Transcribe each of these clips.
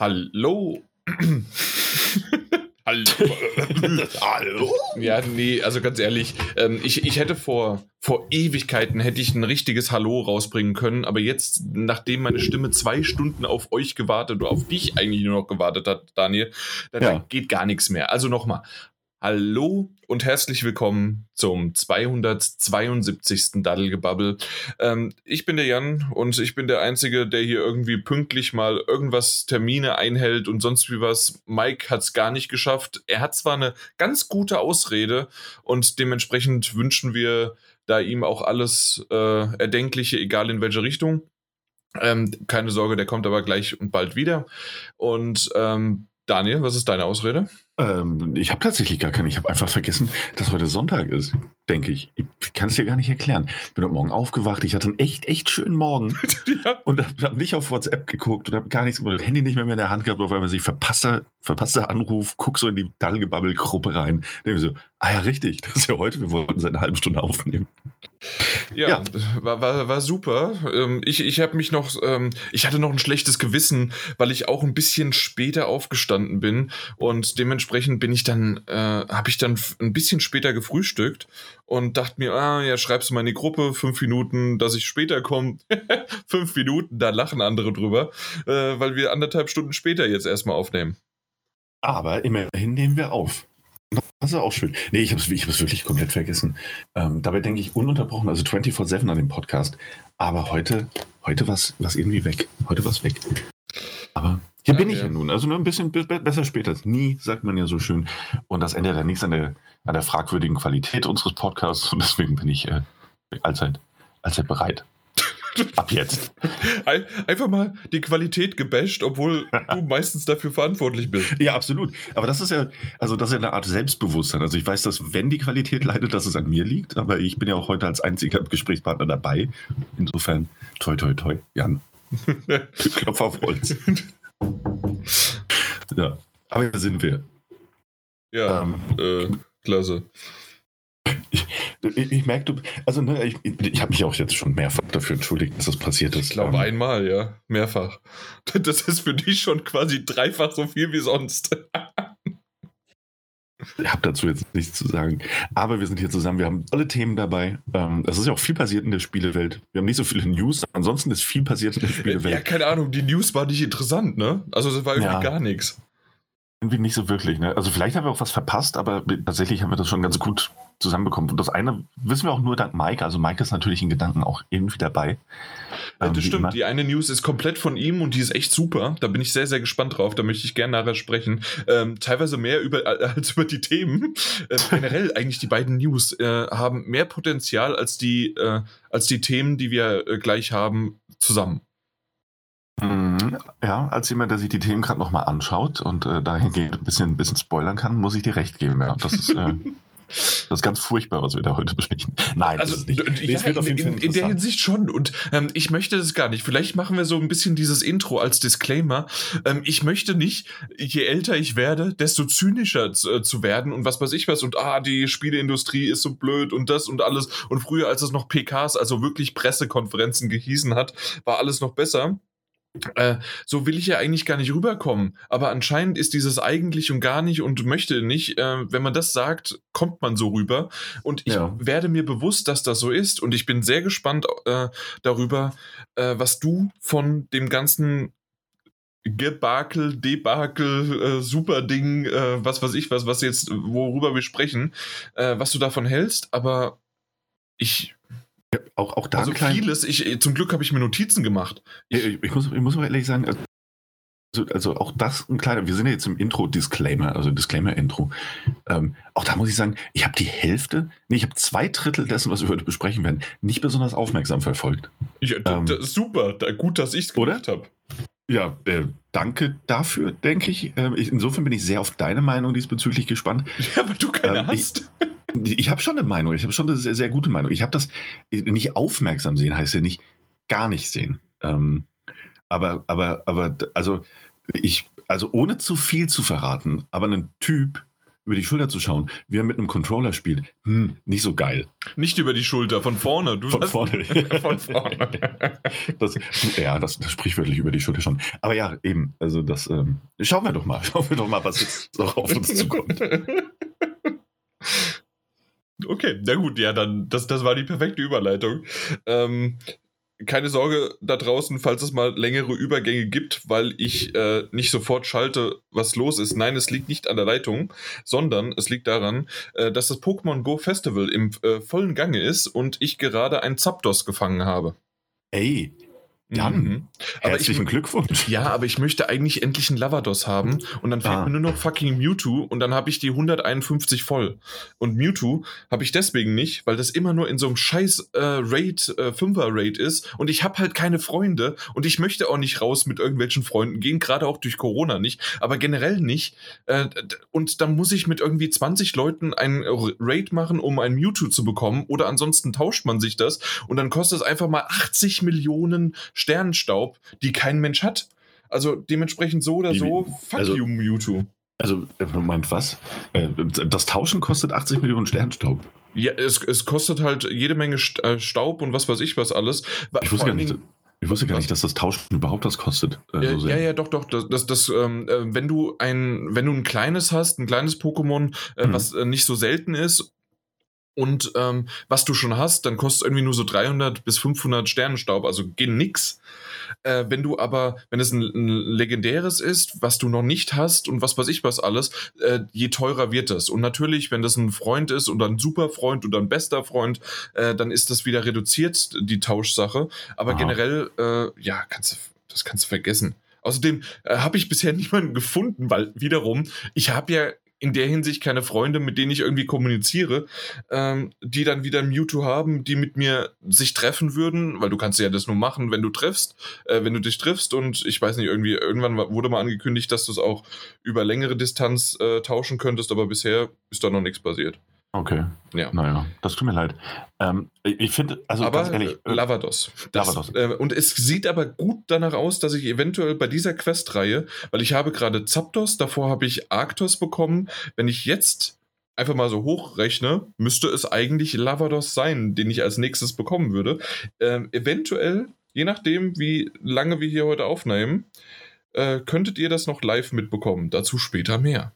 Hallo. Hallo. Hallo. Ja, nee, also ganz ehrlich, ähm, ich, ich hätte vor, vor Ewigkeiten hätte ich ein richtiges Hallo rausbringen können, aber jetzt, nachdem meine Stimme zwei Stunden auf euch gewartet oder auf dich eigentlich nur noch gewartet hat, Daniel, dann Ja. geht gar nichts mehr. Also nochmal. Hallo und herzlich willkommen zum 272. Daddelgebabbel. Ähm, ich bin der Jan und ich bin der Einzige, der hier irgendwie pünktlich mal irgendwas Termine einhält und sonst wie was. Mike hat es gar nicht geschafft. Er hat zwar eine ganz gute Ausrede und dementsprechend wünschen wir da ihm auch alles äh, Erdenkliche, egal in welche Richtung. Ähm, keine Sorge, der kommt aber gleich und bald wieder. Und ähm, Daniel, was ist deine Ausrede? Ähm, ich habe tatsächlich gar keine. Ich habe einfach vergessen, dass heute Sonntag ist, denke ich. Ich kann es dir gar nicht erklären. Ich bin heute Morgen aufgewacht. Ich hatte einen echt, echt schönen Morgen ja. und habe hab nicht auf WhatsApp geguckt und habe gar nichts, das Handy nicht mehr, mehr in der Hand gehabt. Auf einmal sich verpasster, verpasster Anruf, guck so in die Dallgebabbel-Gruppe rein. Denke so, ah ja, richtig, das ist ja heute. Wir wollten seit einer halben Stunde aufnehmen. Ja, Ja. War, war, war super. Ähm, ich ich habe mich noch, ähm, ich hatte noch ein schlechtes Gewissen, weil ich auch ein bisschen später aufgestanden bin und dementsprechend bin ich dann, äh, habe ich dann ein bisschen später gefrühstückt und dachte mir, ah ja, schreibst du mal in die Gruppe, fünf Minuten, dass ich später komme. fünf Minuten, da lachen andere drüber, äh, weil wir anderthalb Stunden später jetzt erstmal aufnehmen. Aber immerhin nehmen wir auf. Das ist auch schön. Nee, ich habe es ich hab's wirklich komplett vergessen. Ähm, dabei denke ich ununterbrochen, also 24-7 an dem Podcast. Aber heute, heute war es irgendwie weg. Heute war es weg. Aber hier Ja, bin ich ja. ja nun. Also nur ein bisschen be be- besser später als nie, sagt man ja so schön. Und das ändert ja nichts an der, an der fragwürdigen Qualität unseres Podcasts. Und deswegen bin ich äh, allzeit, allzeit bereit. Ab jetzt. Ein, einfach mal die Qualität gebasht, obwohl du meistens dafür verantwortlich bist. Ja, absolut. Aber das ist ja, also das ist ja eine Art Selbstbewusstsein. Also ich weiß, dass wenn die Qualität leidet, dass es an mir liegt, aber ich bin ja auch heute als einziger Gesprächspartner dabei. Insofern, toi, toi, toi, Jan. Klopf auf Holz. Ja, aber hier sind wir. Ja, Ähm, äh, klasse. Ich, ich merke, du, also ne, ich, ich habe mich auch jetzt schon mehrfach dafür entschuldigt, dass das passiert ist. Ich glaube Ähm, einmal, ja. Mehrfach. Das ist für dich schon quasi dreifach so viel wie sonst. Ich habe dazu jetzt nichts zu sagen. Aber wir sind hier zusammen, wir haben tolle Themen dabei. Ähm, es ist ja auch viel passiert in der Spielewelt. Wir haben nicht so viele News, ansonsten ist viel passiert in der Ja, Spielewelt. keine Ahnung, die News war nicht interessant, ne? Also das war irgendwie Ja. gar nichts. Irgendwie nicht so wirklich. Ne? Also vielleicht haben wir auch was verpasst, aber tatsächlich haben wir das schon ganz gut zusammenbekommen. Und das eine wissen wir auch nur dank Mike. Also Mike ist natürlich in Gedanken auch irgendwie dabei. Ja, Ähm, das wie stimmt. immer. Die eine News ist komplett von ihm und die ist echt super. Da bin ich sehr, sehr gespannt drauf. Da möchte ich gerne nachher sprechen. Ähm, teilweise mehr über, als über die Themen. Äh, generell eigentlich die beiden News äh, haben mehr Potenzial als die, äh, als die Themen, die wir äh, gleich haben, zusammen. Mhm. Ja, als jemand, der sich die Themen gerade nochmal anschaut und äh, dahingehend ein bisschen, ein bisschen spoilern kann, muss ich dir recht geben. Ja. Das, ist, äh, das ist ganz furchtbar, was wir da heute besprechen. Nein, das Also ist nicht. Nee, ja, in, in, in der. Hinsicht schon. Und ähm, ich möchte das gar nicht. Vielleicht machen wir so ein bisschen dieses Intro als Disclaimer. Ähm, ich möchte nicht, je älter ich werde, desto zynischer zu, äh, zu werden und was weiß ich was. Und ah, die Spieleindustrie ist so blöd und das und alles. Und früher, als es noch PKs, also wirklich Pressekonferenzen gehießen hat, war alles noch besser. Äh, so will ich ja eigentlich gar nicht rüberkommen. Aber anscheinend ist dieses eigentlich und gar nicht und möchte nicht, äh, wenn man das sagt, kommt man so rüber. Und ich Ja. werde mir bewusst, dass das so ist. Und ich bin sehr gespannt äh, darüber, äh, was du von dem ganzen Gebakel, Debakel, äh, Superding, äh, was weiß ich was, was jetzt, worüber wir sprechen, äh, was du davon hältst. Aber ich, Auch, auch da also vieles, ich, zum Glück habe ich mir Notizen gemacht. Ich, ich, ich, muss, ich muss mal ehrlich sagen, also, also auch das ein kleiner, wir sind ja jetzt im Intro-Disclaimer, also Disclaimer-Intro. Ähm, auch da muss ich sagen, ich habe die Hälfte, nee, ich habe zwei Drittel dessen, was wir heute besprechen werden, nicht besonders aufmerksam verfolgt. Ich, Ähm. super, da, gut, dass ich es gemacht habe. Ja, äh, danke dafür, denke ich. Ähm, ich. Insofern bin ich sehr auf deine Meinung diesbezüglich gespannt. Ja, weil du keine Ähm, hast. Ich habe schon eine Meinung, ich habe schon eine sehr, sehr gute Meinung. Ich habe das nicht aufmerksam sehen, heißt ja nicht gar nicht sehen. Ähm, aber, aber, aber, also ich, also ohne zu viel zu verraten, aber ein Typ über die Schulter zu schauen, wie er mit einem Controller spielt, hm, nicht so geil. Nicht über die Schulter, von vorne. Du Von vorne. von vorne. Das, ja, das, das sprichwörtlich über die Schulter schon. Aber ja, eben, also das, ähm, schauen wir doch mal, schauen wir doch mal, was jetzt noch auf uns zukommt. Okay, na gut, ja, dann, das, das war die perfekte Überleitung. Ähm, keine Sorge da draußen, falls es mal längere Übergänge gibt, weil ich äh, nicht sofort schalte, was los ist. Nein, es liegt nicht an der Leitung, sondern es liegt daran, äh, dass das Pokémon Go Festival im äh, vollen Gange ist und ich gerade einen Zapdos gefangen habe. Ey, Jan, Mhm. Aber ich, herzlichen Glückwunsch. ja, aber ich möchte eigentlich endlich einen Lavados haben und dann fehlt Ah. mir nur noch fucking Mewtwo und dann habe ich die 151 voll. Und Mewtwo habe ich deswegen nicht, weil das immer nur in so einem scheiß äh, Raid, äh, 5er Raid ist und ich habe halt keine Freunde und ich möchte auch nicht raus mit irgendwelchen Freunden gehen, gerade auch durch Corona nicht, aber generell nicht. Äh, und dann muss ich mit irgendwie 20 Leuten einen Raid machen, um ein Mewtwo zu bekommen oder ansonsten tauscht man sich das und dann kostet es einfach mal 80 Millionen Sternenstaub, die kein Mensch hat. Also dementsprechend so oder so, fuck also- you, Mewtwo. Also, äh, Moment, was? Äh, Das Tauschen kostet 80 Millionen Sternstaub. Ja, es, es kostet halt jede Menge äh, Staub und was weiß ich was alles. Ich wusste vor gar nicht, ich wusste gar nicht, dass das Tauschen überhaupt was kostet. äh, Ja, so ja, ja, doch, doch. Das, das, das ähm, äh, wenn du ein, wenn du ein kleines hast, ein kleines Pokémon, äh, Mhm. was äh, nicht so selten ist und ähm, was du schon hast, dann kostet es irgendwie nur so 300 bis 500 Sternenstaub, also geht nix. Äh, wenn du aber, wenn es ein, ein legendäres ist, was du noch nicht hast und was weiß ich was alles, äh, je teurer wird das. Und natürlich, wenn das ein Freund ist oder ein super Freund oder ein bester Freund, äh, dann ist das wieder reduziert, die Tauschsache. Aber Aha. generell, äh, ja, kannst du, das kannst du vergessen. Außerdem äh, habe ich bisher niemanden gefunden, weil wiederum, ich habe ja in der Hinsicht keine Freunde, mit denen ich irgendwie kommuniziere, ähm, die dann wieder Mewtwo haben, die mit mir sich treffen würden, weil du kannst ja das nur machen, wenn du triffst, äh, wenn du dich triffst und ich weiß nicht, irgendwie, irgendwann wa- wurde mal angekündigt, dass du es auch über längere Distanz äh, tauschen könntest, aber bisher ist da noch nichts passiert. Okay, Ja. naja, das tut mir leid. Ähm, ich finde, also aber ganz ehrlich, äh, Lavados. Das, Lavados. Äh, und es sieht aber gut danach aus, dass ich eventuell bei dieser Questreihe, weil ich habe gerade Zapdos, davor habe ich Arctos bekommen. Wenn ich jetzt einfach mal so hochrechne, müsste es eigentlich Lavados sein, den ich als nächstes bekommen würde. Ähm, eventuell, je nachdem, wie lange wir hier heute aufnehmen, äh, könntet ihr das noch live mitbekommen. Dazu später mehr.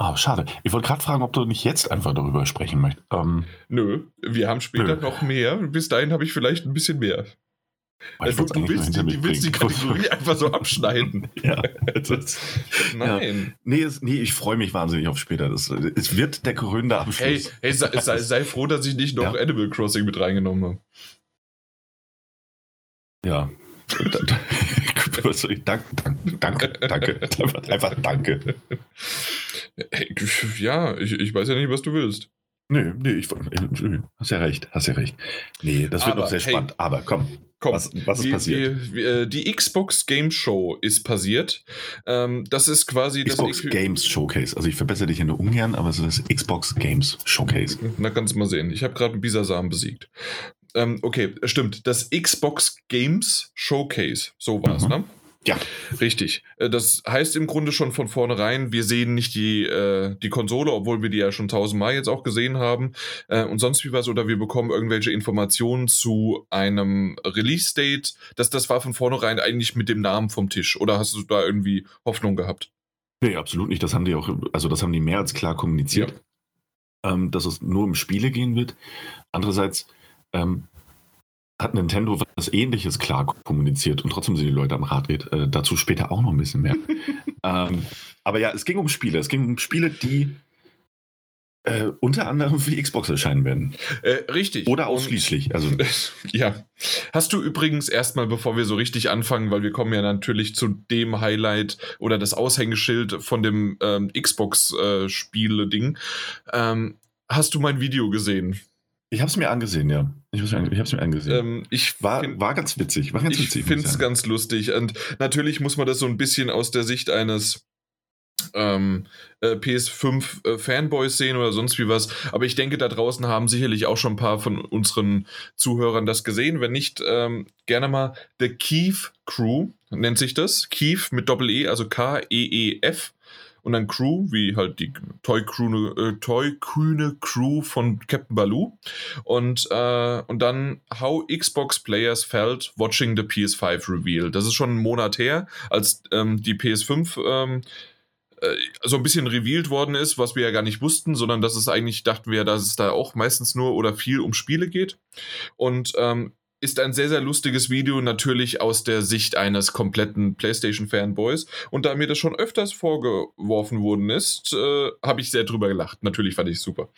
Ah, schade. Ich wollte gerade fragen, ob du nicht jetzt einfach darüber sprechen möchtest. Ähm, Nö, wir haben später Nö. noch mehr. Bis dahin habe ich vielleicht ein bisschen mehr. ich du, willst die, du willst die. Kategorie einfach so abschneiden. ja, das, Nein. nee, es, nee, ich freue mich wahnsinnig auf später. Das, es wird der krönende Hey, Abschluss. hey sei, sei, sei froh, dass ich nicht noch Ja. Animal Crossing mit reingenommen habe. Ja. danke, danke, danke. Einfach, einfach danke. Ja, ich, ich weiß ja nicht, was du willst. Nee, nee, ich, nö, hast ja recht, hast ja recht. Nee, das wird Aber, noch sehr hey. spannend. Aber komm, Komm, was, was ist die, passiert? Die, äh, die Xbox Game Show ist passiert. Ähm, das ist quasi Xbox das Games Showcase. Also ich verbessere dich ja nur ungern, aber es ist das Xbox Games Showcase. Na, kannst du mal sehen. Ich habe gerade einen Bisasam besiegt. Ähm, okay, stimmt. Das Xbox Games Showcase. So war es, Mhm. ne? Ja. Richtig. Äh, Das heißt im Grunde schon von vornherein, wir sehen nicht die, äh, die Konsole, obwohl wir die ja schon tausendmal jetzt auch gesehen haben. Äh, und sonst wie was, oder wir bekommen irgendwelche Informationen zu einem Release-Date. Das, das war von vornherein eigentlich mit dem Namen vom Tisch. Oder hast du da irgendwie Hoffnung gehabt? Nee, absolut nicht. Das haben die auch, also das haben die mehr als klar kommuniziert, ähm, dass es nur um Spiele gehen wird. Andererseits ähm, hat Nintendo was ähnliches klar kommuniziert und trotzdem sind die Leute am Rad dreht. Äh, dazu später auch noch ein bisschen mehr. ähm, aber ja, es ging um Spiele. Es ging um Spiele, die äh, unter anderem für die Xbox erscheinen werden. Äh, richtig. Oder ausschließlich. Also Ja. Hast du übrigens erstmal, bevor wir so richtig anfangen, weil wir kommen ja natürlich zu dem Highlight oder das Aushängeschild von dem ähm, Xbox-Spiele-Ding, ähm, hast du mein Video gesehen? ich habe es mir angesehen, ja. Ich habe es mir, ich hab's mir angesehen. Ähm, ich war, find- war ganz witzig. War ganz ich witzig. muss finde es ganz lustig. Und natürlich muss man das so ein bisschen aus der Sicht eines ähm, äh, PS5 äh, Fanboys sehen oder sonst wie was. Aber ich denke, da draußen haben sicherlich auch schon ein paar von unseren Zuhörern das gesehen. Wenn nicht, ähm, gerne mal The Keef Crew nennt sich das. Keef mit Doppel-E, also K-E-E-F. Und dann Crew, wie halt die Crew, äh, Toy Crew von Captain Baloo. Und, äh, und dann How Xbox Players Felt Watching the PS5 Reveal. Das ist schon einen Monat her, als ähm, die PS5 ähm, äh, so ein bisschen revealed worden ist, was wir ja gar nicht wussten, sondern dass es eigentlich, dachten wir, dass es da auch meistens nur oder viel um Spiele geht. Und ähm, ist ein sehr, sehr lustiges Video, natürlich aus der Sicht eines kompletten PlayStation-Fanboys. Und da mir das schon öfters vorgeworfen worden ist, äh, habe ich sehr drüber gelacht. Natürlich fand ich es super.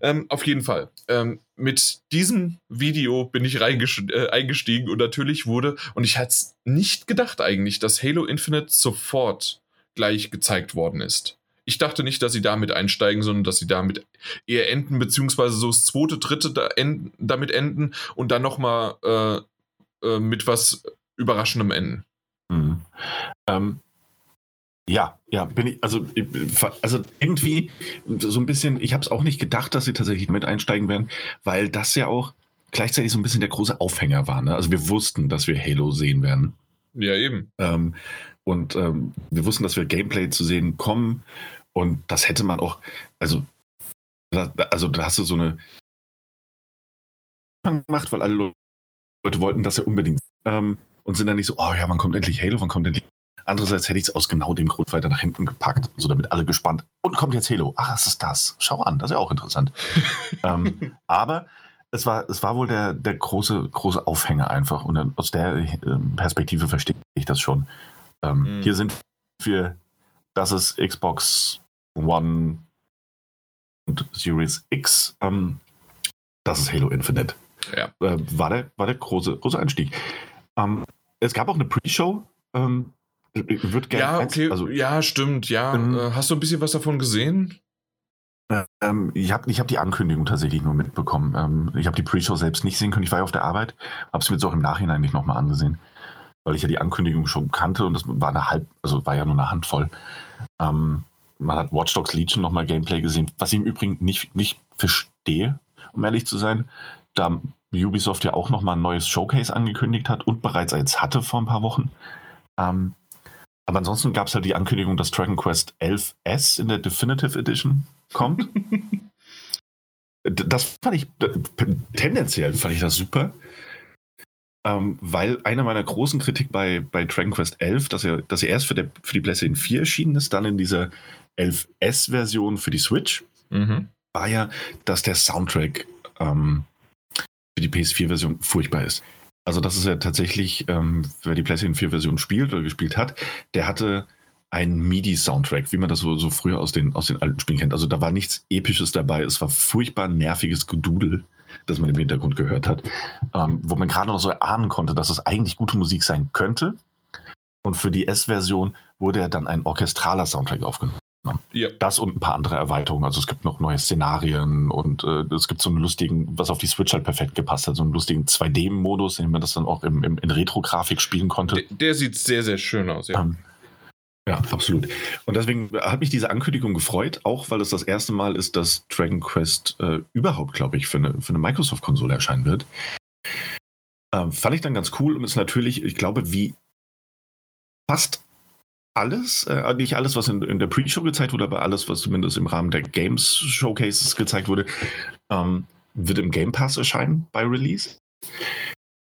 Ähm, auf jeden Fall. Ähm, mit diesem Video bin ich äh, eingestiegen und natürlich wurde, und ich hatte es nicht gedacht eigentlich, dass Halo Infinite sofort gleich gezeigt worden ist. Ich dachte nicht, dass sie damit einsteigen, sondern dass sie damit eher enden, beziehungsweise so das zweite, dritte da enden, damit enden und dann nochmal äh, äh, mit was Überraschendem enden. Mhm. Ähm, ja, ja, bin ich, also, also irgendwie so ein bisschen, ich habe es auch nicht gedacht, dass sie tatsächlich mit einsteigen werden, weil das ja auch gleichzeitig so ein bisschen der große Aufhänger war. Ne? Also wir wussten, dass wir Halo sehen werden. Ja, eben. Ähm, und ähm, wir wussten, dass wir Gameplay zu sehen kommen. Und das hätte man auch, also, da, also da hast du so eine gemacht, weil alle Leute wollten das ja unbedingt. Ähm, und sind dann nicht so, oh ja, wann kommt endlich Halo, wann kommt endlich. Andererseits hätte ich es aus genau dem Grund weiter nach hinten gepackt, so damit alle gespannt. Und kommt jetzt Halo. Ach, was ist das? Schau an, das ist ja auch interessant. ähm, aber es war, es war wohl der, der große, große Aufhänger einfach. Und aus der ähm, Perspektive verstehe ich das schon. Ähm, mhm. Hier sind wir, das ist Xbox One und Series X. Ähm, das ist Halo Infinite. Ja. Äh, war, der, war der große, große Einstieg. Ähm, es gab auch eine Pre-Show. Ähm, wird gerne. Ja, okay. Also, ja, stimmt. Ja. Ähm, äh, hast du ein bisschen was davon gesehen? Ähm, ich habe ich hab die Ankündigung tatsächlich nur mitbekommen. Ähm, ich habe die Pre-Show selbst nicht sehen können. Ich war ja auf der Arbeit, habe es mir jetzt auch im Nachhinein nicht nochmal angesehen weil ich ja die Ankündigung schon kannte und das war eine halb, also war ja nur eine Handvoll. Ähm, man hat Watch Dogs Legion nochmal Gameplay gesehen, was ich im Übrigen nicht, nicht verstehe, um ehrlich zu sein, da Ubisoft ja auch nochmal ein neues Showcase angekündigt hat und bereits eins hatte vor ein paar Wochen. Ähm, aber ansonsten gab es halt die Ankündigung, dass Dragon Quest 11S in der Definitive Edition kommt. das fand ich tendenziell fand ich das super. Ähm, weil eine meiner großen Kritik bei, bei Dragon Quest 11, dass er, dass er erst für, der, für die PlayStation 4 erschienen ist, dann in dieser 11S-Version für die Switch, mhm. war ja, dass der Soundtrack ähm, für die PS4-Version furchtbar ist. Also das ist ja tatsächlich, ähm, wer die PlayStation 4-Version spielt oder gespielt hat, der hatte einen MIDI-Soundtrack, wie man das so, so früher aus den, aus den alten Spielen kennt. Also da war nichts Episches dabei, es war furchtbar nerviges Gedudel das man im Hintergrund gehört hat, ähm, wo man gerade noch so erahnen konnte, dass es eigentlich gute Musik sein könnte. Und für die S-Version wurde ja dann ein orchestraler Soundtrack aufgenommen. Ja. Das und ein paar andere Erweiterungen. Also es gibt noch neue Szenarien und äh, es gibt so einen lustigen, was auf die Switch halt perfekt gepasst hat, so einen lustigen 2D-Modus, in dem man das dann auch im, im in Retro-Grafik spielen konnte. Der, der, sieht sehr, sehr schön aus, ja. Ähm, ja, absolut. Und deswegen hat mich diese Ankündigung gefreut, auch weil es das erste Mal ist, dass Dragon Quest äh, überhaupt, glaube ich, für eine, für eine Microsoft-Konsole erscheinen wird. Ähm, fand ich dann ganz cool und ist natürlich, ich glaube, wie fast alles, äh, nicht alles, was in, in der Pre-Show gezeigt wurde, aber alles, was zumindest im Rahmen der Games Showcases gezeigt wurde, ähm, wird im Game Pass erscheinen bei Release.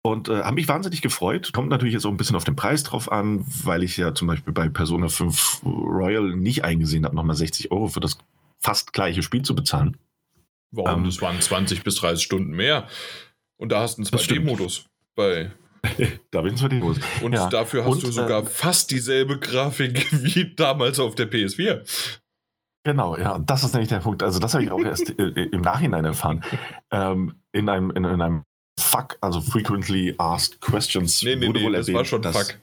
Und äh, habe mich wahnsinnig gefreut. Kommt natürlich jetzt auch ein bisschen auf den Preis drauf an, weil ich ja zum Beispiel bei Persona 5 Royal nicht eingesehen habe, nochmal 60 Euro für das fast gleiche Spiel zu bezahlen. Warum? Ähm, das waren 20 bis 30 Stunden mehr. Und da hast du einen 2D-Modus bei. da bin ich 2D-Modus. Und ja. dafür hast Und, du sogar äh, fast dieselbe Grafik wie damals auf der PS4. Genau, ja, das ist nämlich der Punkt. Also, das habe ich auch erst äh, im Nachhinein erfahren. Ähm, in, einem, in, in einem Fuck, also frequently asked questions. Nee, nee, wurde nee, wohl das erwähnt, war schon dass, Fuck.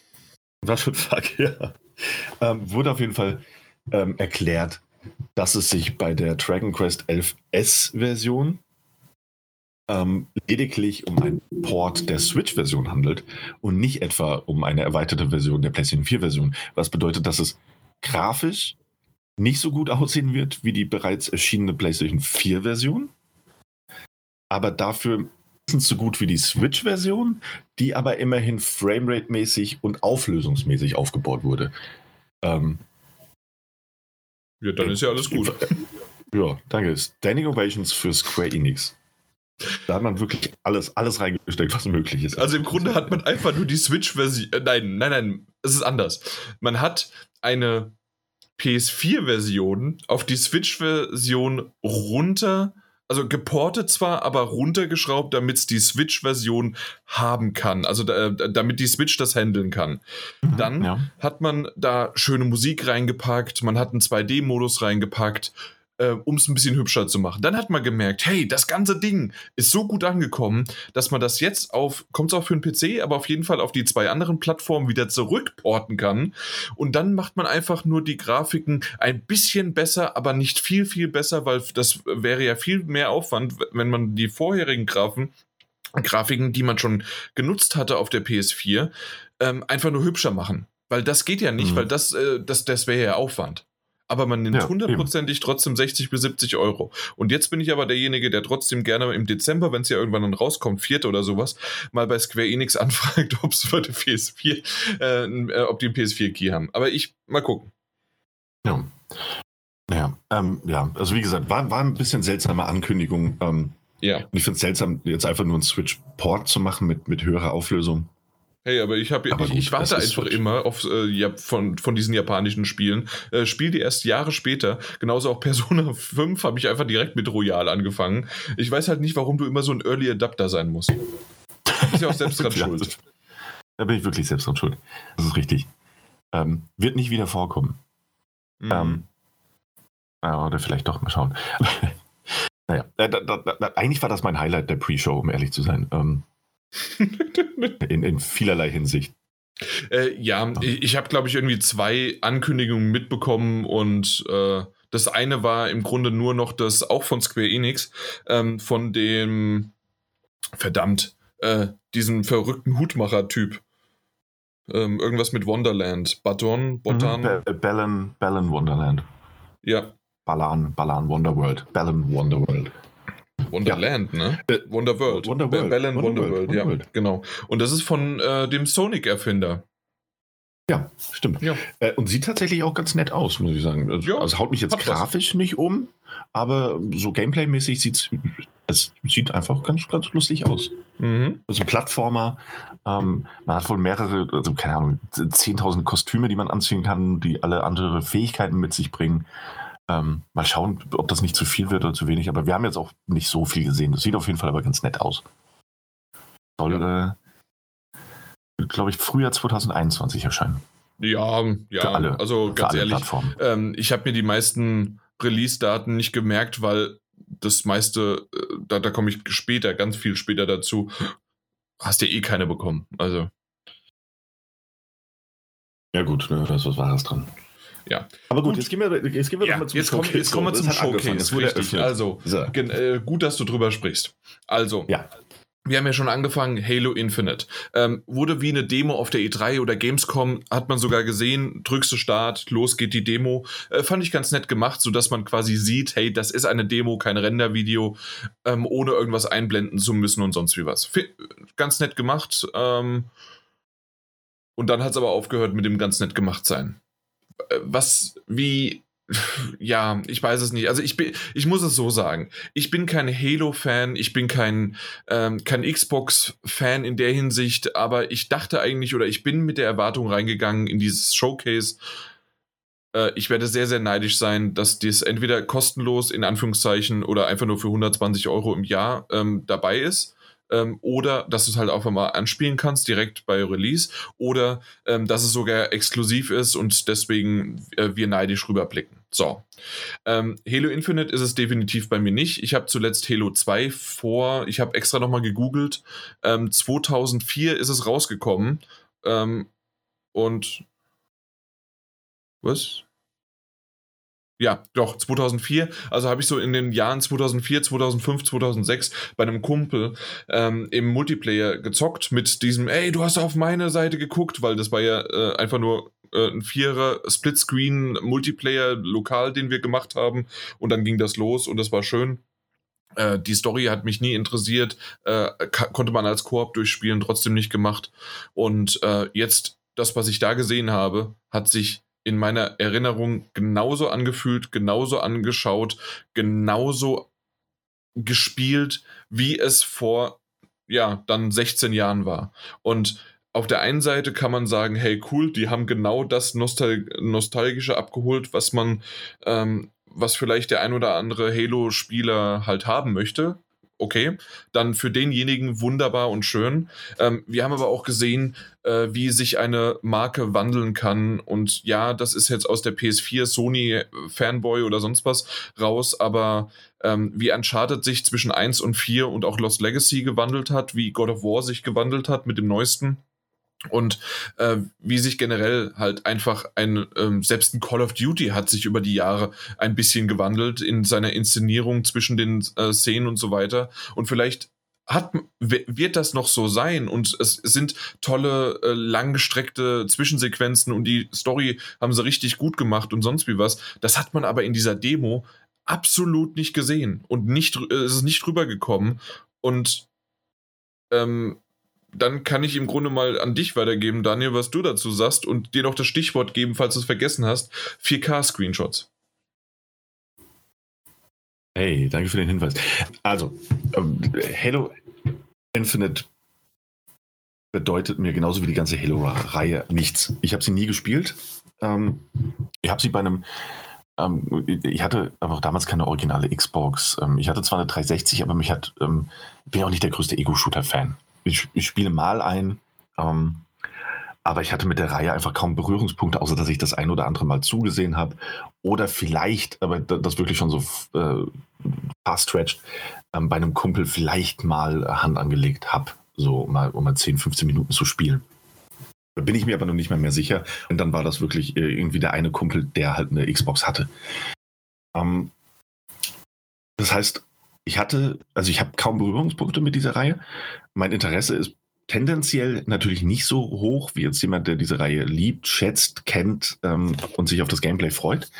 War schon Fuck, ja. Ähm, wurde auf jeden Fall ähm, erklärt, dass es sich bei der Dragon Quest 11S Version ähm, lediglich um einen Port der Switch-Version handelt und nicht etwa um eine erweiterte Version der PlayStation 4-Version. Was bedeutet, dass es grafisch nicht so gut aussehen wird wie die bereits erschienene PlayStation 4-Version, aber dafür so gut wie die Switch-Version, die aber immerhin Framerate-mäßig und auflösungsmäßig aufgebaut wurde. Ähm, Ja, dann ist ja alles gut. Ja, danke. Standing Ovations für Square Enix. Da hat man wirklich alles, alles reingesteckt, was möglich ist. Also im Grunde hat man einfach nur die Switch-Version. Äh, nein, nein, nein, es ist anders. Man hat eine PS4-Version auf die Switch-Version runter also geportet zwar, aber runtergeschraubt, damit es die Switch-Version haben kann. Also da, damit die Switch das handeln kann. Mhm, Dann ja. hat man da schöne Musik reingepackt, man hat einen 2D-Modus reingepackt äh, um es ein bisschen hübscher zu machen. Dann hat man gemerkt, hey, das ganze Ding ist so gut angekommen, dass man das jetzt auf, kommt es auch für den PC, aber auf jeden Fall auf die zwei anderen Plattformen wieder zurückporten kann. Und dann macht man einfach nur die Grafiken ein bisschen besser, aber nicht viel, viel besser, weil das wäre ja viel mehr Aufwand, wenn man die vorherigen Grafen Grafiken, die man schon genutzt hatte auf der PS4, ähm, einfach nur hübscher machen. Weil das geht ja nicht, mhm. weil das, äh, das, das wäre ja Aufwand aber man nimmt hundertprozentig ja, trotzdem 60 bis 70 Euro. Und jetzt bin ich aber derjenige, der trotzdem gerne im Dezember, wenn es ja irgendwann dann rauskommt, vierte oder sowas, mal bei Square Enix anfragt, ob es für die PS4, äh, äh, ob die einen PS4-Key haben. Aber ich, mal gucken. Ja. Naja, ähm, ja, also wie gesagt, war, war ein bisschen seltsame Ankündigung. Ähm, ja. Und ich finde es seltsam, jetzt einfach nur einen Switch-Port zu machen mit, mit höherer Auflösung. Hey, aber ich habe ich, ich, warte einfach Switch. immer auf äh, ja, von, von diesen japanischen Spielen. Äh, Spiel die erst Jahre später. Genauso auch Persona 5 habe ich einfach direkt mit Royal angefangen. Ich weiß halt nicht, warum du immer so ein Early Adapter sein musst. Ist ja auch selbst dran schuld. Da bin ich wirklich selbst dran schuld. Das ist richtig. Ähm, wird nicht wieder vorkommen. Mhm. Ähm, oder vielleicht doch mal schauen. naja, da, da, da, eigentlich war das mein Highlight der Pre-Show, um ehrlich zu sein. Ähm, in, in vielerlei Hinsicht. Äh, ja, ich, ich habe, glaube ich, irgendwie zwei Ankündigungen mitbekommen und äh, das eine war im Grunde nur noch das, auch von Square Enix, ähm, von dem, verdammt, äh, diesem verrückten Hutmacher-Typ. Ähm, irgendwas mit Wonderland. Baton, Botan. Mhm, Ballon, Ballon Wonderland. Ja. Balan, Balan Wonderworld. Ballon Wonderworld. Wonderland, ja. ne? Wonderworld. Wonderworld. Bellen Wonderworld, Wonder ja, genau. Und das ist von äh, dem Sonic-Erfinder. Ja, stimmt. Ja. Äh, und sieht tatsächlich auch ganz nett aus, muss ich sagen. Also, ja, also haut mich jetzt grafisch was. nicht um, aber so Gameplay-mäßig sieht es sieht einfach ganz, ganz lustig aus. Mhm. Also Plattformer, ähm, man hat wohl mehrere, also keine Ahnung, 10.000 Kostüme, die man anziehen kann, die alle andere Fähigkeiten mit sich bringen. Ähm, mal schauen, ob das nicht zu viel wird oder zu wenig. Aber wir haben jetzt auch nicht so viel gesehen. Das sieht auf jeden Fall aber ganz nett aus. Soll, äh, glaube ich, Frühjahr 2021 erscheinen. Ja, ja. Alle, also ganz ehrlich, ähm, ich habe mir die meisten Release-Daten nicht gemerkt, weil das meiste, äh, da, da komme ich später, ganz viel später dazu. Hast ja eh keine bekommen. Also. Ja, gut, ne, da ist was Wahres dran. Ja. Aber gut, gut, jetzt gehen wir, jetzt gehen wir ja, mal zum jetzt Showcase. Kommen, jetzt kommen wir zum Showcase. Richtig. Also, so. äh, gut, dass du drüber sprichst. Also, ja. Wir haben ja schon angefangen, Halo Infinite. Ähm, wurde wie eine Demo auf der E3 oder Gamescom, hat man sogar gesehen, drückst du Start, los geht die Demo. Äh, fand ich ganz nett gemacht, sodass man quasi sieht, hey, das ist eine Demo, kein Rendervideo, ähm, ohne irgendwas einblenden zu müssen und sonst wie was. F ganz nett gemacht. Ähm, und dann hat es aber aufgehört mit dem ganz nett gemacht sein. Äh, was, wie, ja, ich weiß es nicht. Also ich bin, ich muss es so sagen. Ich bin kein Halo-Fan, ich bin kein, ähm, kein Xbox-Fan in der Hinsicht, aber ich dachte eigentlich oder ich bin mit der Erwartung reingegangen in dieses Showcase. Äh, ich werde sehr, sehr neidisch sein, dass dies entweder kostenlos in Anführungszeichen oder einfach nur für 120 Euro im Jahr ähm, dabei ist ähm, oder dass du es halt auch mal anspielen kannst, direkt bei Release, oder ähm, dass es sogar exklusiv ist und deswegen äh, wir neidisch rüberblicken. So. Ähm, Halo Infinite ist es definitiv bei mir nicht. Ich habe zuletzt Halo 2 vor, ich habe extra nochmal gegoogelt. 2004 ähm, ist es rausgekommen. Ähm, und was? Ja, doch, 2004. Also habe ich so in den Jahren 2004, 2005, 2006 bei einem Kumpel ähm, im Multiplayer gezockt mit diesem, ey, du hast auf meine Seite geguckt, weil das war ja äh, einfach nur äh, ein Vierer Splitscreen Multiplayer lokal, den wir gemacht haben. Und dann ging das los und das war schön. Äh, die Story hat mich nie interessiert, äh, konnte man als Koop durchspielen, trotzdem nicht gemacht. Und äh, jetzt, das, was ich da gesehen habe, hat sich in meiner Erinnerung genauso angefühlt, genauso angeschaut, genauso gespielt, wie es vor, ja, dann 16 Jahren war. Und auf der einen Seite kann man sagen, hey cool, die haben genau das Nostal Nostalgische abgeholt, was man, ähm, was vielleicht der ein oder andere Halo-Spieler halt haben möchte okay, dann für denjenigen wunderbar und schön. Ähm, wir haben aber auch gesehen, äh, wie sich eine Marke wandeln kann. Und ja, das ist jetzt aus der PS4 Sony äh, Fanboy oder sonst was raus, aber ähm, wie Uncharted sich zwischen 1 und 4 und auch Lost Legacy gewandelt hat, wie God of War sich gewandelt hat mit dem neuesten und äh, wie sich generell halt einfach ein, ähm, selbst ein Call of Duty hat sich über die Jahre ein bisschen gewandelt in seiner Inszenierung zwischen den äh, Szenen und so weiter. Und vielleicht hat, wird das noch so sein und es sind tolle, äh, langgestreckte Zwischensequenzen und die Story haben sie richtig gut gemacht und sonst wie was. Das hat man aber in dieser Demo absolut nicht gesehen und nicht, äh, es ist nicht rübergekommen und ähm, dann kann ich im Grunde mal an dich weitergeben, Daniel, was du dazu sagst und dir noch das Stichwort geben, falls du es vergessen hast. 4K-Screenshots. Hey, danke für den Hinweis. Also, ähm, Halo Infinite bedeutet mir genauso wie die ganze Halo-Reihe nichts. Ich habe sie nie gespielt. Ähm, ich habe sie bei einem ähm, ich hatte aber damals keine originale Xbox. Ich hatte zwar eine 360, aber mich hat, bin auch nicht der größte Ego-Shooter-Fan ich, ich spiele mal ein, ähm, aber ich hatte mit der Reihe einfach kaum Berührungspunkte, außer dass ich das ein oder andere Mal zugesehen habe. Oder vielleicht, aber das wirklich schon so äh, fast stretched, ähm, bei einem Kumpel vielleicht mal Hand angelegt habe, so mal, um mal 10, 15 Minuten zu spielen. Da bin ich mir aber noch nicht mehr, mehr sicher. Und dann war das wirklich äh, irgendwie der eine Kumpel, der halt eine Xbox hatte. Ähm, das heißt, ich hatte, also ich habe kaum Berührungspunkte mit dieser Reihe. Mein Interesse ist tendenziell natürlich nicht so hoch wie jetzt jemand, der diese Reihe liebt, schätzt, kennt ähm, und sich auf das Gameplay freut.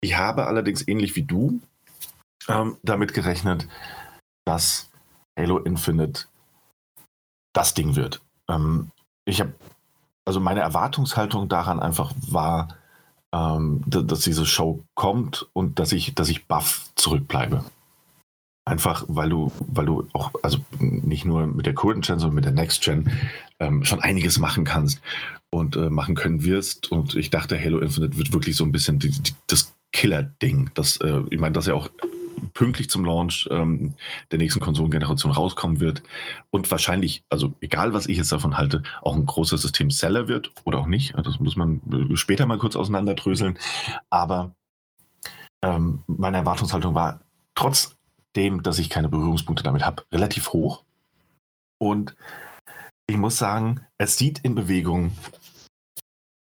Ich habe allerdings ähnlich wie du ähm, damit gerechnet, dass Halo Infinite das Ding wird. Ähm, ich habe, also meine Erwartungshaltung daran einfach war, ähm, dass diese Show kommt und dass ich, dass ich baff zurückbleibe. Einfach, weil du, weil du auch, also nicht nur mit der Current Gen, sondern mit der Next Gen ähm, schon einiges machen kannst und äh, machen können wirst. Und ich dachte, Halo Infinite wird wirklich so ein bisschen die, die, das Killer-Ding. Äh, ich meine, dass er auch pünktlich zum Launch ähm, der nächsten Konsolengeneration rauskommen wird und wahrscheinlich, also egal was ich jetzt davon halte, auch ein großer System-Seller wird oder auch nicht. Das muss man äh, später mal kurz auseinanderdröseln. Aber ähm, meine Erwartungshaltung war, trotz dem, dass ich keine Berührungspunkte damit habe, relativ hoch. Und ich muss sagen, es sieht in Bewegung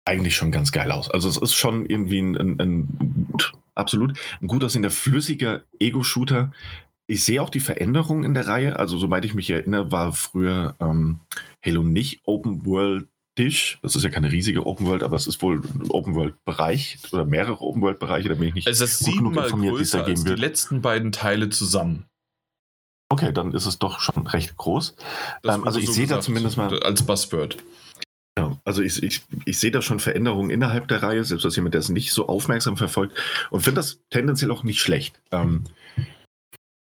eigentlich schon ganz geil aus. Also es ist schon irgendwie ein, ein, ein absolut ein gut aussehender, flüssiger Ego-Shooter. Ich sehe auch die Veränderung in der Reihe. Also soweit ich mich erinnere, war früher ähm, Halo nicht Open World Tisch. Das ist ja keine riesige Open World, aber es ist wohl ein Open World Bereich oder mehrere Open World Bereiche, da bin ich nicht Es ist siebenmal größer als die letzten beiden Teile zusammen. Okay, dann ist es doch schon recht groß. Ähm, also ich so sehe da zumindest mal als Buzzword. Ja, also ich, ich, ich sehe da schon Veränderungen innerhalb der Reihe, selbst als jemand, der es nicht so aufmerksam verfolgt und finde das tendenziell auch nicht schlecht. Ähm,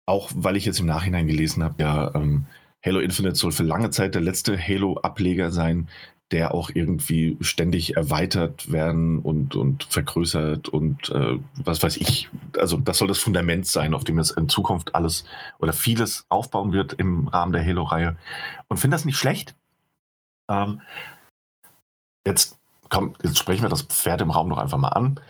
auch weil ich jetzt im Nachhinein gelesen habe, ja, ähm, Halo Infinite soll für lange Zeit der letzte Halo-Ableger sein, der auch irgendwie ständig erweitert werden und, und vergrößert und äh, was weiß ich. Also das soll das Fundament sein, auf dem es in Zukunft alles oder vieles aufbauen wird im Rahmen der Halo-Reihe. Und finde das nicht schlecht. Ähm, jetzt, komm, jetzt sprechen wir das Pferd im Raum noch einfach mal an.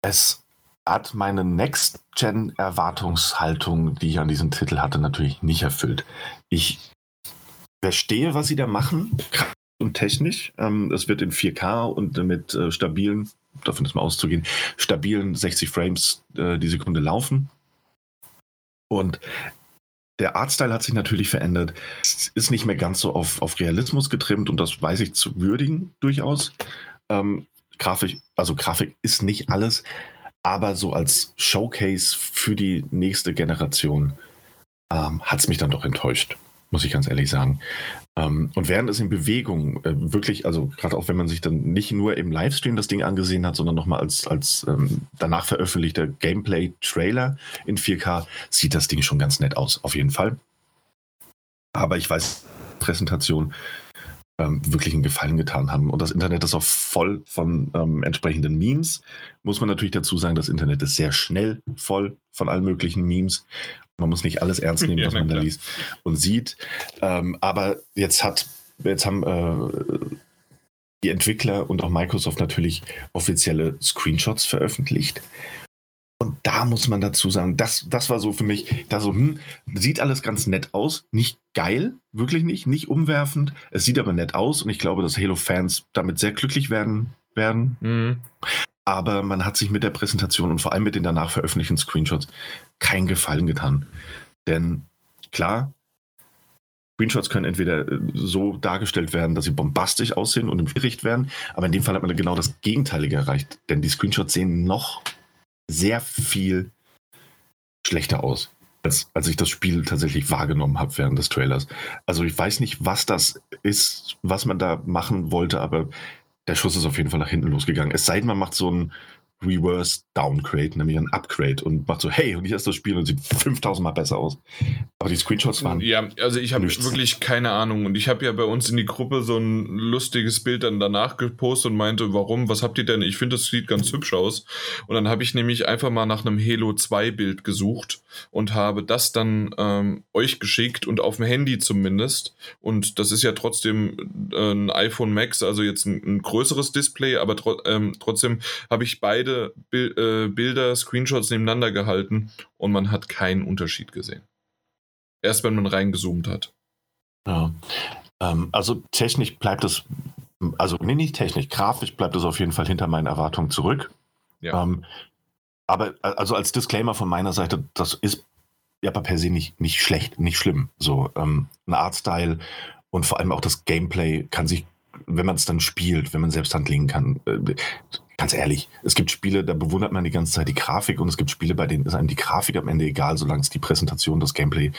Es hat meine Next-Gen-Erwartungshaltung, die ich an diesen Titel hatte, natürlich nicht erfüllt. Ich verstehe, was sie da machen, und technisch. Ähm, es wird in 4K und mit äh, stabilen, davon ist mal auszugehen, stabilen 60 Frames äh, die Sekunde laufen. Und der Artstyle hat sich natürlich verändert. Es ist nicht mehr ganz so auf, auf Realismus getrimmt und das weiß ich zu würdigen durchaus. Ähm, Grafik, also Grafik ist nicht alles, aber so als Showcase für die nächste Generation ähm, hat es mich dann doch enttäuscht, muss ich ganz ehrlich sagen. Ähm, und während es in Bewegung äh, wirklich, also gerade auch wenn man sich dann nicht nur im Livestream das Ding angesehen hat, sondern nochmal als, als ähm, danach veröffentlichter Gameplay-Trailer in 4K, sieht das Ding schon ganz nett aus, auf jeden Fall. Aber ich weiß, Präsentation ähm, wirklich einen Gefallen getan haben. Und das Internet ist auch voll von ähm, entsprechenden Memes. Muss man natürlich dazu sagen, das Internet ist sehr schnell voll von allen möglichen Memes. Man muss nicht alles ernst nehmen, ja, was man da liest und sieht. Ähm, aber jetzt hat, jetzt haben äh, die Entwickler und auch Microsoft natürlich offizielle Screenshots veröffentlicht. Und da muss man dazu sagen, das, das war so für mich, da so, hm, sieht alles ganz nett aus. Nicht geil, wirklich nicht, nicht umwerfend. Es sieht aber nett aus und ich glaube, dass Halo-Fans damit sehr glücklich werden. werden. Mhm. Aber man hat sich mit der Präsentation und vor allem mit den danach veröffentlichten Screenshots keinen Gefallen getan. Denn klar, Screenshots können entweder äh, so dargestellt werden, dass sie bombastisch aussehen und im Gericht werden, aber in dem Fall hat man genau das Gegenteilige erreicht. Denn die Screenshots sehen noch sehr viel schlechter aus, als, als ich das Spiel tatsächlich wahrgenommen habe während des Trailers. Also ich weiß nicht, was das ist, was man da machen wollte, aber der Schuss ist auf jeden Fall nach hinten losgegangen. Es sei denn, man macht so ein Reverse Downgrade, nämlich ein Upgrade und macht so, hey, und hier ist das Spiel und sieht 5000 Mal besser aus. Aber die Screenshots waren. Ja, also ich habe wirklich keine Ahnung. Und ich habe ja bei uns in die Gruppe so ein lustiges Bild dann danach gepostet und meinte, warum, was habt ihr denn? Ich finde, das sieht ganz hübsch aus. Und dann habe ich nämlich einfach mal nach einem Halo 2 Bild gesucht und habe das dann ähm, euch geschickt und auf dem Handy zumindest. Und das ist ja trotzdem äh, ein iPhone Max, also jetzt ein, ein größeres Display, aber tro ähm, trotzdem habe ich beide beide Bil äh, Bilder, Screenshots nebeneinander gehalten und man hat keinen Unterschied gesehen. Erst wenn man reingezoomt hat. Ja. Ähm, also technisch bleibt es, also nee, nicht technisch, grafisch bleibt es auf jeden Fall hinter meinen Erwartungen zurück. Ja. Ähm, aber also als Disclaimer von meiner Seite, das ist ja per se nicht, nicht schlecht, nicht schlimm. So ähm, ein Artstyle und vor allem auch das Gameplay kann sich, wenn man es dann spielt, wenn man selbst handlegen kann, äh, ganz ehrlich, es gibt Spiele, da bewundert man die ganze Zeit die Grafik und es gibt Spiele, bei denen ist einem die Grafik am Ende egal, solange es die Präsentation, das Gameplay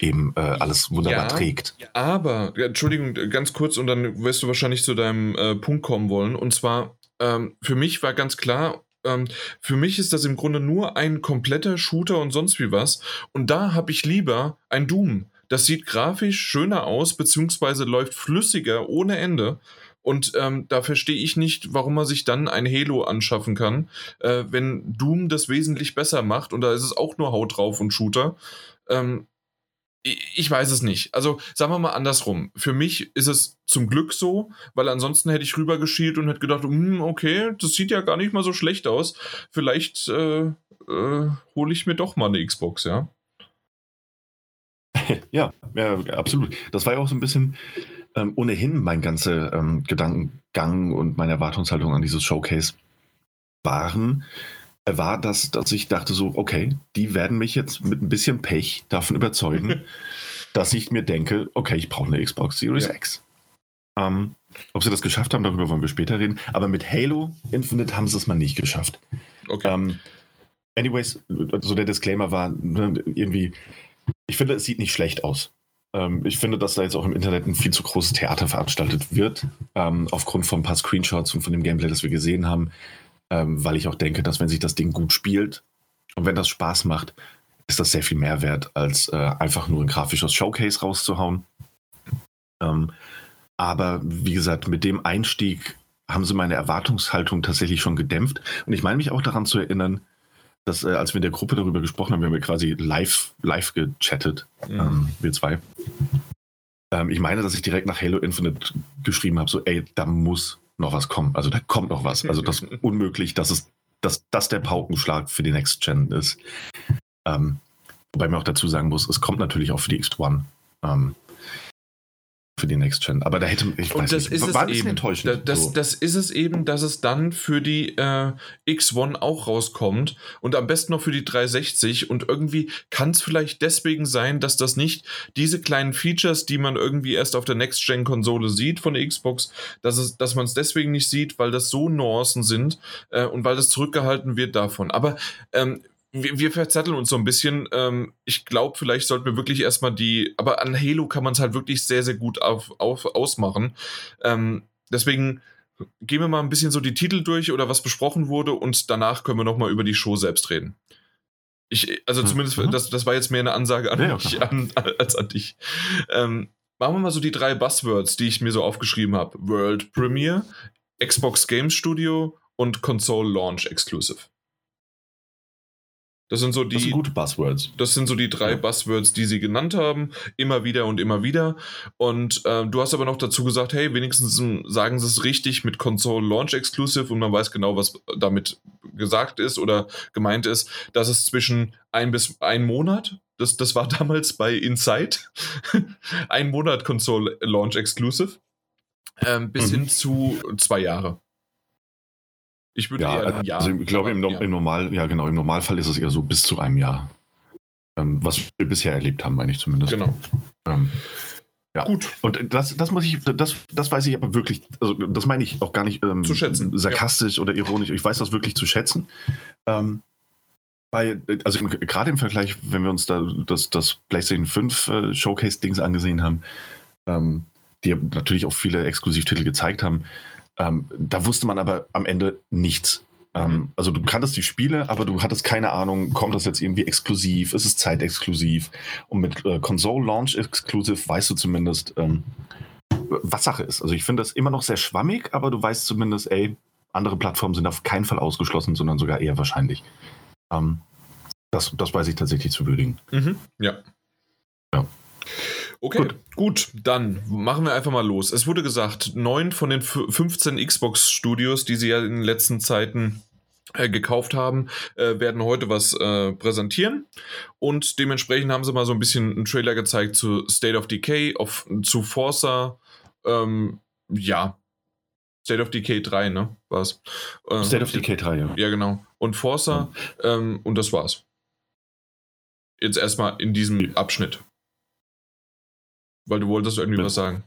eben äh, alles wunderbar ja, trägt. Aber, Entschuldigung, ganz kurz und dann wirst du wahrscheinlich zu deinem äh, Punkt kommen wollen. Und zwar, ähm, für mich war ganz klar, ähm, für mich ist das im Grunde nur ein kompletter Shooter und sonst wie was. Und da habe ich lieber ein Doom. Das sieht grafisch schöner aus, beziehungsweise läuft flüssiger ohne Ende. Und ähm, da verstehe ich nicht, warum man sich dann ein Halo anschaffen kann, äh, wenn Doom das wesentlich besser macht und da ist es auch nur Haut drauf und Shooter. Ähm, ich weiß es nicht. Also sagen wir mal andersrum. Für mich ist es zum Glück so, weil ansonsten hätte ich rübergeschielt und hätte gedacht, hm, okay, das sieht ja gar nicht mal so schlecht aus. Vielleicht äh, äh, hole ich mir doch mal eine Xbox, ja. Ja, ja, absolut. Das war ja auch so ein bisschen ähm, ohnehin mein ganzer ähm, Gedankengang und meine Erwartungshaltung an dieses Showcase waren, äh, war, dass, dass ich dachte so, okay, die werden mich jetzt mit ein bisschen Pech davon überzeugen, dass ich mir denke, okay, ich brauche eine Xbox Series ja. X. Ähm, ob sie das geschafft haben, darüber wollen wir später reden. Aber mit Halo Infinite haben sie es mal nicht geschafft. Okay. Ähm, anyways, so der Disclaimer war ne, irgendwie, ich finde, es sieht nicht schlecht aus. Ähm, ich finde, dass da jetzt auch im Internet ein viel zu großes Theater veranstaltet wird, ähm, aufgrund von ein paar Screenshots und von dem Gameplay, das wir gesehen haben, ähm, weil ich auch denke, dass wenn sich das Ding gut spielt und wenn das Spaß macht, ist das sehr viel mehr wert, als äh, einfach nur ein grafisches Showcase rauszuhauen. Ähm, aber wie gesagt, mit dem Einstieg haben sie meine Erwartungshaltung tatsächlich schon gedämpft. Und ich meine mich auch daran zu erinnern, dass äh, als wir in der Gruppe darüber gesprochen haben, wir haben ja quasi live, live gechattet, mhm. ähm, wir zwei. Ähm, ich meine, dass ich direkt nach Halo Infinite geschrieben habe, so, ey, da muss noch was kommen. Also da kommt noch was. Also das ist unmöglich, dass es, dass das der Paukenschlag für die Next Gen ist. Ähm, wobei man auch dazu sagen muss, es kommt natürlich auch für die X1. Ähm, für die Next Gen. Aber da hätte ich und das nicht, ist war es eben. enttäuschend. Das, so. das, ist es eben, dass es dann für die äh, X1 auch rauskommt und am besten noch für die 360 und irgendwie kann es vielleicht deswegen sein, dass das nicht diese kleinen Features, die man irgendwie erst auf der Next Gen Konsole sieht von der Xbox, dass es, dass man es deswegen nicht sieht, weil das so Nuancen sind äh, und weil das zurückgehalten wird davon. Aber ähm, wir, wir verzetteln uns so ein bisschen. Ähm, ich glaube, vielleicht sollten wir wirklich erstmal die, aber an Halo kann man es halt wirklich sehr, sehr gut auf, auf, ausmachen. Ähm, deswegen gehen wir mal ein bisschen so die Titel durch oder was besprochen wurde und danach können wir nochmal über die Show selbst reden. Ich, also hm, zumindest, mhm. das, das war jetzt mehr eine Ansage an ja, mich an, als an dich. Ähm, machen wir mal so die drei Buzzwords, die ich mir so aufgeschrieben habe. World Premiere, Xbox Game Studio und Console Launch Exclusive. Das sind so die. Das sind gute Buzzwords. Das sind so die drei ja. Buzzwords, die sie genannt haben. Immer wieder und immer wieder. Und äh, du hast aber noch dazu gesagt, hey, wenigstens sagen sie es richtig mit Console Launch Exclusive und man weiß genau, was damit gesagt ist oder gemeint ist. Das ist zwischen ein bis ein Monat. Das, das war damals bei Inside. ein Monat Console Launch Exclusive. Ähm, bis mhm. hin zu zwei Jahre. Ich würde ja, eher ein Jahr. Also ich glaube, im, im, Normal, ja genau, im Normalfall ist es eher so bis zu einem Jahr. Ähm, was wir bisher erlebt haben, meine ich zumindest. Genau. Ähm, ja. Gut. Und das, das muss ich, das, das weiß ich aber wirklich, also das meine ich auch gar nicht ähm, zu schätzen. sarkastisch ja. oder ironisch. Ich weiß das wirklich zu schätzen. Ähm, bei, also gerade im Vergleich, wenn wir uns da das, das PlayStation 5 äh, Showcase-Dings angesehen haben, ähm, die natürlich auch viele Exklusivtitel gezeigt haben, ähm, da wusste man aber am Ende nichts. Ähm, mhm. also du kanntest die Spiele, aber du hattest keine Ahnung, kommt das jetzt irgendwie exklusiv, ist es zeitexklusiv? Und mit äh, Console Launch Exclusive weißt du zumindest, ähm, was Sache ist. Also ich finde das immer noch sehr schwammig, aber du weißt zumindest, ey, andere Plattformen sind auf keinen Fall ausgeschlossen, sondern sogar eher wahrscheinlich. Ähm, das, das weiß ich tatsächlich zu würdigen. Mhm. Ja. Ja. Okay, gut. gut. dann machen wir einfach mal los. Es wurde gesagt, neun von den 15 Xbox-Studios, die sie ja in den letzten Zeiten äh, gekauft haben, äh, werden heute was äh, präsentieren. Und dementsprechend haben sie mal so ein bisschen einen Trailer gezeigt zu State of Decay, auf, zu Forza, ähm, ja, State of Decay 3, ne? War's. Äh, State of Decay 3, ja. Ja, genau. Und Forza, ja. Ähm, und das war's. Jetzt erstmal in diesem Abschnitt. Weil du wolltest irgendwie ja. was sagen.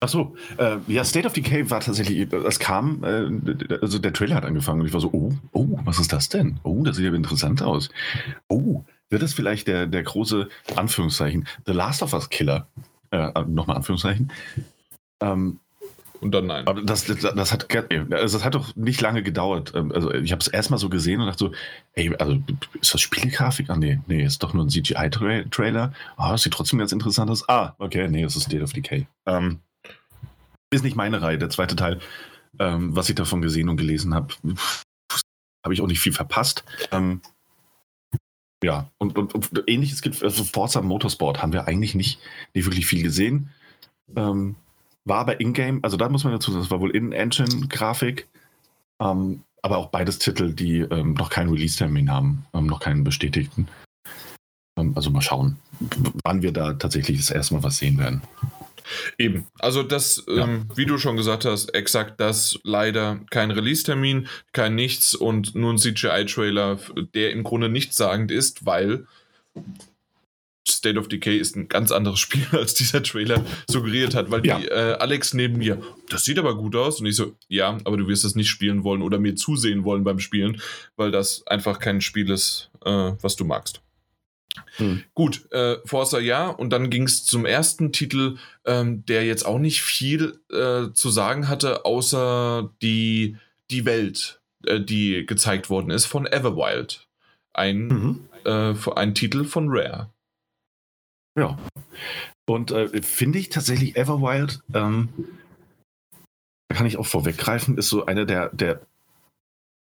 Ach so, äh, ja, State of Decay war tatsächlich, es kam, äh, also der Trailer hat angefangen und ich war so, oh, oh, was ist das denn? Oh, das sieht ja interessant aus. Oh, wird das vielleicht der, der große, Anführungszeichen, The Last of Us Killer, äh, nochmal Anführungszeichen, ähm, und dann nein. Aber das, das, das, hat, also das hat doch nicht lange gedauert. Ähm, also ich habe es erstmal so gesehen und dachte so, ey, also ist das Spielgrafik? Ah, nee, nee, ist doch nur ein CGI-Trailer. Ah, das sieht trotzdem ganz interessant aus. Ah, okay, nee, das ist State of Decay. Ähm, ist nicht meine Reihe, der zweite Teil. Ähm, was ich davon gesehen und gelesen habe, habe ich auch nicht viel verpasst. Ähm, ja, und, und, und, ähnliches gibt, also Forza Motorsport haben wir eigentlich nicht, nicht wirklich viel gesehen. Ähm, war aber Ingame, also da muss man dazu sagen, es war wohl In-Engine-Grafik, ähm, aber auch beides Titel, die ähm, noch keinen Release-Termin haben, ähm, noch keinen bestätigten. Ähm, also mal schauen, wann wir da tatsächlich das erste Mal was sehen werden. Eben, also das, ja. ähm, wie du schon gesagt hast, exakt das, leider kein Release-Termin, kein nichts und nur ein CGI-Trailer, der im Grunde nichtssagend ist, weil State of Decay ist ein ganz anderes Spiel, als dieser Trailer suggeriert hat, weil ja. die äh, Alex neben mir, das sieht aber gut aus. Und ich so, ja, aber du wirst das nicht spielen wollen oder mir zusehen wollen beim Spielen, weil das einfach kein Spiel ist, äh, was du magst. Hm. Gut, äh, Forza ja, und dann ging es zum ersten Titel, ähm, der jetzt auch nicht viel äh, zu sagen hatte, außer die, die Welt, äh, die gezeigt worden ist von Everwild. Ein, mhm. Äh, ein Titel von Rare. Ja. Und äh, finde ich tatsächlich Everwild, ähm, da kann ich auch vorweggreifen, ist so einer der, der,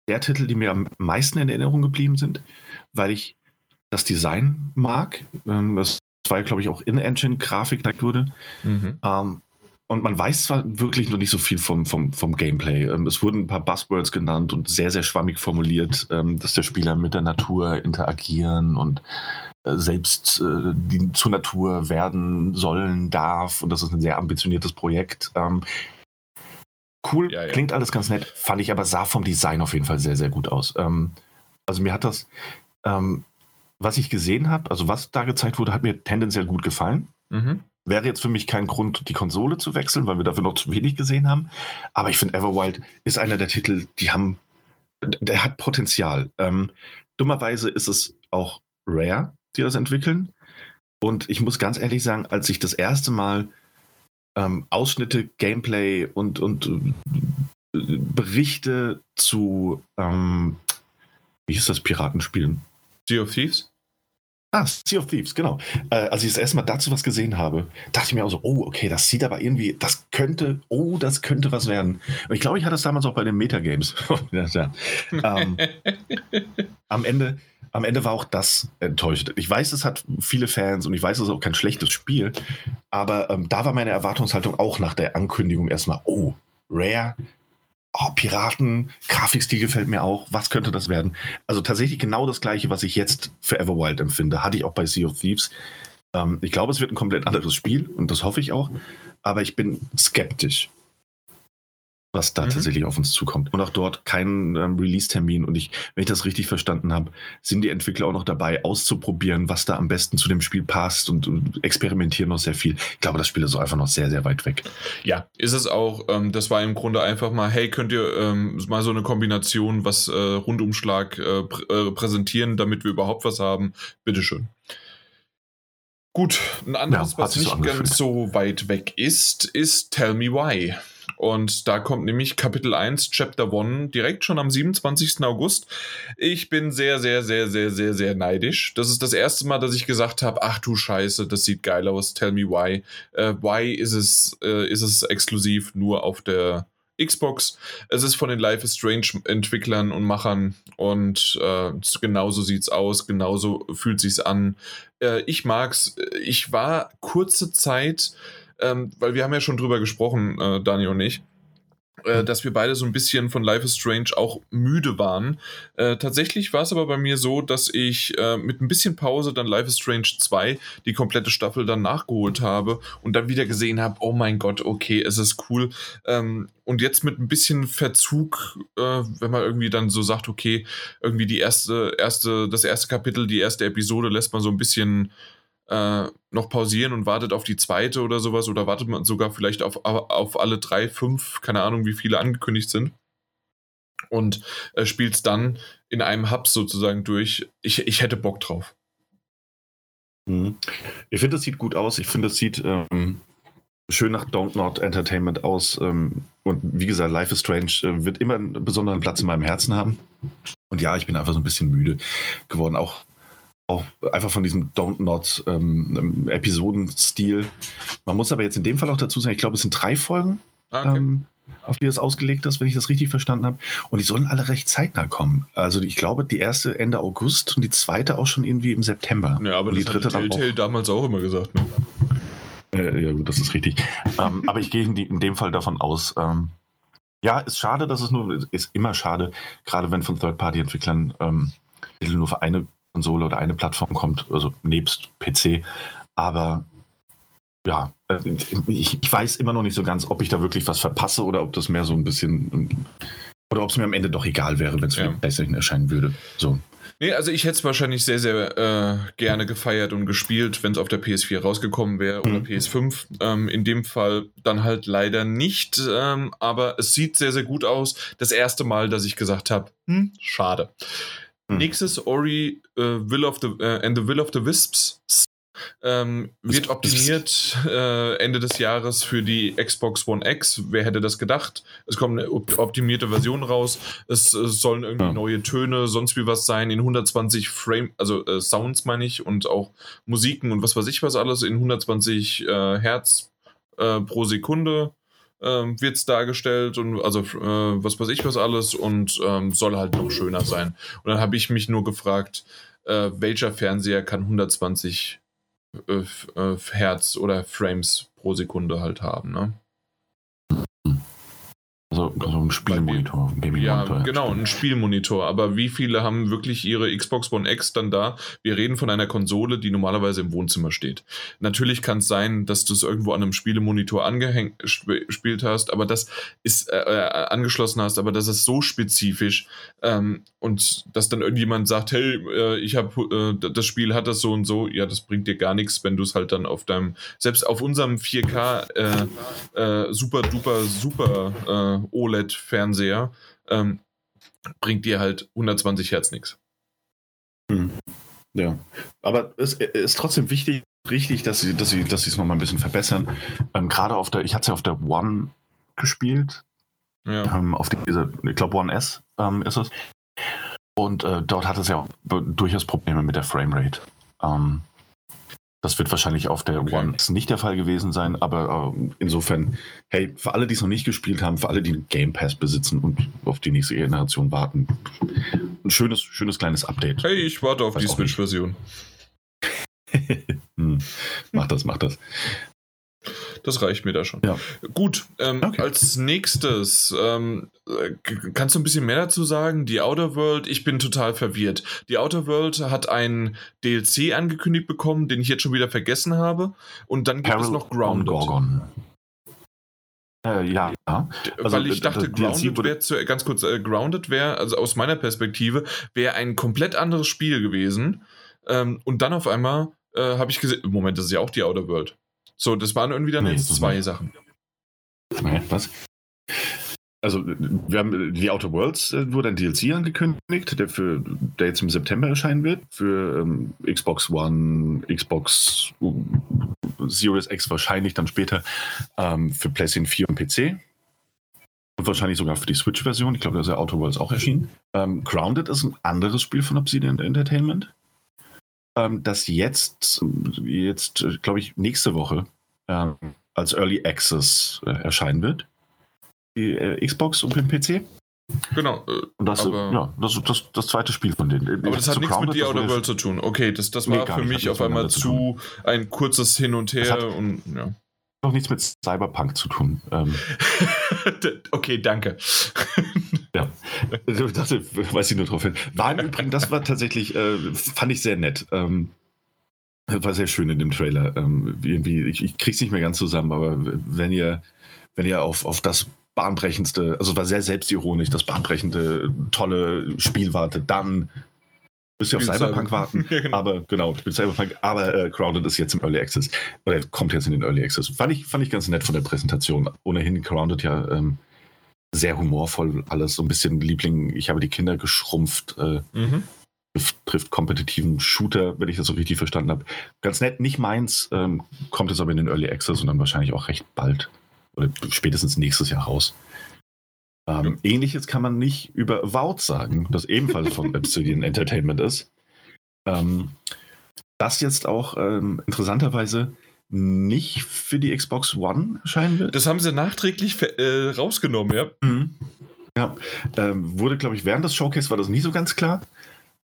der Titel, die mir am meisten in Erinnerung geblieben sind, weil ich das Design mag. Ähm, das war, glaube ich, auch In-Engine-Grafik wurde. Mhm. Ähm, und man weiß zwar wirklich noch nicht so viel vom, vom, vom Gameplay. Ähm, es wurden ein paar Buzzwords genannt und sehr, sehr schwammig formuliert, ähm, dass der Spieler mit der Natur interagieren und selbst äh, die, zur Natur werden sollen darf. Und das ist ein sehr ambitioniertes Projekt. Ähm, cool, ja, ja. klingt alles ganz nett, fand ich aber sah vom Design auf jeden Fall sehr, sehr gut aus. Ähm, also mir hat das, ähm, was ich gesehen habe, also was da gezeigt wurde, hat mir tendenziell gut gefallen. Mhm. Wäre jetzt für mich kein Grund, die Konsole zu wechseln, weil wir dafür noch zu wenig gesehen haben. Aber ich finde, Everwild ist einer der Titel, die haben, der hat Potenzial. Ähm, dummerweise ist es auch Rare, die das entwickeln. Und ich muss ganz ehrlich sagen, als ich das erste Mal ähm, Ausschnitte, Gameplay und, und äh, Berichte zu, ähm, wie hieß das Piratenspiel? Sea of Thieves? Ah, Sea of Thieves, genau. Äh, als ich das erste Mal dazu was gesehen habe, dachte ich mir auch so, oh, okay, das sieht aber irgendwie, das könnte, oh, das könnte was werden. Und ich glaube, ich hatte es damals auch bei den Metagames. ja. ähm, am Ende, am Ende war auch das enttäuscht. Ich weiß, es hat viele Fans und ich weiß, es ist auch kein schlechtes Spiel, aber ähm, da war meine Erwartungshaltung auch nach der Ankündigung erstmal, oh, Rare oh, Piraten, Grafikstil gefällt mir auch, was könnte das werden? Also tatsächlich genau das gleiche, was ich jetzt für Everwild empfinde, hatte ich auch bei Sea of Thieves. Ähm, ich glaube, es wird ein komplett anderes Spiel und das hoffe ich auch, aber ich bin skeptisch was da mhm. tatsächlich auf uns zukommt. Und auch dort kein ähm, Release-Termin. Und ich, wenn ich das richtig verstanden habe, sind die Entwickler auch noch dabei, auszuprobieren, was da am besten zu dem Spiel passt und, und experimentieren noch sehr viel. Ich glaube, das Spiel ist so einfach noch sehr, sehr weit weg. Ja, ist es auch. Ähm, das war im Grunde einfach mal, hey, könnt ihr ähm, mal so eine Kombination, was äh, Rundumschlag äh, pr äh, präsentieren, damit wir überhaupt was haben? Bitteschön. Gut, ein anderes, ja, was nicht so ganz so weit weg ist, ist Tell Me Why. Und da kommt nämlich Kapitel 1, Chapter 1, direkt schon am 27. August. Ich bin sehr, sehr, sehr, sehr, sehr, sehr neidisch. Das ist das erste Mal, dass ich gesagt habe, ach du Scheiße, das sieht geil aus, tell me why. Äh, why ist es, äh, ist es exklusiv nur auf der Xbox. Es ist von den Life is Strange Entwicklern und Machern und äh, genauso sieht's aus, genauso fühlt sich's an. Äh, ich mag's. Ich war kurze Zeit ähm, weil wir haben ja schon drüber gesprochen, äh, Dani und ich, äh, dass wir beide so ein bisschen von Life is Strange auch müde waren. Äh, tatsächlich war es aber bei mir so, dass ich äh, mit ein bisschen Pause dann Life is Strange 2 die komplette Staffel dann nachgeholt habe und dann wieder gesehen habe, oh mein Gott, okay, es ist cool. Ähm, und jetzt mit ein bisschen Verzug, äh, wenn man irgendwie dann so sagt, okay, irgendwie die erste, erste, das erste Kapitel, die erste Episode lässt man so ein bisschen äh, noch pausieren und wartet auf die zweite oder sowas oder wartet man sogar vielleicht auf, auf alle drei, fünf, keine Ahnung, wie viele angekündigt sind und äh, spielt es dann in einem Hub sozusagen durch. Ich, ich hätte Bock drauf. Mhm. Ich finde, das sieht gut aus. Ich finde, das sieht ähm, schön nach Don't Not Entertainment aus. Ähm, und wie gesagt, Life is Strange äh, wird immer einen besonderen Platz in meinem Herzen haben. Und ja, ich bin einfach so ein bisschen müde geworden. Auch auch einfach von diesem Don't Not ähm, Episodenstil. Man muss aber jetzt in dem Fall auch dazu sagen, ich glaube, es sind drei Folgen, ah, okay. ähm, auf die das ausgelegt ist, wenn ich das richtig verstanden habe. Und die sollen alle recht zeitnah kommen. Also ich glaube, die erste Ende August und die zweite auch schon irgendwie im September. Ja, aber und die dritte hat Telltale damals auch immer gesagt. Ne? Äh, ja gut, das ist richtig. ähm, aber ich gehe in, in, dem Fall davon aus, ähm, ja, ist schade, dass es nur, ist immer schade, gerade wenn von Third-Party-Entwicklern ähm, nur für eine Konsole oder eine Plattform kommt, also nebst PC. Aber ja, äh, ich, ich, weiß immer noch nicht so ganz, ob ich da wirklich was verpasse oder ob das mehr so ein bisschen oder ob es mir am Ende doch egal wäre, wenn es ja. PlayStation erscheinen würde. So. Nee, also ich hätte es wahrscheinlich sehr, sehr äh, gerne gefeiert und gespielt, wenn es auf der PS4 rausgekommen wäre oder mhm. PS5. Ähm, in dem Fall dann halt leider nicht, ähm, aber es sieht sehr, sehr gut aus. Das erste Mal, dass ich gesagt habe, hm, schade. Hm. Nächstes Ori äh, Will of the, äh, and the Will of the Wisps ähm, wird optimiert äh, Ende des Jahres für die Xbox One X. Wer hätte das gedacht? Es kommt eine optimierte Version raus. Es, es sollen irgendwie ja. neue Töne, sonst wie was sein in 120 Frame, also äh, Sounds meine ich und auch Musiken und was weiß ich was alles in 120 äh, Hertz äh, pro Sekunde ähm, wird es dargestellt und also äh, was weiß ich was alles und ähm, soll halt noch schöner sein. Und dann habe ich mich nur gefragt, äh, welcher Fernseher kann 120 äh, äh, Hertz oder Frames pro Sekunde halt haben, ne? Also, also ein Spielmonitor, ein Ja, genau, ein Spielmonitor. Aber wie viele haben wirklich ihre Xbox One X dann da? Wir reden von einer Konsole, die normalerweise im Wohnzimmer steht. Natürlich kann es sein, dass du es irgendwo an einem Spielemonitor angehängt gespielt hast, aber das ist äh, äh, angeschlossen hast, aber das ist so spezifisch ähm, und dass dann irgendjemand sagt, hey, äh, ich habe äh, das Spiel hat das so und so, ja, das bringt dir gar nichts, wenn du es halt dann auf deinem, selbst auf unserem 4K äh, äh, super duper super OLED-Fernseher, ähm, bringt dir halt 120 Hertz nichts. Hm. Ja, aber es ist trotzdem wichtig, richtig, dass sie, dass sie, dass sie es nochmal ein bisschen verbessern. Ähm, Gerade auf der, ich hatte es ja auf der One gespielt, ja. ähm, auf dieser, ich glaube One S ähm, ist es. Und äh, dort hat es ja auch durchaus Probleme mit der Framerate. Ähm, das wird wahrscheinlich auf der okay. One nicht der Fall gewesen sein, aber äh, insofern, hey, für alle, die es noch nicht gespielt haben, für alle, die Game Pass besitzen und auf die nächste Generation warten, ein schönes, schönes kleines Update. Hey, ich warte auf Weiß die Switch-Version. hm. Mach das, mach das. Das reicht mir da schon. Ja. Gut, ähm, okay. als nächstes, ähm, kannst du ein bisschen mehr dazu sagen? Die Outer World, ich bin total verwirrt. Die Outer World hat einen DLC angekündigt bekommen, den ich jetzt schon wieder vergessen habe. Und dann gibt Peril es noch Grounded. Gorgon. Äh, ja, ja. Also, Weil ich dachte, Grounded wäre ganz kurz, äh, Grounded wäre, also aus meiner Perspektive, wäre ein komplett anderes Spiel gewesen. Ähm, und dann auf einmal äh, habe ich gesehen, Moment, das ist ja auch die Outer World. So, das waren irgendwie dann nee, jetzt zwei nicht. Sachen. Was? Also, wir haben die Outer Worlds äh, wurde ein DLC angekündigt, der, für, der jetzt im September erscheinen wird. Für ähm, Xbox One, Xbox Series X wahrscheinlich dann später ähm, für PlayStation 4 und PC. Und wahrscheinlich sogar für die Switch-Version. Ich glaube, da ist ja Outer Worlds auch erschienen. Ähm, Grounded ist ein anderes Spiel von Obsidian Entertainment ähm, das jetzt, jetzt glaube ich, nächste Woche ähm, als Early Access äh, erscheinen wird. Die äh, Xbox und den PC. Genau. Äh, und das, ja, das, das, das zweite Spiel von denen. Aber das hat nichts mit The Outer World zu tun. Okay, das, das war nee, für mich auf einmal zu ein kurzes Hin und Her und ja noch nichts mit Cyberpunk zu tun. Ähm. okay, danke. Das weiß ich nur drauf hin. War im Übrigen, das war tatsächlich, äh, fand ich sehr nett. Ähm, war sehr schön in dem Trailer. Ähm, irgendwie, ich, ich krieg's nicht mehr ganz zusammen, aber wenn ihr, wenn ihr auf, auf das bahnbrechendste, also war sehr selbstironisch, das bahnbrechende, tolle Spiel wartet, dann Müsst ihr auf Cyberpunk warten. ja, genau. Aber genau, ich bin Cyberpunk, aber äh, Crowded ist jetzt im Early Access. Oder kommt jetzt in den Early Access. Fand ich, fand ich ganz nett von der Präsentation. Ohnehin Crowded ja ähm, sehr humorvoll, alles so ein bisschen Liebling. Ich habe die Kinder geschrumpft. Äh, mhm. Trifft kompetitiven Shooter, wenn ich das so richtig verstanden habe. Ganz nett, nicht meins, ähm, kommt jetzt aber in den Early Access und dann wahrscheinlich auch recht bald. Oder spätestens nächstes Jahr raus. Ähm, ähnliches kann man nicht über Vault sagen, das ebenfalls von Obsidian Entertainment ist. Ähm, das jetzt auch ähm, interessanterweise nicht für die Xbox One erscheinen wird. Das haben sie nachträglich äh, rausgenommen, ja. Mhm. Ja, ähm, wurde, glaube ich, während des Showcase war das nie so ganz klar.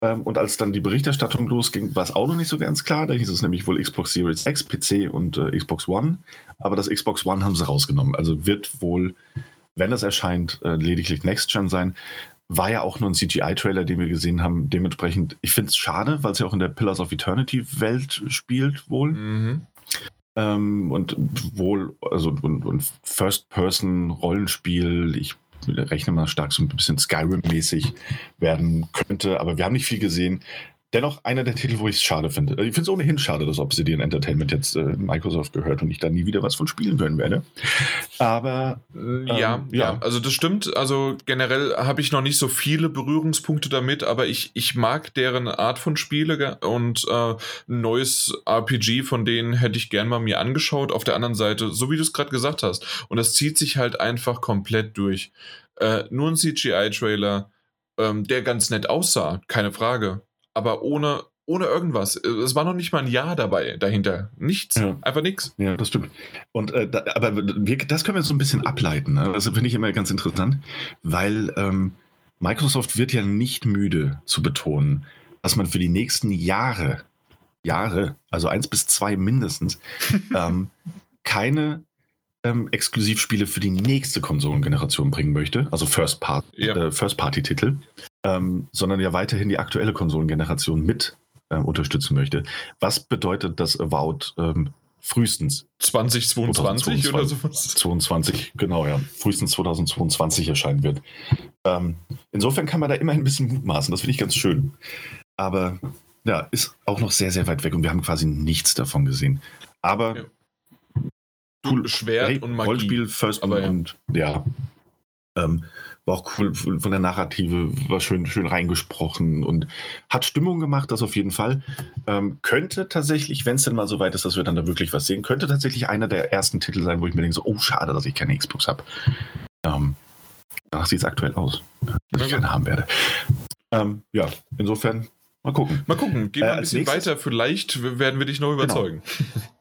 Ähm, und als dann die Berichterstattung losging, war es auch noch nicht so ganz klar. Da hieß es nämlich wohl Xbox Series X, PC und äh, Xbox One. Aber das Xbox One haben sie rausgenommen. Also wird wohl wenn es erscheint, äh, lediglich Next Gen sein. War ja auch nur ein CGI-Trailer, den wir gesehen haben. Dementsprechend, ich finde es schade, weil es ja auch in der Pillars of Eternity-Welt spielt, wohl. Mhm. Ähm, und wohl, also und, und First-Person-Rollenspiel, ich rechne mal stark so ein bisschen Skyrim-mäßig werden könnte, aber wir haben nicht viel gesehen dennoch einer der Titel, wo ich es schade finde. Ich finde es ohnehin schade, dass Obsidian Entertainment jetzt äh, Microsoft gehört und ich da nie wieder was von spielen können werde. Aber äh, ähm, ja, ja, also das stimmt. Also generell habe ich noch nicht so viele Berührungspunkte damit, aber ich, ich mag deren Art von Spiele und äh, ein neues RPG von denen hätte ich gern mal mir angeschaut. Auf der anderen Seite, so wie du es gerade gesagt hast, und das zieht sich halt einfach komplett durch. Äh, nur ein CGI-Trailer, ähm, der ganz nett aussah, keine Frage aber ohne, ohne irgendwas. Es war noch nicht mal ein Jahr dabei dahinter. Nichts. Ja. Einfach nichts. Ja, das stimmt. Und äh, da, aber wir, das können wir so ein bisschen ableiten. Ne? Das finde ich immer ganz interessant, weil ähm, Microsoft wird ja nicht müde zu betonen, dass man für die nächsten Jahre, Jahre, also eins bis zwei mindestens, ähm, keine ähm, Exklusivspiele für die nächste Konsolengeneration bringen möchte, also First-Party-Titel, ja. äh, First ähm, sondern ja weiterhin die aktuelle Konsolengeneration mit äh, unterstützen möchte. Was bedeutet das Avowed ähm, frühestens 2022 oder sowas? 22, genau, ja. Frühestens 2022 erscheinen wird. Ähm, insofern kann man da immer ein bisschen mutmaßen. Das finde ich ganz schön. Aber ja, ist auch noch sehr, sehr weit weg und wir haben quasi nichts davon gesehen. Aber ja. Cool. Schwert hey, und Magie. Rollspiel, First aber ja. und ja. Ähm, war auch cool von der Narrative, war schön, schön reingesprochen und hat Stimmung gemacht, das auf jeden Fall. Ähm, könnte tatsächlich, wenn es denn mal so weit ist, dass wir dann da wirklich was sehen, könnte tatsächlich einer der ersten Titel sein, wo ich mir denke, so, oh, schade, dass ich keine Xbox habe. Ähm, danach sieht es aktuell aus, dass ich keine haben werde. Ähm, ja, insofern, mal gucken. Mal gucken, gehen wir äh, ein bisschen nächstes, weiter, vielleicht werden wir dich noch genau. überzeugen. Genau.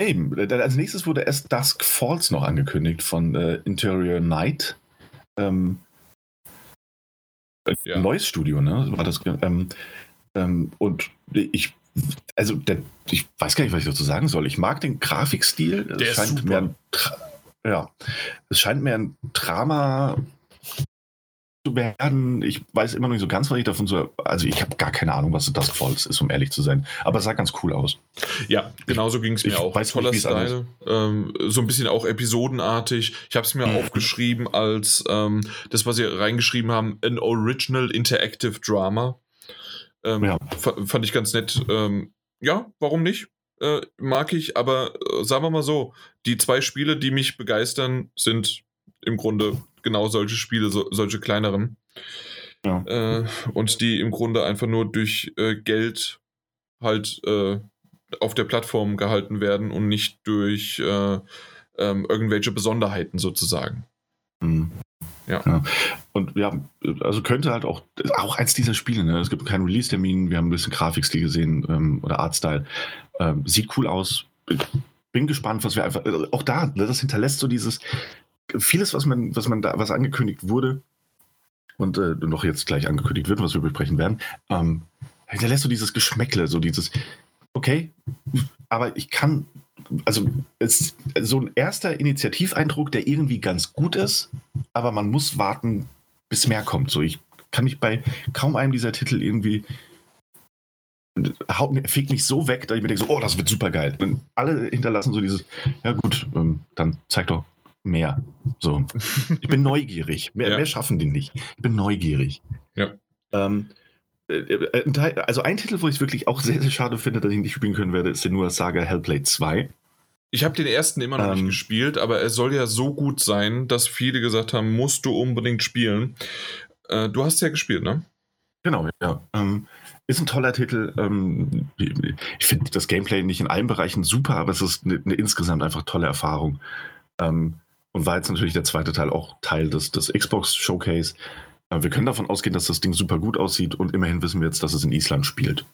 Eben, als nächstes wurde erst Dusk Falls noch angekündigt von äh, Interior Night. Ähm, ja. Neues Studio, ne? War das, ähm, ähm, und ich, also der, ich weiß gar nicht, was ich dazu sagen soll. Ich mag den Grafikstil. Der es scheint super. Mehr ein, ja, es scheint mir ein Drama zu werden. Ich weiß immer noch nicht so ganz, was ich davon so. Also, ich habe gar keine Ahnung, was Dusk Falls ist, um ehrlich zu sein. Aber es sah ganz cool aus. Ja, genauso ging es mir auch. Weiß Toller nicht, Style. Ähm, so ein bisschen auch episodenartig. Ich habe es mir mhm. aufgeschrieben als das, was sie reingeschrieben haben: an Original Interactive Drama. Ähm, ja. Fand ich ganz nett. Ähm, ja, warum nicht? Äh, mag ich, aber äh, sagen wir mal so: Die zwei Spiele, die mich begeistern, sind im Grunde genau solche Spiele, so, solche kleineren. Ja. Äh, und die im Grunde einfach nur durch äh, Geld halt äh, auf der Plattform gehalten werden und nicht durch äh, ähm, irgendwelche Besonderheiten sozusagen. Mhm. Ja. ja. Und ja, also könnte halt auch, auch eins dieser Spiele, ne? es gibt keinen Release-Termin, wir haben ein bisschen Grafikstil gesehen ähm, oder Artstyle. Ähm, sieht cool aus. Bin gespannt, was wir einfach, äh, auch da, das hinterlässt so dieses, vieles, was man, was man da, was angekündigt wurde und äh, noch jetzt gleich angekündigt wird, was wir besprechen werden, ähm, hinterlässt so dieses Geschmäckle, so dieses, okay, aber ich kann, also es, so ein erster Initiativeindruck, der irgendwie ganz gut ist, aber man muss warten, bis mehr kommt. So, ich kann mich bei kaum einem dieser Titel irgendwie haut, fegt mich so weg, dass ich mir denke, so, oh, das wird super geil. Und alle hinterlassen so dieses, ja gut, ähm, dann zeig doch, mehr. So. Ich bin neugierig. Mehr, ja. mehr schaffen die nicht. Ich bin neugierig. Ja. Ähm, äh, äh, also ein Titel, wo ich es wirklich auch sehr, sehr schade finde, dass ich nicht spielen können werde, ist der nur Saga Hellblade 2. Ich habe den ersten immer noch ähm, nicht gespielt, aber er soll ja so gut sein, dass viele gesagt haben, musst du unbedingt spielen. Äh, du hast ja gespielt, ne? Genau, ja. Ähm, ist ein toller Titel. Ähm, ich finde das Gameplay nicht in allen Bereichen super, aber es ist eine, eine insgesamt einfach tolle Erfahrung. Ähm, und war jetzt natürlich der zweite Teil auch Teil des, des Xbox Showcase. Wir können davon ausgehen, dass das Ding super gut aussieht und immerhin wissen wir jetzt, dass es in Island spielt.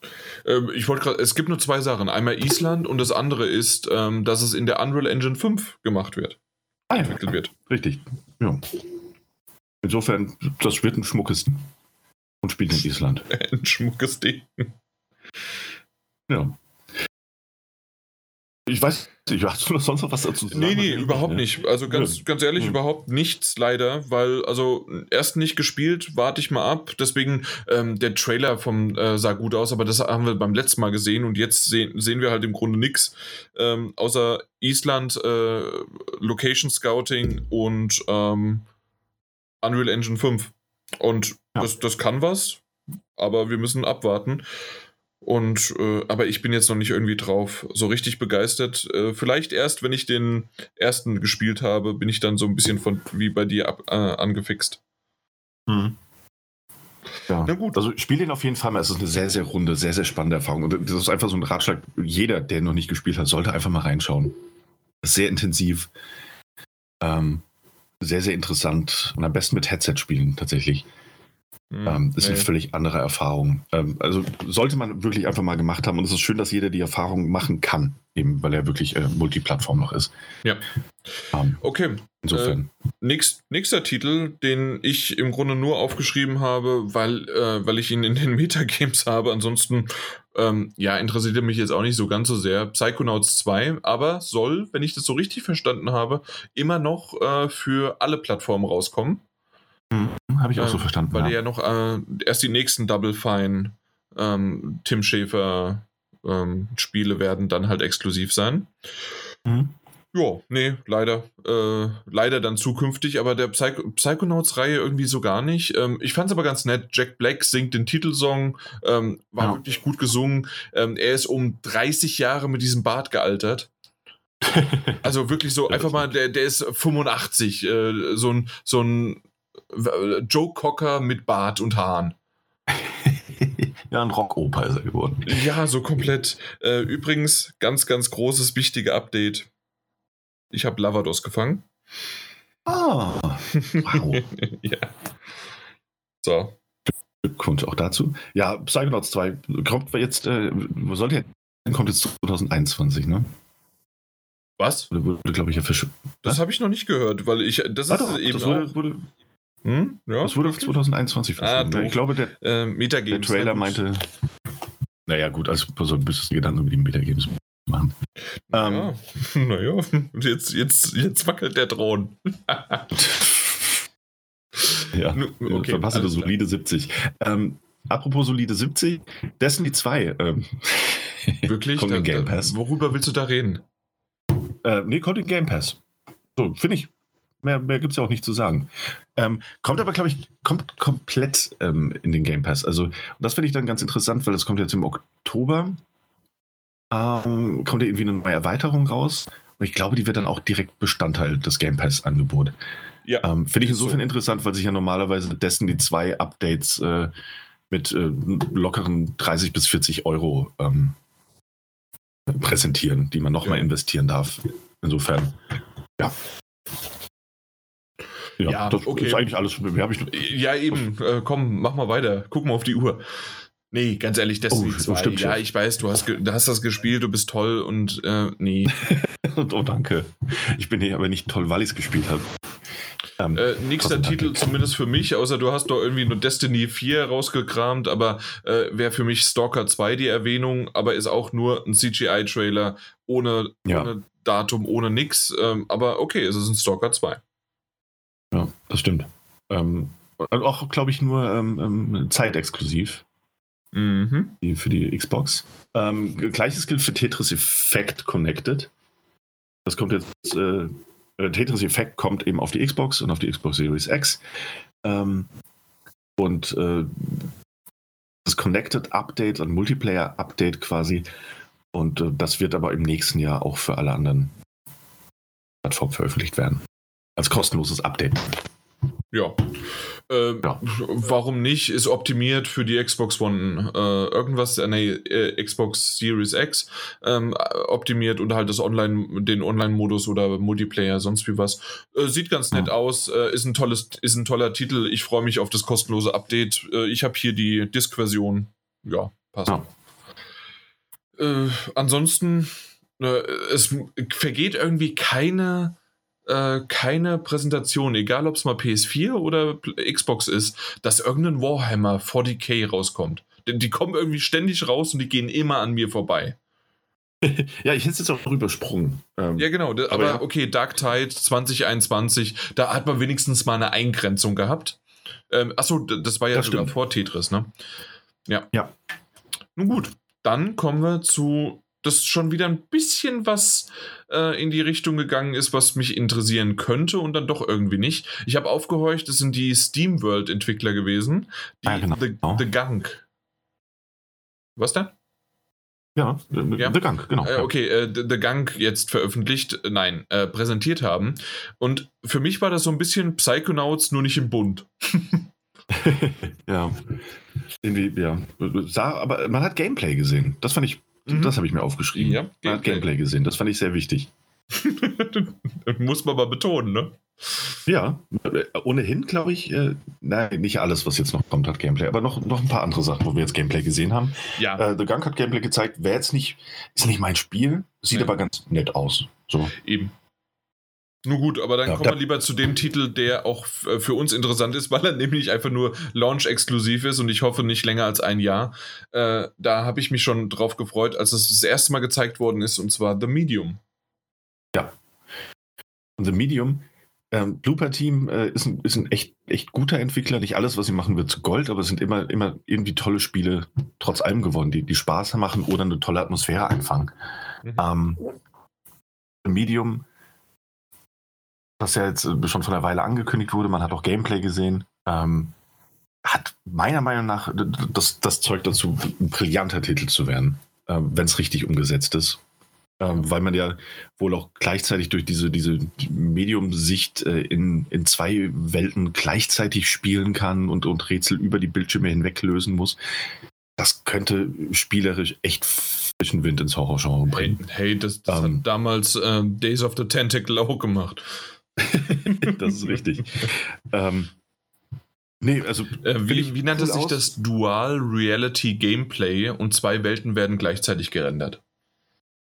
Ähm, ich wollte gerade, es gibt nur zwei Sachen. Einmal Island und das andere ist, ähm, dass es in der Unreal Engine 5 gemacht wird. Ah, entwickelt wird. Richtig. Ja. Insofern, das wird ein schmuckes Ding. Und spielt in Island. ein schmuckes Ding. Ja. Ich weiß nicht, hast du noch sonst noch was dazu zu sagen? Nee, nee, überhaupt nicht. nicht. Also ganz, ja. ganz ehrlich, ja. überhaupt nichts leider, weil, also erst nicht gespielt, warte ich mal ab. Deswegen, ähm, der Trailer vom äh, sah gut aus, aber das haben wir beim letzten Mal gesehen und jetzt sehen, sehen wir halt im Grunde nichts. Ähm, außer Island, äh, Location Scouting und ähm, Unreal Engine 5. Und ja. das, das kann was, aber wir müssen abwarten. Und äh, aber ich bin jetzt noch nicht irgendwie drauf so richtig begeistert. Äh, vielleicht erst, wenn ich den ersten gespielt habe, bin ich dann so ein bisschen von wie bei dir ab, äh, angefixt. Mhm. Ja, Na gut. Also ich spiele den auf jeden Fall mal. Es ist eine sehr, sehr runde, sehr, sehr spannende Erfahrung. Und das ist einfach so ein Ratschlag. Jeder, der noch nicht gespielt hat, sollte einfach mal reinschauen. Sehr intensiv. Ähm, sehr, sehr interessant. Und am besten mit Headset spielen, tatsächlich. Mhm. Ähm, ist nee. eine völlig andere Erfahrung. Ähm, also sollte man wirklich einfach mal gemacht haben. Und es ist schön, dass jeder die Erfahrung machen kann, eben weil er wirklich äh, Multiplattform noch ist. Ja. Ähm, okay. Insofern. Äh, nächst, nächster Titel, den ich im Grunde nur aufgeschrieben habe, weil, äh, weil ich ihn in den Metagames habe. Ansonsten, ähm, ja, interessiert er mich jetzt auch nicht so ganz so sehr. Psychonauts 2, aber soll, wenn ich das so richtig verstanden habe, immer noch äh, für alle Plattformen rauskommen. Mhm, Habe ich auch ähm, so verstanden. Weil ja, ja noch äh, erst die nächsten Double Fine ähm, Tim Schäfer ähm, Spiele werden dann halt exklusiv sein. Mhm. Ja, nee, leider. Äh, leider dann zukünftig, aber der Psych Psychonauts-Reihe irgendwie so gar nicht. Ähm, ich fand es aber ganz nett. Jack Black singt den Titelsong, ähm, war ja. wirklich gut gesungen. Ähm, er ist um 30 Jahre mit diesem Bart gealtert. also wirklich so, einfach mal, der, der ist 85. Äh, so ein, so ein Joe Cocker mit Bart und Haaren. ja, ein Rockoper ist er geworden. Ja, so komplett. Äh, übrigens, ganz, ganz großes, wichtiges Update. Ich habe Lavados gefangen. Ah, wow. ja. So. Glückwunsch auch dazu. Ja, Psychonauts 2 kommt jetzt, äh, wo soll der? Kommt jetzt 2021, ne? Was? Wurde, wurde glaube ich, ja. Das habe ich noch nicht gehört, weil ich, das Ah, ist doch, eben das auch, wurde, wurde, hm? ja, das wurde auf 2021 Ah, verschoben. doof. ich glaube, der, äh, der. Trailer meinte, naja gut, also so ein bisschen Gedanken über die Metagames machen. Ähm, Ja, naja, und jetzt, jetzt, jetzt wackelt der Thron. ja, Nu- okay, das klar. solide 70. Ähm, apropos solide 70, Destiny 2. Ähm, Wirklich? Kommt Da- in Game da- Pass. Worüber willst du da reden? Äh, nee, kommt in Game Pass. So, finde ich. Mehr, mehr gibt es ja auch nicht zu sagen. Ähm, kommt aber, glaube ich, kommt komplett ähm, in den Game Pass. Also, das finde ich dann ganz interessant, weil das kommt jetzt im Oktober. Ähm, kommt ja irgendwie eine neue Erweiterung raus. Und ich glaube, die wird dann auch direkt Bestandteil des Game Pass-Angebots. Ja. Ähm, finde ich Ist so. insofern interessant, weil sich ja normalerweise Destiny 2 Updates äh, mit äh, lockeren 30 bis 40 Euro ähm, präsentieren, die man nochmal Ja. investieren darf. Insofern, ja. Ja, Ja, das okay. ist eigentlich alles. Mehr habe ich, Ja, eben. Äh, komm, mach mal weiter. Guck mal auf die Uhr. Nee, ganz ehrlich, Destiny Oh, 2. stimmt ja, ich weiß, du hast, du hast das gespielt, du bist toll und äh, nee. oh, danke. Ich bin hier aber nicht toll, weil ich es gespielt habe. Ähm, Äh, nächster Titel danke. zumindest für mich, außer du hast doch irgendwie nur Destiny 4 rausgekramt, aber äh, wäre für mich Stalker 2 die Erwähnung, aber ist auch nur ein CGI-Trailer ohne, Ja. ohne Datum, ohne nix. Ähm, aber okay, es ist ein Stalker 2. ja, das stimmt. Ähm, auch, glaube ich, nur ähm, ähm, zeitexklusiv. Mhm. für die Xbox. Ähm, gleiches gilt für Tetris Effect Connected. Das kommt jetzt, äh, äh, Tetris Effect kommt eben auf die Xbox und auf die Xbox Series X. Ähm, und äh, das Connected Update, ein Multiplayer Update quasi. Und äh, das wird aber im nächsten Jahr auch für alle anderen Plattformen veröffentlicht werden. Als kostenloses Update. Ja. Ähm, Ja. Warum nicht? Ist optimiert für die Xbox One. Äh, irgendwas, äh, nee, äh, Xbox Series X ähm, äh, optimiert und halt das Online, den Online-Modus oder Multiplayer, sonst wie was. Äh, sieht ganz nett aus. Äh, ist ein tolles, ist ein toller Titel. Ich freue mich auf das kostenlose Update. Äh, ich habe hier die Disk-Version. Ja, passt. Ja. Äh, ansonsten, äh, es vergeht irgendwie keine äh, keine Präsentation, egal ob es mal PS4 oder Xbox ist, dass irgendein Warhammer 40k rauskommt. Denn die kommen irgendwie ständig raus und die gehen immer an mir vorbei. Ja, ich hätte es jetzt auch übersprungen. Ähm, Ja, genau. da- Aber Aber, ja. okay, Dark Tide 2021, da hat man wenigstens mal eine Eingrenzung gehabt. Ähm, achso, das war ja Das sogar stimmt. vor Tetris, ne? Ja. Ja. Nun gut, dann kommen wir zu, das schon wieder ein bisschen was äh, in die Richtung gegangen ist, was mich interessieren könnte und dann doch irgendwie nicht. Ich habe aufgehorcht, es sind die SteamWorld-Entwickler gewesen, die Ah, genau. The, The Gunk. Was denn? Ja, Ja. The Gang, genau. Äh, okay, äh, The Gunk jetzt veröffentlicht, äh, nein, äh, präsentiert haben. Und für mich war das so ein bisschen Psychonauts, nur nicht im Bund. ja. Irgendwie, ja. Aber man hat Gameplay gesehen. Das fand ich, Mhm. das habe ich mir aufgeschrieben. Ja, man hat Gameplay. Gameplay gesehen. Das fand ich sehr wichtig. Muss man mal betonen, ne? Ja, äh, ohnehin glaube ich, äh, nein, nicht alles, was jetzt noch kommt, hat Gameplay, aber noch, noch ein paar andere Sachen, wo wir jetzt Gameplay gesehen haben. Ja, Äh, The Gunk hat Gameplay gezeigt, wäre jetzt nicht, ist nicht mein Spiel, sieht Ja. aber ganz nett aus. So. eben. Nun gut, aber dann Ja, kommen wir lieber zu dem Titel, der auch äh, für uns interessant ist, weil er nämlich einfach nur Launch-exklusiv ist und ich hoffe nicht länger als ein Jahr. Äh, da habe ich mich schon drauf gefreut, als es das erste Mal gezeigt worden ist, und zwar The Medium. Und The Medium, ähm, Blooper Team äh, ist, ein, ist ein echt, echt guter Entwickler. Nicht alles, was sie machen, wird zu Gold, aber es sind immer, immer irgendwie tolle Spiele trotz allem geworden, die, die Spaß machen oder eine tolle Atmosphäre einfangen. Mhm. Ähm, The Medium, das ja jetzt äh, schon vor einer Weile angekündigt wurde, man hat auch Gameplay gesehen, ähm, hat meiner Meinung nach das, das Zeug dazu, ein brillanter Titel zu werden, ähm, wenn es richtig umgesetzt ist. Ähm, weil man ja wohl auch gleichzeitig durch diese, diese Medium-Sicht äh, in, in zwei Welten gleichzeitig spielen kann und, und Rätsel über die Bildschirme hinweg lösen muss. Das könnte spielerisch echt frischen Wind ins Horrorgenre bringen. Hey, hey das, das ähm, hat damals äh, Days of the Tentacle auch gemacht. das ist richtig. ähm, nee, also. Äh, wie, wie nannte cool sich aus? das Dual Reality Gameplay und zwei Welten werden gleichzeitig gerendert?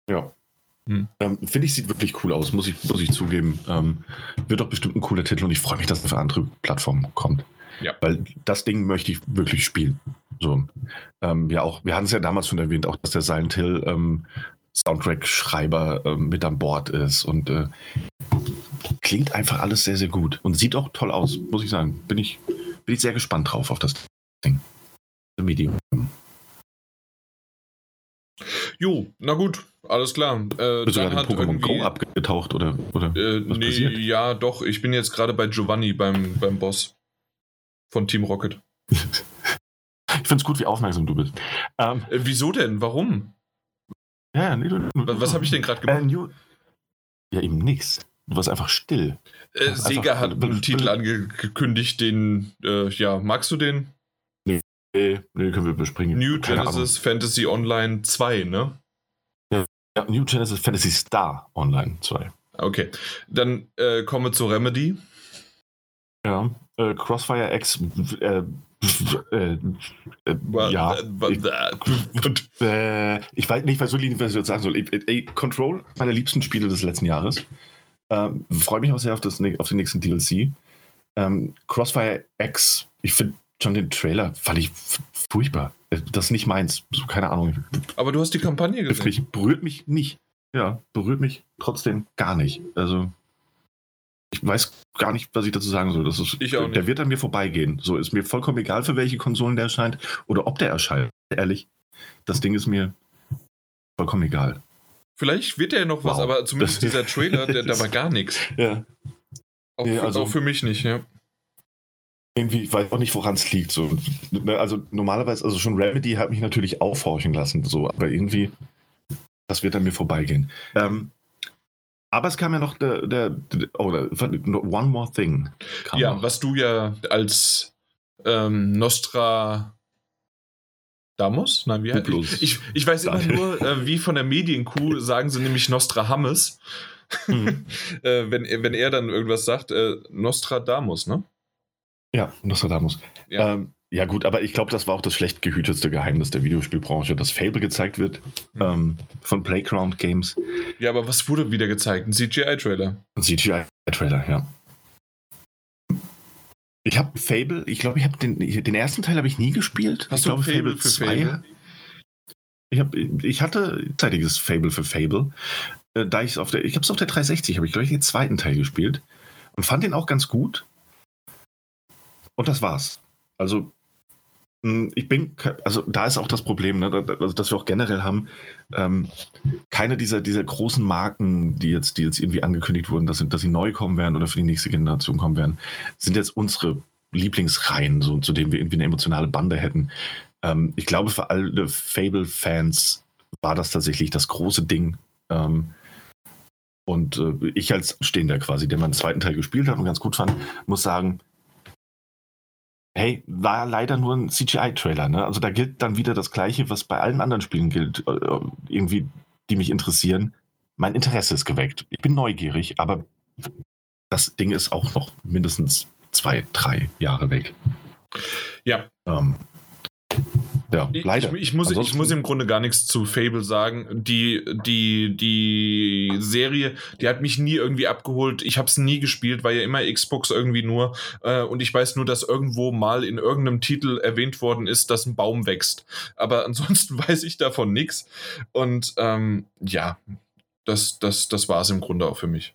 Ja. Hm. Ähm, Finde ich, sieht wirklich cool aus, muss ich, muss ich zugeben. Ähm, wird doch bestimmt ein cooler Titel und ich freue mich, dass es für andere Plattformen kommt. Ja. Weil das Ding möchte ich wirklich spielen. So. Ähm, ja, auch, wir hatten es ja damals schon erwähnt, auch dass der Silent Hill ähm, Soundtrack-Schreiber ähm, mit an Bord ist und äh, klingt einfach alles sehr, sehr gut und sieht auch toll aus, muss ich sagen. Bin ich, bin ich sehr gespannt drauf auf das Ding. Medium. Jo, na gut, alles klar. Äh, Bist du gerade Pokémon Go abgetaucht oder, oder äh, nee, passiert? ja, doch. Ich bin jetzt gerade bei Giovanni beim, beim Boss von Team Rocket. ich finde es gut, wie aufmerksam du bist. Ähm, äh, wieso denn? Warum? Ja, nee, du, was, was habe ich denn gerade gemacht? Äh, ja, eben nichts. Du warst einfach still. Äh, Sega hat einen Titel angekündigt, den, äh, ja, magst du den? Nee, nee, können wir überspringen. New Keine Genesis Ahnung. Fantasy Online 2, ne? Ja, New Genesis Fantasy Star Online 2. Okay, dann äh, kommen wir zu Remedy. Ja, äh, Crossfire X, äh, äh, äh, ja. Ich, äh, ich, weiß nicht, was, ich jetzt sagen soll. Control, meine liebsten Spiele des letzten Jahres. Ähm, Freue mich auch sehr auf, das, auf den nächsten DLC. Ähm, Crossfire X, ich finde schon den Trailer fand ich furchtbar. Das ist nicht meins. So, keine Ahnung. Aber du hast die Kampagne gesehen. Mich, berührt mich nicht. Ja, berührt mich trotzdem gar nicht. Also, ich weiß gar nicht, was ich dazu sagen soll. Das ist, ich auch nicht. Der wird an mir vorbeigehen. So ist mir vollkommen egal, für welche Konsolen der erscheint oder ob der erscheint. Ehrlich, das Ding ist mir vollkommen egal. Vielleicht wird er noch wow. was, aber zumindest dieser Trailer, der, da war gar nichts. Ja. Auch, ja, also, auch für mich nicht, ja irgendwie, ich weiß auch nicht, woran es liegt. So. Ne, also normalerweise, also schon Remedy hat mich natürlich aufhorchen lassen, so, aber irgendwie, das wird an mir vorbeigehen. Ähm, aber es kam ja noch der, der, der oh, One More Thing. ja, noch. was du ja als ähm, Nostra Damus? Nein, wie heißt ich, ich weiß immer nur, äh, wie von der Medienkuh sagen sie nämlich Nostradamus. Mhm. äh, wenn, wenn er dann irgendwas sagt, äh, Nostradamus, ne? Ja, Nostradamus. Ja. Ähm, ja, gut, aber ich glaube, das war auch das schlecht gehütetste Geheimnis der Videospielbranche, dass Fable gezeigt wird mhm. ähm, von Playground Games. Ja, aber was wurde wieder gezeigt? Ein CGI-Trailer. Ein CGI-Trailer, ja. Ich habe Fable, ich glaube, ich habe den, den ersten Teil habe ich nie gespielt. Hast ich du glaube, Fable, Fable für 2. Fable? Ich, hab, ich hatte zeitiges Fable für Fable. Äh, da ich auf der, ich habe es auf der 360, habe ich glaube ich den zweiten Teil gespielt und fand den auch ganz gut. Und das war's. Also, ich bin, also da ist auch das Problem, ne, also, dass wir auch generell haben, ähm, keine dieser, dieser großen Marken, die jetzt, die jetzt irgendwie angekündigt wurden, dass, dass sie neu kommen werden oder für die nächste Generation kommen werden, sind jetzt unsere Lieblingsreihen, so, zu denen wir irgendwie eine emotionale Bande hätten. Ähm, ich glaube, für alle Fable-Fans war das tatsächlich das große Ding. Ähm, und äh, ich als Stehender quasi, der meinen zweiten Teil gespielt hat und ganz gut fand, muss sagen, Hey, war leider nur ein CGI-Trailer, ne? Also da gilt dann wieder das Gleiche, was bei allen anderen Spielen gilt, äh, irgendwie, die mich interessieren. Mein Interesse ist geweckt. Ich bin neugierig, aber das Ding ist auch noch mindestens zwei, drei Jahre weg. Ja. Ähm, ja, leider. Ich, ich, muss, ich muss im Grunde gar nichts zu Fable sagen. Die, die, die Serie, die hat mich nie irgendwie abgeholt. Ich habe es nie gespielt, war ja immer Xbox irgendwie nur. Äh, und ich weiß nur, dass irgendwo mal in irgendeinem Titel erwähnt worden ist, dass ein Baum wächst. Aber ansonsten weiß ich davon nichts. Und ähm, ja, das, das, das war es im Grunde auch für mich.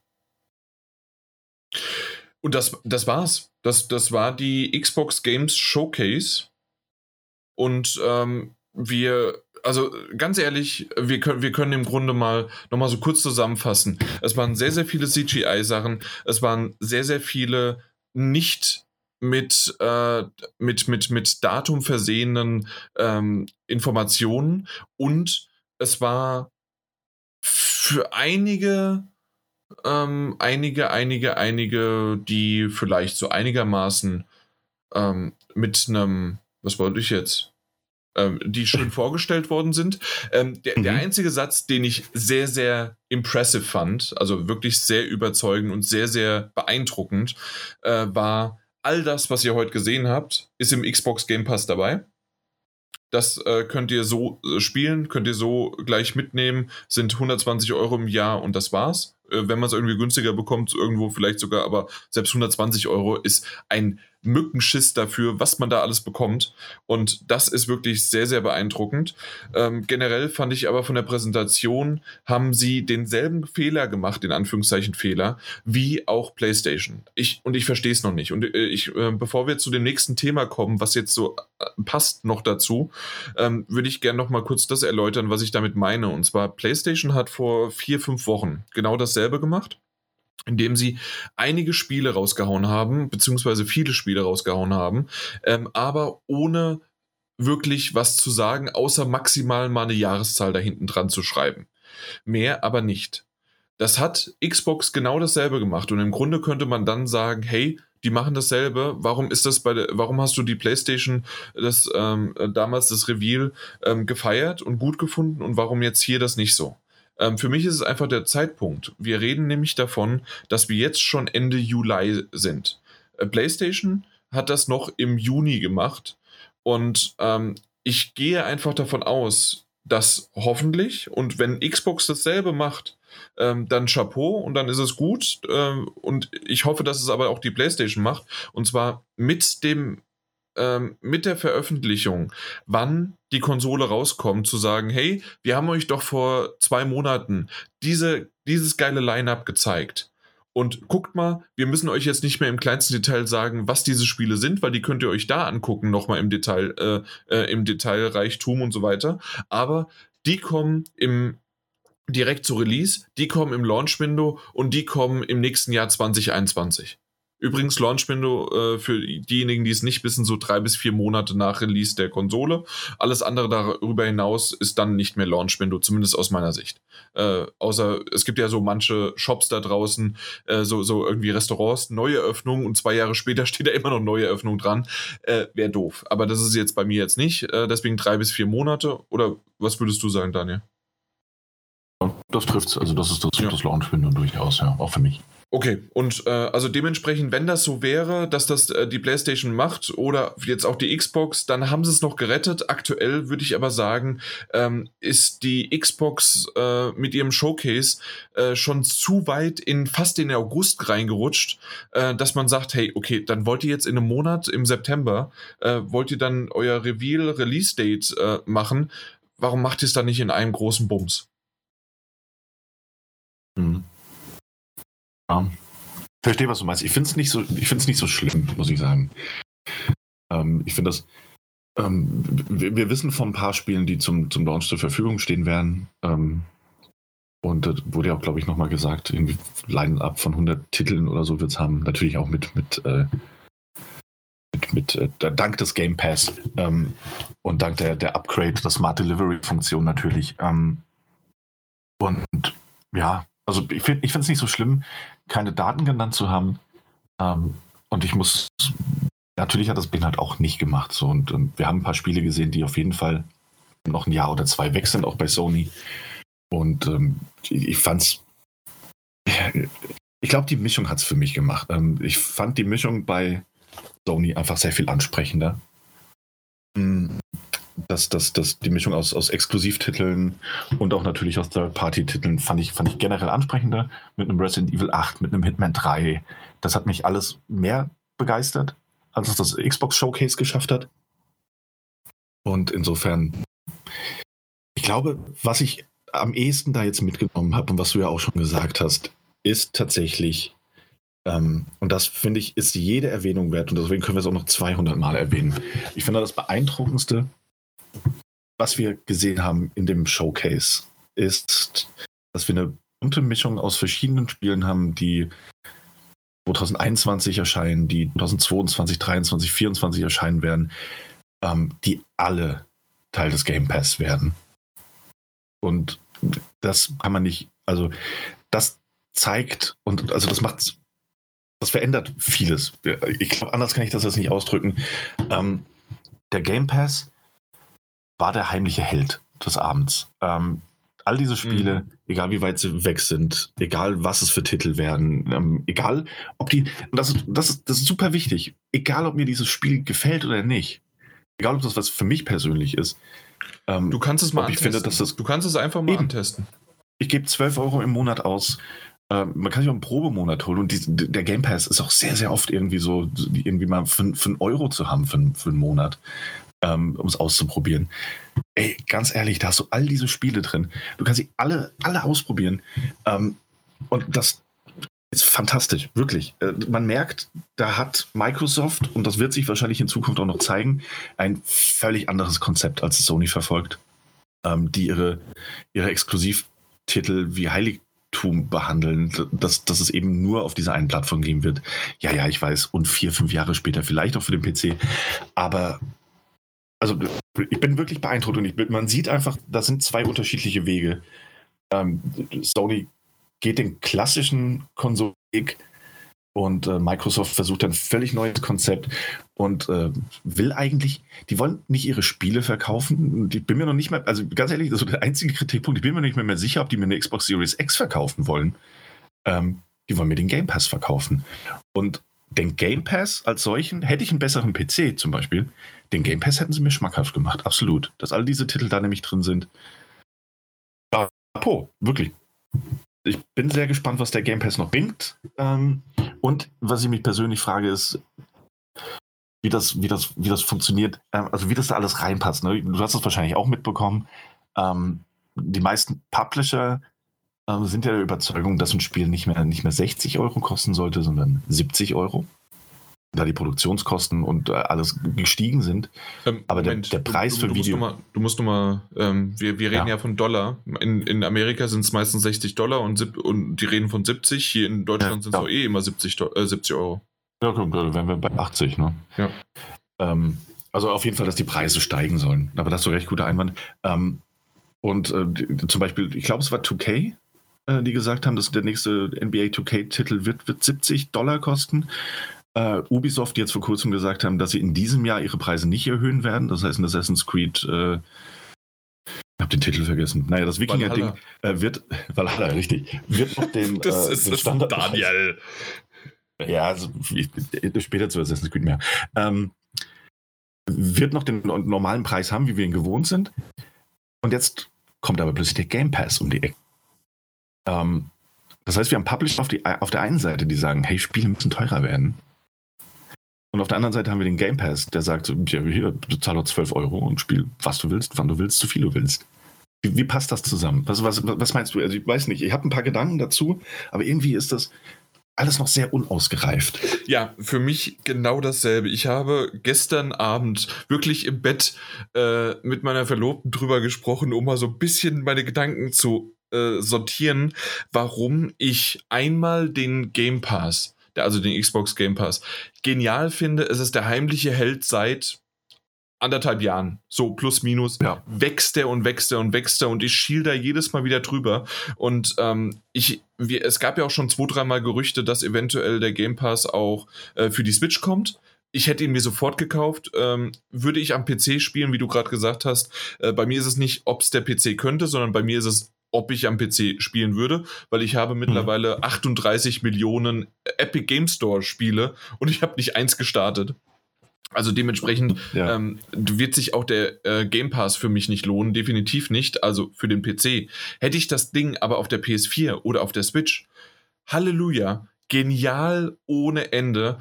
Und das, das war's. Das, das war die Xbox Games Showcase. Und ähm, wir, also ganz ehrlich, wir können, wir können im Grunde mal nochmal so kurz zusammenfassen. Es waren sehr, sehr viele CGI-Sachen. Es waren sehr, sehr viele nicht mit, äh, mit, mit, mit Datum versehenen ähm, Informationen und es war für einige, ähm, einige, einige, einige, die vielleicht so einigermaßen ähm, mit einem, was wollte ich jetzt? Ähm, die schön vorgestellt worden sind. Ähm, der, mhm. der, einzige Satz, den ich sehr, sehr impressive fand, also wirklich sehr überzeugend und sehr, sehr beeindruckend, äh, war, all das, was ihr heute gesehen habt, ist im Xbox Game Pass dabei. Das äh, könnt ihr so äh, spielen, könnt ihr so gleich mitnehmen, sind 120 Euro im Jahr und das war's. Äh, wenn man es irgendwie günstiger bekommt, irgendwo vielleicht sogar, aber selbst 120 Euro ist ein Mückenschiss dafür, was man da alles bekommt. Und das ist wirklich sehr, sehr beeindruckend. Ähm, generell fand ich aber von der Präsentation, haben sie denselben Fehler gemacht, in Anführungszeichen Fehler, wie auch PlayStation. Ich, und ich verstehe es noch nicht. Und äh, ich, äh, bevor wir zu dem nächsten Thema kommen, was jetzt so äh, passt noch dazu, ähm, würde ich gerne noch mal kurz das erläutern, was ich damit meine. Und zwar, PlayStation hat vor vier, fünf Wochen genau dasselbe gemacht indem sie einige Spiele rausgehauen haben, beziehungsweise viele Spiele rausgehauen haben, ähm, aber ohne wirklich was zu sagen, außer maximal mal eine Jahreszahl da hinten dran zu schreiben. Mehr aber nicht. Das hat Xbox genau dasselbe gemacht und im Grunde könnte man dann sagen, hey, die machen dasselbe. Warum ist das bei der, warum hast du die PlayStation das ähm, damals das Reveal ähm, gefeiert und gut gefunden und warum jetzt hier das nicht so? Ähm, für mich ist es einfach der Zeitpunkt. Wir reden nämlich davon, dass wir jetzt schon Ende Juli sind. Äh, PlayStation hat das noch im Juni gemacht und ähm, ich gehe einfach davon aus, dass hoffentlich und wenn Xbox dasselbe macht, ähm, dann Chapeau und dann ist es gut. Ähm, und ich hoffe, dass es aber auch die PlayStation macht. Und zwar mit dem ähm, mit der Veröffentlichung, wann die Konsole rauskommt, zu sagen, hey, wir haben euch doch vor zwei Monaten diese, dieses geile Line-up gezeigt. Und guckt mal, wir müssen euch jetzt nicht mehr im kleinsten Detail sagen, was diese Spiele sind, weil die könnt ihr euch da angucken, nochmal im Detail, äh, äh, im Detailreichtum und so weiter. Aber die kommen im direkt zu Release, die kommen im Launch-Window und die kommen im nächsten Jahr 2021. Übrigens, Launch-Window äh, für diejenigen, die es nicht wissen, so drei bis vier Monate nach Release der Konsole. Alles andere darüber hinaus ist dann nicht mehr Launch-Window, zumindest aus meiner Sicht. Äh, außer es gibt ja so manche Shops da draußen, äh, so, so irgendwie Restaurants, neue Öffnung und zwei Jahre später steht da immer noch neue Öffnung dran. Äh, Wäre doof. Aber das ist jetzt bei mir jetzt nicht. Äh, deswegen drei bis vier Monate. Oder was würdest du sagen, Daniel? Das trifft's. Also das ist das, ja. das Launch-Window durchaus, ja, auch für mich. Okay, und äh, also dementsprechend, wenn das so wäre, dass das äh, die PlayStation macht oder jetzt auch die Xbox, dann haben sie es noch gerettet. Aktuell würde ich aber sagen, ähm, ist die Xbox äh, mit ihrem Showcase äh, schon zu weit in fast in den August reingerutscht, äh, dass man sagt, hey, okay, dann wollt ihr jetzt in einem Monat im September, äh, wollt ihr dann euer Reveal Release Date äh, machen? Warum macht ihr es dann nicht in einem großen Bums? Mhm. Verstehe, was du meinst. Ich finde es nicht, so, nicht so schlimm, muss ich sagen. Ähm, ich finde das. Ähm, wir, wir, wissen von ein paar Spielen, die zum, zum Launch zur Verfügung stehen werden. Ähm, und das wurde ja auch, glaube ich, nochmal gesagt, irgendwie Line-Up von 100 Titeln oder so wird es haben. Natürlich auch mit, mit, äh, mit, mit äh, dank des Game Pass ähm, und dank der, der Upgrade, der Smart Delivery-Funktion natürlich. Ähm, und ja, also ich finde es nicht so schlimm, keine Daten genannt zu haben. Ähm, und ich muss, natürlich hat das Ben halt auch nicht gemacht. So, und, und, wir haben ein paar Spiele gesehen, die auf jeden Fall noch ein Jahr oder zwei weg sind, auch bei Sony. Und ähm, ich, ich fand's. Ich glaube, die Mischung hat es für mich gemacht. Ähm, ich fand die Mischung bei Sony einfach sehr viel ansprechender. Hm, das, das, das, die Mischung aus, aus Exklusivtiteln und auch natürlich aus Third-Party-Titeln fand ich, fand ich generell ansprechender. Mit einem Resident Evil 8, mit einem Hitman 3. Das hat mich alles mehr begeistert, als es das Xbox Showcase geschafft hat. Und insofern, ich glaube, was ich am ehesten da jetzt mitgenommen habe und was du ja auch schon gesagt hast, ist tatsächlich, ähm, und das finde ich, ist jede Erwähnung wert und deswegen können wir es auch noch 200 Mal erwähnen. Ich finde das beeindruckendste was wir gesehen haben in dem Showcase, ist, dass wir eine bunte Mischung aus verschiedenen Spielen haben, die 2021 erscheinen, die 2022, 2023, 2024 erscheinen werden, ähm, die alle Teil des Game Pass werden. Und das kann man nicht Also das zeigt und also das macht, das verändert vieles. Ich glaube, anders kann ich das jetzt nicht ausdrücken. Ähm, der Game Pass war der heimliche Held des Abends. Ähm, all diese Spiele, mhm. egal wie weit sie weg sind, egal was es für Titel werden, ähm, egal ob die, das ist, das, ist, das ist super wichtig, egal ob mir dieses Spiel gefällt oder nicht, egal ob das was für mich persönlich ist. Ähm, du kannst es mal antesten. Ich finde, dass das, du kannst es einfach mal eben. antesten. Ich gebe 12 Euro im Monat aus. Ähm, man kann sich auch einen Probemonat holen und die, der Game Pass ist auch sehr, sehr oft irgendwie so, irgendwie mal für, für einen Euro zu haben für, für einen Monat ähm, um es auszuprobieren. Ey, ganz ehrlich, da hast du all diese Spiele drin. Du kannst sie alle, alle ausprobieren. Ähm, und das ist fantastisch, wirklich. Äh, man merkt, da hat Microsoft, und das wird sich wahrscheinlich in Zukunft auch noch zeigen, ein völlig anderes Konzept, als Sony verfolgt, ähm, die ihre, ihre Exklusivtitel wie Heiligtum behandeln, dass, dass es eben nur auf dieser einen Plattform geben wird. Ja, ja, ich weiß, und vier, fünf Jahre später vielleicht auch für den PC. Aber also ich bin wirklich beeindruckt und ich man sieht einfach, das sind zwei unterschiedliche Wege. Ähm, Sony geht den klassischen Konsolweg und äh, Microsoft versucht ein völlig neues Konzept und äh, will eigentlich, die wollen nicht ihre Spiele verkaufen. Ich bin mir noch nicht mehr, also ganz ehrlich, das ist der einzige Kritikpunkt, ich bin mir nicht mehr, mehr sicher, ob die mir eine Xbox Series X verkaufen wollen. Ähm, die wollen mir den Game Pass verkaufen. Und den Game Pass als solchen, hätte ich einen besseren PC zum Beispiel, den Game Pass hätten sie mir schmackhaft gemacht, absolut. Dass all diese Titel da nämlich drin sind. Chapeau, wirklich. Ich bin sehr gespannt, was der Game Pass noch bringt. Ähm, und was ich mich persönlich frage, ist, wie das, wie das, wie das funktioniert, ähm, also wie das da alles reinpasst. Ne? Du hast das wahrscheinlich auch mitbekommen. Ähm, die meisten Publisher sind ja der Überzeugung, dass ein Spiel nicht mehr, nicht mehr 60 Euro kosten sollte, sondern 70 Euro da die Produktionskosten und äh, alles gestiegen sind. Ähm, Aber Moment, der, der, Preis du, du, für du Video. Musst mal, du musst mal, ähm, wir, wir reden ja. ja von Dollar. In, in Amerika sind es meistens 60 Dollar und, und die reden von 70. Hier in Deutschland ja, sind es ja. auch eh immer 70, äh, 70 Euro. Ja, guck, da wären wir bei 80, ne? Ja. Ähm, also auf jeden Fall, dass die Preise steigen sollen. Aber das ist so recht guter Einwand. Ähm, und äh, zum Beispiel, ich glaube, es war 2K, äh, die gesagt haben, dass der nächste NBA 2K-Titel wird, wird 70 Dollar kosten äh, Ubisoft jetzt vor kurzem gesagt haben, dass sie in diesem Jahr ihre Preise nicht erhöhen werden. Das heißt, in Assassin's Creed, äh, ich habe den Titel vergessen. Naja, das Wikinger-Ding äh, wird, Valhalla, richtig, wird noch den, das äh, ist den Standard Daniel. Ja, also, später zu Assassin's Creed mehr. Ähm, wird noch den normalen Preis haben, wie wir ihn gewohnt sind. Und jetzt kommt aber plötzlich der Game Pass um die Ecke. Ähm, das heißt, wir haben Publisher auf, die, auf der einen Seite, die sagen, hey, Spiele müssen teurer werden. Und auf der anderen Seite haben wir den Game Pass, der sagt, ja, hier, bezahl doch 12 Euro und spiel, was du willst, wann du willst, so viel du willst. Wie, wie passt das zusammen? Was, was, was meinst du? Also ich weiß nicht, ich habe ein paar Gedanken dazu, aber irgendwie ist das alles noch sehr unausgereift. Ja, für mich genau dasselbe. Ich habe gestern Abend wirklich im Bett äh, mit meiner Verlobten drüber gesprochen, um mal so ein bisschen meine Gedanken zu äh, sortieren, warum ich einmal den Game Pass also den Xbox Game Pass, genial finde. Es ist der heimliche Held seit anderthalb Jahren, so plus minus, ja. wächst der und wächst der und wächst der und ich schiel da jedes Mal wieder drüber. Und ähm, ich, wir, es gab ja auch schon zwei, dreimal Gerüchte, dass eventuell der Game Pass auch äh, für die Switch kommt. Ich hätte ihn mir sofort gekauft. Ähm, würde ich am PC spielen, wie du gerade gesagt hast. Äh, bei mir ist es nicht, ob es der PC könnte, sondern bei mir ist es, ob ich am PC spielen würde, weil ich habe mittlerweile 38 mhm. Millionen Epic Game Store Spiele und ich habe nicht eins gestartet. Also dementsprechend ja. ähm, wird sich auch der äh, Game Pass für mich nicht lohnen, definitiv nicht, also für den PC. Hätte ich das Ding aber auf der PS4 oder auf der Switch, Halleluja, genial ohne Ende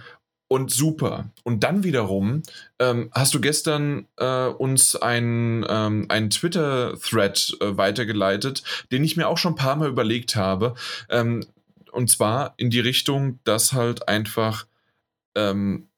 und super. Und dann wiederum ähm, hast du gestern äh, uns einen, ähm, einen Twitter-Thread äh, weitergeleitet, den ich mir auch schon ein paar Mal überlegt habe. Ähm, und zwar in die Richtung, dass halt einfach ähm,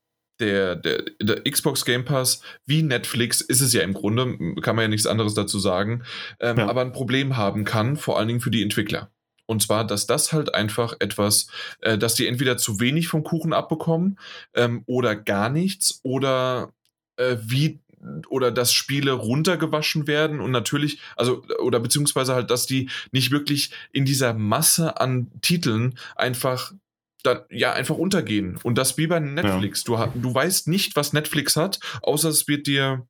der, der, der, Xbox Game Pass wie Netflix ist es ja im Grunde, kann man ja nichts anderes dazu sagen, ähm, ja. aber ein Problem haben kann, vor allen Dingen für die Entwickler. Und zwar, dass das halt einfach etwas, äh, dass die entweder zu wenig vom Kuchen abbekommen ähm, oder gar nichts oder äh, wie oder dass Spiele runtergewaschen werden und natürlich, also, oder beziehungsweise halt, dass die nicht wirklich in dieser Masse an Titeln einfach dann ja einfach untergehen. Und das wie bei Netflix. Ja. Du, du weißt nicht, was Netflix hat, außer es wird dir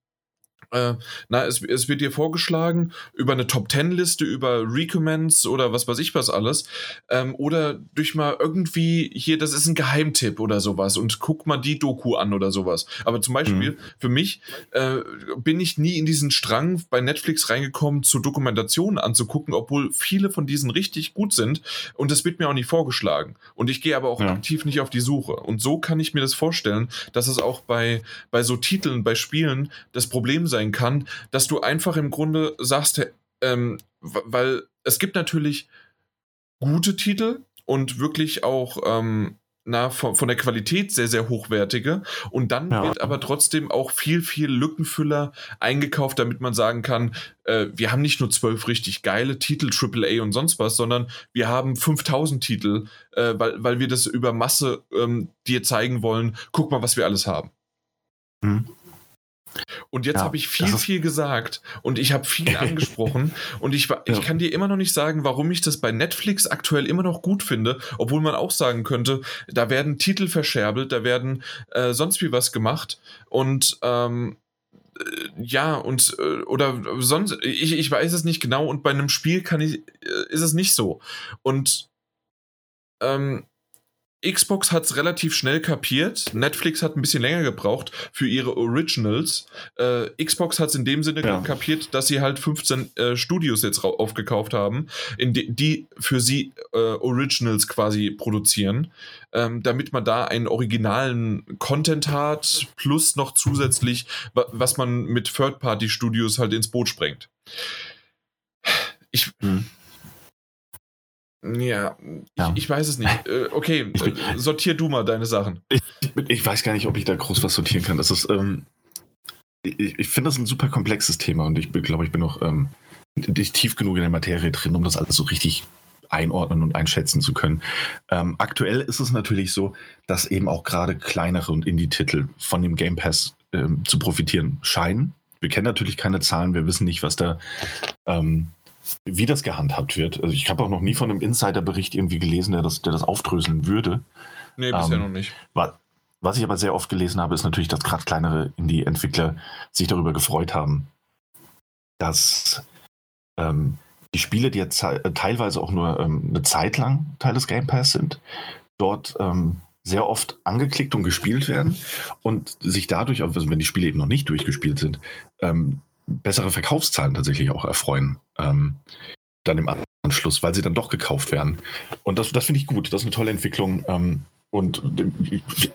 äh, na, es, es, wird dir vorgeschlagen über eine Top-10-Liste, über Recommends oder was weiß ich was alles. Ähm, oder durch mal irgendwie hier, das ist ein Geheimtipp oder sowas und guck mal die Doku an oder sowas. Aber zum Beispiel, mhm. für mich äh, bin ich nie in diesen Strang bei Netflix reingekommen, zu Dokumentationen anzugucken, obwohl viele von diesen richtig gut sind. Und das wird mir auch nicht vorgeschlagen. Und ich gehe aber auch ja. aktiv nicht auf die Suche. Und so kann ich mir das vorstellen, dass es auch bei, bei so Titeln, bei Spielen das Problem sein kann, dass du einfach im Grunde sagst, ähm, weil es gibt natürlich gute Titel und wirklich auch ähm, na, von, von, der Qualität sehr, sehr hochwertige. Und dann ja. wird aber trotzdem auch viel, viel Lückenfüller eingekauft, damit man sagen kann, äh, wir haben nicht nur zwölf richtig geile Titel, AAA und sonst was, sondern wir haben 5000 Titel, äh, weil, weil wir das über Masse ähm, dir zeigen wollen. Guck mal, was wir alles haben. Mhm. Und jetzt ja, habe ich viel, viel gesagt und ich habe viel angesprochen und ich, ich ja. kann dir immer noch nicht sagen, warum ich das bei Netflix aktuell immer noch gut finde, obwohl man auch sagen könnte, da werden Titel verscherbelt, da werden äh, sonst wie was gemacht und ähm, äh, ja, und äh, oder sonst, ich, ich weiß es nicht genau und bei einem Spiel kann ich, äh, ist es nicht so. Und ähm, Xbox hat es relativ schnell kapiert. Netflix hat ein bisschen länger gebraucht für ihre Originals. Äh, Xbox hat es in dem Sinne ja. kapiert, dass sie halt 15 äh, Studios jetzt aufgekauft haben, die, die, für sie äh, Originals quasi produzieren, ähm, damit man da einen originalen Content hat, plus noch zusätzlich, was man mit Third-Party-Studios halt ins Boot sprengt. Ich. Hm ja, ja. Ich, ich, weiß es nicht. Äh, okay, bin, äh, sortier du mal deine Sachen. Ich, ich, weiß gar nicht, ob ich da groß was sortieren kann. Das ist, ähm, ich, ich finde das ein super komplexes Thema und ich glaube, ich bin noch ähm, nicht tief genug in der Materie drin, um das alles so richtig einordnen und einschätzen zu können. Ähm, aktuell ist es natürlich so, dass eben auch gerade kleinere und Indie-Titel von dem Game Pass ähm, zu profitieren scheinen. Wir kennen natürlich keine Zahlen, wir wissen nicht, was da ähm, wie das gehandhabt wird. Also ich habe auch noch nie von einem Insider-Bericht irgendwie gelesen, der das, der das aufdröseln würde. Nee, bisher ähm, noch nicht. Was ich aber sehr oft gelesen habe, ist natürlich, dass gerade kleinere Indie-Entwickler sich darüber gefreut haben, dass ähm, die Spiele, die jetzt teilweise auch nur ähm, eine Zeit lang Teil des Game Pass sind, dort ähm, sehr oft angeklickt und gespielt werden und sich dadurch, also wenn die Spiele eben noch nicht durchgespielt sind, ähm, bessere Verkaufszahlen tatsächlich auch erfreuen. Ähm, dann im Anschluss, weil sie dann doch gekauft werden. Und das, das finde ich gut. Das ist eine tolle Entwicklung. Ähm, und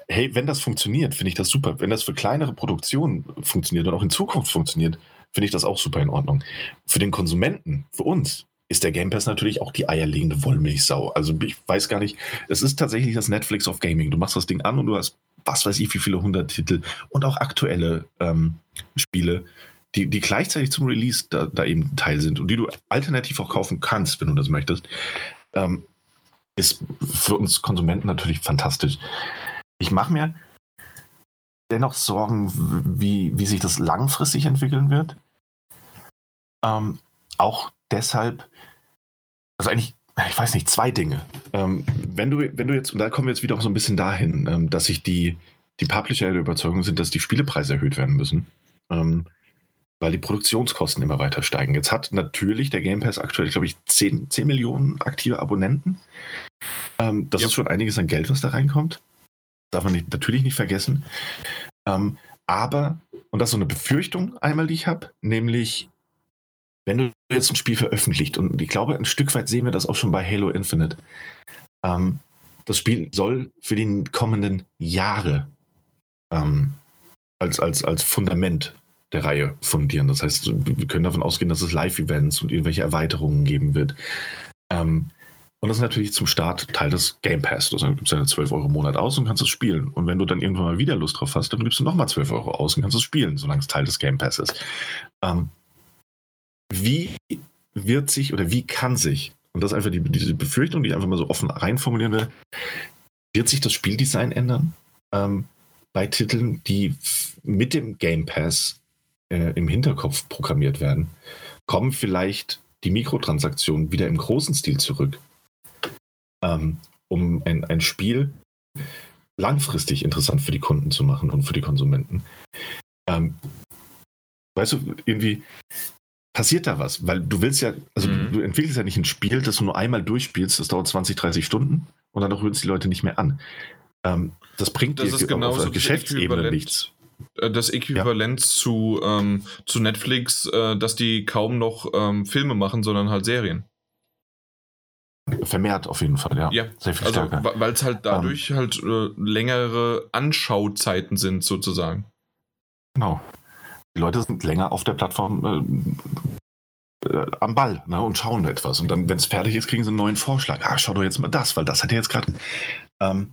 hey, wenn das funktioniert, finde ich das super. Wenn das für kleinere Produktionen funktioniert und auch in Zukunft funktioniert, finde ich das auch super in Ordnung. Für den Konsumenten, für uns, ist der Game Pass natürlich auch die eierlegende Wollmilchsau. Also ich weiß gar nicht, es ist tatsächlich das Netflix of Gaming. Du machst das Ding an und du hast was weiß ich wie viele hundert Titel und auch aktuelle ähm, Spiele die, die gleichzeitig zum Release da, da eben Teil sind und die du alternativ auch kaufen kannst, wenn du das möchtest, ähm, ist für uns Konsumenten natürlich fantastisch. Ich mache mir dennoch Sorgen, wie, wie sich das langfristig entwickeln wird. Ähm, auch deshalb, also eigentlich, ich weiß nicht, zwei Dinge. Ähm, wenn, du, wenn du jetzt, und da kommen wir jetzt wieder auch so ein bisschen dahin, ähm, dass sich die, die Publisher der Überzeugung sind, dass die Spielepreise erhöht werden müssen. Weil die Produktionskosten immer weiter steigen. Jetzt hat natürlich der Game Pass aktuell, glaube ich, 10, 10 Millionen aktive Abonnenten. Ähm, das ja. ist schon einiges an Geld, was da reinkommt. Darf man nicht, natürlich nicht vergessen. Ähm, aber, und das ist so eine Befürchtung einmal, die ich habe, nämlich, wenn du jetzt ein Spiel veröffentlicht, und ich glaube, ein Stück weit sehen wir das auch schon bei Halo Infinite, ähm, das Spiel soll für die kommenden Jahre ähm, als, als, als Fundament der Reihe fundieren. Das heißt, wir können davon ausgehen, dass es Live-Events und irgendwelche Erweiterungen geben wird. Ähm, und das ist natürlich zum Start Teil des Game Pass. Du gibst deine 12 Euro im Monat aus und kannst es spielen. Und wenn du dann irgendwann mal wieder Lust drauf hast, dann gibst du nochmal 12 Euro aus und kannst es spielen, solange es Teil des Game Pass ist. Ähm, wie wird sich oder wie kann sich, und das ist einfach die, diese Befürchtung, die ich einfach mal so offen reinformulieren will, wird sich das Spieldesign ändern? Ähm, bei Titeln, die mit dem Game Pass äh, im Hinterkopf programmiert werden, kommen vielleicht die Mikrotransaktionen wieder im großen Stil zurück, ähm, um ein, ein Spiel langfristig interessant für die Kunden zu machen und für die Konsumenten. Ähm, weißt du, irgendwie passiert da was, weil du willst ja, also mhm. du, du, entwickelst ja nicht ein Spiel, das du nur einmal durchspielst, das dauert 20, 30 Stunden und dann hören es die Leute nicht mehr an. Ähm, das bringt das dir auf der Geschäftsebene nichts. Äh, das Äquivalent ja. zu, ähm, zu Netflix, äh, dass die kaum noch ähm, Filme machen, sondern halt Serien. Vermehrt auf jeden Fall, ja. Ja, sehr viel also, stärker. Weil es halt dadurch um, ähm. halt äh, längere Anschauzeiten sind, sozusagen. Genau. Die Leute sind länger auf der Plattform äh, äh, am Ball ne, und schauen etwas. Und dann, wenn es fertig ist, kriegen sie einen neuen Vorschlag. Ah, schau doch jetzt mal das, weil das hat ja jetzt gerade. Ähm,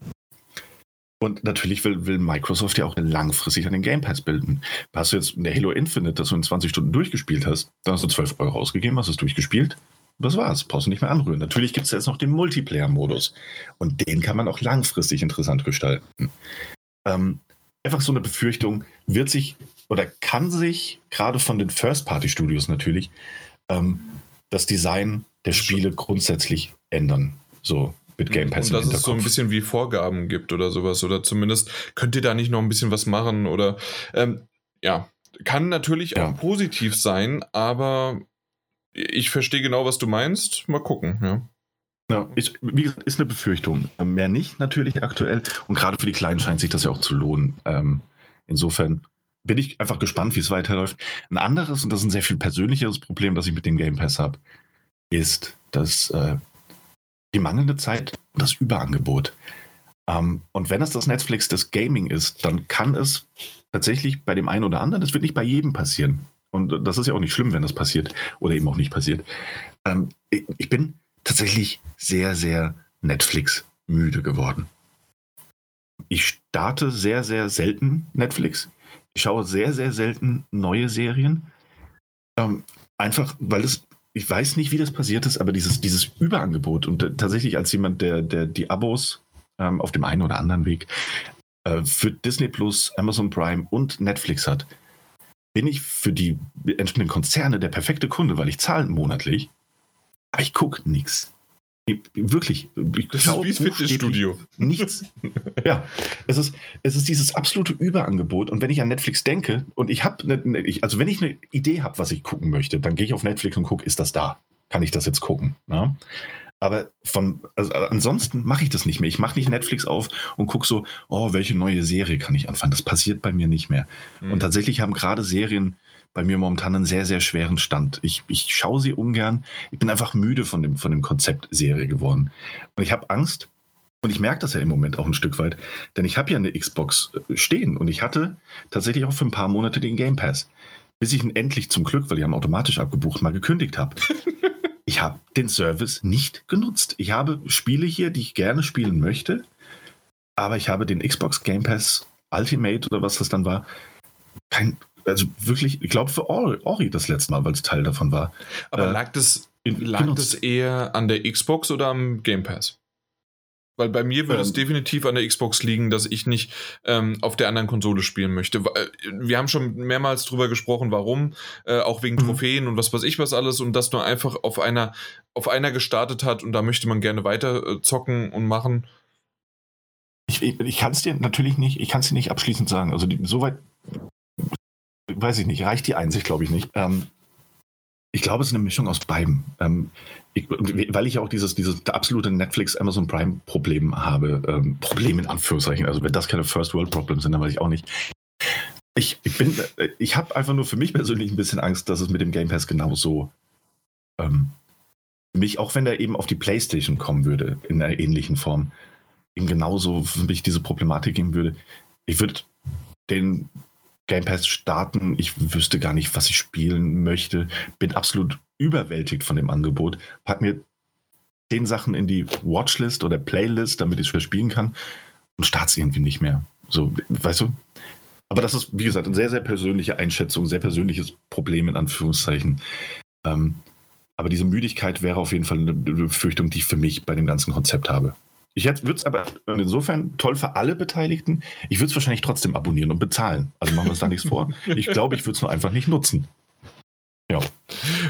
und natürlich will, will, Microsoft ja auch langfristig an den Game Pass bilden. Hast du jetzt in der Halo Infinite, das du in 20 Stunden durchgespielt hast, dann hast du 12 Euro ausgegeben, hast es durchgespielt. Das war's. Brauchst du nicht mehr anrühren. Natürlich gibt es jetzt noch den Multiplayer-Modus. Und den kann man auch langfristig interessant gestalten. Ähm, einfach so eine Befürchtung, wird sich oder kann sich gerade von den First-Party-Studios natürlich ähm, das Design der Spiele grundsätzlich ändern. So mit Game Pass. Und dass es so ein bisschen wie Vorgaben gibt oder sowas. Oder zumindest könnt ihr da nicht noch ein bisschen was machen oder ähm, ja, kann natürlich ja. auch positiv sein, aber ich verstehe genau, was du meinst. Mal gucken, ja. Ja, ist, wie gesagt, ist eine Befürchtung. Mehr nicht natürlich aktuell. Und gerade für die Kleinen scheint sich das ja auch zu lohnen. Ähm, insofern bin ich einfach gespannt, wie es weiterläuft. Ein anderes, und das ist ein sehr viel persönlicheres Problem, das ich mit dem Game Pass habe, ist, dass äh, die mangelnde Zeit und das Überangebot. Ähm, und wenn es das Netflix des Gaming ist, dann kann es tatsächlich bei dem einen oder anderen, das wird nicht bei jedem passieren. Und das ist ja auch nicht schlimm, wenn das passiert oder eben auch nicht passiert. Ähm, ich, bin tatsächlich sehr, sehr Netflix müde geworden. Ich starte sehr, sehr selten Netflix. Ich schaue sehr, sehr selten neue Serien. Ähm, einfach, weil es ich weiß nicht, wie das passiert ist, aber dieses, dieses Überangebot und äh, tatsächlich als jemand, der, der die Abos ähm, auf dem einen oder anderen Weg äh, für Disney Plus, Amazon Prime und Netflix hat, bin ich für die entsprechenden Konzerne der perfekte Kunde, weil ich zahle monatlich, aber ich gucke nichts. Wirklich. Ich das ist wie Fitnessstudio. Nichts. ja, es ist, es ist dieses absolute Überangebot. Und wenn ich an Netflix denke, und ich habe, ne, ne, also wenn ich eine Idee habe, was ich gucken möchte, dann gehe ich auf Netflix und gucke, ist das da? Kann ich das jetzt gucken? Ne? Aber von, also ansonsten mache ich das nicht mehr. Ich mache nicht Netflix auf und gucke so, oh, welche neue Serie kann ich anfangen? Das passiert bei mir nicht mehr. Mhm. Und tatsächlich haben gerade Serien bei mir momentan einen sehr, sehr schweren Stand. Ich, ich schaue sie ungern. Ich bin einfach müde von dem, von dem Konzept Serie geworden. Und ich habe Angst, und ich merke das ja im Moment auch ein Stück weit, denn ich habe ja eine Xbox äh, stehen und ich hatte tatsächlich auch für ein paar Monate den Game Pass. Bis ich ihn endlich zum Glück, weil die haben automatisch abgebucht, mal gekündigt habe. ich habe den Service nicht genutzt. Ich habe Spiele hier, die ich gerne spielen möchte, aber ich habe den Xbox Game Pass Ultimate oder was das dann war, kein, also wirklich, ich glaube für Ori, Ori das letzte Mal, weil es Teil davon war. Aber äh, lag, das, lag das eher an der Xbox oder am Game Pass? Weil bei mir würde ähm, es definitiv an der Xbox liegen, dass ich nicht ähm, auf der anderen Konsole spielen möchte. Äh, wir haben schon mehrmals drüber gesprochen, warum, äh, auch wegen mhm. Trophäen und was weiß ich was alles und das nur einfach auf einer, auf einer gestartet hat und da möchte man gerne weiter äh, zocken und machen. Ich, ich, ich kann es dir natürlich nicht, ich kann es dir nicht abschließend sagen. Also die, soweit weiß ich nicht, reicht die Einsicht, glaube ich nicht. Ähm, ich glaube, es ist eine Mischung aus beiden. Ähm, ich, weil ich auch dieses, dieses absolute Netflix, Amazon Prime Problem habe. Ähm, Problem in Anführungszeichen. Also, wenn das keine First World Problems sind, dann weiß ich auch nicht. Ich, ich bin, äh, ich habe einfach nur für mich persönlich ein bisschen Angst, dass es mit dem Game Pass genauso ähm, mich, auch wenn der eben auf die Playstation kommen würde, in einer ähnlichen Form, eben genauso für mich diese Problematik geben würde. Ich würde den Game Pass starten. Ich wüsste gar nicht, was ich spielen möchte. Bin absolut überwältigt von dem Angebot. Pack mir zehn Sachen in die Watchlist oder Playlist, damit ich es verspielen kann und starte es irgendwie nicht mehr. So, weißt du? Aber das ist, wie gesagt, eine sehr, sehr persönliche Einschätzung, sehr persönliches Problem in Anführungszeichen. Ähm, aber diese Müdigkeit wäre auf jeden Fall eine Befürchtung, die ich für mich bei dem ganzen Konzept habe. Ich würde es aber insofern toll für alle Beteiligten. Ich würde es wahrscheinlich trotzdem abonnieren und bezahlen. Also machen wir uns da nichts vor. Ich glaube, ich würde es nur einfach nicht nutzen. Ja.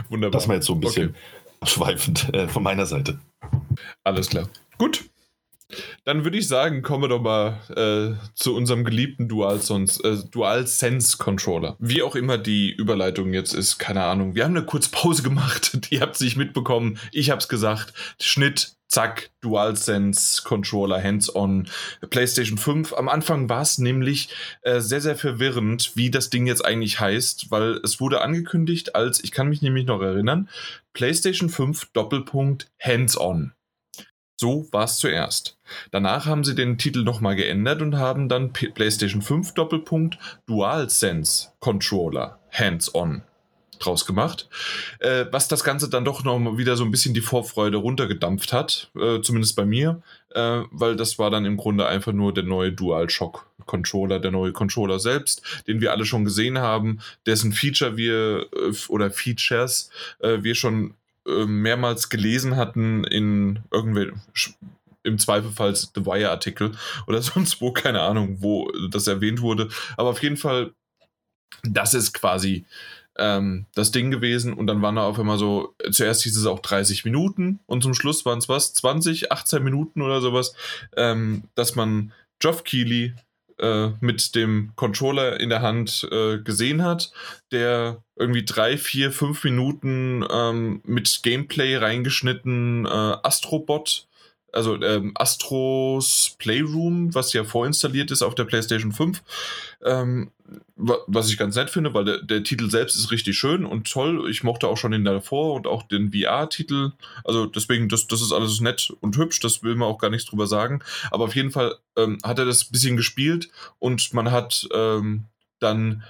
Wunderbar. Das war jetzt so ein bisschen okay. abschweifend äh, von meiner Seite. Alles klar. Gut. Dann würde ich sagen, kommen wir doch mal äh, zu unserem geliebten DualSense, äh, DualSense Controller. Wie auch immer die Überleitung jetzt ist, keine Ahnung. Wir haben eine kurze Pause gemacht. Die habt ihr nicht mitbekommen. Ich hab's gesagt. Schnitt, zack, DualSense Controller, hands-on, PlayStation 5. Am Anfang war es nämlich äh, sehr, sehr verwirrend, wie das Ding jetzt eigentlich heißt, weil es wurde angekündigt als, ich kann mich nämlich noch erinnern, PlayStation 5 Doppelpunkt hands-on. So war es zuerst. Danach haben sie den Titel nochmal geändert und haben dann P PlayStation 5 Doppelpunkt DualSense Controller Hands-on draus gemacht, äh, was das Ganze dann doch noch wieder so ein bisschen die Vorfreude runtergedampft hat, äh, zumindest bei mir, äh, weil das war dann im Grunde einfach nur der neue DualShock Controller, der neue Controller selbst, den wir alle schon gesehen haben, dessen Feature wir äh, oder Features äh, wir schon äh, mehrmals gelesen hatten in irgendwelchen im Zweifelsfall The Wire-Artikel oder sonst wo, keine Ahnung, wo das erwähnt wurde. Aber auf jeden Fall, das ist quasi ähm, das Ding gewesen und dann waren da auf einmal so, zuerst hieß es auch 30 Minuten und zum Schluss waren es was, 20, 18 Minuten oder sowas, ähm, dass man Geoff Keighley mit dem Controller in der Hand äh, gesehen hat, der irgendwie drei, vier, fünf Minuten ähm, mit Gameplay reingeschnitten äh, Astrobot also ähm, Astros Playroom, was ja vorinstalliert ist auf der PlayStation 5. Ähm, was ich ganz nett finde, weil der, der, Titel selbst ist richtig schön und toll. Ich mochte auch schon den davor und auch den VR-Titel. Also deswegen, das, das ist alles nett und hübsch, das will man auch gar nichts drüber sagen. Aber auf jeden Fall ähm, hat er das ein bisschen gespielt und man hat ähm, dann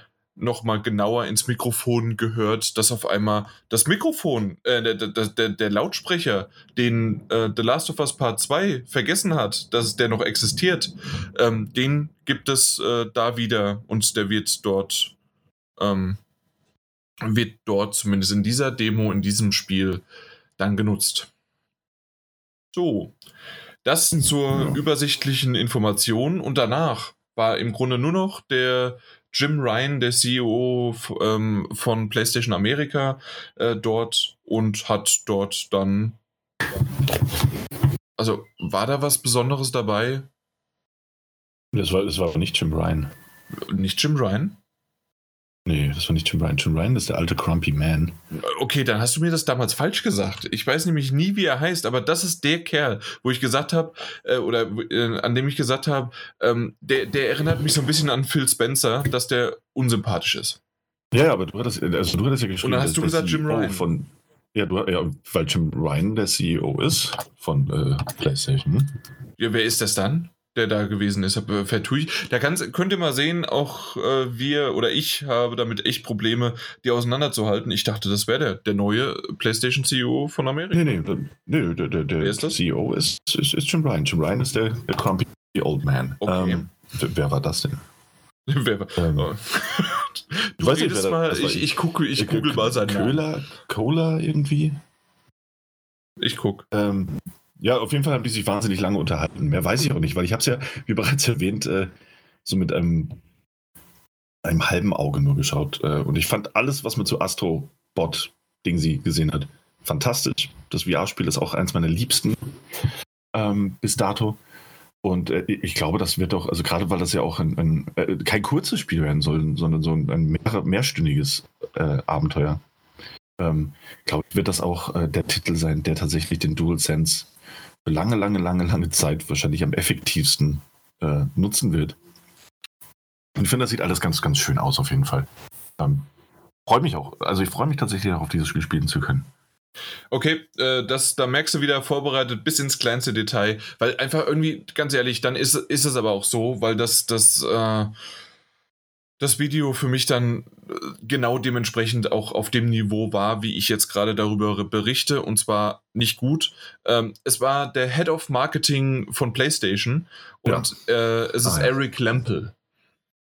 nochmal genauer ins Mikrofon gehört, dass auf einmal das Mikrofon, äh, der, der, der, Lautsprecher, den äh, The Last of Us Part 2 vergessen hat, dass der noch existiert, ähm, den gibt es äh, da wieder und der wird dort, ähm, wird dort zumindest in dieser Demo, in diesem Spiel dann genutzt. So, das zur übersichtlichen Information und danach war im Grunde nur noch der Jim Ryan, der CEO ähm, von PlayStation Amerika, äh, dort und hat dort dann. Also, war da was Besonderes dabei? Das war, das war nicht Jim Ryan. Nicht Jim Ryan? Nee, das war nicht Jim Ryan. Jim Ryan ist der alte Crumpy Man. Okay, dann hast du mir das damals falsch gesagt. Ich weiß nämlich nie, wie er heißt, aber das ist der Kerl, wo ich gesagt habe, äh, oder äh, an dem ich gesagt habe, ähm, der, der erinnert mich so ein bisschen an Phil Spencer, dass der unsympathisch ist. Ja, aber du hattest, also du hattest ja geschrieben. Und dann hast du gesagt Jim Ryan. Von, ja, du, ja, weil Jim Ryan der CEO ist von äh, PlayStation. Ja, wer ist das dann? Der da gewesen ist. Äh, vertue ich. Da kann's, könnt ihr mal sehen, auch äh, wir oder ich habe damit echt Probleme, die auseinanderzuhalten. Ich dachte, das wäre der, der neue PlayStation CEO von Amerika. Nee, nee, nee der, der, der ist CEO ist, ist, ist Jim Ryan. Jim Ryan ist der, der Crumpy Old Man. Okay. Ähm, wer war das denn? Wer war, ähm, oh. du weißt nicht, mal, ich, ich, ich gucke, ich google mal seinen Cola, Cola irgendwie? Ich gucke. Ähm, ja, auf jeden Fall haben die sich wahnsinnig lange unterhalten. Mehr weiß ich auch nicht, weil ich habe es ja, wie bereits erwähnt, äh, so mit einem, einem halben Auge nur geschaut. Äh, und ich fand alles, was man zu Astro-Bot-Ding sie gesehen hat, fantastisch. Das VR-Spiel ist auch eins meiner liebsten ähm, bis dato. Und äh, ich glaube, das wird doch, also gerade weil das ja auch ein, ein äh, kein kurzes Spiel werden soll, sondern so ein, ein mehr, mehrstündiges äh, Abenteuer. Ähm, glaube ich, wird das auch äh, der Titel sein, der tatsächlich den DualSense lange, lange, lange, lange Zeit wahrscheinlich am effektivsten äh, nutzen wird. Und ich finde, das sieht alles ganz, ganz schön aus auf jeden Fall. Ähm, freue mich auch. Also ich freue mich tatsächlich auch auf dieses Spiel spielen zu können. Okay, äh, das, da merkst du wieder vorbereitet bis ins kleinste Detail, weil einfach irgendwie, ganz ehrlich, dann ist, ist es aber auch so, weil das, das, äh, das Video für mich dann äh, genau dementsprechend auch auf dem Niveau war, wie ich jetzt gerade darüber berichte, und zwar nicht gut. Ähm, es war der Head of Marketing von PlayStation und ja. äh, es ist ah, ja. Eric Lempel.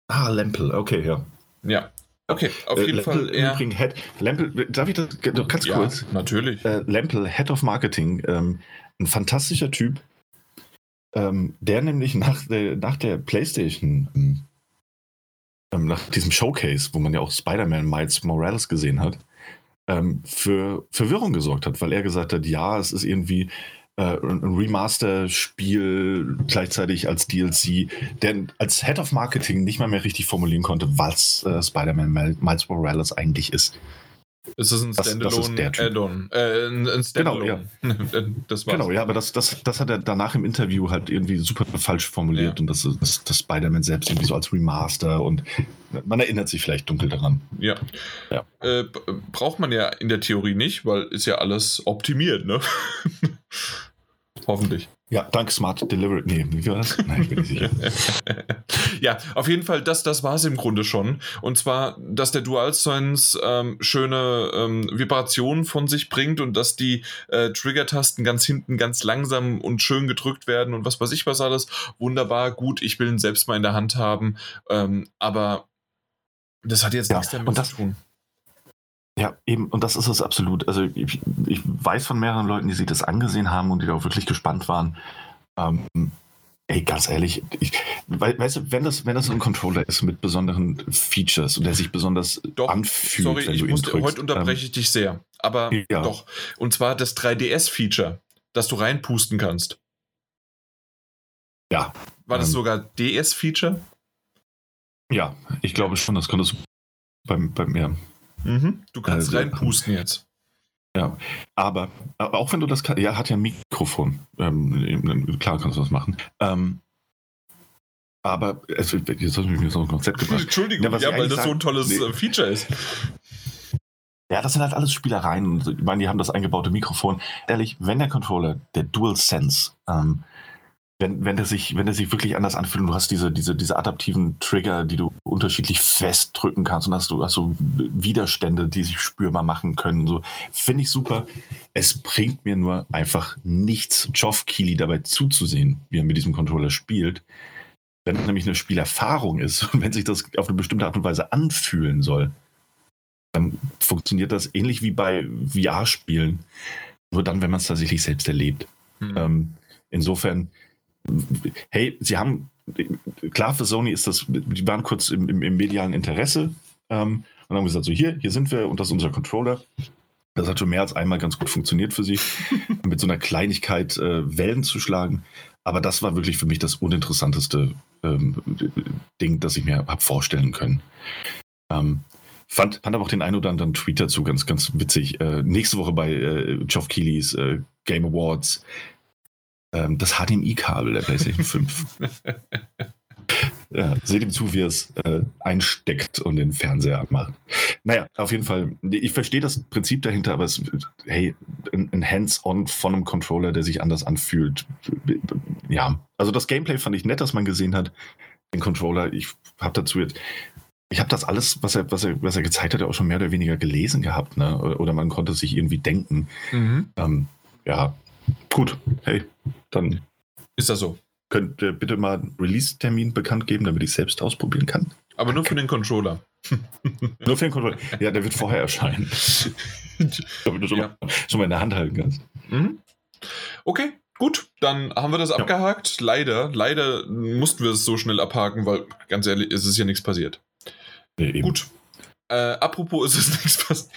Ah, Lempel, okay, ja. Ja, Okay, auf äh, jeden Lempel, Fall. Im Übrigen Head, Lempel, darf ich das ganz ja, kurz? Natürlich. Äh, Lempel, Head of Marketing, ähm, ein fantastischer Typ, ähm, der nämlich nach der, nach der PlayStation, ähm, nach diesem Showcase, wo man ja auch Spider-Man Miles Morales gesehen hat, ähm, für Verwirrung gesorgt hat, weil er gesagt hat, ja, es ist irgendwie äh, ein Remaster-Spiel gleichzeitig als DLC, der als Head of Marketing nicht mal mehr richtig formulieren konnte, was äh, Spider-Man Miles Morales eigentlich ist. Es ist ein Standalone-Add-on. Äh, ein, ein Standalone. Genau, ja. das genau, ja, aber das, das, das hat er danach im Interview halt irgendwie super falsch formuliert ja. und das ist das Spider-Man selbst irgendwie so als Remaster und man erinnert sich vielleicht dunkel daran. Ja. ja. Äh, braucht man ja in der Theorie nicht, weil ist ja alles optimiert, ne? Hoffentlich. Ja, dank Smart Delivery. Nee, wie war das? Nein, ich bin nicht sicher. ja, auf jeden Fall, das, das war es im Grunde schon. Und zwar, dass der DualSense ähm, schöne ähm, Vibrationen von sich bringt und dass die äh, Trigger-Tasten ganz hinten ganz langsam und schön gedrückt werden und was weiß ich was alles. Wunderbar, gut, ich will ihn selbst mal in der Hand haben. Ähm, aber das hat jetzt ja, nichts damit das, zu tun. Ja, eben, und das ist es absolut. Also ich, ich, weiß von mehreren Leuten, die sich das angesehen haben und die da auch wirklich gespannt waren. Ähm, ey, ganz ehrlich, ich, weißt du, wenn das, wenn das ein Controller ist mit besonderen Features und der sich besonders doch, anfühlt, sorry, wenn ich du musste, drückst, heute unterbreche ähm, ich dich sehr. Aber ja. doch. Und zwar das 3DS-Feature, das du reinpusten kannst. Ja. War das ähm, sogar DS-Feature? Ja, ich glaube schon, das konntest du beim, beim ja. Mhm. Du kannst also, reinpusten jetzt. Ja, aber, aber auch wenn du das kannst, ja, hat ja ein Mikrofon. Ähm, klar kannst du das machen. Ähm, aber also, jetzt hast du mich so ein Konzept gebracht. Entschuldigung, ja, ja weil das sagen, so ein tolles nee. Äh, Feature ist. Ja, das sind halt alles Spielereien. Ich meine, die haben das eingebaute Mikrofon. Ehrlich, wenn der Controller, der DualSense, ähm, wenn, wenn der sich, wenn der sich wirklich anders anfühlt und du hast diese, diese, diese adaptiven Trigger, die du unterschiedlich festdrücken kannst und hast du hast so Widerstände, die sich spürbar machen können. So finde ich super. Es bringt mir nur einfach nichts, Geoff Keighley dabei zuzusehen, wie er mit diesem Controller spielt. Wenn es nämlich eine Spielerfahrung ist und wenn sich das auf eine bestimmte Art und Weise anfühlen soll, dann funktioniert das ähnlich wie bei VR-Spielen. Nur dann, wenn man es tatsächlich selbst erlebt. Mhm. Ähm, insofern, hey, sie haben, klar für Sony ist das, die waren kurz im, im, im medialen Interesse ähm, und haben gesagt, so hier, hier sind wir und das ist unser Controller. Das hat schon mehr als einmal ganz gut funktioniert für sie, mit so einer Kleinigkeit äh, Wellen zu schlagen. Aber das war wirklich für mich das uninteressanteste ähm, Ding, das ich mir habe vorstellen können. Ähm, fand, fand aber auch den einen oder anderen Tweet dazu ganz, ganz witzig. Äh, nächste Woche bei äh, Geoff Keighley's äh, Game Awards ähm, das HDMI-Kabel der PlayStation 5. ja, seht ihm zu, wie er es äh, einsteckt und den Fernseher abmacht. Naja, auf jeden Fall, ich verstehe das Prinzip dahinter, aber es, hey, ein, ein Hands-on von einem Controller, der sich anders anfühlt. Ja, also das Gameplay fand ich nett, dass man gesehen hat. Den Controller, ich habe dazu jetzt ich habe das alles, was er, was, er, was er gezeigt hat, auch schon mehr oder weniger gelesen gehabt, ne? Oder man konnte sich irgendwie denken. Mhm. Ähm, ja, Gut, hey, dann ist das so. Könnt ihr bitte mal einen Release-Termin bekannt geben, damit ich selbst ausprobieren kann? Aber nur für den Controller. nur für den Controller. Ja, der wird vorher erscheinen. damit du schon, ja. mal, schon mal in der Hand halten kannst. Mhm. Okay, gut, dann haben wir das ja. abgehakt. Leider, leider mussten wir es so schnell abhaken, weil ganz ehrlich, es ist ja nichts passiert. Nee, gut. Äh, apropos ist es nichts passiert.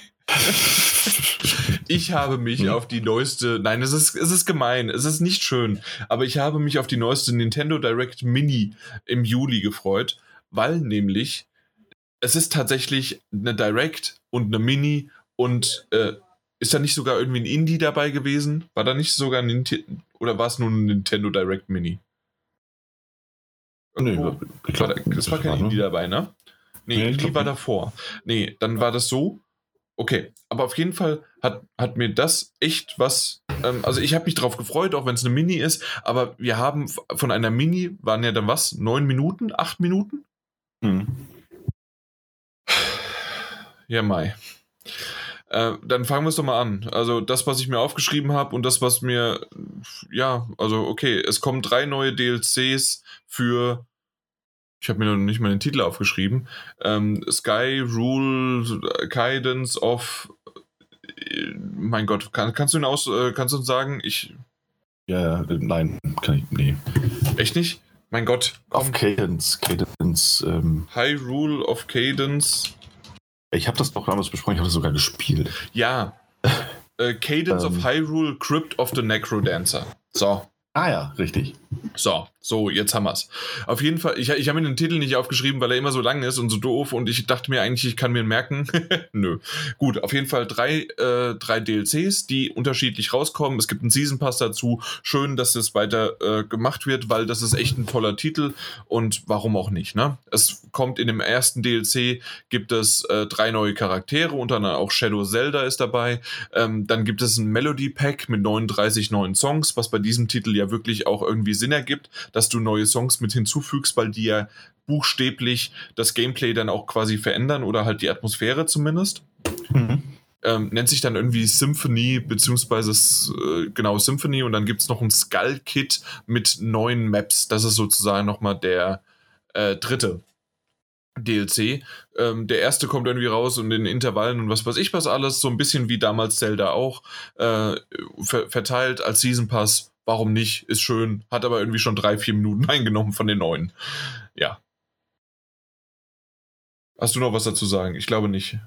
Ich habe mich hm. auf die neueste, nein, es ist, es ist gemein, es ist nicht schön, aber ich habe mich auf die neueste Nintendo Direct Mini im Juli gefreut, weil nämlich es ist tatsächlich eine Direct und eine Mini und äh, ist da nicht sogar irgendwie ein Indie dabei gewesen? War da nicht sogar ein Nintendo, oder war es nur ein Nintendo Direct Mini? Nee, oh, ich glaub, war, das war kein Indie dabei, ne? Nee, nee Indie war davor. Nee, dann war das so, Okay, aber auf jeden Fall hat, hat mir das echt was. Ähm, also ich habe mich darauf gefreut, auch wenn es eine Mini ist, aber wir haben von einer Mini, waren ja dann was? Neun Minuten? Acht Minuten? Hm. Ja, Mai. Äh, dann fangen wir es doch mal an. Also das, was ich mir aufgeschrieben habe und das, was mir, ja, also okay, es kommen drei neue DLCs für ich habe mir noch nicht mal den Titel aufgeschrieben. Ähm, Sky Rule Guidance of. Äh, mein Gott, kann, kannst du ihn aus, äh, kannst du uns sagen? Ich. Ja, nein, kann ich, nee. Echt nicht? Mein Gott. Auf Cadence, Cadence. Ähm, Hyrule of Cadence. ich habe das doch damals besprochen, ich habe das sogar gespielt. Ja. äh, Cadence Ähm. of Hyrule, Crypt of the Necrodancer. So. Ah ja, richtig. So, so, jetzt haben wir's. Auf jeden Fall, ich, ich habe mir den Titel nicht aufgeschrieben, weil er immer so lang ist und so doof und ich dachte mir eigentlich, ich kann mir ihn merken. Nö. Gut, auf jeden Fall drei, äh, drei DLCs, die unterschiedlich rauskommen. Es gibt einen Season Pass dazu. Schön, dass das weiter äh, gemacht wird, weil das ist echt ein toller Titel und warum auch nicht, ne? Es kommt in dem ersten DLC, gibt es äh, drei neue Charaktere, unter anderem auch Shadow Zelda ist dabei. Ähm, dann gibt es ein Melody Pack mit 39 neuen Songs, was bei diesem Titel ja wirklich auch irgendwie Sinn ergibt, dass du neue Songs mit hinzufügst, weil die ja buchstäblich das Gameplay dann auch quasi verändern oder halt die Atmosphäre zumindest. Mhm. Ähm, nennt sich dann irgendwie Symphony, beziehungsweise äh, genau Symphony und dann gibt es noch ein Skull-Kit mit neuen Maps. Das ist sozusagen nochmal der äh, dritte DLC. Ähm, der erste kommt irgendwie raus und in Intervallen und was weiß ich was alles, so ein bisschen wie damals Zelda auch, äh, ver verteilt als Season Pass. Warum nicht? Ist schön, hat aber irgendwie schon drei, vier Minuten eingenommen von den neuen. Ja. Hast du noch was dazu sagen? Ich glaube nicht.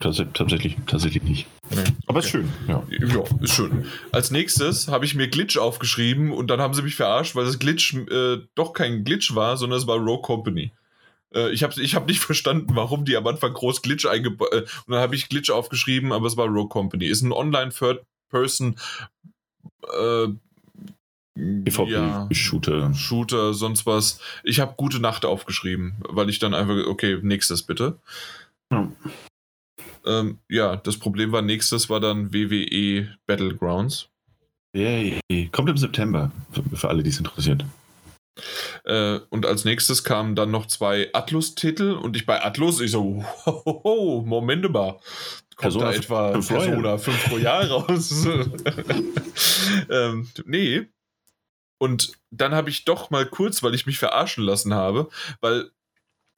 Tats tatsächlich, tatsächlich nicht. Nee. Aber ist schön, ja. Ja, ist schön. Als nächstes habe ich mir Glitch aufgeschrieben und dann haben sie mich verarscht, weil das Glitch äh, doch kein Glitch war, sondern es war Rogue Company. Äh, ich habe ich hab nicht verstanden, warum die am Anfang groß Glitch eingebaut äh, Und dann habe ich Glitch aufgeschrieben, aber es war Rogue Company. Ist ein Online-Third-Person äh, ja, PvP-Shooter. Shooter, sonst was. Ich habe gute Nacht aufgeschrieben, weil ich dann einfach, okay, nächstes bitte. Ja. Ähm, ja, das Problem war, nächstes war dann WWE Battlegrounds. Yay. Kommt im September, für, für alle, die es interessiert. Äh, und als nächstes kamen dann noch zwei Atlus-Titel und ich bei Atlus, ich so, hohoho, Moment mal. Kommt Persona da etwa. Persona 5 pro Jahr raus? ähm, nee. Und dann habe ich doch mal kurz, weil ich mich verarschen lassen habe, weil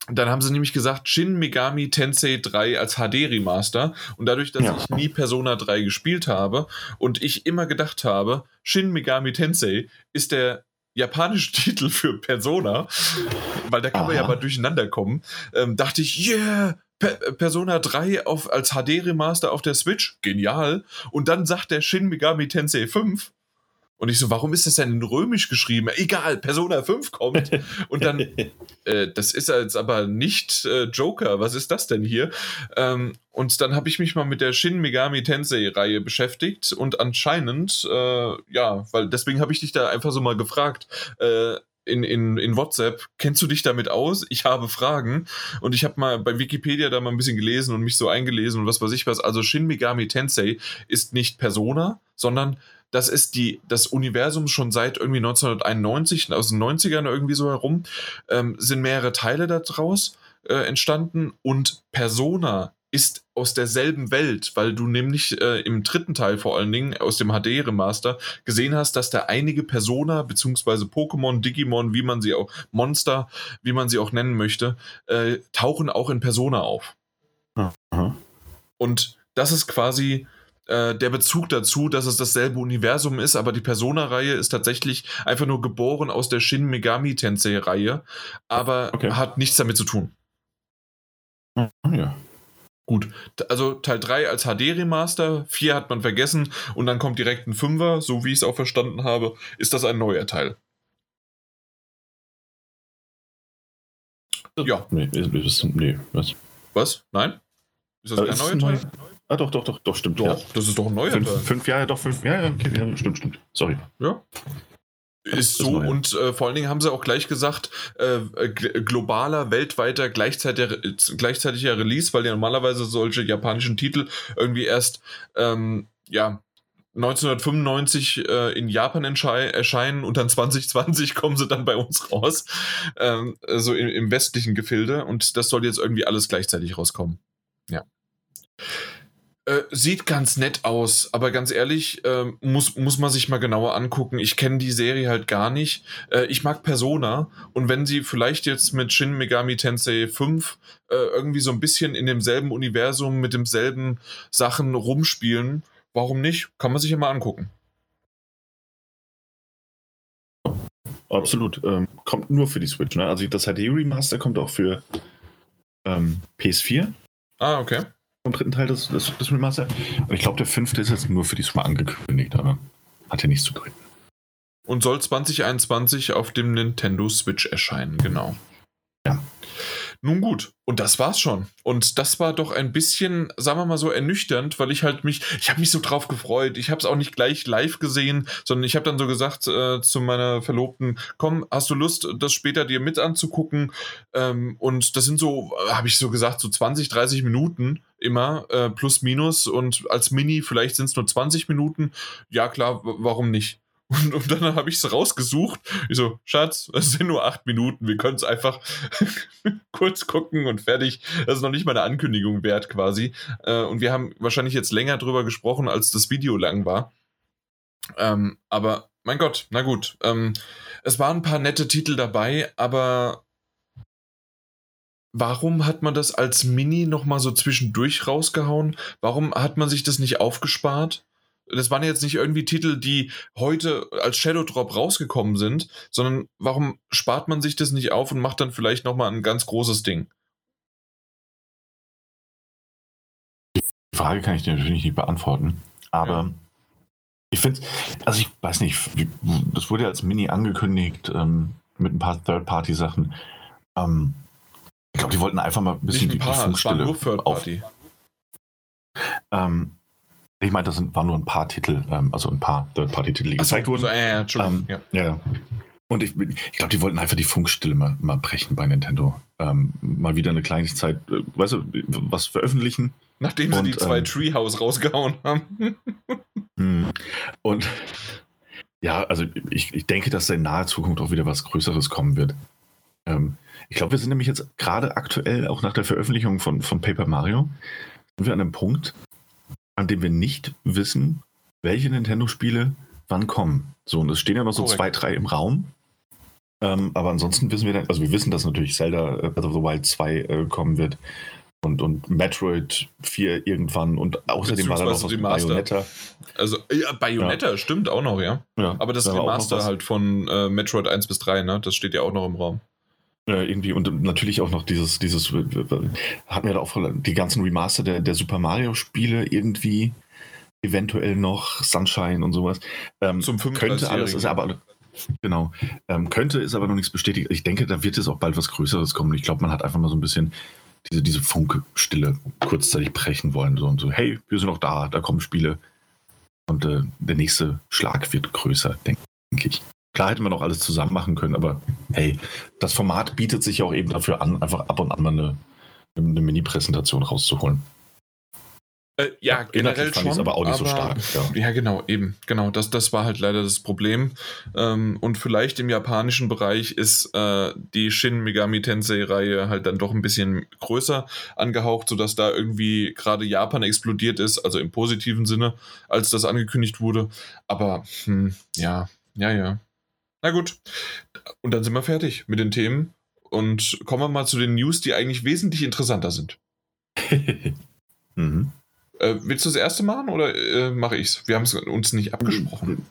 dann haben sie nämlich gesagt, Shin Megami Tensei 3 als HD-Remaster. Und dadurch, dass Ja. ich nie Persona 3 gespielt habe und ich immer gedacht habe, Shin Megami Tensei ist der japanische Titel für Persona, weil da kann man ja Aha. mal durcheinander kommen, ähm, dachte ich, yeah, Persona 3 auf, als HD-Remaster auf der Switch, genial. Und dann sagt der Shin Megami Tensei 5, und ich so, warum ist das denn in Römisch geschrieben? Egal, Persona 5 kommt. Und dann, äh, das ist jetzt aber nicht äh, Joker, was ist das denn hier? Ähm, und dann habe ich mich mal mit der Shin Megami Tensei-Reihe beschäftigt und anscheinend, äh, ja, weil deswegen habe ich dich da einfach so mal gefragt, äh, in, in, in WhatsApp, kennst du dich damit aus? Ich habe Fragen und ich habe mal bei Wikipedia da mal ein bisschen gelesen und mich so eingelesen und was weiß ich was. Also Shin Megami Tensei ist nicht Persona, sondern das ist die, das Universum schon seit irgendwie 1991, aus den 90ern irgendwie so herum, ähm, sind mehrere Teile daraus äh, entstanden und Persona ist aus derselben Welt, weil du nämlich äh, im dritten Teil vor allen Dingen aus dem HD-Remaster gesehen hast, dass da einige Persona beziehungsweise Pokémon, Digimon, wie man sie auch, Monster, wie man sie auch nennen möchte, äh, tauchen auch in Persona auf. Aha. Und das ist quasi äh, der Bezug dazu, dass es dasselbe Universum ist, aber die Persona-Reihe ist tatsächlich einfach nur geboren aus der Shin Megami Tensei-Reihe, aber Okay. hat nichts damit zu tun. Ja. Gut, also Teil 3 als HD-Remaster, 4 hat man vergessen und dann kommt direkt ein Fünfer, so wie ich es auch verstanden habe, ist das ein neuer Teil. Ja. Nee, ist, nee, was? Was? Nein? Ist das Äh, kein ist neuer Teil? Ah, doch, doch, doch, doch, stimmt. Doch, Ja. das ist doch ein neuer Fünf, Teil. fünf Jahre, doch, fünf Jahre, okay, ja, stimmt, stimmt. Sorry. Ja. Ist so und äh, vor allen Dingen haben sie auch gleich gesagt, äh, gl- globaler, weltweiter, gleichzeitiger, gleichzeitiger Release, weil ja normalerweise solche japanischen Titel irgendwie erst ähm, ja 1995 äh, in Japan erscheinen und dann 2020 kommen sie dann bei uns raus, ähm, so im, im westlichen Gefilde und das soll jetzt irgendwie alles gleichzeitig rauskommen. Ja. Äh, sieht ganz nett aus, aber ganz ehrlich, äh, muss, muss man sich mal genauer angucken. Ich kenne die Serie halt gar nicht. Äh, ich mag Persona und wenn sie vielleicht jetzt mit Shin Megami Tensei 5 äh, irgendwie so ein bisschen in demselben Universum mit demselben Sachen rumspielen, warum nicht? Kann man sich ja mal angucken. Absolut. Ähm, kommt nur für die Switch, ne? Also das HD-Remaster kommt auch für ähm, PS4. Ah, okay. Vom dritten Teil des, des, des Remaster. Und ich glaube, der fünfte ist jetzt nur für die Switch angekündigt, aber hat ja nichts zu drücken. Und soll 2021 auf dem Nintendo Switch erscheinen, genau. Ja. Nun gut, und das war's schon. Und das war doch ein bisschen, sagen wir mal so, ernüchternd, weil ich halt mich, ich habe mich so drauf gefreut. Ich habe es auch nicht gleich live gesehen, sondern ich habe dann so gesagt äh, zu meiner Verlobten, komm, hast du Lust, das später dir mit anzugucken? Ähm, und das sind so, habe ich so gesagt, so 20, 30 Minuten immer, äh, plus minus. Und als Mini vielleicht sind es nur 20 Minuten. Ja klar, warum nicht? Und, und dann habe ich es rausgesucht. Ich so, Schatz, es sind nur acht Minuten. Wir können es einfach kurz gucken und fertig. Das ist noch nicht mal eine Ankündigung wert quasi. Äh, und wir haben wahrscheinlich jetzt länger drüber gesprochen, als das Video lang war. Ähm, aber mein Gott, na gut. Ähm, es waren ein paar nette Titel dabei, aber warum hat man das als Mini nochmal so zwischendurch rausgehauen? Warum hat man sich das nicht aufgespart? Das waren jetzt nicht irgendwie Titel, die heute als Shadow Drop rausgekommen sind, sondern warum spart man sich das nicht auf und macht dann vielleicht nochmal ein ganz großes Ding? Die Frage kann ich dir natürlich nicht beantworten, aber ja. ich finde, also ich weiß nicht, das wurde ja als Mini angekündigt ähm, mit ein paar Third-Party-Sachen. Ähm, ich glaube, die wollten einfach mal ein bisschen ein paar, die war nur Third-Party. Ähm, ich meine, das sind, waren nur ein paar Titel, ähm, also ein paar Third-Party-Titel, die gezeigt wurden. So, äh. Ähm, ja. ja. Und ich, ich glaube, die wollten einfach die Funkstille mal, mal brechen bei Nintendo. Ähm, mal wieder eine Kleinigkeit, äh, weißt du, was veröffentlichen. Nachdem sie und, die zwei ähm, Treehouse rausgehauen haben. Hm. und ja, also ich, ich denke, dass da in naher Zukunft auch wieder was Größeres kommen wird. Ähm, ich glaube, wir sind nämlich jetzt gerade aktuell, auch nach der Veröffentlichung von, von Paper Mario, sind wir an einem Punkt, an dem wir nicht wissen, welche Nintendo-Spiele wann kommen. So, und es stehen ja noch so Korrekt. zwei, drei im Raum. Ähm, aber ansonsten wissen wir dann, also wir wissen, dass natürlich Zelda äh, Breath of the Wild 2 äh, kommen wird und, und Metroid 4 irgendwann und außerdem war da noch was Bayonetta. Also, ja, Bayonetta ja. stimmt auch noch, ja. ja aber das Remaster halt von äh, Metroid 1 bis 3, ne? Das steht ja auch noch im Raum. Ja, irgendwie und natürlich auch noch dieses, dieses, hatten wir da auch die ganzen Remaster der, der Super Mario-Spiele irgendwie, eventuell noch Sunshine und sowas. Ähm, Zum 35 Könnte alles, ist aber, genau, ähm, könnte, ist aber noch nichts bestätigt. Ich denke, da wird es auch bald was Größeres kommen. Ich glaube, man hat einfach mal so ein bisschen diese, diese Funkstille kurzzeitig brechen wollen. So und so, hey, wir sind noch da, da kommen Spiele. Und äh, der nächste Schlag wird größer, denke ich. Klar hätte man auch alles zusammen machen können, aber hey, das Format bietet sich auch eben dafür an, einfach ab und an mal eine, eine Mini-Präsentation rauszuholen. Äh, ja, ja, generell fand schon, aber auch nicht aber, so stark. Ja. ja, genau, eben, genau. Das, das war halt leider das Problem. Ähm, und vielleicht im japanischen Bereich ist äh, die Shin Megami Tensei-Reihe halt dann doch ein bisschen größer angehaucht, sodass da irgendwie gerade Japan explodiert ist, also im positiven Sinne, als das angekündigt wurde. Aber hm, ja, ja, ja. Na gut. Und dann sind wir fertig mit den Themen und kommen wir mal zu den News, die eigentlich wesentlich interessanter sind. mhm. äh, willst du das erste machen oder äh, mache ich es? Wir haben es uns nicht abgesprochen.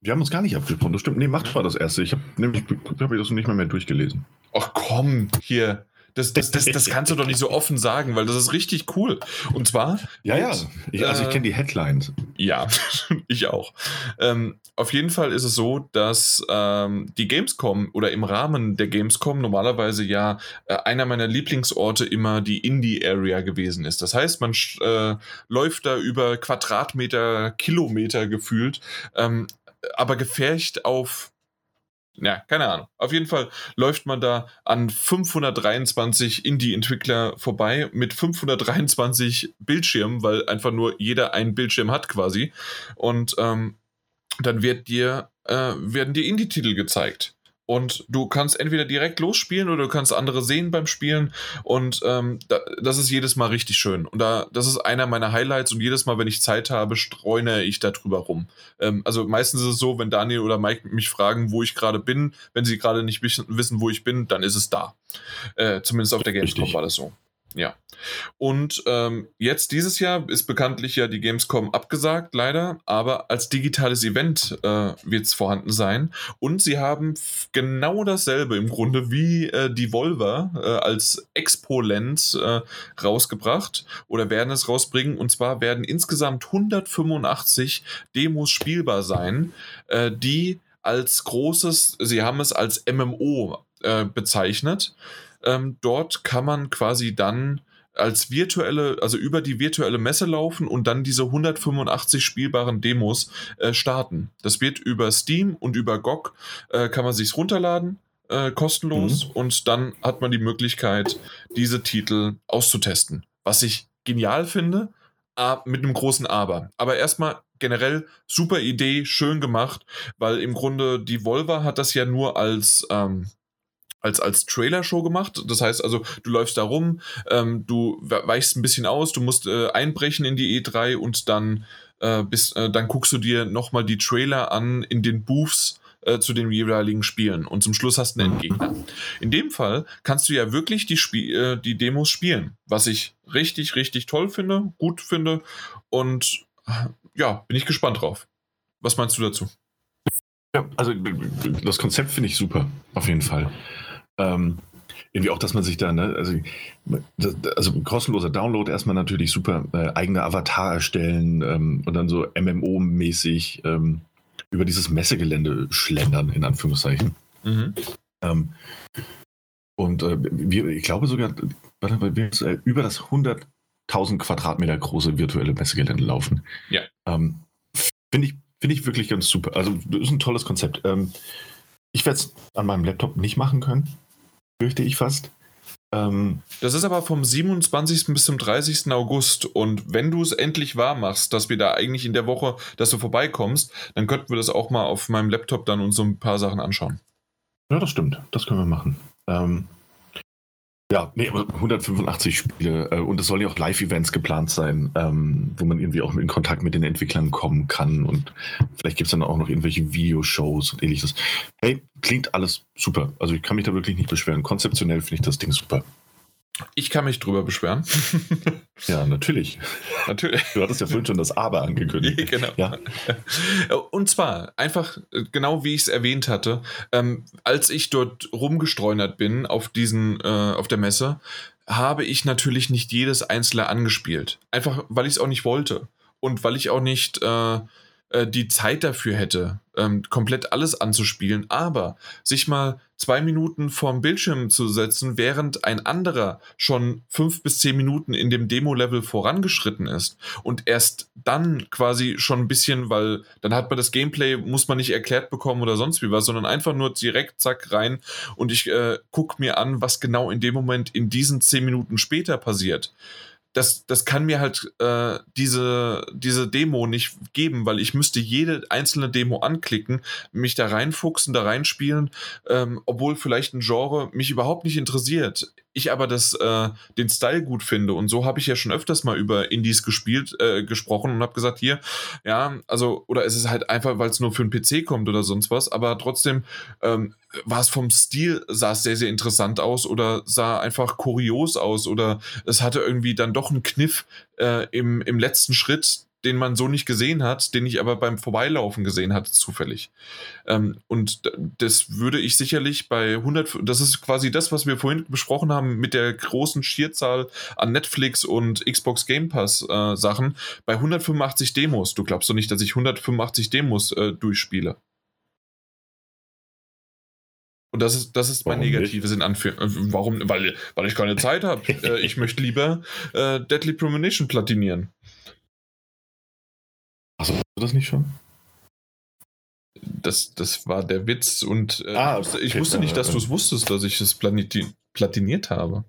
Wir haben uns gar nicht abgesprochen, das stimmt. Nee, macht mal das erste. Ich habe nämlich hab ich das nicht mehr, mehr durchgelesen. Ach komm, hier. Das, das, das, das kannst du doch nicht so offen sagen, weil das ist richtig cool. Und zwar. Ja, ja. Ich, also ich kenne die Headlines. Ja, ich auch. Ähm, auf jeden Fall ist es so, dass ähm, die Gamescom oder im Rahmen der Gamescom normalerweise ja äh, einer meiner Lieblingsorte immer die Indie-Area gewesen ist. Das heißt, man äh, läuft da über Quadratmeter, Kilometer gefühlt, ähm, aber gefärcht auf ja, keine Ahnung. Auf jeden Fall läuft man da an 523 Indie-Entwickler vorbei mit 523 Bildschirmen, weil einfach nur jeder einen Bildschirm hat quasi. Und ähm, dann wird dir, äh, werden dir Indie-Titel gezeigt. Und du kannst entweder direkt losspielen oder du kannst andere sehen beim Spielen. Und ähm, da, das ist jedes Mal richtig schön. Und da, das ist einer meiner Highlights. Und jedes Mal, wenn ich Zeit habe, streune ich da drüber rum. Ähm, also meistens ist es so, wenn Daniel oder Mike mich fragen, wo ich gerade bin, wenn sie gerade nicht wissen, wo ich bin, dann ist es da. Äh, zumindest auf der Gamescom war das so. Ja. Und ähm, jetzt dieses Jahr ist bekanntlich ja die Gamescom abgesagt, leider, aber als digitales Event äh, wird es vorhanden sein. Und sie haben genau dasselbe im Grunde wie äh, die Volver äh, als Expo-Land äh, rausgebracht oder werden es rausbringen. Und zwar werden insgesamt 185 Demos spielbar sein, äh, die als großes, sie haben es als MMO äh, bezeichnet ähm, dort kann man quasi dann als virtuelle, also über die virtuelle Messe laufen und dann diese 185 spielbaren Demos äh, starten. Das wird über Steam und über GOG äh, kann man sich runterladen, äh, kostenlos mhm. und dann hat man die Möglichkeit, diese Titel auszutesten. Was ich genial finde, mit einem großen Aber. Aber erstmal generell super Idee, schön gemacht, weil im Grunde die Volva hat das ja nur als ähm, als, als Trailer-Show gemacht. Das heißt also, du läufst da rum, ähm, du weichst ein bisschen aus, du musst äh, einbrechen in die E3 und dann, äh, bist, äh, dann guckst du dir nochmal die Trailer an in den Booths äh, zu den jeweiligen Spielen und zum Schluss hast du einen Endgegner. In dem Fall kannst du ja wirklich die, Spie äh, die Demos spielen, was ich richtig, richtig toll finde, gut finde und äh, ja, bin ich gespannt drauf. Was meinst du dazu? Ja, also das Konzept finde ich super, auf jeden Fall. Ähm, irgendwie auch, dass man sich da, ne, also, also kostenloser Download erstmal natürlich super, äh, eigene Avatar erstellen ähm, und dann so MMO-mäßig ähm, über dieses Messegelände schlendern, in Anführungszeichen. Mhm. Ähm, und äh, wir, ich glaube sogar, wir äh, über das 100.000 Quadratmeter große virtuelle Messegelände laufen. Ja. Ähm, Finde ich, find ich wirklich ganz super. Also, das ist ein tolles Konzept. Ähm, ich werde es an meinem Laptop nicht machen können fürchte ich fast. Ähm, das ist aber vom 27. bis zum 30. August. Und wenn du es endlich wahr machst, dass wir da eigentlich in der Woche, dass du vorbeikommst, dann könnten wir das auch mal auf meinem Laptop dann uns so ein paar Sachen anschauen. Ja, das stimmt. Das können wir machen. Ähm, ja, nee, 185 Spiele äh, und es sollen ja auch Live-Events geplant sein, ähm, wo man irgendwie auch in Kontakt mit den Entwicklern kommen kann und vielleicht gibt es dann auch noch irgendwelche Videoshows und ähnliches. Hey, klingt alles super. Also ich kann mich da wirklich nicht beschweren. Konzeptionell finde ich das Ding super. Ich kann mich drüber beschweren. ja, natürlich. Natürlich. Du hattest ja vorhin schon das Aber angekündigt. genau. Ja. Und zwar einfach äh, genau wie ich es erwähnt hatte, ähm, als ich dort rumgestreunert bin auf diesen, äh, auf der Messe, habe ich natürlich nicht jedes einzelne angespielt. Einfach, weil ich es auch nicht wollte. Und weil ich auch nicht äh, äh, die Zeit dafür hätte, ähm, komplett alles anzuspielen, aber sich mal zwei Minuten vorm Bildschirm zu setzen, während ein anderer schon fünf bis zehn Minuten in dem Demo-Level vorangeschritten ist und erst dann quasi schon ein bisschen, weil dann hat man das Gameplay, muss man nicht erklärt bekommen oder sonst wie was, sondern einfach nur direkt zack rein und ich äh, gucke mir an, was genau in dem Moment in diesen zehn Minuten später passiert das, das kann mir halt äh, diese, diese Demo nicht geben, weil ich müsste jede einzelne Demo anklicken, mich da reinfuchsen, da reinspielen, ähm, obwohl vielleicht ein Genre mich überhaupt nicht interessiert ich aber das, äh, den Style gut finde. Und so habe ich ja schon öfters mal über Indies gespielt, äh, gesprochen und habe gesagt, hier, ja, also, oder es ist halt einfach, weil es nur für einen PC kommt oder sonst was, aber trotzdem ähm, war es vom Stil, sah es sehr, sehr interessant aus oder sah einfach kurios aus oder es hatte irgendwie dann doch einen Kniff äh, im, im letzten Schritt, den man so nicht gesehen hat, den ich aber beim Vorbeilaufen gesehen hatte, zufällig. Ähm, und das würde ich sicherlich bei 100, das ist quasi das, was wir vorhin besprochen haben mit der großen Schierzahl an Netflix und Xbox Game Pass äh, Sachen, bei 185 Demos. Du glaubst doch nicht, dass ich 185 Demos äh, durchspiele. Und das ist, das ist mein Warum Negatives in Anführungszeichen. Äh, warum? Weil, weil ich keine Zeit habe. äh, ich möchte lieber äh, Deadly Premonition platinieren. Hast du das nicht schon? Das, das war der Witz und äh, ah, okay, ich wusste nicht, dass du es wusstest, dass ich es platiniert habe.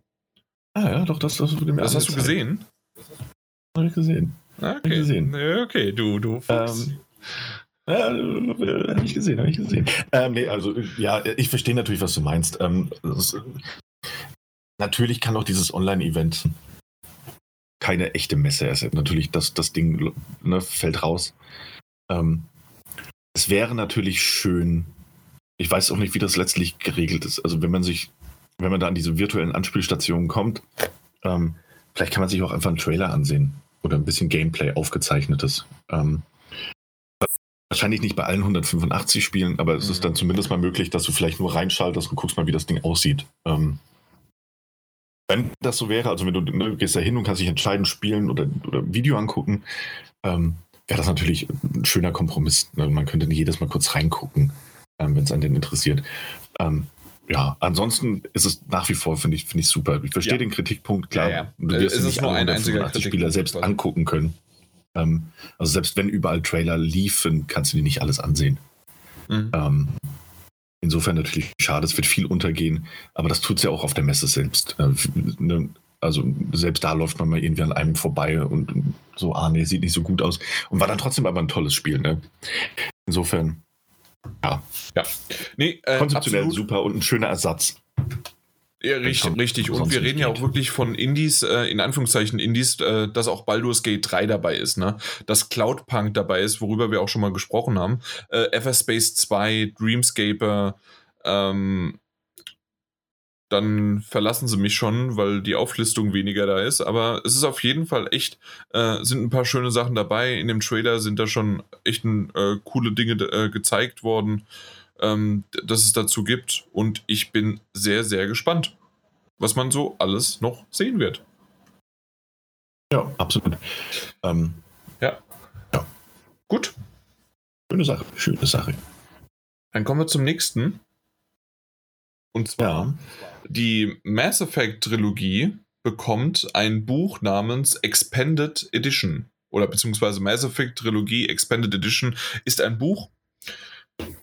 Ah ja, doch, das, das, das hast du gesehen? Habe ich gesehen. Ah, okay. gesehen. Okay, du, du. Ähm, ja, habe ich gesehen, habe ich gesehen. Ähm, nee, also ja, ich verstehe natürlich, was du meinst. Ähm, das, natürlich kann auch dieses Online-Event keine echte Messe. Es natürlich das, das Ding ne, fällt raus. Ähm, es wäre natürlich schön, ich weiß auch nicht, wie das letztlich geregelt ist. Also wenn man sich, wenn man da an diese virtuellen Anspielstationen kommt, Ähm, vielleicht kann man sich auch einfach einen Trailer ansehen oder ein bisschen Gameplay aufgezeichnetes. Ähm, wahrscheinlich nicht bei allen 185 Spielen, aber es ist dann zumindest mal möglich, dass du vielleicht nur reinschaltest und guckst mal, wie das Ding aussieht. Ähm, wenn das so wäre, also wenn du, ne, du gehst da hin und kannst dich entscheiden, spielen oder, oder Video angucken, ähm, wäre das natürlich ein schöner Kompromiss. Ne? Man könnte nicht jedes Mal kurz reingucken, ähm, wenn es einen denn interessiert. Ähm, ja, ansonsten ist es nach wie vor, finde ich, finde ich super. Ich verstehe Ja. den Kritikpunkt, klar. Ja, ja. Du wirst es dir ist nicht nur ein einziger 185 Spieler selbst quasi. angucken können. Ähm, also selbst wenn überall Trailer liefen, kannst du die nicht alles ansehen. Mhm. Insofern natürlich schade, es wird viel untergehen, aber das tut es ja auch auf der Messe selbst. Äh, ne, also selbst da läuft man mal irgendwie an einem vorbei und so, ah nee, sieht nicht so gut aus. Und war dann trotzdem aber ein tolles Spiel. Ne? Insofern Nee, äh, konzeptionell absolut. super und ein schöner Ersatz. Ja, richtig, richtig. Und wir reden ja auch wirklich von Indies, äh, in Anführungszeichen Indies, äh, dass auch Baldur's Gate 3 dabei ist, ne? Dass Cloudpunk dabei ist, worüber wir auch schon mal gesprochen haben. Äh, Everspace 2, Dreamscaper, ähm, dann verlassen sie mich schon, weil die Auflistung weniger da ist. Aber es ist auf jeden Fall echt, äh, sind ein paar schöne Sachen dabei. In dem Trailer sind da schon echt ein, äh, coole Dinge äh, gezeigt worden, ähm, dass es dazu gibt. Und ich bin sehr, sehr gespannt, was man so alles noch sehen wird. Ja, absolut. Ähm, Gut, schöne Sache, schöne Sache. dann kommen wir zum nächsten. Und zwar Ja, die Mass Effect Trilogie bekommt ein Buch namens Expanded Edition. Oder beziehungsweise Mass Effect Trilogie Expanded Edition ist ein Buch,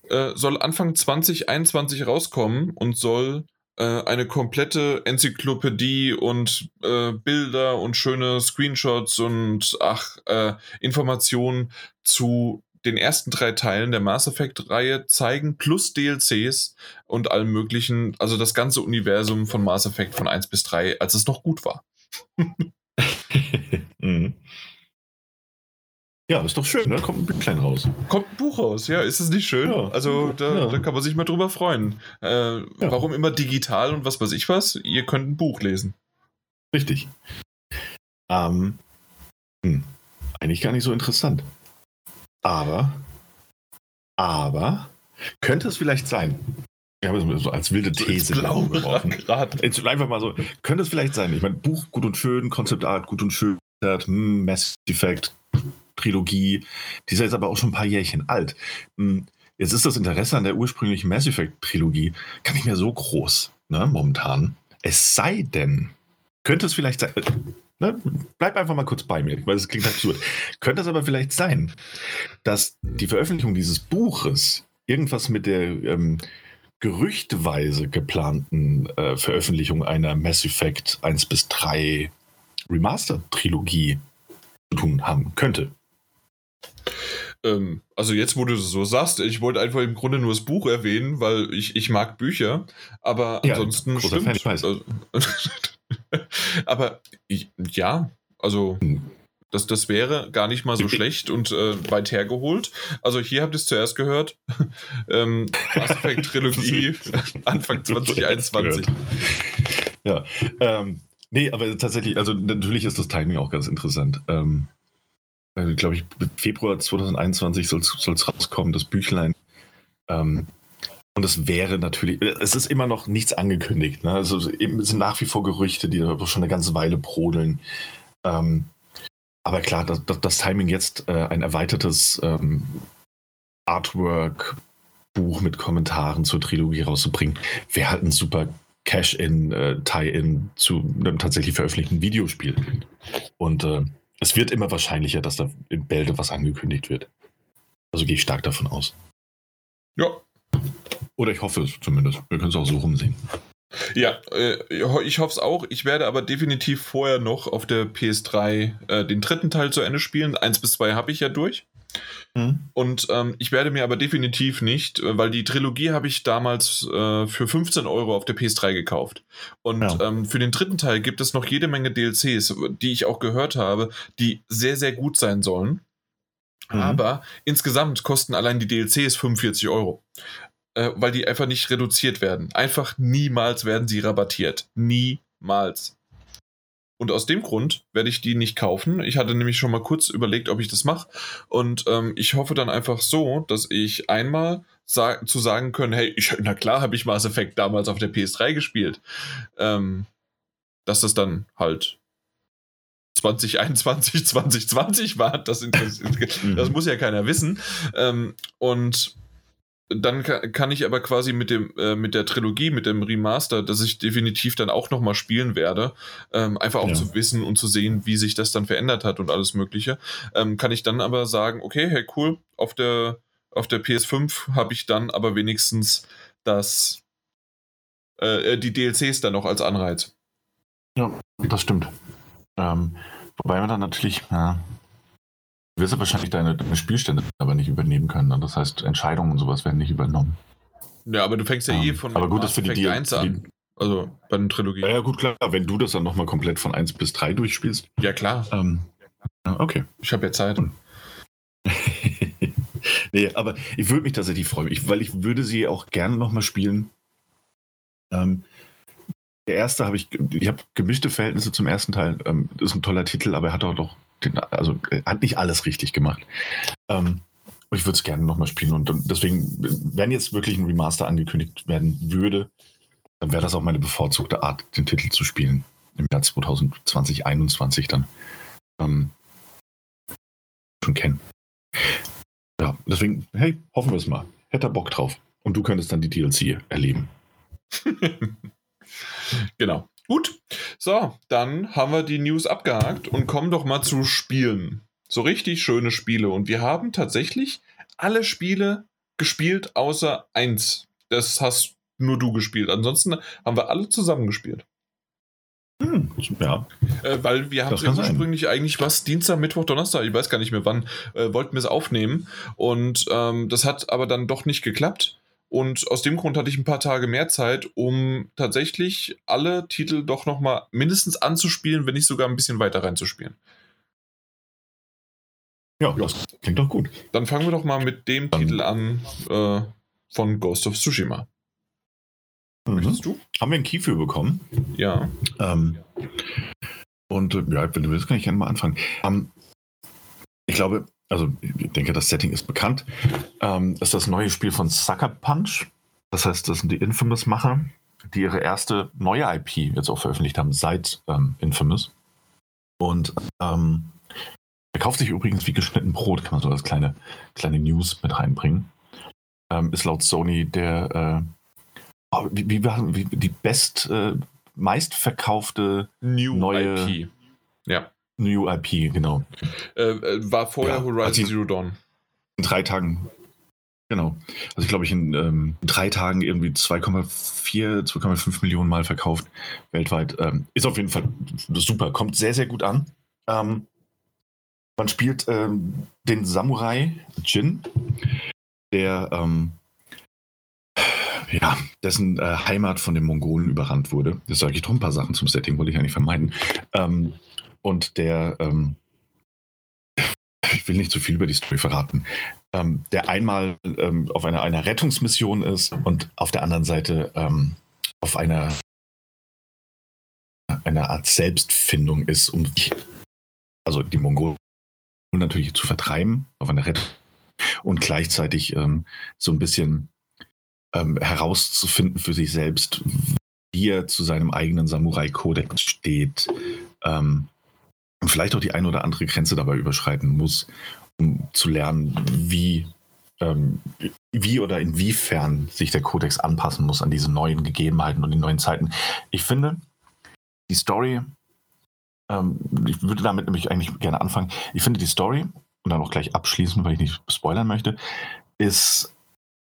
äh, soll Anfang 2021 rauskommen und soll äh, eine komplette Enzyklopädie und äh, Bilder und schöne Screenshots und ach, äh, Informationen zu den ersten drei Teilen der Mass Effect-Reihe zeigen, plus DLCs und allem möglichen, also das ganze Universum von Mass Effect von 1 bis 3, als es noch gut war. mhm. Ja, ist doch schön, ne? Kommt ein Büchlein raus. Kommt ein Buch raus, ja, ist es nicht schön? Ja. Also da, Ja. da kann man sich mal drüber freuen. Äh, Warum immer digital und was weiß ich was? Ihr könnt ein Buch lesen. Richtig. Ähm, hm, eigentlich gar nicht so interessant. Aber, aber, könnte es vielleicht sein, ich habe es so als wilde These Raum geworfen. einfach mal so, könnte es vielleicht sein, ich meine, Buch gut und schön, Concept Art gut und schön, hm, Mass Effect, Trilogie, die ist jetzt aber auch schon ein paar Jährchen alt. Hm, Jetzt ist das Interesse an der ursprünglichen Mass Effect Trilogie gar nicht mehr so groß, ne, momentan. Es sei denn, könnte es vielleicht sein, ne, bleib einfach mal kurz bei mir, weil es klingt absurd. könnte es aber vielleicht sein, dass die Veröffentlichung dieses Buches irgendwas mit der ähm, gerüchtweise geplanten äh, Veröffentlichung einer Mass Effect 1 bis 3 Remaster-Trilogie zu tun haben könnte. Ähm, also jetzt, wo du so sagst, ich wollte einfach im Grunde nur das Buch erwähnen, weil ich, ich mag Bücher, aber Ja, ansonsten stimmt. Fan, ich weiß. Also, aber ja, also Hm. das, das wäre gar nicht mal so schlecht und äh, weit hergeholt. Also hier habt ihr es zuerst gehört. ähm, Mass Effect Trilogie Anfang 2021. Ja, ähm, nee, aber tatsächlich, also natürlich ist das Timing auch ganz interessant. Ähm, glaube ich, Februar 2021 soll es rauskommen, das Büchlein. Ähm, und es wäre natürlich, es ist immer noch nichts angekündigt. Ne? Also es sind nach wie vor Gerüchte, die schon eine ganze Weile brodeln. Ähm, aber klar, das, das, Timing jetzt, äh, ein erweitertes ähm, Artwork-Buch mit Kommentaren zur Trilogie rauszubringen, wäre halt ein super Cash-in, äh, zu einem tatsächlich veröffentlichten Videospiel. Und äh, es wird immer wahrscheinlicher, dass da in Bälde was angekündigt wird. Also gehe ich stark davon aus. Ja, Oder ich hoffe es zumindest. Wir können es auch so rumsehen. Ja, äh, ich hoffe es auch. Ich werde aber definitiv vorher noch auf der PS3 äh, den dritten Teil zu Ende spielen. Eins bis zwei habe ich ja durch. Und ähm, ich werde mir aber definitiv nicht, äh, weil die Trilogie habe ich damals äh, für 15 Euro auf der PS3 gekauft. Und Ja. ähm, für den dritten Teil gibt es noch jede Menge DLCs, die ich auch gehört habe, die sehr, sehr gut sein sollen. Mhm. Aber insgesamt kosten allein die DLCs 45 Euro. Äh, weil die einfach nicht reduziert werden. Einfach niemals werden sie rabattiert. Niemals. Und aus dem Grund werde ich die nicht kaufen. Ich hatte nämlich schon mal kurz überlegt, ob ich das mache. Und ähm, ich hoffe dann einfach so, dass ich einmal sa zu sagen können, hey, ich, na klar habe ich Mass Effect damals auf der PS3 gespielt. Ähm, dass das dann halt 2021, 2020 war, das, das, muss ja keiner wissen. Ähm, und dann kann, ich aber quasi mit dem äh, mit der Trilogie, mit dem Remaster, das ich definitiv dann auch nochmal spielen werde, ähm, einfach auch ja. zu wissen und zu sehen, wie sich das dann verändert hat und alles Mögliche, ähm, kann ich dann aber sagen, okay, hey cool, auf der auf der PS5 habe ich dann aber wenigstens das äh, äh die DLCs dann noch als Anreiz. Ja, das stimmt. Ähm, wobei man dann natürlich, ja, Du wirst ja wahrscheinlich deine, deine, Spielstände aber nicht übernehmen können. Ne? Das heißt, Entscheidungen und sowas werden nicht übernommen. Ja, aber du fängst ja um, eh ähm, von aber gut, das für die 1 an. Also bei den Trilogie. Ja, gut, klar. Wenn du das dann nochmal komplett von 1 bis 3 durchspielst. Ja, klar. Ähm, okay. Ich habe ja Zeit. nee, aber ich würde mich tatsächlich freuen, ich, weil ich würde sie auch gerne nochmal spielen. Ähm, der erste habe ich, ich habe gemischte Verhältnisse zum ersten Teil. Ähm, ist ein toller Titel, aber er hat auch doch also hat nicht alles richtig gemacht. Ähm, ich würde es gerne nochmal spielen und, und deswegen, wenn jetzt wirklich ein Remaster angekündigt werden würde, dann wäre das auch meine bevorzugte Art, den Titel zu spielen. Im Jahr 2020, 2021 dann. Ähm, schon kennen. Ja, deswegen, hey, hoffen wir es mal. Hätte er Bock drauf. Und du könntest dann die DLC erleben. genau. Gut, so, dann haben wir die News abgehakt und kommen doch mal zu Spielen. So richtig schöne Spiele. Und wir haben tatsächlich alle Spiele gespielt, außer eins. Das hast nur du gespielt. Ansonsten haben wir alle zusammen gespielt. Hm, ja. Äh, weil wir haben ursprünglich sein. eigentlich was, Dienstag, Mittwoch, Donnerstag, ich weiß gar nicht mehr wann, äh, wollten wir es aufnehmen. Und ähm, das hat aber dann doch nicht geklappt. Und aus dem Grund hatte ich ein paar Tage mehr Zeit, um tatsächlich alle Titel doch nochmal mindestens anzuspielen, wenn nicht sogar ein bisschen weiter reinzuspielen. Ja, das klingt doch gut. Dann fangen wir doch mal mit dem Dann. Titel an äh, von Ghost of Tsushima. Mhm. Du? Haben wir einen Key für bekommen? Ja. Ähm, und äh, ja, wenn du willst, kann ich gerne mal anfangen. Ähm, ich glaube, also ich denke, das Setting ist bekannt, ähm, ist das neue Spiel von Sucker Punch. Das heißt, das sind die Infamous-Macher, die ihre erste neue IP jetzt auch veröffentlicht haben seit ähm, Infamous. Und ähm, er kauft sich übrigens wie geschnitten Brot, kann man so als kleine, kleine News mit reinbringen. Ähm, ist laut Sony der äh, oh, wie, wie, wie, die best äh, meistverkaufte New neue IP. Ja. New IP, genau. Äh, äh, war vorher ja, Horizon also Zero Dawn. In drei Tagen. Genau. Also ich glaube, ich in, ähm, drei Tagen irgendwie 2,4, 2,5 Millionen Mal verkauft weltweit. Ähm, ist auf jeden Fall super. Kommt sehr, sehr gut an. Ähm, man spielt ähm, den Samurai Jin, der ähm, ja, dessen äh, Heimat von den Mongolen überrannt wurde. Das sage ich doch ein paar Sachen zum Setting, wollte ich eigentlich vermeiden. Ähm, und der, ähm, ich will nicht zu viel über die Story verraten, ähm, der einmal ähm, auf einer, einer Rettungsmission ist und auf der anderen Seite ähm, auf einer, einer Art Selbstfindung ist, um also die Mongolen natürlich zu vertreiben auf einer Rettung und gleichzeitig ähm, so ein bisschen ähm, herauszufinden für sich selbst, wie er zu seinem eigenen Samurai-Kodex steht, ähm, und vielleicht auch die eine oder andere Grenze dabei überschreiten muss, um zu lernen, wie, ähm, wie oder inwiefern sich der Kodex anpassen muss an diese neuen Gegebenheiten und die neuen Zeiten. Ich finde, die Story, ähm, ich würde damit nämlich eigentlich gerne anfangen, ich finde die Story, und dann auch gleich abschließen, weil ich nicht spoilern möchte, ist,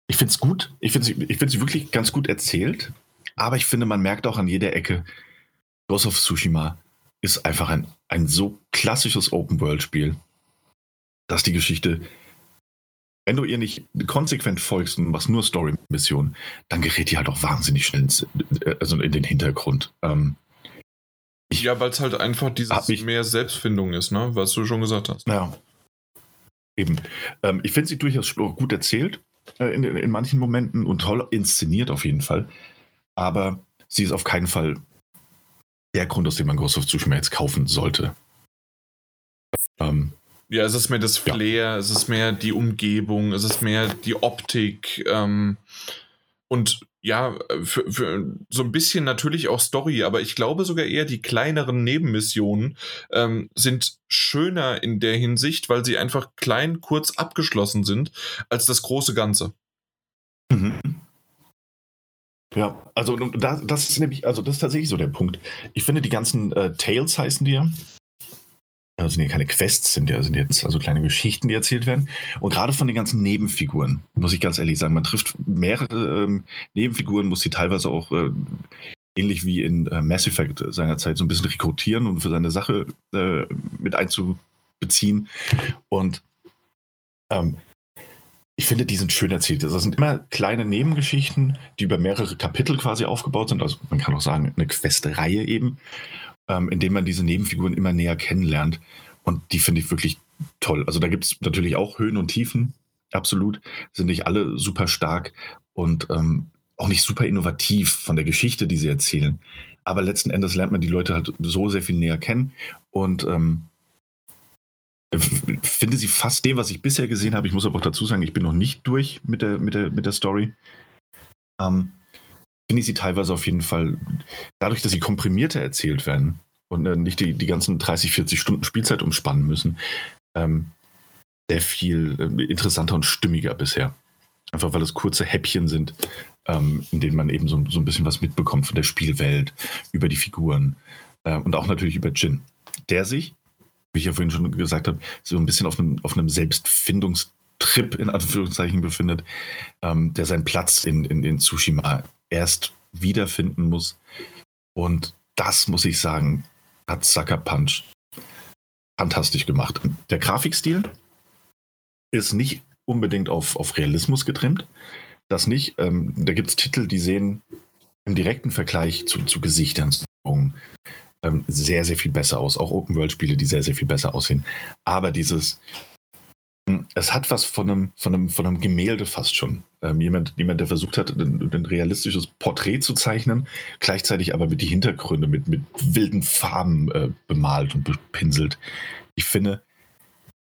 ich finde es gut, ich finde sie, find sie wirklich ganz gut erzählt, aber ich finde, man merkt auch an jeder Ecke, Ghost of Tsushima ist einfach ein, ein so klassisches Open-World-Spiel, dass die Geschichte, wenn du ihr nicht konsequent folgst und machst nur Story-Missionen, dann gerät die halt auch wahnsinnig schnell ins, also in den Hintergrund. Ähm, ich, ja, weil es halt einfach dieses mich, mehr Selbstfindung ist, ne? was du schon gesagt hast. Ja. Eben. Ähm, ich finde sie durchaus gut erzählt äh, in, in manchen Momenten und toll inszeniert auf jeden Fall. Aber sie ist auf keinen Fall der Grund, aus dem man Ghost of Tsushima jetzt kaufen sollte. Ähm, ja, es ist mehr das Flair, ja. es ist mehr die Umgebung, es ist mehr die Optik ähm, und ja, für, für, so ein bisschen natürlich auch Story, aber ich glaube sogar eher die kleineren Nebenmissionen ähm, sind schöner in der Hinsicht, weil sie einfach klein, kurz abgeschlossen sind, als das große Ganze. Mhm. Ja, also das, das ist nämlich, also das ist tatsächlich so der Punkt. Ich finde, die ganzen äh, Tales heißen die ja. Das sind ja keine Quests, sind ja sind jetzt also kleine Geschichten, die erzählt werden. Und gerade von den ganzen Nebenfiguren, muss ich ganz ehrlich sagen, man trifft mehrere ähm, Nebenfiguren, muss sie teilweise auch äh, ähnlich wie in äh, Mass Effect seinerzeit so ein bisschen rekrutieren und für seine Sache äh, mit einzubeziehen. Und ähm, ich finde, die sind schön erzählt. Das sind immer kleine Nebengeschichten, die über mehrere Kapitel quasi aufgebaut sind. Also man kann auch sagen, eine Questreihe eben, ähm, in dem man diese Nebenfiguren immer näher kennenlernt. Und die finde ich wirklich toll. Also da gibt es natürlich auch Höhen und Tiefen, absolut. Sind nicht alle super stark und ähm, auch nicht super innovativ von der Geschichte, die sie erzählen. Aber letzten Endes lernt man die Leute halt so sehr viel näher kennen. Und ähm, finde sie fast dem, was ich bisher gesehen habe. Ich muss aber auch dazu sagen, ich bin noch nicht durch mit der, mit der, mit der Story. Ähm, finde ich sie teilweise auf jeden Fall, dadurch, dass sie komprimierter erzählt werden und äh, nicht die, die ganzen 30, 40 Stunden Spielzeit umspannen müssen, ähm, sehr viel äh, interessanter und stimmiger bisher. Einfach weil es kurze Häppchen sind, ähm, in denen man eben so, so ein bisschen was mitbekommt von der Spielwelt, über die Figuren äh, und auch natürlich über Jin, der sich wie ich ja vorhin schon gesagt habe, so ein bisschen auf einem, auf einem Selbstfindungstrip in Anführungszeichen befindet, ähm, der seinen Platz in, in, in Tsushima erst wiederfinden muss. Und das muss ich sagen, hat Sucker Punch fantastisch gemacht. Der Grafikstil ist nicht unbedingt auf, auf Realismus getrimmt. Das nicht. Ähm, da gibt es Titel, die sehen im direkten Vergleich zu, zu Gesichtern, ähm, sehr, sehr viel besser aus. Auch Open-World-Spiele, die sehr, sehr viel besser aussehen. Aber dieses, hm, es hat was von einem, von einem, von einem Gemälde fast schon. Ähm, jemand, jemand, der versucht hat, ein, ein, realistisches Porträt zu zeichnen, gleichzeitig aber mit die Hintergründe mit, mit wilden Farben äh, bemalt und bepinselt. Ich finde,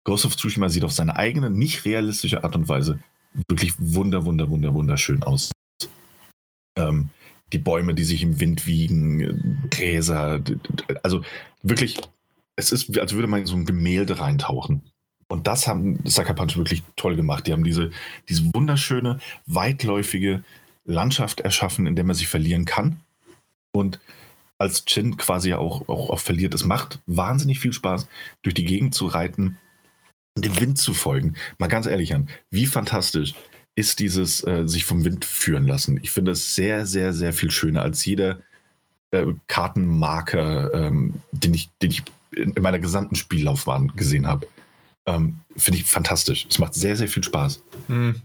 Ghost of Tsushima sieht auf seine eigene, nicht realistische Art und Weise wirklich wunder, wunder, wunder, wunderschön aus. Ähm, die Bäume, die sich im Wind wiegen, Gräser. Also wirklich, es ist, als würde man in so ein Gemälde reintauchen. Und das haben Sucker Punch wirklich toll gemacht. Die haben diese, diese wunderschöne, weitläufige Landschaft erschaffen, in der man sich verlieren kann. Und als Chin quasi auch, auch, auch verliert, es macht wahnsinnig viel Spaß, durch die Gegend zu reiten und dem Wind zu folgen. Mal ganz ehrlich an, wie fantastisch ist dieses äh, sich vom Wind führen lassen. Ich finde es sehr, sehr, sehr viel schöner als jeder äh, Kartenmarker, ähm, den, ich, den ich in, in, meiner gesamten Spiellaufbahn gesehen habe. Ähm, finde ich fantastisch. Es macht sehr, sehr viel Spaß. Hm.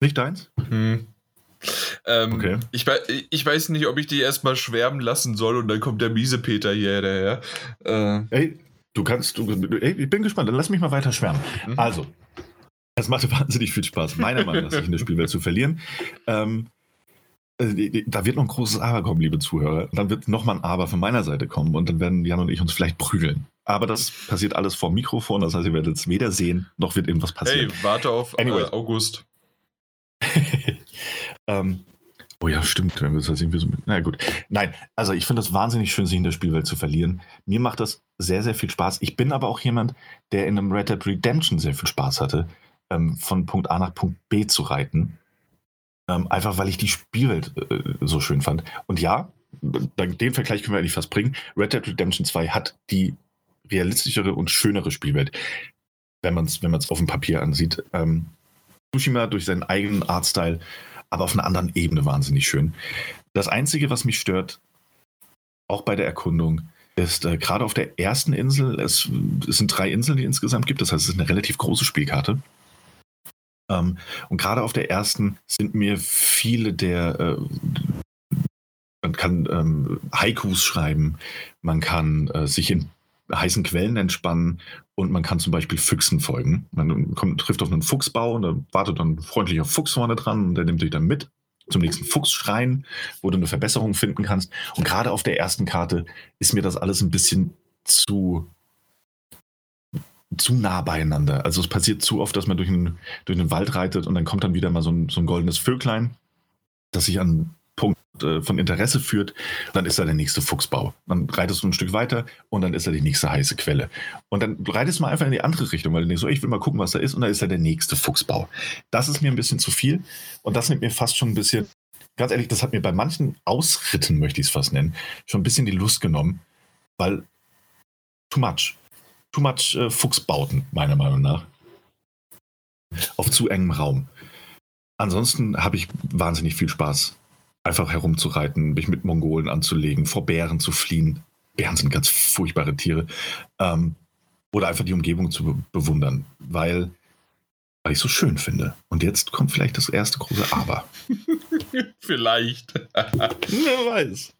Nicht deins? Hm. Ähm, okay. ich, ich, weiß nicht, ob ich die erstmal schwärmen lassen soll und dann kommt der miese Peter hier daher. Äh. Ey, du kannst, du, ey, ich bin gespannt, dann lass mich mal weiter schwärmen. Mhm. Also, es machte wahnsinnig viel Spaß, meiner Meinung nach, sich in der Spielwelt zu verlieren. Ähm, äh, da wird noch ein großes Aber kommen, liebe Zuhörer. Dann wird nochmal ein Aber von meiner Seite kommen und dann werden Jan und ich uns vielleicht prügeln. Aber das passiert alles vor Mikrofon, das heißt, ihr werdet es weder sehen, noch wird irgendwas passieren. Hey, warte auf anyway. äh, August. ähm, oh ja, stimmt. Wenn wir das irgendwie so mit, na gut. Nein, also ich finde es wahnsinnig schön, sich in der Spielwelt zu verlieren. Mir macht das sehr, sehr viel Spaß. Ich bin aber auch jemand, der in einem Red Dead Redemption sehr viel Spaß hatte ähm, von Punkt A nach Punkt B zu reiten. Ähm, einfach weil ich die Spielwelt äh, so schön fand. Und ja, den Vergleich können wir eigentlich fast bringen. Red Dead Redemption 2 hat die realistischere und schönere Spielwelt, wenn man es wenn auf dem Papier ansieht. Ähm, Tsushima durch seinen eigenen Artstyle, aber auf einer anderen Ebene wahnsinnig schön. Das Einzige, was mich stört, auch bei der Erkundung, ist äh, gerade auf der ersten Insel, es, es, sind drei Inseln, die es insgesamt gibt, das heißt, es ist eine relativ große Spielkarte. Ähm, und gerade auf der ersten sind mir viele der, äh, man kann ähm, Haikus schreiben, man kann äh, sich in heißen Quellen entspannen und man kann zum Beispiel Füchsen folgen. Man kommt, trifft auf einen Fuchsbau und da wartet dann ein freundlicher Fuchs vorne dran und der nimmt dich dann mit zum nächsten Fuchsschrein, wo du eine Verbesserung finden kannst. Und gerade auf der ersten Karte ist mir das alles ein bisschen zu zu nah beieinander. Also es passiert zu oft, dass man durch einen, durch einen Wald reitet und dann kommt dann wieder mal so ein, so ein goldenes Vöglein, das sich an Punkt äh, von Interesse führt. Dann ist da der nächste Fuchsbau. Dann reitest du ein Stück weiter und dann ist da die nächste heiße Quelle. Und dann reitest du mal einfach in die andere Richtung, weil du denkst so, ich will mal gucken, was da ist und dann ist da der nächste Fuchsbau. Das ist mir ein bisschen zu viel und das nimmt mir fast schon ein bisschen, ganz ehrlich, das hat mir bei manchen Ausritten, möchte ich es fast nennen, schon ein bisschen die Lust genommen, weil too much too much äh, Fuchsbauten, meiner Meinung nach. Auf zu engem Raum. Ansonsten habe ich wahnsinnig viel Spaß, einfach herumzureiten, mich mit Mongolen anzulegen, vor Bären zu fliehen. Bären sind ganz furchtbare Tiere. Ähm, oder einfach die Umgebung zu be bewundern, weil, weil ich es so schön finde. Und jetzt kommt vielleicht das erste große Aber. vielleicht. Wer weiß.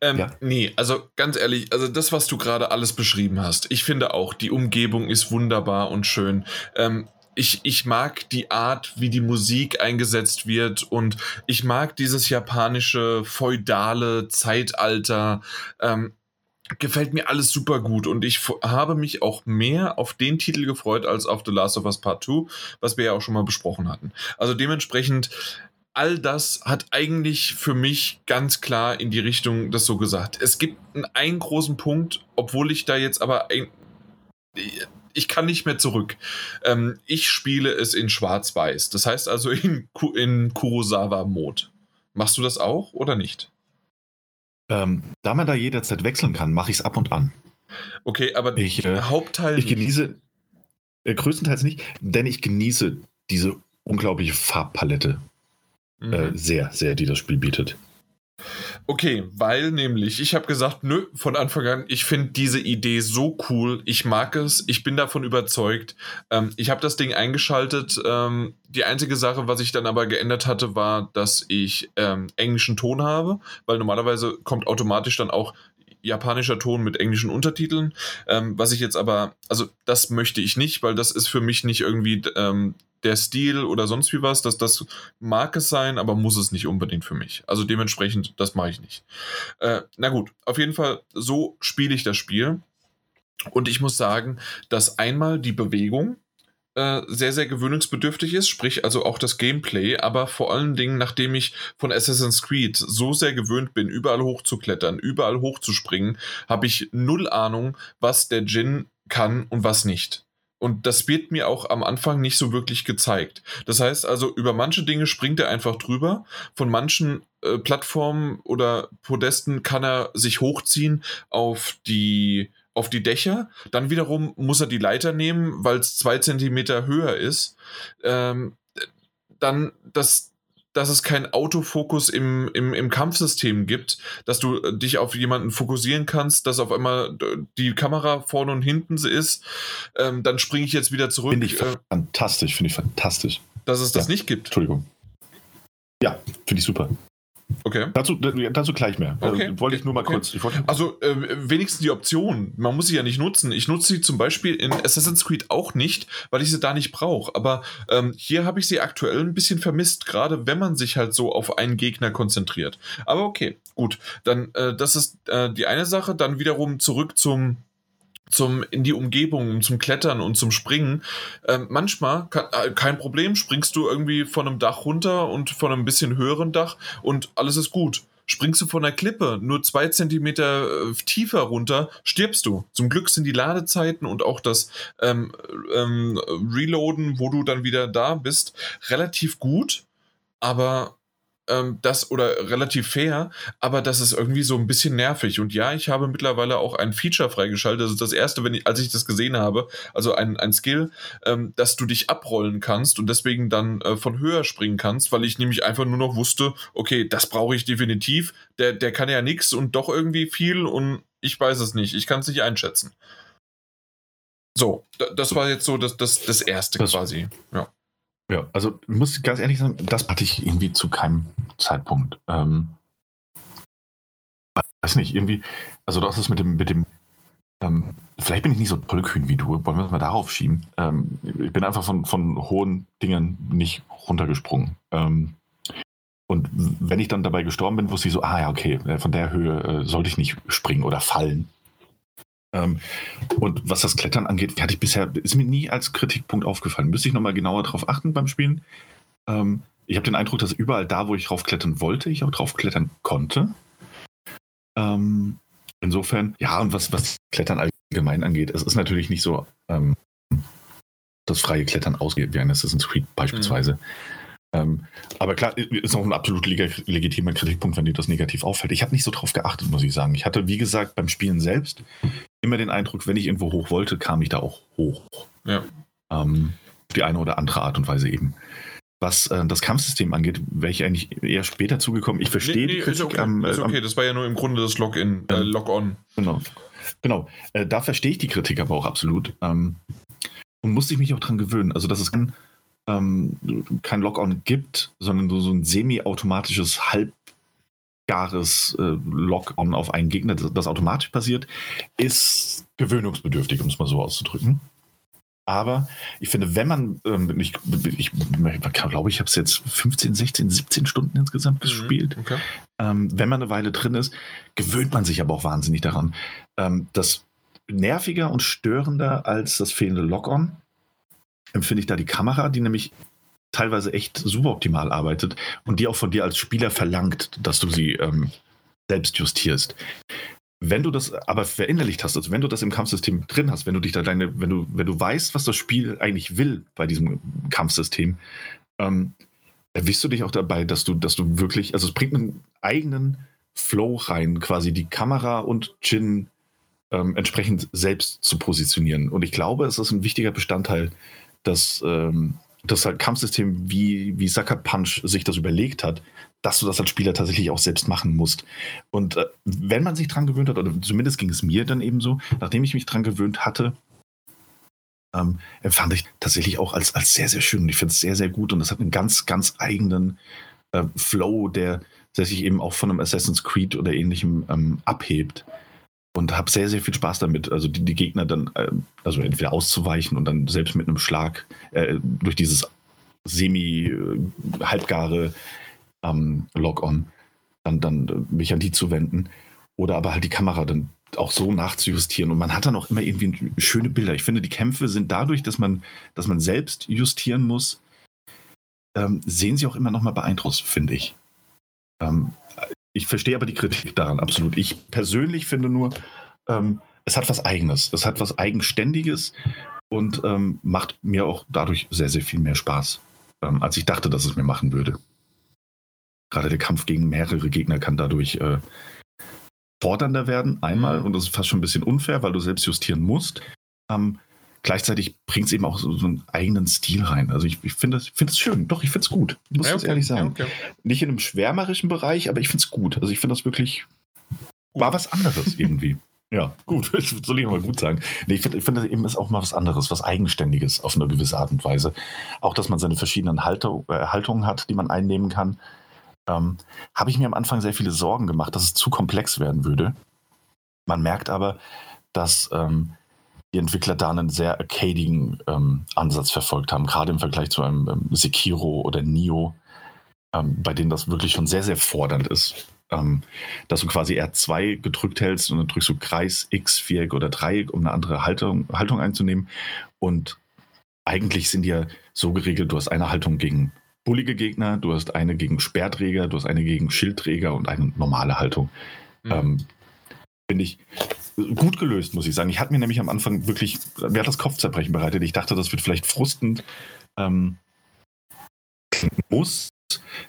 Ähm, ja. Nee, also ganz ehrlich, also das, was du gerade alles beschrieben hast, ich finde auch, die Umgebung ist wunderbar und schön. Ähm, ich, ich mag die Art, wie die Musik eingesetzt wird und ich mag dieses japanische feudale Zeitalter. Ähm, gefällt mir alles super gut und ich habe mich auch mehr auf den Titel gefreut als auf The Last of Us Part 2, was wir ja auch schon mal besprochen hatten. Also dementsprechend all das hat eigentlich für mich ganz klar in die Richtung das so gesagt. Es gibt einen, großen Punkt, obwohl ich da jetzt aber ein, ich kann nicht mehr zurück. Ähm, ich spiele es in Schwarz-Weiß. Das heißt also in, in Kurosawa-Mode. Machst du das auch oder nicht? Ähm, da man da jederzeit wechseln kann, mache ich es ab und an. Okay, aber ich, äh, Hauptteil. Ich genieße äh, größtenteils nicht, denn ich genieße diese unglaubliche Farbpalette mhm. äh, sehr, sehr, die das Spiel bietet. Okay, weil nämlich, ich habe gesagt, nö, von Anfang an, ich finde diese Idee so cool, ich mag es, ich bin davon überzeugt. Ähm, ich habe das Ding eingeschaltet. Ähm, die einzige Sache, was ich dann aber geändert hatte, war, dass ich ähm, englischen Ton habe, weil normalerweise kommt automatisch dann auch japanischer Ton mit englischen Untertiteln. Ähm, was ich jetzt aber, also das möchte ich nicht, weil das ist für mich nicht irgendwie ähm, der Stil oder sonst wie was, dass das mag es sein, aber muss es nicht unbedingt für mich. Also dementsprechend, das mache ich nicht. Äh, na gut, auf jeden Fall, so spiele ich das Spiel. Und ich muss sagen, dass einmal die Bewegung äh, sehr, sehr gewöhnungsbedürftig ist, sprich also auch das Gameplay, aber vor allen Dingen, nachdem ich von Assassin's Creed so sehr gewöhnt bin, überall hochzuklettern, überall hochzuspringen, habe ich null Ahnung, was der Djinn kann und was nicht. Und das wird mir auch am Anfang nicht so wirklich gezeigt. Das heißt also, über manche Dinge springt er einfach drüber. Von manchen äh, Plattformen oder Podesten kann er sich hochziehen auf die, auf die Dächer. Dann wiederum muss er die Leiter nehmen, weil es zwei Zentimeter höher ist. Ähm, dann das, dass es keinen Autofokus im, im, im Kampfsystem gibt, dass du äh, dich auf jemanden fokussieren kannst, dass auf einmal die Kamera vorne und hinten ist. Ähm, dann springe ich jetzt wieder zurück. Finde ich äh, fantastisch, finde ich fantastisch. Dass es das ja. nicht gibt. Entschuldigung. Ja, finde ich super. Okay. Dazu, dazu gleich mehr. Also, okay. wollte ich nur mal okay. kurz. also äh, wenigstens die Option. Man muss sie ja nicht nutzen. Ich nutze sie zum Beispiel in Assassin's Creed auch nicht, weil ich sie da nicht brauche. Aber ähm, hier habe ich sie aktuell ein bisschen vermisst, gerade wenn man sich halt so auf einen Gegner konzentriert. Aber okay, gut. Dann äh, das ist äh, die eine Sache. Dann wiederum zurück zum zum in die Umgebung, zum Klettern und zum Springen. Ähm, manchmal kann, äh, kein Problem, springst du irgendwie von einem Dach runter und von einem bisschen höheren Dach und alles ist gut. Springst du von der Klippe nur zwei Zentimeter äh, tiefer runter, stirbst du. Zum Glück sind die Ladezeiten und auch das ähm, ähm, Reloaden, wo du dann wieder da bist, relativ gut. Aber ähm, das oder relativ fair, aber das ist irgendwie so ein bisschen nervig. Und ja, ich habe mittlerweile auch ein Feature freigeschaltet. Das ist das erste, wenn ich, als ich das gesehen habe, also ein, ein Skill, ähm, dass du dich abrollen kannst und deswegen dann äh, von höher springen kannst, weil ich nämlich einfach nur noch wusste, okay, das brauche ich definitiv. Der, der kann ja nichts und doch irgendwie viel und ich weiß es nicht. Ich kann es nicht einschätzen. So, das war jetzt so das, das, das erste das, quasi. Ja. Ja, also ich muss ganz ehrlich sagen, das hatte ich irgendwie zu keinem Zeitpunkt. Ähm, weiß nicht, irgendwie, also hast es mit dem, mit dem, ähm, vielleicht bin ich nicht so tollkühn wie du, wollen wir es mal darauf schieben. Ähm, ich bin einfach von, von hohen Dingen nicht runtergesprungen. Ähm, Und wenn ich dann dabei gestorben bin, wusste ich so, ah ja, okay, äh, von der Höhe äh, sollte ich nicht springen oder fallen. Ähm, und was das Klettern angeht, hatte ich bisher, ist mir nie als Kritikpunkt aufgefallen. Müsste ich nochmal genauer drauf achten beim Spielen. Ähm, ich habe den Eindruck, dass überall da, wo ich draufklettern wollte, ich auch draufklettern konnte. Ähm, insofern, ja, und was, was Klettern allgemein angeht, es ist natürlich nicht so ähm, das freie Klettern ausgeht, wie ein Assassin's Creed beispielsweise. Mhm. Ähm, aber klar, ist auch ein absolut leg legitimer Kritikpunkt, wenn dir das negativ auffällt. Ich habe nicht so drauf geachtet, muss ich sagen. Ich hatte, wie gesagt, beim Spielen selbst immer den Eindruck, wenn ich irgendwo hoch wollte, kam ich da auch hoch. Ja. Ähm, auf die eine oder andere Art und Weise eben. Was äh, das Kampfsystem angeht, wäre ich eigentlich eher später zugekommen. Ich verstehe nee, nee, die Kritik okay, am, äh, ist okay. das war ja nur im Grunde das Login, äh, Log-on. Genau. Genau. Äh, da verstehe ich die Kritik aber auch absolut. Ähm, und musste ich mich auch dran gewöhnen. Also, dass es kein, ähm, kein Log-on gibt, sondern so, so ein semi-automatisches, halbgares äh, Log-on auf einen Gegner, das, das automatisch passiert, ist gewöhnungsbedürftig, um es mal so auszudrücken. Aber ich finde, wenn man, ähm, ich, ich, ich glaube, ich habe es jetzt 15, 16, 17 Stunden insgesamt mhm, gespielt. Okay. Ähm, wenn man eine Weile drin ist, gewöhnt man sich aber auch wahnsinnig daran. Ähm, das nerviger und störender als das fehlende Lock-on empfinde ich da die Kamera, die nämlich teilweise echt suboptimal arbeitet und die auch von dir als Spieler verlangt, dass du sie ähm, selbst justierst. Wenn du das aber verinnerlicht hast, also wenn du das im Kampfsystem drin hast, wenn du dich da deine, wenn du, wenn du weißt, was das Spiel eigentlich will bei diesem Kampfsystem, ähm, erwischst du dich auch dabei, dass du, dass du wirklich, also es bringt einen eigenen Flow rein, quasi die Kamera und Jin ähm, entsprechend selbst zu positionieren. Und ich glaube, es ist ein wichtiger Bestandteil, dass ähm, das halt Kampfsystem, wie, wie Sucker Punch sich das überlegt hat, dass du das als Spieler tatsächlich auch selbst machen musst. Und äh, wenn man sich dran gewöhnt hat, oder zumindest ging es mir dann eben so, nachdem ich mich dran gewöhnt hatte, ähm, empfand ich tatsächlich auch als, als sehr, sehr schön. Und ich finde es sehr, sehr gut. Und das hat einen ganz, ganz eigenen äh, Flow, der, der sich eben auch von einem Assassin's Creed oder ähnlichem ähm, abhebt. Und habe sehr, sehr viel Spaß damit. Also die, die Gegner dann, äh, also entweder auszuweichen und dann selbst mit einem Schlag äh, durch dieses semi-halbgare äh, ähm, Log-On, dann, dann äh, mich an die zu wenden. Oder aber halt die Kamera dann auch so nachzujustieren. Und man hat dann auch immer irgendwie schöne Bilder. Ich finde, die Kämpfe sind dadurch, dass man, dass man selbst justieren muss, ähm, sehen sie auch immer noch mal beeindruckt, finde ich. Ähm, ich verstehe aber die Kritik daran absolut. Ich persönlich finde nur, ähm, es hat was Eigenes. Es hat was Eigenständiges und ähm, macht mir auch dadurch sehr, sehr viel mehr Spaß, ähm, als ich dachte, dass es mir machen würde. Gerade der Kampf gegen mehrere Gegner kann dadurch äh, fordernder werden, einmal, und das ist fast schon ein bisschen unfair, weil du selbst justieren musst. Ähm, gleichzeitig bringt es eben auch so, so, einen eigenen Stil rein. Also ich, ich finde es find schön. Doch, ich finde es gut. Ich muss ja, okay. ehrlich sagen. Ja, okay. Nicht in einem schwärmerischen Bereich, aber ich finde es gut. Also ich finde das wirklich war was anderes irgendwie. Ja, gut, soll ich mal gut sagen. Nee, ich finde find, eben ist auch mal was anderes, was Eigenständiges auf eine gewisse Art und Weise. Auch, dass man seine verschiedenen Haltung, äh, Haltungen hat, die man einnehmen kann. Ähm, Habe ich mir am Anfang sehr viele Sorgen gemacht, dass es zu komplex werden würde. Man merkt aber, dass ähm, die Entwickler da einen sehr arcadigen ähm, Ansatz verfolgt haben, gerade im Vergleich zu einem ähm, Sekiro oder Nio, ähm, bei denen das wirklich schon sehr, sehr fordernd ist. Ähm, dass du quasi R2 gedrückt hältst und dann drückst du Kreis, X, Viereck oder Dreieck, um eine andere Haltung, Haltung einzunehmen. Und eigentlich sind die ja so geregelt, du hast eine Haltung gegen bullige Gegner, du hast eine gegen Sperrträger, du hast eine gegen Schildträger und eine normale Haltung. Mhm. Ähm, Finde ich gut gelöst, muss ich sagen. Ich hatte mir nämlich am Anfang wirklich, mir hat das Kopfzerbrechen bereitet. Ich dachte, das wird vielleicht frustend. Ähm, muss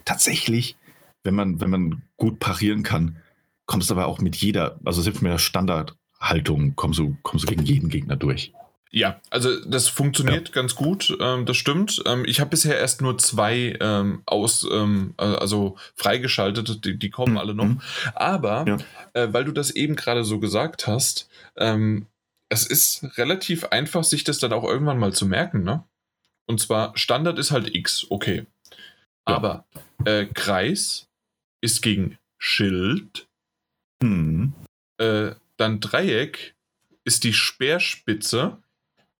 tatsächlich, wenn man, wenn man gut parieren kann, kommst du aber auch mit jeder, also selbst mit der Standardhaltung, kommst du, kommst du gegen jeden Gegner durch. Ja, also das funktioniert ja. ganz gut, ähm, das stimmt. Ähm, ich habe bisher erst nur zwei ähm, aus, ähm, äh, also freigeschaltet, die, die kommen mhm. alle noch. Aber ja. äh, weil du das eben gerade so gesagt hast, ähm, es ist relativ einfach, sich das dann auch irgendwann mal zu merken, ne? Und zwar Standard ist halt X, okay. Ja. Aber äh, Kreis ist gegen Schild. Mhm. Äh, dann Dreieck ist die Speerspitze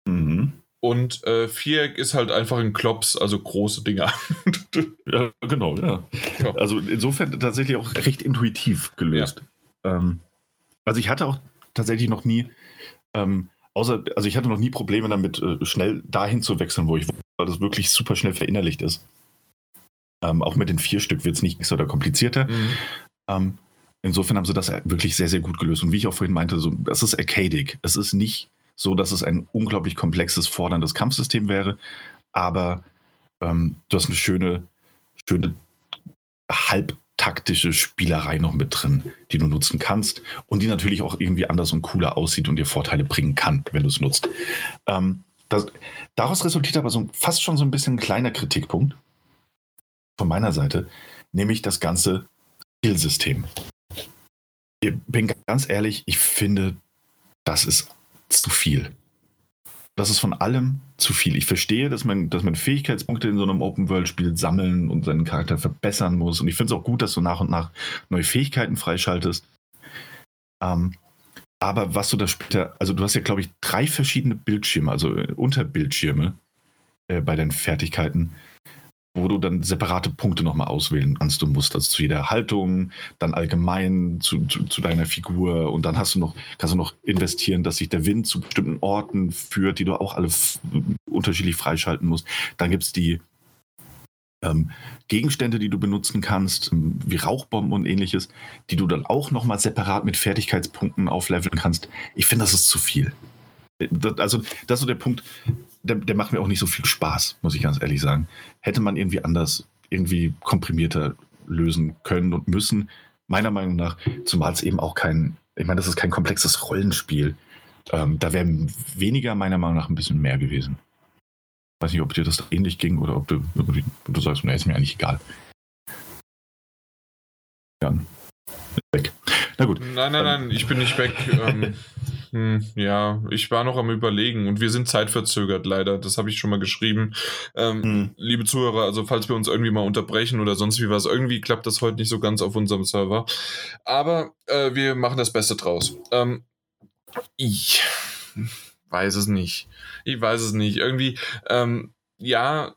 Mhm. Und äh, Viereck ist halt einfach ein Klops, also große Dinger. ja, genau, ja. ja. Also insofern tatsächlich auch recht intuitiv gelöst. Ja. Ähm, also ich hatte auch tatsächlich noch nie, ähm, außer, also ich hatte noch nie Probleme damit, äh, schnell dahin zu wechseln, wo ich, weil das wirklich super schnell verinnerlicht ist. Ähm, auch mit den vier Stück wird es nicht so oder komplizierter. Mhm. Ähm, insofern haben sie das wirklich sehr, sehr gut gelöst. Und wie ich auch vorhin meinte, so, das ist arcadic. Es ist nicht so, dass es ein unglaublich komplexes, forderndes Kampfsystem wäre, aber ähm, du hast eine schöne, schöne halbtaktische Spielerei noch mit drin, die du nutzen kannst und die natürlich auch irgendwie anders und cooler aussieht und dir Vorteile bringen kann, wenn du es nutzt. Ähm, das, daraus resultiert aber so fast schon so ein bisschen ein kleiner Kritikpunkt von meiner Seite, nämlich das ganze Skillsystem. Ich bin ganz ehrlich, ich finde, das ist zu viel. Das ist von allem zu viel. Ich verstehe, dass man, dass man Fähigkeitspunkte in so einem Open-World-Spiel sammeln und seinen Charakter verbessern muss. Und ich finde es auch gut, dass du nach und nach neue Fähigkeiten freischaltest. Ähm, aber was du da später, also du hast ja, glaube ich, drei verschiedene Bildschirme, also Unterbildschirme äh, bei den Fertigkeiten wo du dann separate Punkte nochmal auswählen kannst. Du musst das zu jeder Haltung, dann allgemein zu, zu, zu, deiner Figur und dann hast du noch, kannst du noch investieren, dass sich der Wind zu bestimmten Orten führt, die du auch alle unterschiedlich freischalten musst. Dann gibt es die ähm, Gegenstände, die du benutzen kannst, ähm, wie Rauchbomben und ähnliches, die du dann auch nochmal separat mit Fertigkeitspunkten aufleveln kannst. Ich finde, das ist zu viel. Das, also, das ist so der Punkt der, der macht mir auch nicht so viel Spaß, muss ich ganz ehrlich sagen. Hätte man irgendwie anders, irgendwie komprimierter lösen können und müssen, meiner Meinung nach, zumal es eben auch kein, ich meine, das ist kein komplexes Rollenspiel. Ähm, da wäre weniger meiner Meinung nach ein bisschen mehr gewesen. Weiß nicht, ob dir das ähnlich ging oder ob du, ob du sagst, na, ist mir eigentlich egal. Jan. Weg. Na gut. Nein, nein, nein, ich bin nicht weg. ähm, hm, ja, ich war noch am Überlegen und wir sind zeitverzögert leider. Das habe ich schon mal geschrieben. Ähm, hm. Liebe Zuhörer, also falls wir uns irgendwie mal unterbrechen oder sonst wie was, irgendwie klappt das heute nicht so ganz auf unserem Server. Aber äh, wir machen das Beste draus. Ähm, ich weiß es nicht. Ich weiß es nicht. Irgendwie, ähm, ja,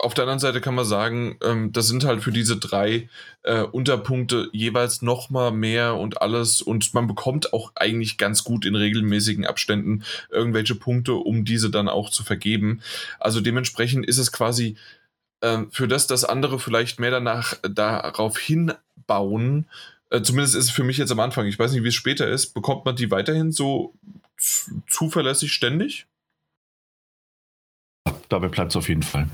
auf der anderen Seite kann man sagen, ähm, das sind halt für diese drei äh, Unterpunkte jeweils nochmal mehr und alles und man bekommt auch eigentlich ganz gut in regelmäßigen Abständen irgendwelche Punkte, um diese dann auch zu vergeben. Also dementsprechend ist es quasi äh, für das, dass andere vielleicht mehr danach darauf hinbauen, äh, zumindest ist es für mich jetzt am Anfang, ich weiß nicht, wie es später ist, bekommt man die weiterhin so zuverlässig ständig? Dabei bleibt es auf jeden Fall.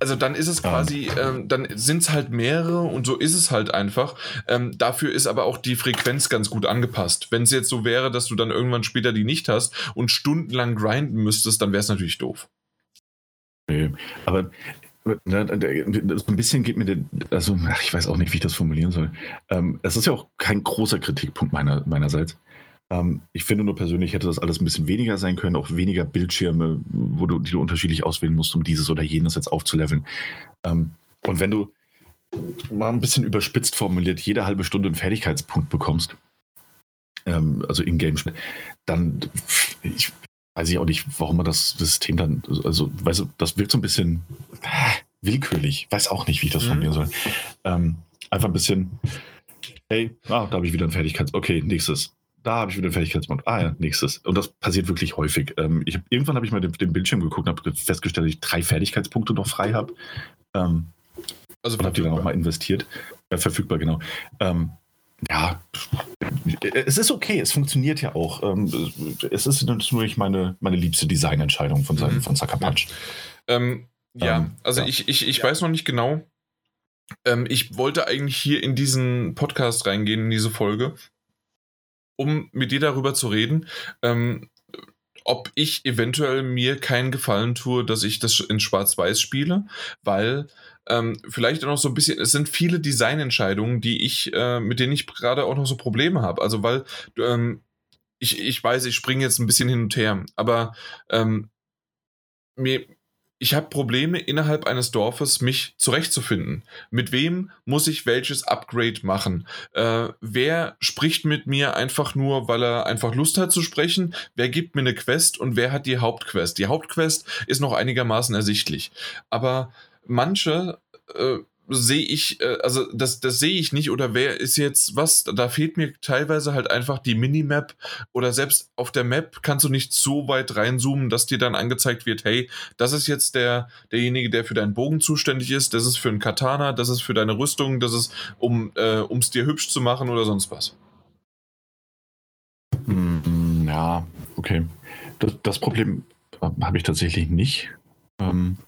Also dann ist es quasi, ähm, dann sind es halt mehrere und so ist es halt einfach. Ähm, dafür ist aber auch die Frequenz ganz gut angepasst. Wenn es jetzt so wäre, dass du dann irgendwann später die nicht hast und stundenlang grinden müsstest, dann wäre es natürlich doof. Nee, aber ne, ein bisschen geht mir, der, also ich weiß auch nicht, wie ich das formulieren soll. Ähm, es ist ja auch kein großer Kritikpunkt meiner, meinerseits. Ähm, ich finde nur persönlich hätte das alles ein bisschen weniger sein können, auch weniger Bildschirme, wo du, die du unterschiedlich auswählen musst, um dieses oder jenes jetzt aufzuleveln. Ähm, und wenn du mal ein bisschen überspitzt formuliert jede halbe Stunde einen Fertigkeitspunkt bekommst, ähm, also in-game, dann ich, weiß ich auch nicht, warum man das System dann, also, weißt du, das wirkt so ein bisschen äh, willkürlich. Weiß auch nicht, wie ich das mhm. formulieren soll. Ähm, einfach ein bisschen, hey, ah, da habe ich wieder ein Fertigkeits, okay, nächstes da habe ich wieder einen Fertigkeitspunkt. Ah ja, nächstes. Und das passiert wirklich häufig. Ähm, ich hab, irgendwann habe ich mal den, den, Bildschirm geguckt und habe festgestellt, dass ich drei Fertigkeitspunkte noch frei habe. Ähm, also und habe die dann nochmal investiert. Äh, verfügbar, genau. Ähm, ja, es ist okay, es funktioniert ja auch. Ähm, es ist natürlich meine, meine liebste Designentscheidung von, seinem, mhm. von Sucker Punch. Ähm, ja, ähm, also ja. ich, ich, ich weiß noch nicht genau. Ich wollte eigentlich hier in diesen Podcast reingehen, in diese Folge, um mit dir darüber zu reden, ähm, ob ich eventuell mir keinen Gefallen tue, dass ich das in Schwarz-Weiß spiele, weil ähm, vielleicht auch noch so ein bisschen, es sind viele Designentscheidungen, die ich, äh, mit denen ich gerade auch noch so Probleme habe. Also weil ähm, ich, ich weiß, ich springe jetzt ein bisschen hin und her, aber ähm, mir, ich habe Probleme innerhalb eines Dorfes, mich zurechtzufinden. Mit wem muss ich welches Upgrade machen? Äh, wer spricht mit mir einfach nur, weil er einfach Lust hat zu sprechen? Wer gibt mir eine Quest und wer hat die Hauptquest? Die Hauptquest ist noch einigermaßen ersichtlich. Aber manche äh, sehe ich, äh, also das, das sehe ich nicht oder wer ist jetzt was, da fehlt mir teilweise halt einfach die Minimap oder selbst auf der Map kannst du nicht so weit reinzoomen, dass dir dann angezeigt wird, hey, das ist jetzt der, derjenige, der für deinen Bogen zuständig ist, das ist für einen Katana, das ist für deine Rüstung, das ist, um äh, es dir hübsch zu machen oder sonst was. Hm, ja, okay. Das, das Problem äh, habe ich tatsächlich nicht. Ähm,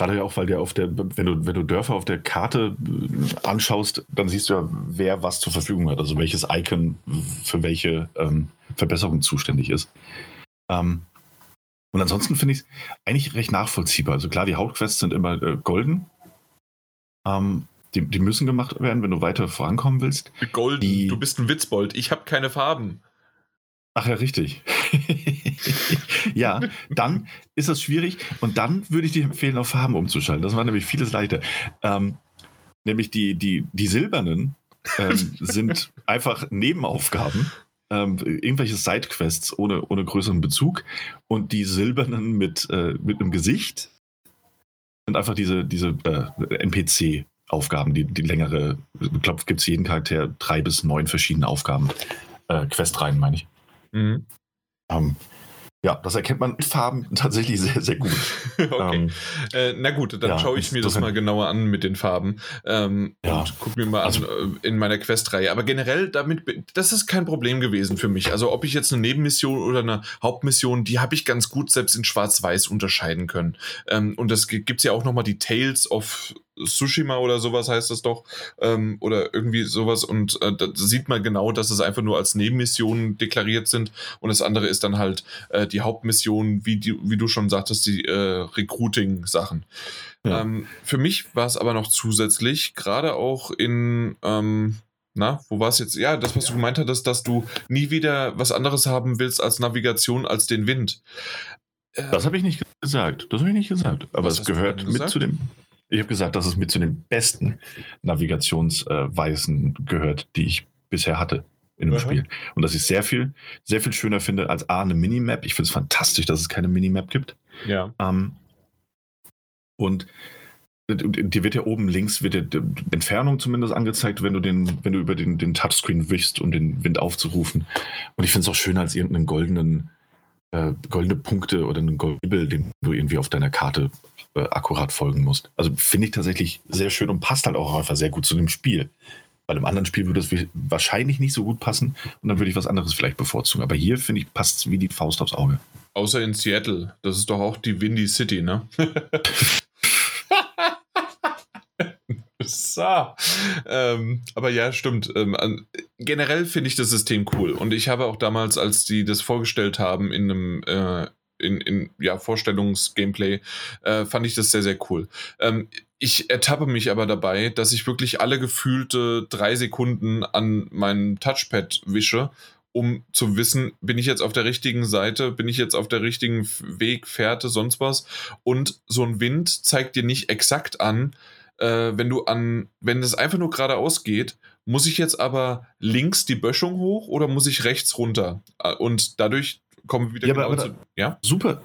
Gerade ja auch, weil der auf der, wenn du, wenn du Dörfer auf der Karte äh, anschaust, dann siehst du ja, wer was zur Verfügung hat, also welches Icon für welche ähm, Verbesserung zuständig ist. Ähm, und ansonsten finde ich es eigentlich recht nachvollziehbar. Also klar, die Hauptquests sind immer äh, golden. Ähm, die, die, müssen gemacht werden, wenn du weiter vorankommen willst. Golden, die, du bist ein Witzbold. Ich habe keine Farben. Ach ja, richtig. ja, dann ist das schwierig und dann würde ich dir empfehlen, auf Farben umzuschalten. Das war nämlich vieles leichter. Ähm, nämlich die, die, die silbernen ähm, sind einfach Nebenaufgaben. Ähm, irgendwelche Sidequests ohne, ohne größeren Bezug und die silbernen mit, äh, mit einem Gesicht sind einfach diese, diese äh, NPC-Aufgaben, die, die längere, ich glaube, gibt es jeden Charakter drei bis neun verschiedene Aufgaben, äh, Questreihen, meine ich. Mhm. Ähm, ja, das erkennt man mit Farben tatsächlich sehr, sehr gut. okay. Ähm, äh, na gut, dann ja, schaue ich mir das mal genauer an mit den Farben ähm, ja. und gucke mir mal also, an äh, in meiner Questreihe. Aber generell, damit, das ist kein Problem gewesen für mich. Also ob ich jetzt eine Nebenmission oder eine Hauptmission, die habe ich ganz gut selbst in Schwarz-Weiß unterscheiden können. Ähm, und das gibt es ja auch nochmal die Tales of Tsushima oder sowas heißt das doch. Ähm, oder irgendwie sowas. Und äh, da sieht man genau, dass es einfach nur als Nebenmissionen deklariert sind. Und das andere ist dann halt äh, die Hauptmission, wie, die, wie du schon sagtest, die äh, Recruiting-Sachen. Ja. Ähm, für mich war es aber noch zusätzlich, gerade auch in. Ähm, na, wo war es jetzt? Ja, das, was du gemeint hattest, dass du nie wieder was anderes haben willst als Navigation, als den Wind. Das habe ich nicht gesagt. Das habe ich nicht gesagt. Aber es gehört mit zu dem. Ich habe gesagt, dass es mit zu den besten Navigationsweisen gehört, die ich bisher hatte in dem Aha. Spiel. Und dass ich sehr viel, sehr viel schöner finde als A, eine Minimap. Ich finde es fantastisch, dass es keine Minimap gibt. Ja. Ähm, und dir wird ja oben links wird die Entfernung zumindest angezeigt, wenn du den, wenn du über den, den Touchscreen wischst, um den Wind aufzurufen. Und ich finde es auch schöner als irgendeinen goldenen, äh, goldene Punkte oder einen Goldbibel, den du irgendwie auf deiner Karte äh, akkurat folgen musst. Also finde ich tatsächlich sehr schön und passt halt auch einfach sehr gut zu dem Spiel. Bei einem anderen Spiel würde es wahrscheinlich nicht so gut passen und dann würde ich was anderes vielleicht bevorzugen. Aber hier finde ich, passt es wie die Faust aufs Auge. Außer in Seattle. Das ist doch auch die Windy City, ne? so. Ähm, aber ja, stimmt. Ähm, generell finde ich das System cool. Und ich habe auch damals, als die das vorgestellt haben in einem äh, in, in ja, Vorstellungsgameplay, äh, fand ich das sehr, sehr cool. Ähm, ich ertappe mich aber dabei, dass ich wirklich alle gefühlte drei Sekunden an meinem Touchpad wische, um zu wissen, bin ich jetzt auf der richtigen Seite, bin ich jetzt auf der richtigen Weg, Fährte, sonst was. Und so ein Wind zeigt dir nicht exakt an, äh, wenn du an, wenn es einfach nur geradeaus geht, muss ich jetzt aber links die Böschung hoch oder muss ich rechts runter? Äh, und dadurch kommen wir wieder ja, genau aber, zu. Ja? Super.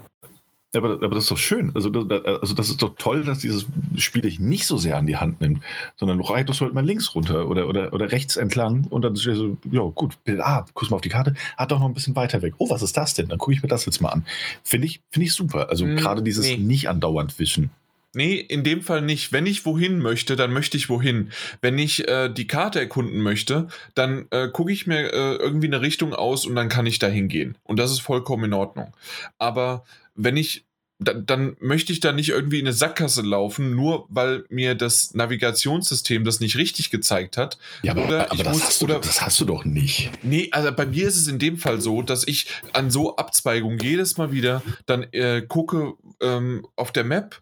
Aber, aber das ist doch schön. Also das, also das ist doch toll, dass dieses Spiel dich nicht so sehr an die Hand nimmt, sondern du reitest halt mal links runter oder, oder, oder rechts entlang und dann ist so, ja gut, ah, guck mal auf die Karte, hat doch noch ein bisschen weiter weg. Oh, was ist das denn? Dann gucke ich mir das jetzt mal an. Finde ich, find ich super. Also hm, gerade dieses nee. nicht andauernd wischen. Nee, in dem Fall nicht. Wenn ich wohin möchte, dann möchte ich wohin. Wenn ich äh, die Karte erkunden möchte, dann äh, gucke ich mir äh, irgendwie eine Richtung aus und dann kann ich da hingehen. Und das ist vollkommen in Ordnung. Aber wenn ich dann, dann, möchte ich da nicht irgendwie in eine Sackgasse laufen, nur weil mir das Navigationssystem das nicht richtig gezeigt hat. Ja, aber, oder aber das, muss, hast du, oder, das hast du doch nicht. Nee, also bei mir ist es in dem Fall so, dass ich an so Abzweigungen jedes Mal wieder dann äh, gucke ähm, auf der Map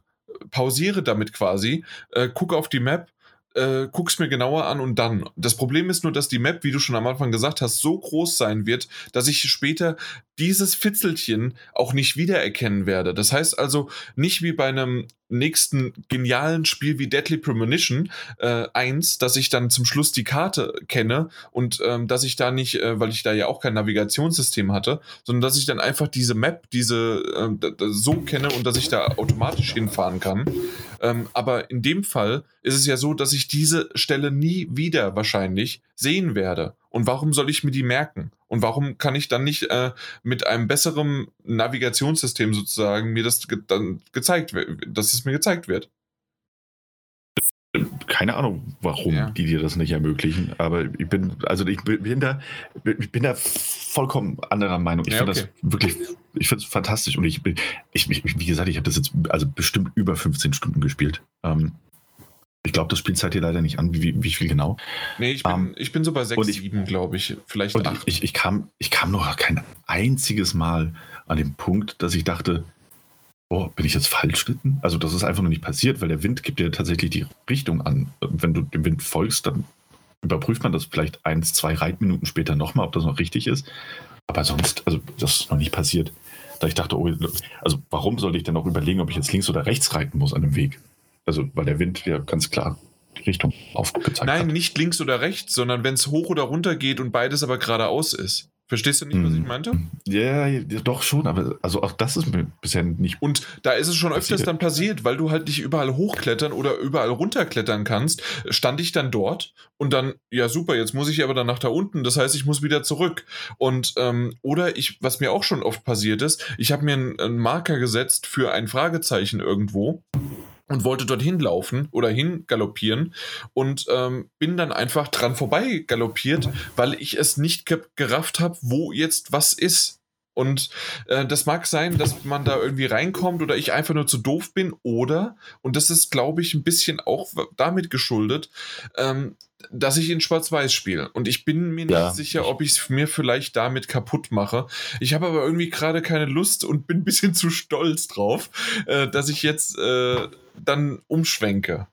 pausiere damit quasi, äh, gucke auf die Map, äh, guck's mir genauer an und dann. Das Problem ist nur, dass die Map, wie du schon am Anfang gesagt hast, so groß sein wird, dass ich später dieses Fitzelchen auch nicht wiedererkennen werde. Das heißt also nicht wie bei einem nächsten genialen Spiel wie Deadly Premonition äh, 1, dass ich dann zum Schluss die Karte kenne und ähm, dass ich da nicht, äh, weil ich da ja auch kein Navigationssystem hatte, sondern dass ich dann einfach diese Map, diese äh, so kenne und dass ich da automatisch hinfahren kann. Ähm, aber in dem Fall ist es ja so, dass ich diese Stelle nie wieder wahrscheinlich sehen werde. Und warum soll ich mir die merken? Und warum kann ich dann nicht äh, mit einem besseren Navigationssystem sozusagen mir das ge dann gezeigt, dass es mir gezeigt wird? Keine Ahnung, warum ja. die dir das nicht ermöglichen, aber ich bin, also ich bin da, ich bin da vollkommen anderer Meinung. Ich ja, finde okay. das wirklich, ich finde es fantastisch und ich bin, ich, ich, wie gesagt, ich habe das jetzt also bestimmt über 15 Stunden gespielt. Ähm, ich glaube, das Spiel zeigt dir leider nicht an, wie, wie viel genau. Nee, ich bin, um, ähm, ich bin so bei 6, 7, glaube ich. Vielleicht und 8. Ich, ich, kam, ich kam noch kein einziges Mal an den Punkt, dass ich dachte, oh, bin ich jetzt falsch geritten? Also das ist einfach noch nicht passiert, weil der Wind gibt dir tatsächlich die Richtung an. Wenn du dem Wind folgst, dann überprüft man das vielleicht eins, zwei Reitminuten später nochmal, ob das noch richtig ist. Aber sonst, also das ist noch nicht passiert. Da ich dachte, oh, also warum sollte ich denn auch überlegen, ob ich jetzt links oder rechts reiten muss an dem Weg? Also, weil der Wind ja ganz klar die Richtung aufgezeigt Nein, hat. Nein, nicht links oder rechts, sondern wenn es hoch oder runter geht und beides aber geradeaus ist. Verstehst du nicht, was ich hm. meinte? Ja, ja, doch schon, aber also auch das ist mir bisher nicht. Und da ist es schon öfters dann passiert, weil du halt nicht überall hochklettern oder überall runterklettern kannst, stand ich dann dort und dann, ja super, jetzt muss ich aber dann nach da unten, das heißt, ich muss wieder zurück. Und ähm, oder ich, was mir auch schon oft passiert ist, ich habe mir einen, einen Marker gesetzt für ein Fragezeichen irgendwo und wollte dorthin laufen oder hin galoppieren und ähm, bin dann einfach dran vorbei galoppiert, weil ich es nicht ge gerafft habe, wo jetzt was ist. Und äh, das mag sein, dass man da irgendwie reinkommt oder ich einfach nur zu doof bin oder, und das ist, glaube ich, ein bisschen auch damit geschuldet, ähm, dass ich in Schwarz-Weiß spiele. Und ich bin mir nicht ja. sicher, ob ich es mir vielleicht damit kaputt mache. Ich habe aber irgendwie gerade keine Lust und bin ein bisschen zu stolz drauf, äh, dass ich jetzt äh, dann umschwenke.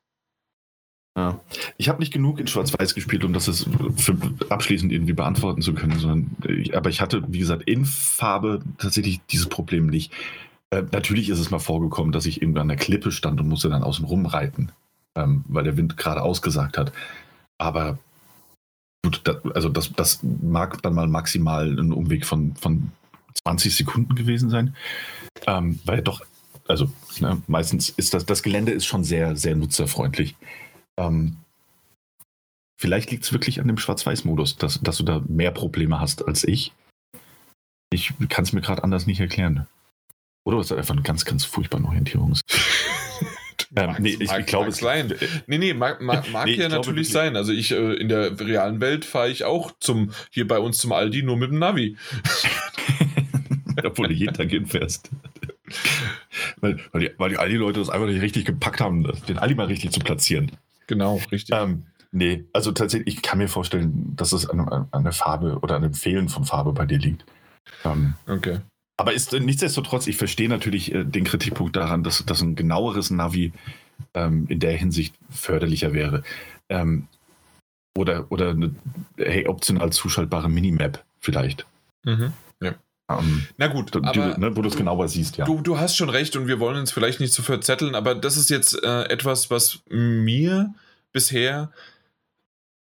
Ja. Ich habe nicht genug in Schwarz-Weiß gespielt, um das abschließend irgendwie beantworten zu können, sondern ich, aber ich hatte, wie gesagt, in Farbe tatsächlich dieses Problem nicht. Äh, natürlich ist es mal vorgekommen, dass ich irgendwann an der Klippe stand und musste dann außen rumreiten, ähm, weil der Wind gerade ausgesagt hat. Aber gut, das, also das, das mag dann mal maximal ein Umweg von, von 20 Sekunden gewesen sein, ähm, weil doch also ne, meistens ist das, das Gelände ist schon sehr, sehr nutzerfreundlich. Ähm, vielleicht liegt es wirklich an dem Schwarz-Weiß-Modus, dass, dass du da mehr Probleme hast als ich. Ich kann es mir gerade anders nicht erklären. Oder ist das einfach ein ganz, ganz furchtbarer Orientierungs. ähm, nee, ich, ich glaube es sein. Nee, nee, mag, mag, mag nee, ja natürlich glaube, sein. Also ich äh, in der realen Welt fahre ich auch zum hier bei uns zum Aldi nur mit dem Navi. Obwohl du jeden Tag hinfährst weil, weil, die, weil die Aldi-Leute das einfach nicht richtig gepackt haben, den Aldi mal richtig zu platzieren. Genau, richtig. Ähm, nee, also tatsächlich, ich kann mir vorstellen, dass es an, an der Farbe oder an dem Fehlen von Farbe bei dir liegt. Ähm, okay. Aber ist nichtsdestotrotz, ich verstehe natürlich äh, den Kritikpunkt daran, dass, dass ein genaueres Navi ähm, in der Hinsicht förderlicher wäre. Ähm, oder oder eine hey, optional zuschaltbare Minimap vielleicht. Mhm. Ja. Um, Na gut, die, aber ne, wo du es genauer siehst, ja. Du, du hast schon recht und wir wollen uns vielleicht nicht zu verzetteln, aber das ist jetzt äh, etwas, was mir bisher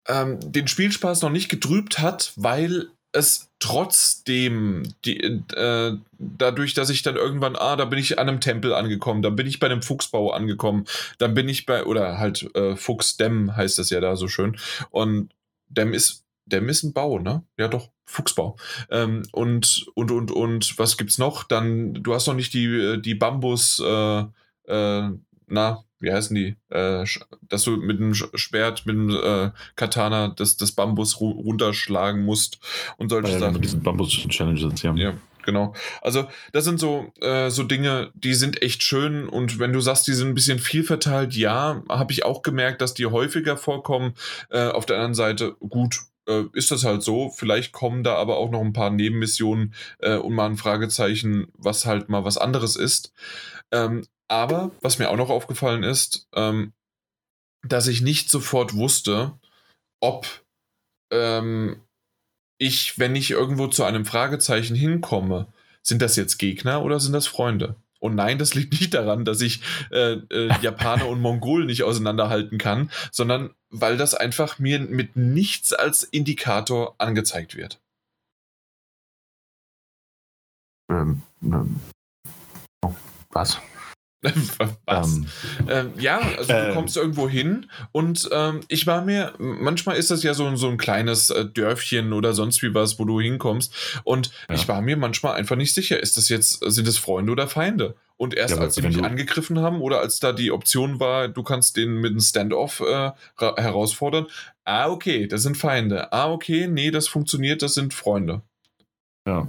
ähm, den Spielspaß noch nicht getrübt hat, weil es trotzdem die, äh, dadurch, dass ich dann irgendwann, ah, da bin ich an einem Tempel angekommen, dann bin ich bei einem Fuchsbau angekommen, dann bin ich bei, oder halt äh, Fuchsdämm heißt das ja da so schön. Und Dämm ist der Missenbau, ne? Ja, doch, Fuchsbau. Ähm, und, und, und, und, was gibt's noch? Dann, du hast noch nicht die, die Bambus, äh, äh, na, wie heißen die? Äh, dass du mit dem Schwert, mit dem äh, Katana das, das Bambus ru runterschlagen musst und solche ja, Sachen. Mit diesen Bambus-Challenges, ja. Ja, genau. Also, das sind so, äh, so Dinge, die sind echt schön und wenn du sagst, die sind ein bisschen viel verteilt, ja, habe ich auch gemerkt, dass die häufiger vorkommen. Äh, auf der anderen Seite, gut, äh, ist das halt so. Vielleicht kommen da aber auch noch ein paar Nebenmissionen äh, und mal ein Fragezeichen, was halt mal was anderes ist. Ähm, aber was mir auch noch aufgefallen ist, ähm, dass ich nicht sofort wusste, ob ähm, ich, wenn ich irgendwo zu einem Fragezeichen hinkomme, sind das jetzt Gegner oder sind das Freunde? Und nein, das liegt nicht daran, dass ich äh, äh, Japaner und Mongolen nicht auseinanderhalten kann, sondern weil das einfach mir mit nichts als Indikator angezeigt wird. Ähm, ähm, oh, was? Was? Ähm, ähm, ja, also du ähm, kommst irgendwo hin und ähm, ich war mir, manchmal ist das ja so, so ein kleines äh, Dörfchen oder sonst wie was, wo du hinkommst und ja. ich war mir manchmal einfach nicht sicher, ist das jetzt, sind es Freunde oder Feinde? Und erst ja, als sie mich angegriffen haben oder als da die Option war, du kannst den mit einem Standoff äh, herausfordern, ah okay, das sind Feinde, ah okay, nee, das funktioniert, das sind Freunde. Ja.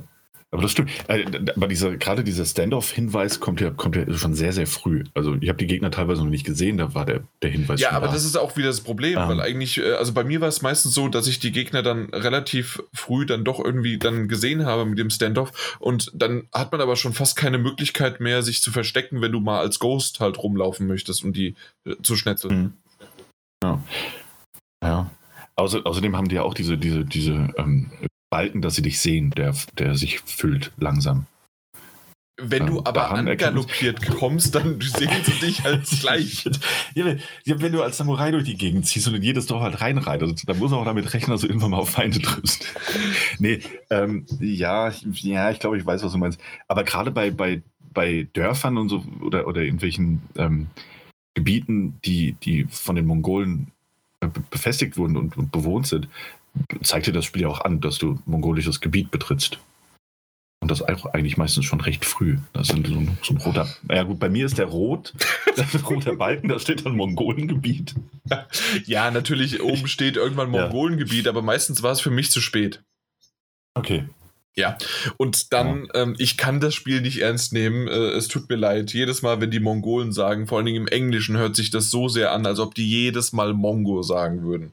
Aber das stimmt. Äh, aber dieser, gerade dieser Standoff-Hinweis kommt ja, kommt ja schon sehr, sehr früh. Also ich habe die Gegner teilweise noch nicht gesehen, da war der, der Hinweis. Ja, aber da. das ist auch wieder das Problem, um. weil eigentlich, äh, also bei mir war es meistens so, dass ich die Gegner dann relativ früh dann doch irgendwie dann gesehen habe mit dem Standoff und dann hat man aber schon fast keine Möglichkeit mehr, sich zu verstecken, wenn du mal als Ghost halt rumlaufen möchtest, um die äh, zu schnetzeln. Mhm. Ja. Ja. Außer, außerdem haben die ja auch diese, diese, diese ähm, Balken, dass sie dich sehen, der, der sich füllt langsam. Wenn du ähm, aber angaloppiert kommst, dann sehen sie dich halt gleich. ja, wenn du als Samurai durch die Gegend ziehst und in jedes Dorf halt reinreitest, dann muss man auch damit rechnen, dass du irgendwann mal auf Feinde triffst. nee, ähm, ja, ja, ich glaube, ich weiß, was du meinst. Aber gerade bei, bei, bei Dörfern und so oder, oder irgendwelchen ähm, Gebieten, die, die von den Mongolen äh, befestigt wurden und, und bewohnt sind, zeigt dir das Spiel ja auch an, dass du mongolisches Gebiet betrittst. Und das eigentlich meistens schon recht früh. Das sind so ein, so ein roter. Naja, gut, bei mir ist der rot, der roter Balken, da steht dann Mongolengebiet. Ja, natürlich, oben steht irgendwann Mongolengebiet, aber meistens war es für mich zu spät. Okay. Ja, und dann, ja. ähm, ich kann das Spiel nicht ernst nehmen. Äh, es tut mir leid. Jedes Mal, wenn die Mongolen sagen, vor allen Dingen im Englischen, hört sich das so sehr an, als ob die jedes Mal Mongo sagen würden.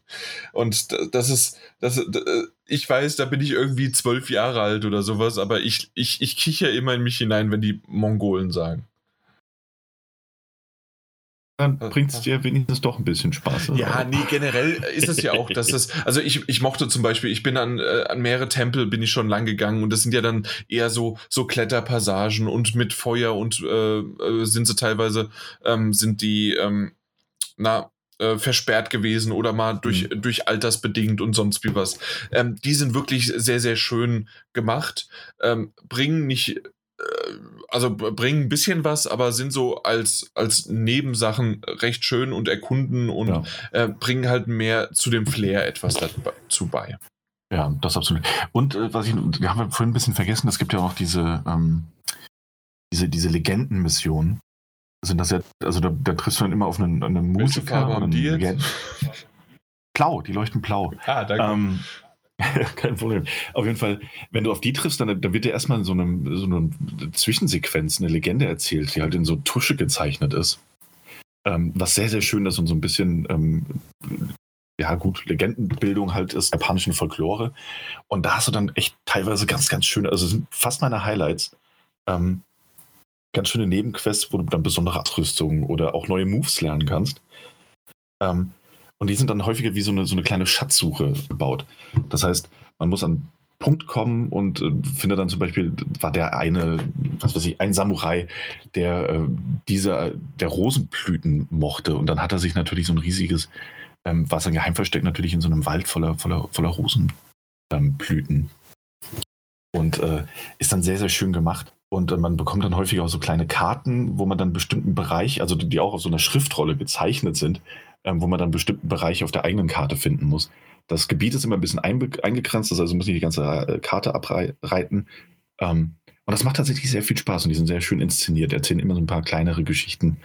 Und das ist, das, äh, ich weiß, da bin ich irgendwie zwölf Jahre alt oder sowas, aber ich, ich, ich kicher immer in mich hinein, wenn die Mongolen sagen dann bringt es dir wenigstens doch ein bisschen Spaß. Oder? Ja, nee, generell ist es ja auch, dass das, also ich, ich mochte zum Beispiel, ich bin an, äh, an mehrere Tempel bin ich schon lang gegangen und das sind ja dann eher so, so Kletterpassagen und mit Feuer und äh, äh sind sie teilweise, ähm, sind die, ähm, na, äh, versperrt gewesen oder mal durch, mhm. durch altersbedingt und sonst wie was. Ähm, die sind wirklich sehr, sehr schön gemacht, ähm, bringen nicht äh, also bringen ein bisschen was, aber sind so als, als Nebensachen recht schön und erkunden und ja. äh, bringen halt mehr zu dem Flair etwas dazu bei. Ja, das absolut. Und äh, was ich, wir haben vorhin ein bisschen vergessen, es gibt ja auch diese, ähm, diese, diese Legendenmissionen. Sind das ja, also da, da triffst du dann immer auf einen, einen Musiker. Welche die jetzt? Blau, die leuchten blau. Ah, danke. Ähm, Kein Problem. Auf jeden Fall, wenn du auf die triffst, dann, dann wird dir erstmal so eine, so eine Zwischensequenz, eine Legende erzählt, die halt in so Tusche gezeichnet ist. Ähm, was sehr, sehr schön ist und so ein bisschen, ähm, ja gut, Legendenbildung halt ist, japanischen Folklore. Und da hast du dann echt teilweise ganz, ganz schöne, also sind fast meine Highlights. Ähm, ganz schöne Nebenquests, wo du dann besondere Ausrüstungen oder auch neue Moves lernen kannst. Ähm, und die sind dann häufiger wie so eine, so eine kleine Schatzsuche gebaut. Das heißt, man muss an Punkt kommen und äh, findet dann zum Beispiel, war der eine, was weiß ich, ein Samurai, der äh, diese, der Rosenblüten mochte. Und dann hat er sich natürlich so ein riesiges, ähm, war sein Geheimversteck natürlich in so einem Wald voller, voller, voller Rosenblüten. Ähm, und äh, ist dann sehr, sehr schön gemacht. Und äh, man bekommt dann häufig auch so kleine Karten, wo man dann einen bestimmten Bereich, also die auch auf so einer Schriftrolle gezeichnet sind, ähm, wo man dann bestimmten Bereiche auf der eigenen Karte finden muss. Das Gebiet ist immer ein bisschen eingegrenzt, das heißt, man muss nicht die ganze äh, Karte abreiten. Ähm, und das macht tatsächlich sehr viel Spaß und die sind sehr schön inszeniert, erzählen immer so ein paar kleinere Geschichten.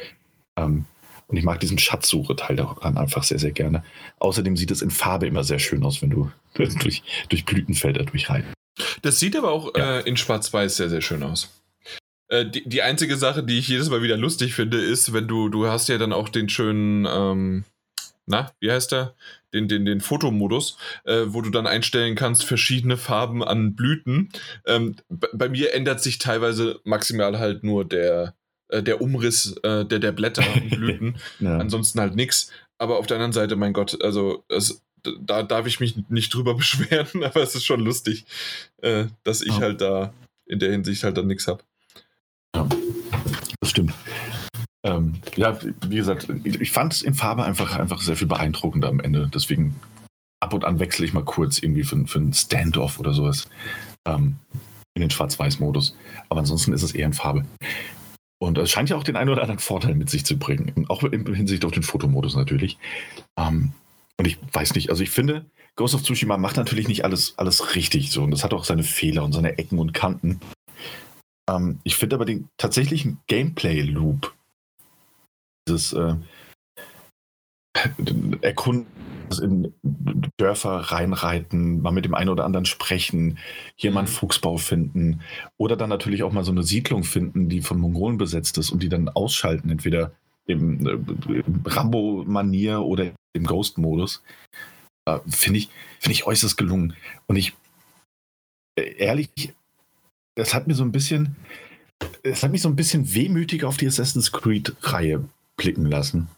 Ähm, und ich mag diesen Schatzsuche-Teil daran einfach sehr, sehr gerne. Außerdem sieht es in Farbe immer sehr schön aus, wenn du durch, durch Blütenfelder durchreitest. Das sieht aber auch ja. äh, in Schwarz-Weiß sehr, sehr schön aus. Äh, die, die einzige Sache, die ich jedes Mal wieder lustig finde, ist, wenn du, du hast ja dann auch den schönen, ähm, na, wie heißt der? Den, den, den Fotomodus, äh, wo du dann einstellen kannst, verschiedene Farben an Blüten. Ähm, bei mir ändert sich teilweise maximal halt nur der, äh, der Umriss äh, der, der Blätter und Blüten. ja. Ansonsten halt nichts. Aber auf der anderen Seite, mein Gott, also es, da darf ich mich nicht drüber beschweren, aber es ist schon lustig, äh, dass ich ja. halt da in der Hinsicht halt dann nichts habe. Ja, das stimmt. Ähm, ja, wie gesagt, ich fand es in Farbe einfach, einfach sehr viel beeindruckender am Ende. Deswegen ab und an wechsle ich mal kurz irgendwie für, für einen Standoff oder sowas ähm, in den Schwarz-Weiß-Modus. Aber ansonsten ist es eher in Farbe. Und es scheint ja auch den einen oder anderen Vorteil mit sich zu bringen. Auch in Hinsicht auf den Fotomodus natürlich. Ähm, und ich weiß nicht, also ich finde, Ghost of Tsushima macht natürlich nicht alles, alles richtig so. Und das hat auch seine Fehler und seine Ecken und Kanten. Ähm, ich finde aber den tatsächlichen Gameplay-Loop, dieses äh, Erkunden in Dörfer reinreiten, mal mit dem einen oder anderen sprechen, hier mal einen mhm. Fuchsbau finden oder dann natürlich auch mal so eine Siedlung finden, die von Mongolen besetzt ist und die dann ausschalten, entweder im, äh, im Rambo-Manier oder im Ghost-Modus. Äh, Finde ich, find ich äußerst gelungen. Und ich, äh, ehrlich, das hat mir so ein bisschen, es hat mich so ein bisschen wehmütig auf die Assassin's Creed-Reihe blicken lassen.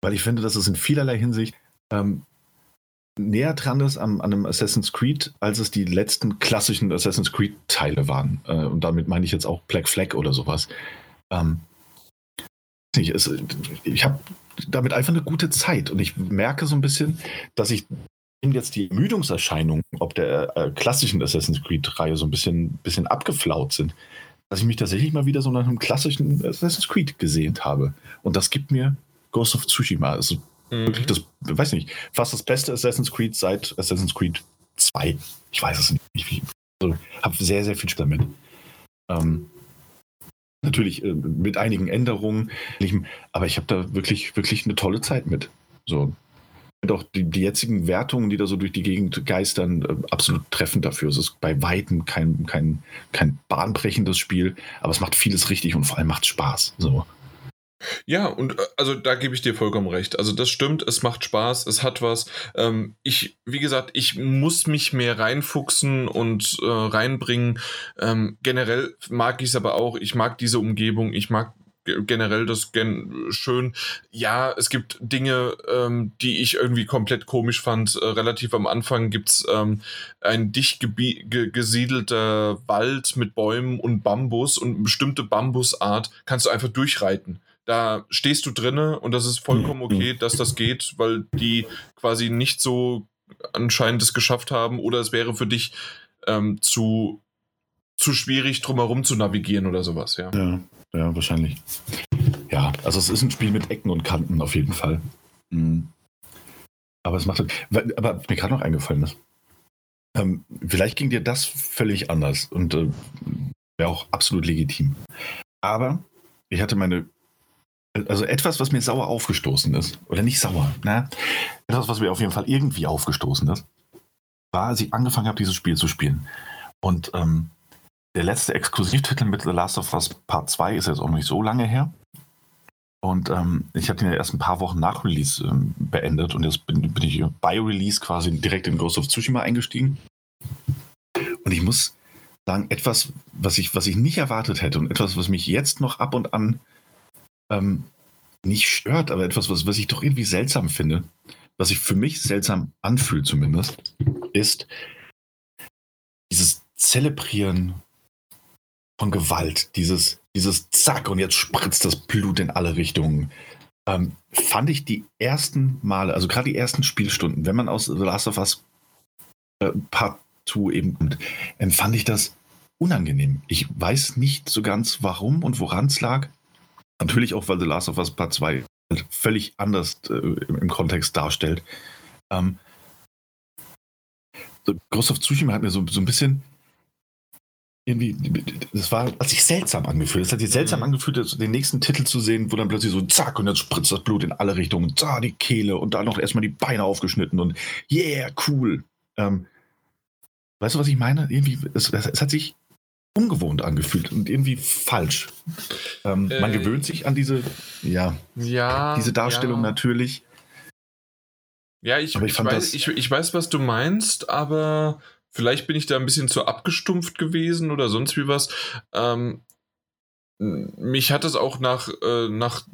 Weil ich finde, dass es in vielerlei Hinsicht ähm, näher dran ist an, an, einem Assassin's Creed, als es die letzten klassischen Assassin's Creed-Teile waren. Äh, und damit meine ich jetzt auch Black Flag oder sowas. Ähm, ich, ich habe damit einfach eine gute Zeit und ich merke so ein bisschen, dass ich jetzt die Ermüdungserscheinungen ob der äh, klassischen Assassin's Creed-Reihe so ein bisschen, bisschen abgeflaut sind, dass ich mich tatsächlich mal wieder so nach einem klassischen Assassin's Creed gesehnt habe. Und das gibt mir Ghost of Tsushima. Also mhm. wirklich das, weiß nicht, fast das beste Assassin's Creed seit Assassin's Creed 2. Ich weiß es nicht. Ich also, habe sehr, sehr viel Spaß damit. Ähm, natürlich äh, mit einigen Änderungen, aber ich habe da wirklich, wirklich eine tolle Zeit mit. So. Auch die, die, jetzigen Wertungen, die da so durch die Gegend geistern, äh, absolut treffend dafür. Es ist bei Weitem kein, kein, kein bahnbrechendes Spiel, aber es macht vieles richtig und vor allem macht Spaß. So. Ja, und äh, also da gebe ich dir vollkommen recht. Also das stimmt, es macht Spaß, es hat was. Ähm, ich, wie gesagt, ich muss mich mehr reinfuchsen und äh, reinbringen. Ähm, generell mag ich es aber auch. Ich mag diese Umgebung, ich mag generell das gen schön. Ja, es gibt Dinge, ähm, die ich irgendwie komplett komisch fand. Äh, relativ am Anfang gibt es ähm, ein dicht ge gesiedelter Wald mit Bäumen und Bambus und eine bestimmte Bambusart kannst du einfach durchreiten da stehst du drinne und das ist vollkommen mhm. okay, dass das geht, weil die quasi nicht so anscheinend es geschafft haben oder es wäre für dich ähm, zu, zu schwierig drumherum zu navigieren oder sowas, ja. Ja, ja, wahrscheinlich. Ja, also es ist ein Spiel mit Ecken und Kanten auf jeden Fall. Mhm. Aber es macht, aber mir gerade noch eingefallen ist, ähm, vielleicht ging dir das völlig anders und äh, wäre auch absolut legitim. Aber ich hatte meine also etwas, was mir sauer aufgestoßen ist, oder nicht sauer, ne? etwas, was mir auf jeden Fall irgendwie aufgestoßen ist, war, als ich angefangen habe, dieses Spiel zu spielen. Und ähm, der letzte Exklusivtitel mit The Last of Us Part 2 ist jetzt auch nicht so lange her. Und ähm, ich habe den ja erst ein paar Wochen nach Release ähm, beendet und jetzt bin, bin, ich bei Release quasi direkt in Ghost of Tsushima eingestiegen. Und ich muss sagen, etwas, was ich, was ich nicht erwartet hätte und etwas, was mich jetzt noch ab und an ähm, nicht stört, aber etwas, was, was ich doch irgendwie seltsam finde, was sich für mich seltsam anfühlt zumindest, ist dieses Zelebrieren von Gewalt, dieses, dieses Zack und jetzt spritzt das Blut in alle Richtungen. Ähm, fand ich die ersten Male, also gerade die ersten Spielstunden, wenn man aus The Last of Us äh, Part 2 eben kommt, empfand ich das unangenehm. Ich weiß nicht so ganz warum und woran es lag. Natürlich auch, weil The Last of Us Part 2 halt völlig anders äh, im, Kontext darstellt. Ähm, Ghost of Tsushima hat mir so, so ein bisschen irgendwie, das war, hat sich seltsam angefühlt. Es hat sich seltsam mhm. angefühlt, den nächsten Titel zu sehen, wo dann plötzlich so zack und jetzt spritzt das Blut in alle Richtungen, da die Kehle und da noch erstmal die Beine aufgeschnitten und yeah, cool. Ähm, weißt du, was ich meine? Irgendwie, es, es hat sich ungewohnt angefühlt und irgendwie falsch. Ähm, äh, man gewöhnt sich an diese, ja, ja diese Darstellung ja. natürlich. Ja, ich, ich, ich, weiß, ich, ich weiß, was du meinst, aber vielleicht bin ich da ein bisschen zu abgestumpft gewesen oder sonst wie was. Ähm, mich hat es auch nach, äh, nach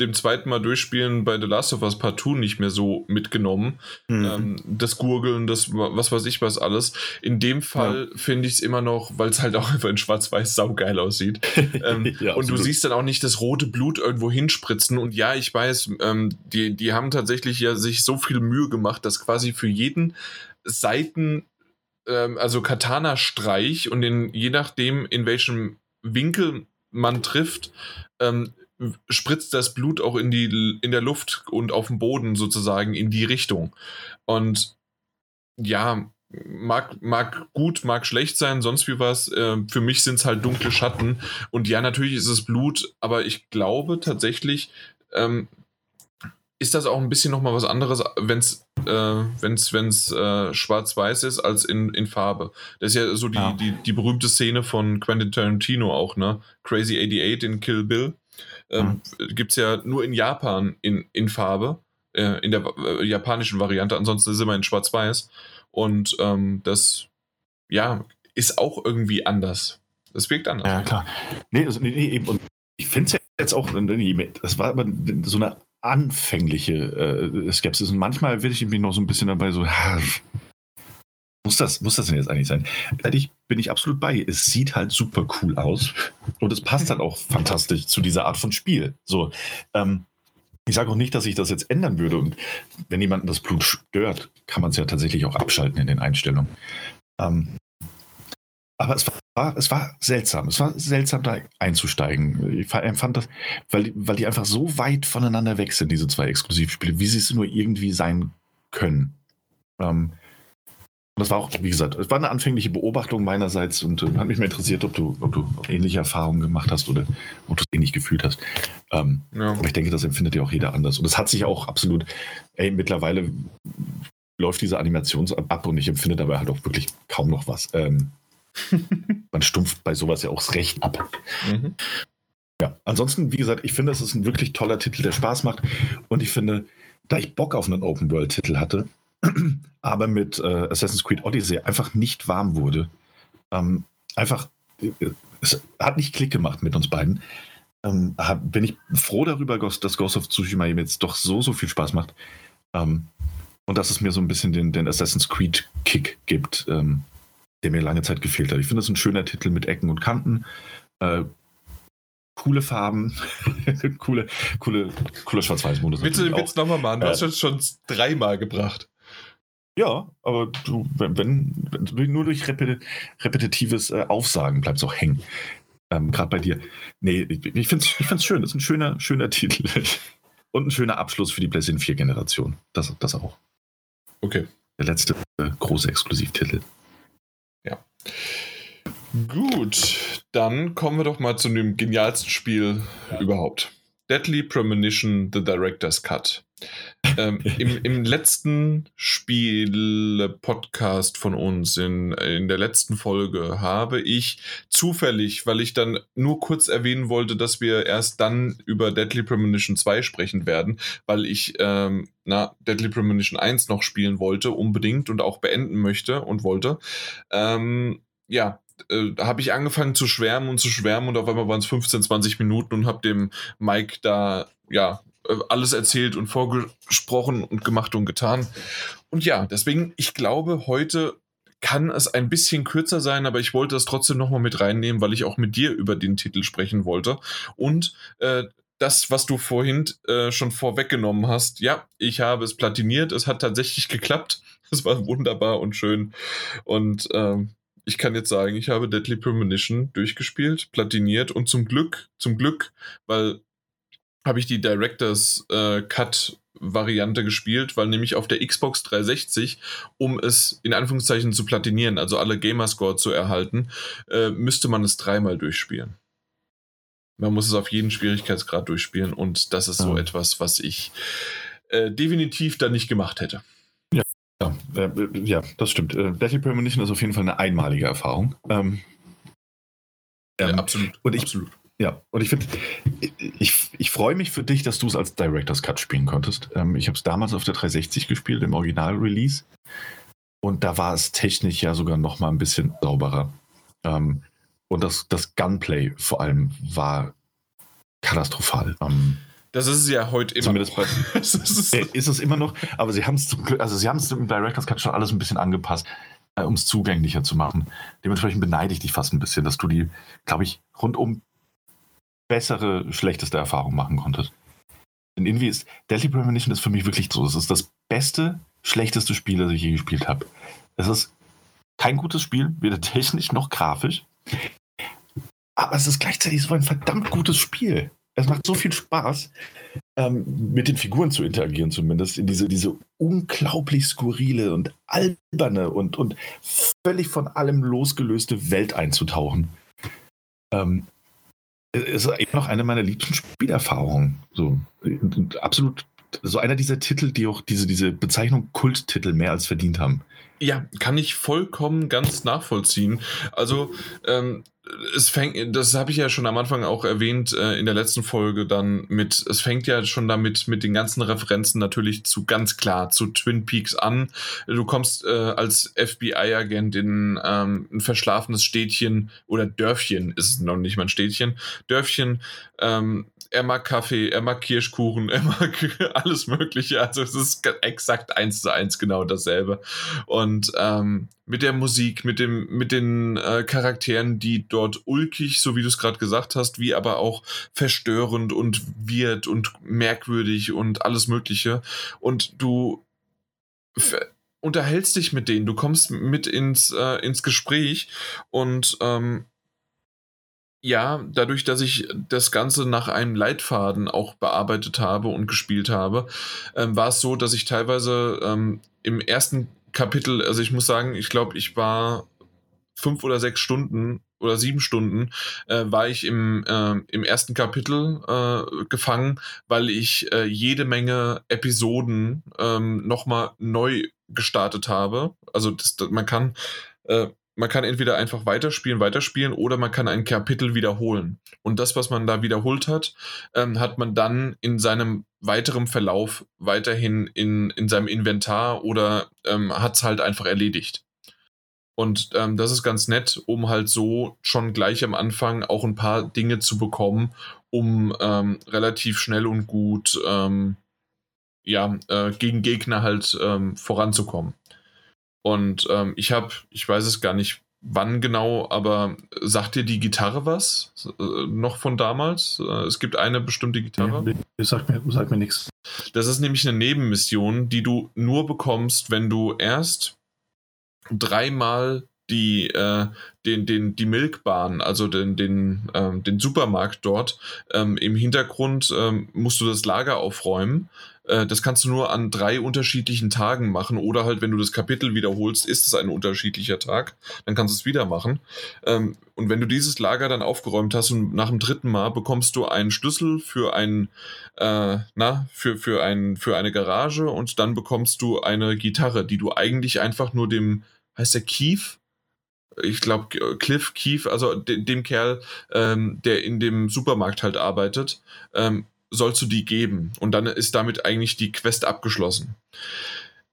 dem zweiten Mal durchspielen bei The Last of Us Part 2 nicht mehr so mitgenommen. Mhm. Ähm, das Gurgeln, das was weiß ich was alles. In dem Fall ja. finde ich es immer noch, weil es halt auch einfach in Schwarz-Weiß saugeil aussieht. ähm, ja, und du siehst dann auch nicht das rote Blut irgendwo hinspritzen. Und ja, ich weiß, ähm, die, die haben tatsächlich ja sich so viel Mühe gemacht, dass quasi für jeden Seiten, ähm, also Katana-Streich und in, je nachdem, in welchem Winkel man trifft, ähm, spritzt das Blut auch in, die, in der Luft und auf dem Boden sozusagen in die Richtung. Und ja, mag, mag gut, mag schlecht sein, sonst wie was. Äh, für mich sind es halt dunkle Schatten. Und ja, natürlich ist es Blut, aber ich glaube tatsächlich, ähm, ist das auch ein bisschen nochmal was anderes, wenn es äh, wenn's, wenn's, äh, schwarz-weiß ist, als in, in Farbe. Das ist ja so die, ja. die, die berühmte Szene von Quentin Tarantino auch, ne? Crazy 88 in Kill Bill. Ähm, mhm. Gibt es ja nur in Japan in, in Farbe, äh, in der äh, japanischen Variante, ansonsten ist immer in Schwarz-Weiß. Und ähm, das, ja, ist auch irgendwie anders. Das wirkt anders. Ja, klar. Nee, also, nee, nee eben. Und ich finde es ja jetzt auch, das war aber so eine anfängliche äh, Skepsis. Und manchmal will ich mich noch so ein bisschen dabei so, muss das, muss das denn jetzt eigentlich sein? Ehrlich bin ich absolut bei. Es sieht halt super cool aus und es passt halt auch fantastisch zu dieser Art von Spiel. So, ähm, ich sage auch nicht, dass ich das jetzt ändern würde. Und wenn jemanden das Blut stört, kann man es ja tatsächlich auch abschalten in den Einstellungen. Ähm, aber es war, es war seltsam. Es war seltsam, da einzusteigen. Ich empfand das, weil, weil die einfach so weit voneinander weg sind, diese zwei Exklusivspiele, wie sie es nur irgendwie sein können. Ähm, das war auch, wie gesagt, es war eine anfängliche Beobachtung meinerseits und äh, hat mich mal interessiert, ob du, ob du ähnliche Erfahrungen gemacht hast oder ob du es ähnlich gefühlt hast. Ähm, ja. Aber ich denke, das empfindet ja auch jeder anders. Und es hat sich auch absolut, ey, mittlerweile läuft diese Animation ab und ich empfinde dabei halt auch wirklich kaum noch was. Ähm, man stumpft bei sowas ja auch recht ab. Mhm. Ja, ansonsten, wie gesagt, ich finde, es ist ein wirklich toller Titel, der Spaß macht. Und ich finde, da ich Bock auf einen Open-World-Titel hatte, aber mit äh, Assassin's Creed Odyssey einfach nicht warm wurde. Ähm, einfach, äh, es hat nicht Klick gemacht mit uns beiden. Ähm, bin ich froh darüber, dass Ghost of Tsushima jetzt doch so, so viel Spaß macht. Ähm, und dass es mir so ein bisschen den, den Assassin's Creed-Kick gibt, ähm, der mir lange Zeit gefehlt hat. Ich finde es ein schöner Titel mit Ecken und Kanten. Äh, coole Farben, coole, coole, cooler Schwarz-Weiß-Modus. Bitte den Witz nochmal machen, du äh, hast es schon dreimal gebracht. Ja, aber du, wenn, wenn nur durch repeti repetitives äh, Aufsagen bleibt es auch hängen. Ähm, Gerade bei dir. Nee, ich, ich finde es ich find's schön. Das ist ein schöner, schöner Titel. Und ein schöner Abschluss für die PlayStation 4 Generation. Das, das auch. Okay. Der letzte äh, große Exklusivtitel. Gut, dann kommen wir doch mal zu dem genialsten Spiel ja. überhaupt. Deadly Premonition, The Director's Cut ähm, im, Im letzten Spiel-Podcast von uns, in, in der letzten Folge, habe ich zufällig, weil ich dann nur kurz erwähnen wollte, dass wir erst dann über Deadly Premonition 2 sprechen werden, weil ich ähm, na, Deadly Premonition 1 noch spielen wollte, unbedingt und auch beenden möchte und wollte. Ähm, ja, äh, habe ich angefangen zu schwärmen und zu schwärmen und auf einmal waren es 15, 20 Minuten und habe dem Mike da ja alles erzählt und vorgesprochen und gemacht und getan. Und ja, deswegen, ich glaube, heute kann es ein bisschen kürzer sein, aber ich wollte das trotzdem nochmal mit reinnehmen, weil ich auch mit dir über den Titel sprechen wollte. Und äh, das, was du vorhin äh, schon vorweggenommen hast, ja, ich habe es platiniert, es hat tatsächlich geklappt. Es war wunderbar und schön. Und ähm, ich kann jetzt sagen, ich habe Deadly Premonition durchgespielt, platiniert und zum Glück, zum Glück, weil habe ich die Directors äh, Cut Variante gespielt, weil nämlich auf der Xbox 360, um es in Anführungszeichen zu platinieren, also alle Gamerscore zu erhalten, äh, müsste man es dreimal durchspielen. Man muss es auf jeden Schwierigkeitsgrad durchspielen und das ist so etwas, was ich äh, definitiv dann nicht gemacht hätte. Ja, ja, äh, ja das stimmt. Äh, Battle Premonition ist auf jeden Fall eine einmalige Erfahrung. Ähm, ähm, ja, absolut. Und ich, absolut. Ja, und ich finde, ich, ich freue mich für dich, dass du es als Director's Cut spielen konntest. Ähm, ich habe es damals auf der 360 gespielt, im Original-Release. Und da war es technisch ja sogar noch mal ein bisschen sauberer. Ähm, Und das, das Gunplay vor allem war katastrophal. Ähm, das ist es ja heute immer Zumindest noch. Bei, ist, ist es immer noch, aber sie haben es zum Glück, also sie haben es im Director's Cut schon alles ein bisschen angepasst, äh, um es zugänglicher zu machen. Dementsprechend beneide ich dich fast ein bisschen, dass du die, glaube ich, rundum bessere, schlechteste Erfahrung machen konntest. Denn irgendwie ist Deadly Premonition ist für mich wirklich so. Es ist das beste, schlechteste Spiel, das ich je gespielt habe. Es ist kein gutes Spiel, weder technisch noch grafisch. Aber es ist gleichzeitig so ein verdammt gutes Spiel. Es macht so viel Spaß, ähm, mit den Figuren zu interagieren, zumindest in diese, diese unglaublich skurrile und alberne und, und völlig von allem losgelöste Welt einzutauchen. Ähm, ist eben noch eine meiner liebsten Spielerfahrungen. So, absolut so einer dieser Titel, die auch diese, diese Bezeichnung Kulttitel mehr als verdient haben. Ja, kann ich vollkommen ganz nachvollziehen. Also, ähm, es fängt, das habe ich ja schon am Anfang auch erwähnt äh, in der letzten Folge dann mit, es fängt ja schon damit mit den ganzen Referenzen natürlich zu ganz klar zu Twin Peaks an. Du kommst äh, als FBI-Agent in ähm, ein verschlafenes Städtchen oder Dörfchen, ist es noch nicht mal ein Städtchen, Dörfchen, ähm, er mag Kaffee, er mag Kirschkuchen, er mag alles Mögliche. Also es ist exakt eins zu eins genau dasselbe. Und ähm, mit der Musik, mit dem, mit den äh, Charakteren, die dort ulkig, so wie du es gerade gesagt hast, wie aber auch verstörend und wird und merkwürdig und alles Mögliche. Und du unterhältst dich mit denen, du kommst mit ins, äh, ins Gespräch und ähm, ja, dadurch, dass ich das Ganze nach einem Leitfaden auch bearbeitet habe und gespielt habe, ähm, war es so, dass ich teilweise ähm, im ersten Kapitel, also ich muss sagen, ich glaube, ich war fünf oder sechs Stunden oder sieben Stunden äh, war ich im, äh, im ersten Kapitel äh, gefangen, weil ich äh, jede Menge Episoden ähm, nochmal neu gestartet habe. Also das, das, man kann äh, man kann entweder einfach weiterspielen, weiterspielen oder man kann ein Kapitel wiederholen. Und das, was man da wiederholt hat, ähm, hat man dann in seinem weiteren Verlauf weiterhin in, in seinem Inventar oder ähm, hat es halt einfach erledigt. Und ähm, das ist ganz nett, um halt so schon gleich am Anfang auch ein paar Dinge zu bekommen, um ähm, relativ schnell und gut ähm, ja, äh, gegen Gegner halt ähm, voranzukommen. Und ähm, ich habe, ich weiß es gar nicht, wann genau, aber sagt dir die Gitarre was? Äh, noch von damals? Äh, es gibt eine bestimmte Gitarre. Nee, sagt mir, sagt mir nichts. Das ist nämlich eine Nebenmission, die du nur bekommst, wenn du erst dreimal die, äh, den, den, die Milkbahn, also den, den, ähm, den Supermarkt dort, ähm, im Hintergrund ähm, musst du das Lager aufräumen. Äh, das kannst du nur an drei unterschiedlichen Tagen machen oder halt, wenn du das Kapitel wiederholst, ist es ein unterschiedlicher Tag, dann kannst du es wieder machen. Ähm, und wenn du dieses Lager dann aufgeräumt hast und nach dem dritten Mal bekommst du einen Schlüssel für ein, äh, na, für, für, ein, für eine Garage und dann bekommst du eine Gitarre, die du eigentlich einfach nur dem, heißt der Keith? ich glaube, Cliff Keith, also de dem Kerl, ähm, der in dem Supermarkt halt arbeitet, ähm, sollst du die geben. Und dann ist damit eigentlich die Quest abgeschlossen.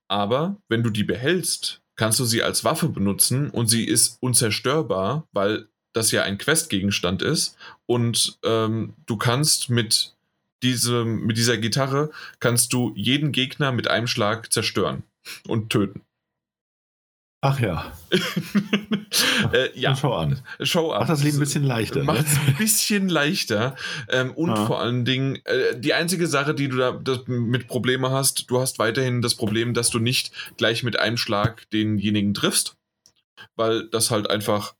Aber wenn du die behältst, kannst du sie als Waffe benutzen und sie ist unzerstörbar, weil das ja ein Questgegenstand ist. Und ähm, du kannst mit, diesem, mit dieser Gitarre kannst du jeden Gegner mit einem Schlag zerstören und töten. Ach ja. äh, ja. Schau an. Schau an. Macht das Leben ein bisschen leichter. Macht es ne? ein bisschen leichter. Ähm, und ja. vor allen Dingen, äh, die einzige Sache, die du da mit Probleme hast, du hast weiterhin das Problem, dass du nicht gleich mit einem Schlag denjenigen triffst, weil das halt einfach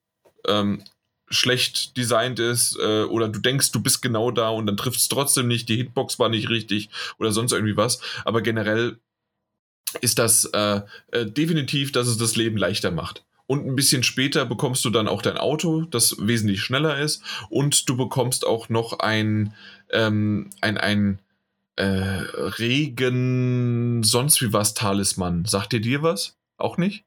ähm, schlecht designt ist äh, oder du denkst, du bist genau da und dann triffst es trotzdem nicht, die Hitbox war nicht richtig oder sonst irgendwie was. Aber generell ist das äh, äh, definitiv, dass es das Leben leichter macht. Und ein bisschen später bekommst du dann auch dein Auto, das wesentlich schneller ist. Und du bekommst auch noch ein, ähm, ein, ein äh, Regen, sonst wie was Talisman. Sagt dir dir was? Auch nicht?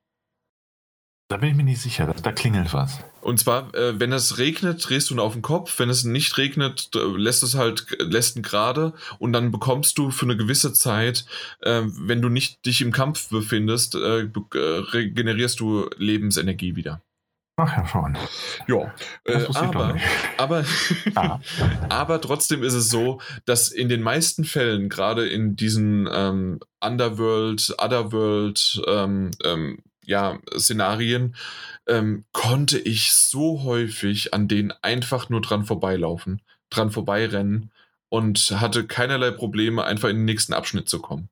Da bin ich mir nicht sicher, da, da klingelt was. Und zwar, äh, wenn es regnet, drehst du ihn auf den Kopf. Wenn es nicht regnet, lässt es halt, lässt ihn gerade. Und dann bekommst du für eine gewisse Zeit, äh, wenn du nicht dich im Kampf befindest, äh, äh generierst du Lebensenergie wieder. Ach ja, schon. Ja, äh, aber, aber, ah. aber trotzdem ist es so, dass in den meisten Fällen, gerade in diesen ähm, Underworld, Otherworld, ähm, ähm, ja, Szenarien, ähm, konnte ich so häufig an denen einfach nur dran vorbeilaufen, dran vorbeirennen und hatte keinerlei Probleme, einfach in den nächsten Abschnitt zu kommen.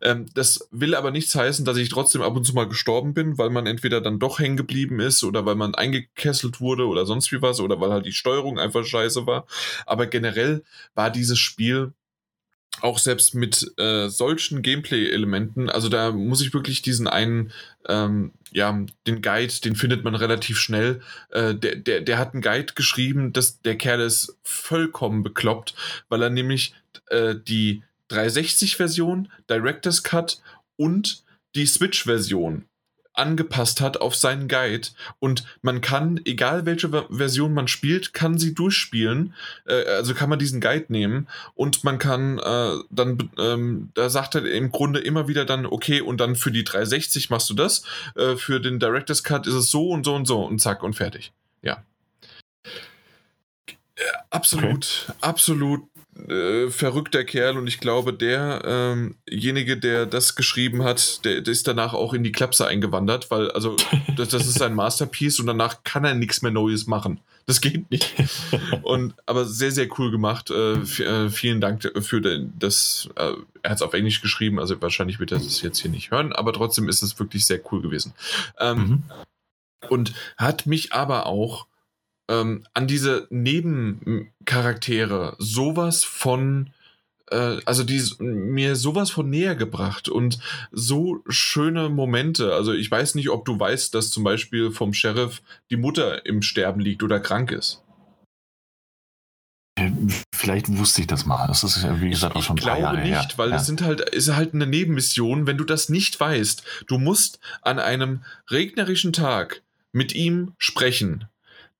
Ähm, das will aber nichts heißen, dass ich trotzdem ab und zu mal gestorben bin, weil man entweder dann doch hängen geblieben ist oder weil man eingekesselt wurde oder sonst wie was oder weil halt die Steuerung einfach scheiße war. Aber generell war dieses Spiel auch selbst mit äh, solchen Gameplay-Elementen, also da muss ich wirklich diesen einen, ähm, ja, den Guide, den findet man relativ schnell. Äh, der, der, der hat einen Guide geschrieben, dass der Kerl ist vollkommen bekloppt, weil er nämlich äh, die 360-Version, Director's Cut und die Switch-Version angepasst hat auf seinen Guide und man kann, egal welche Version man spielt, kann sie durchspielen. Äh, also kann man diesen Guide nehmen und man kann äh, dann, ähm, da sagt er im Grunde immer wieder dann, okay, und dann für die 360 machst du das, äh, für den Director's Cut ist es so und so und so und zack und fertig. Ja. Äh, absolut, okay. absolut äh, verrückter Kerl und ich glaube, derjenige, ähm der das geschrieben hat, der, der, ist danach auch in die Klapse eingewandert, weil also das, das ist sein Masterpiece und danach kann er nichts mehr Neues machen. Das geht nicht. Und aber sehr, sehr cool gemacht. Äh, äh vielen Dank für das. Äh, er hat es auf Englisch geschrieben, also wahrscheinlich wird er das jetzt hier nicht hören, aber trotzdem ist es wirklich sehr cool gewesen. Ähm, mhm. Und hat mich aber auch ähm, an diese Nebencharaktere sowas von äh, also die mir sowas von näher gebracht und so schöne Momente. Also ich weiß nicht, ob du weißt, dass zum Beispiel vom Sheriff die Mutter im Sterben liegt oder krank ist. Äh, vielleicht wusste ich das mal. Das ist ja, wie gesagt, auch schon ich glaube Jahre nicht, her. weil ja. das sind halt, ist halt eine Nebenmission. Wenn du das nicht weißt, du musst an einem regnerischen Tag mit ihm sprechen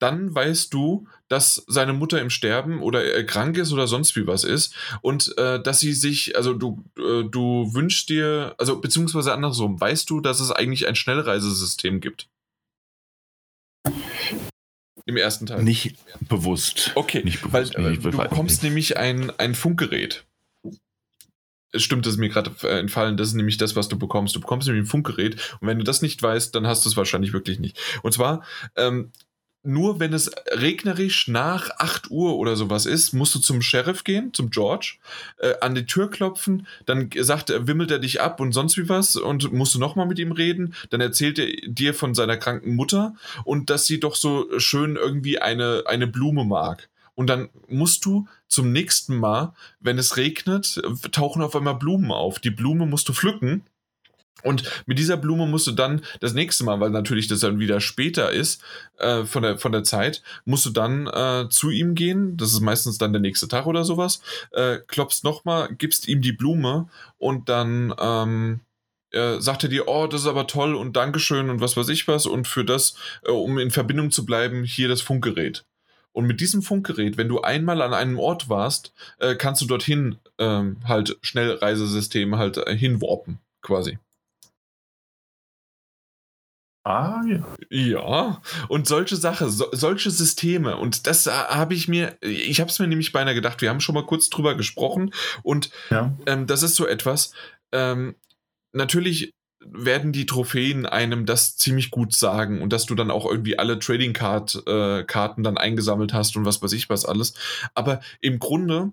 dann weißt du, dass seine Mutter im Sterben oder äh, krank ist oder sonst wie was ist und äh, dass sie sich, also du, äh, du wünschst dir, also beziehungsweise andersrum, weißt du, dass es eigentlich ein Schnellreisesystem gibt? Im ersten Teil. Nicht bewusst. Okay, nicht bewusst, weil nicht, du bekommst nicht. nämlich ein, ein Funkgerät. Es stimmt, das ist mir gerade äh, entfallen, das ist nämlich das, was du bekommst. Du bekommst nämlich ein Funkgerät und wenn du das nicht weißt, dann hast du es wahrscheinlich wirklich nicht. Und zwar ähm, nur wenn es regnerisch nach 8 Uhr oder sowas ist, musst du zum Sheriff gehen, zum George, äh, an die Tür klopfen, dann sagt er, wimmelt er dich ab und sonst wie was und musst du nochmal mit ihm reden, dann erzählt er dir von seiner kranken Mutter und dass sie doch so schön irgendwie eine, eine Blume mag. Und dann musst du zum nächsten Mal, wenn es regnet, tauchen auf einmal Blumen auf. Die Blume musst du pflücken und mit dieser Blume musst du dann das nächste Mal, weil natürlich das dann wieder später ist äh, von, der, von der Zeit, musst du dann äh, zu ihm gehen. Das ist meistens dann der nächste Tag oder sowas. Äh, klopfst nochmal, gibst ihm die Blume und dann ähm, äh, sagt er dir, oh, das ist aber toll und Dankeschön und was weiß ich was. Und für das, äh, um in Verbindung zu bleiben, hier das Funkgerät. Und mit diesem Funkgerät, wenn du einmal an einem Ort warst, äh, kannst du dorthin ähm, halt Schnellreisesysteme halt hinwarpen, quasi. Ah, ja. Ja, und solche Sachen, so, solche Systeme, und das äh, habe ich mir, ich habe es mir nämlich beinahe gedacht, wir haben schon mal kurz drüber gesprochen, und ja. ähm, das ist so etwas, ähm, natürlich werden die Trophäen einem das ziemlich gut sagen und dass du dann auch irgendwie alle Trading Card äh, Karten dann eingesammelt hast und was weiß ich was alles. Aber im Grunde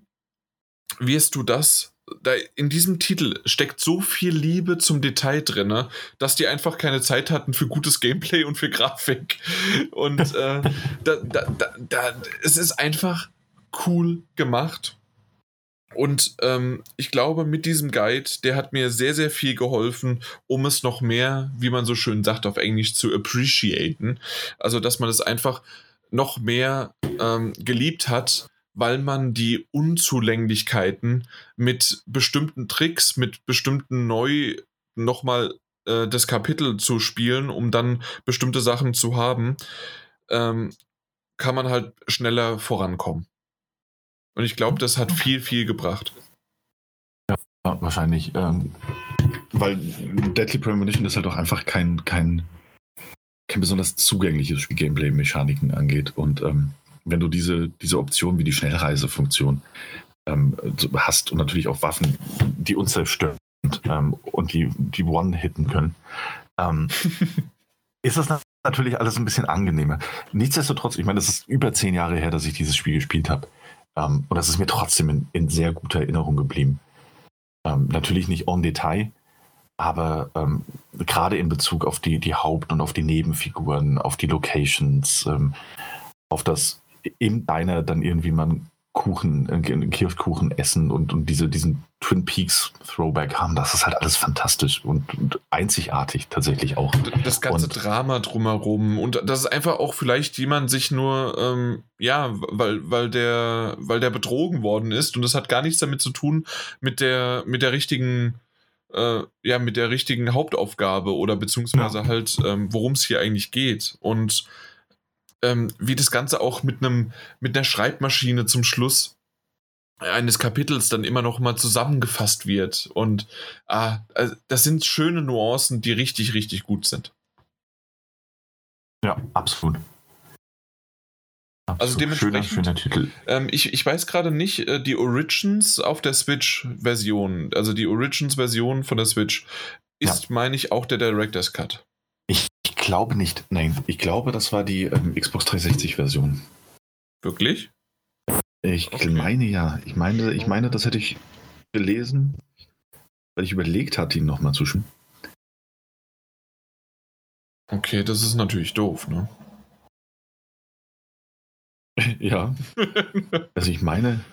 wirst du das da in diesem Titel steckt so viel Liebe zum Detail drin, dass die einfach keine Zeit hatten für gutes Gameplay und für Grafik. Und äh, da, da, da, da, es ist einfach cool gemacht. Und ähm, ich glaube, mit diesem Guide, der hat mir sehr, sehr viel geholfen, um es noch mehr, wie man so schön sagt auf Englisch, zu appreciaten. Also, dass man es einfach noch mehr ähm, geliebt hat weil man die Unzulänglichkeiten mit bestimmten Tricks, mit bestimmten neu nochmal äh, das Kapitel zu spielen, um dann bestimmte Sachen zu haben, ähm, kann man halt schneller vorankommen. Und ich glaube, das hat viel, viel gebracht. Ja, wahrscheinlich. Ähm, weil Deadly Premonition ist halt auch einfach kein, kein kein besonders zugängliches Spiel-Gameplay-Mechaniken angeht. Und ähm, wenn du diese, diese Option wie die Schnellreisefunktion ähm, hast und natürlich auch Waffen, die uns zerstören ähm, und die, die One-hitten können, ähm, ist das natürlich alles ein bisschen angenehmer. Nichtsdestotrotz, ich meine, das ist über zehn Jahre her, dass ich dieses Spiel gespielt habe. Ähm, und das ist mir trotzdem in, in sehr guter Erinnerung geblieben. Ähm, natürlich nicht en Detail, aber ähm, gerade in Bezug auf die, die Haupt- und auf die Nebenfiguren, auf die Locations, ähm, auf das im Diner dann irgendwie mal Kuchen, einen Kirschkuchen essen und, und diese, diesen Twin Peaks Throwback haben, das ist halt alles fantastisch und, und einzigartig tatsächlich auch. Das ganze und, Drama drumherum und das ist einfach auch vielleicht jemand sich nur, ähm, ja, weil, weil der, weil der betrogen worden ist und das hat gar nichts damit zu tun mit der, mit der richtigen, äh, ja, mit der richtigen Hauptaufgabe oder beziehungsweise ja. halt, ähm, worum es hier eigentlich geht und ähm, wie das Ganze auch mit einem mit einer Schreibmaschine zum Schluss eines Kapitels dann immer noch mal zusammengefasst wird und ah, also das sind schöne Nuancen, die richtig richtig gut sind. Ja, absolut. absolut. Also dementsprechend, schöner, schöner Titel. Ähm, ich, ich weiß gerade nicht, äh, die Origins auf der Switch-Version, also die Origins-Version von der Switch, ist, ja. meine ich, auch der Director's Cut. Ich glaube nicht. Nein, ich glaube, das war die ähm, Xbox 360-Version. Wirklich? Ich okay. meine ja. Ich meine, ich meine, das hätte ich gelesen, weil ich überlegt hatte, ihn nochmal zu spielen. Okay, das ist natürlich doof, ne? ja. also ich meine.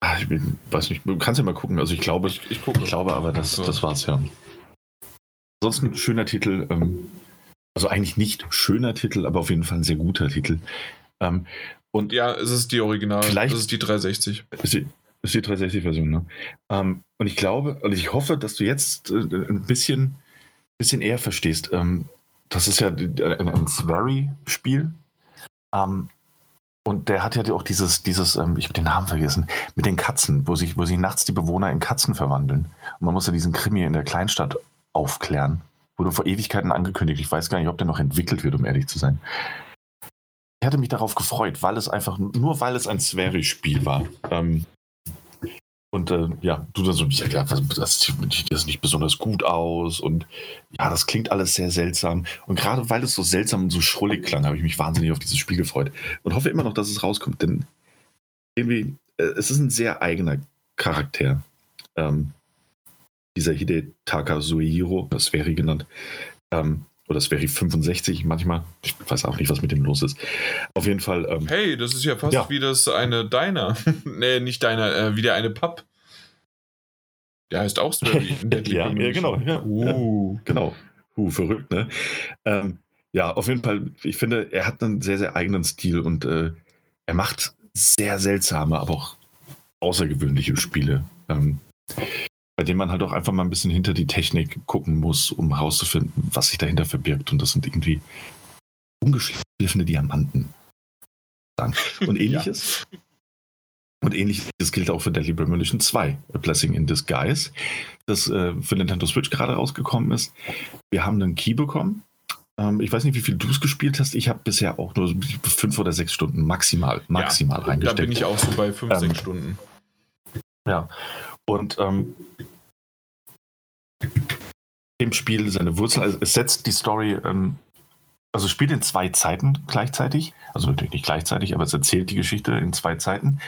Ach, ich bin, weiß nicht, du kannst ja mal gucken. Also ich glaube, ich, ich, ich glaube aber, das, das war's ja. Ansonsten schöner Titel. Ähm, also eigentlich nicht schöner Titel, aber auf jeden Fall ein sehr guter Titel. Ähm, und ja, es ist die Original. Vielleicht es ist die 360. Ist die, ist die 360-Version, ne? Ähm, und ich glaube, und ich hoffe, dass du jetzt äh, ein bisschen, bisschen eher verstehst. Ähm, das ist ja ein, ein Swery-Spiel. Ähm, und der hat ja auch dieses, dieses, ähm, ich habe den Namen vergessen, mit den Katzen, wo sich, wo sich nachts die Bewohner in Katzen verwandeln. Und man muss ja diesen Krimi in der Kleinstadt aufklären. Wurde vor Ewigkeiten angekündigt. Ich weiß gar nicht, ob der noch entwickelt wird, um ehrlich zu sein. Ich hatte mich darauf gefreut, weil es einfach, nur weil es ein Sphärisch-Spiel war. Ähm, und äh, ja, du dann so, ja das, das sieht nicht besonders gut aus und ja, das klingt alles sehr seltsam. Und gerade weil es so seltsam und so schrullig klang, habe ich mich wahnsinnig auf dieses Spiel gefreut und hoffe immer noch, dass es rauskommt, denn irgendwie, äh, es ist ein sehr eigener Charakter. Ähm, dieser Hidetaka Suihiro, das wäre genannt, ähm, oder das wäre 65 manchmal. Ich weiß auch nicht, was mit dem los ist. Auf jeden Fall. Ähm, hey, das ist ja fast ja. wie das eine Diner. nee, nicht Diner, äh, wieder eine Pub. Der heißt auch Sperry. ja, ja, genau. Ja, uh. ja, genau. Uh, verrückt, ne? Ähm, ja, auf jeden Fall, ich finde, er hat einen sehr, sehr eigenen Stil und äh, er macht sehr seltsame, aber auch außergewöhnliche Spiele. Ähm, bei dem man halt auch einfach mal ein bisschen hinter die Technik gucken muss, um herauszufinden, was sich dahinter verbirgt. Und das sind irgendwie ungeschliffene Diamanten. Und ähnliches. ja. Und ähnliches gilt auch für Deadly Premonition 2, A Blessing in Disguise, das äh, für Nintendo Switch gerade rausgekommen ist. Wir haben einen Key bekommen. Ähm, ich weiß nicht, wie viel du es gespielt hast. Ich habe bisher auch nur fünf oder sechs Stunden maximal, maximal ja, reingesteckt. Da bin ich auch so bei fünf, ähm, sechs Stunden. Ja, und ähm, im Spiel seine Wurzel, also es setzt die Story, ähm, also spielt in zwei Zeiten gleichzeitig, also natürlich nicht gleichzeitig, aber es erzählt die Geschichte in zwei Zeiten.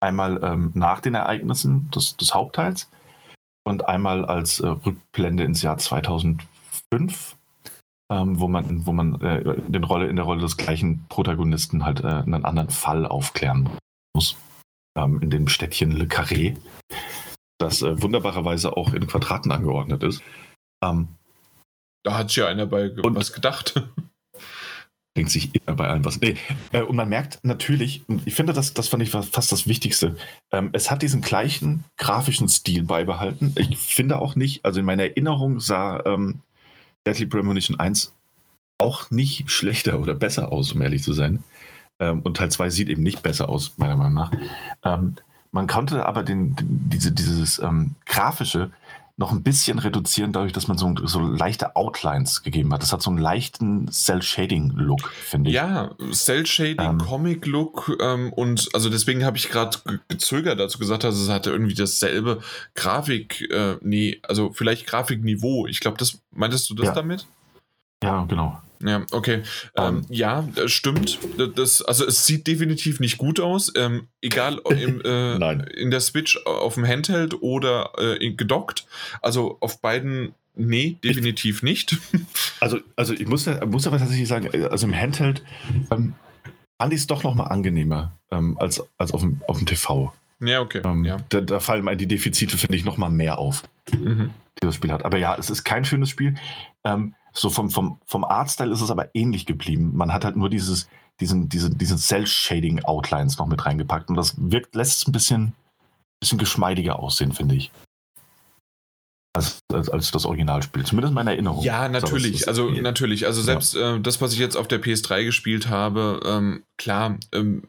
Einmal ähm, nach den Ereignissen des, des, Hauptteils und einmal als äh, Rückblende ins Jahr 2005, ähm, wo man, wo man äh, in, Rolle, in der Rolle des gleichen Protagonisten halt äh, einen anderen Fall aufklären muss. Ähm, in dem Städtchen Le Carré das äh, wunderbarerweise auch in Quadraten angeordnet ist. Ähm, da hat sich ja einer bei und was gedacht. Denkt sich immer bei allem was. Nee, äh, und man merkt natürlich, und ich finde, das, das fand ich fast das Wichtigste, ähm, es hat diesen gleichen grafischen Stil beibehalten. Ich finde auch nicht, also in meiner Erinnerung sah ähm, Deadly Premonition 1 auch nicht schlechter oder besser aus, um ehrlich zu sein. Ähm, und Teil 2 sieht eben nicht besser aus, meiner Meinung nach. Man konnte aber den, diese, dieses ähm, grafische noch ein bisschen reduzieren, dadurch, dass man so, so leichte Outlines gegeben hat. Das hat so einen leichten Cell-Shading-Look, finde ich. Ja, Cell-Shading, ähm, Comic-Look ähm, und also deswegen habe ich gerade gezögert dazu gesagt, dass es hatte irgendwie dasselbe Grafik, äh, nee, also vielleicht Grafikniveau. Ich glaube, das meintest du das ja. damit? Ja, genau. Ja, okay. Ähm, ähm. ja, das stimmt. Das, also es sieht definitiv nicht gut aus. Ähm, egal im, äh, in der Switch auf dem Handheld oder äh, gedockt. Also auf beiden, nee, definitiv nicht. Also, also ich muss, muss aber tatsächlich sagen, also im Handheld ähm, fand ich es doch noch mal angenehmer ähm, als, als auf, dem, auf dem TV. Ja, okay. Ähm, ja. Da, da, fallen die Defizite, finde ich, noch mal mehr auf, mhm. die das Spiel hat. Aber ja, es ist kein schönes Spiel. Ähm, so vom, vom, vom Artstyle ist es aber ähnlich geblieben. Man hat halt nur dieses, diesen, diese, diesen Cell-Shading-Outlines noch mit reingepackt und das wirkt, lässt es ein bisschen, bisschen geschmeidiger aussehen, finde ich. Als, als, als, das Originalspiel, zumindest in meiner Erinnerung. Ja, natürlich. Also natürlich. Also selbst ja. äh, das, was ich jetzt auf der PS3 gespielt habe, ähm, klar, ähm,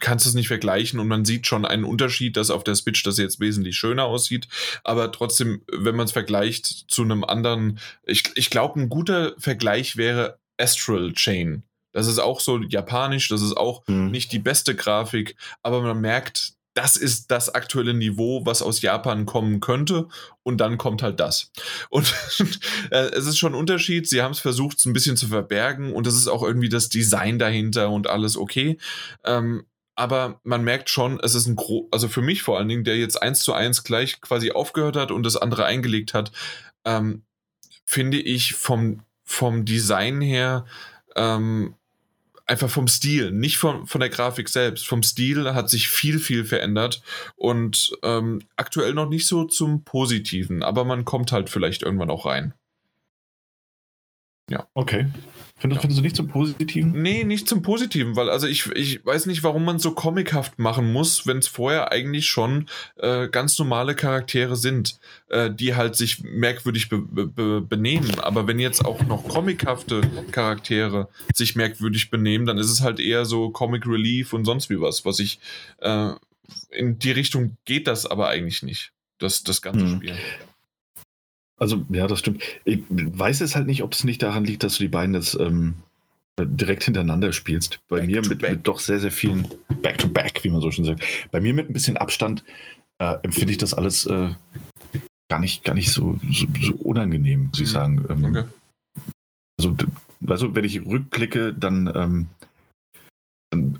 kannst es nicht vergleichen und man sieht schon einen Unterschied, dass auf der Switch das jetzt wesentlich schöner aussieht. Aber trotzdem, wenn man es vergleicht zu einem anderen, ich, ich glaube, ein guter Vergleich wäre Astral Chain. Das ist auch so japanisch, das ist auch mhm. nicht die beste Grafik, aber man merkt, das ist das aktuelle Niveau, was aus Japan kommen könnte. Und dann kommt halt das. Und äh, es ist schon ein Unterschied. Sie haben es versucht, es ein bisschen zu verbergen. Und es ist auch irgendwie das Design dahinter und alles okay. Ähm, aber man merkt schon, es ist ein gro also für mich vor allen Dingen, der jetzt eins zu eins gleich quasi aufgehört hat und das andere eingelegt hat, ähm, finde ich vom, vom Design her ähm, einfach vom Stil, nicht von, von der Grafik selbst. Vom Stil hat sich viel, viel verändert und ähm, aktuell noch nicht so zum Positiven, aber man kommt halt vielleicht irgendwann auch rein. Ja. Okay. Findest, ja. findest du nicht zum Positiven? Nee, nicht zum Positiven, weil also ich, ich weiß nicht, warum man so comichaft machen muss, wenn es vorher eigentlich schon äh, ganz normale Charaktere sind, äh, die halt sich merkwürdig be be benehmen. Aber wenn jetzt auch noch comichafte Charaktere sich merkwürdig benehmen, dann ist es halt eher so Comic Relief und sonst wie was, was ich äh, in die Richtung geht das aber eigentlich nicht, das, das ganze hm. Spiel. Also, ja, das stimmt. Ich weiß jetzt halt nicht, ob es nicht daran liegt, dass du die beiden jetzt ähm, direkt hintereinander spielst. Bei back mir mit, mit, doch sehr, sehr vielen Back-to-Back, -back, wie man so schon sagt. Bei mir mit ein bisschen Abstand äh, empfinde ich das alles äh, gar nicht, gar nicht so, so, so unangenehm, muss ich mhm. sagen. Ähm, okay. Also, also, wenn ich rückblicke, dann, ähm,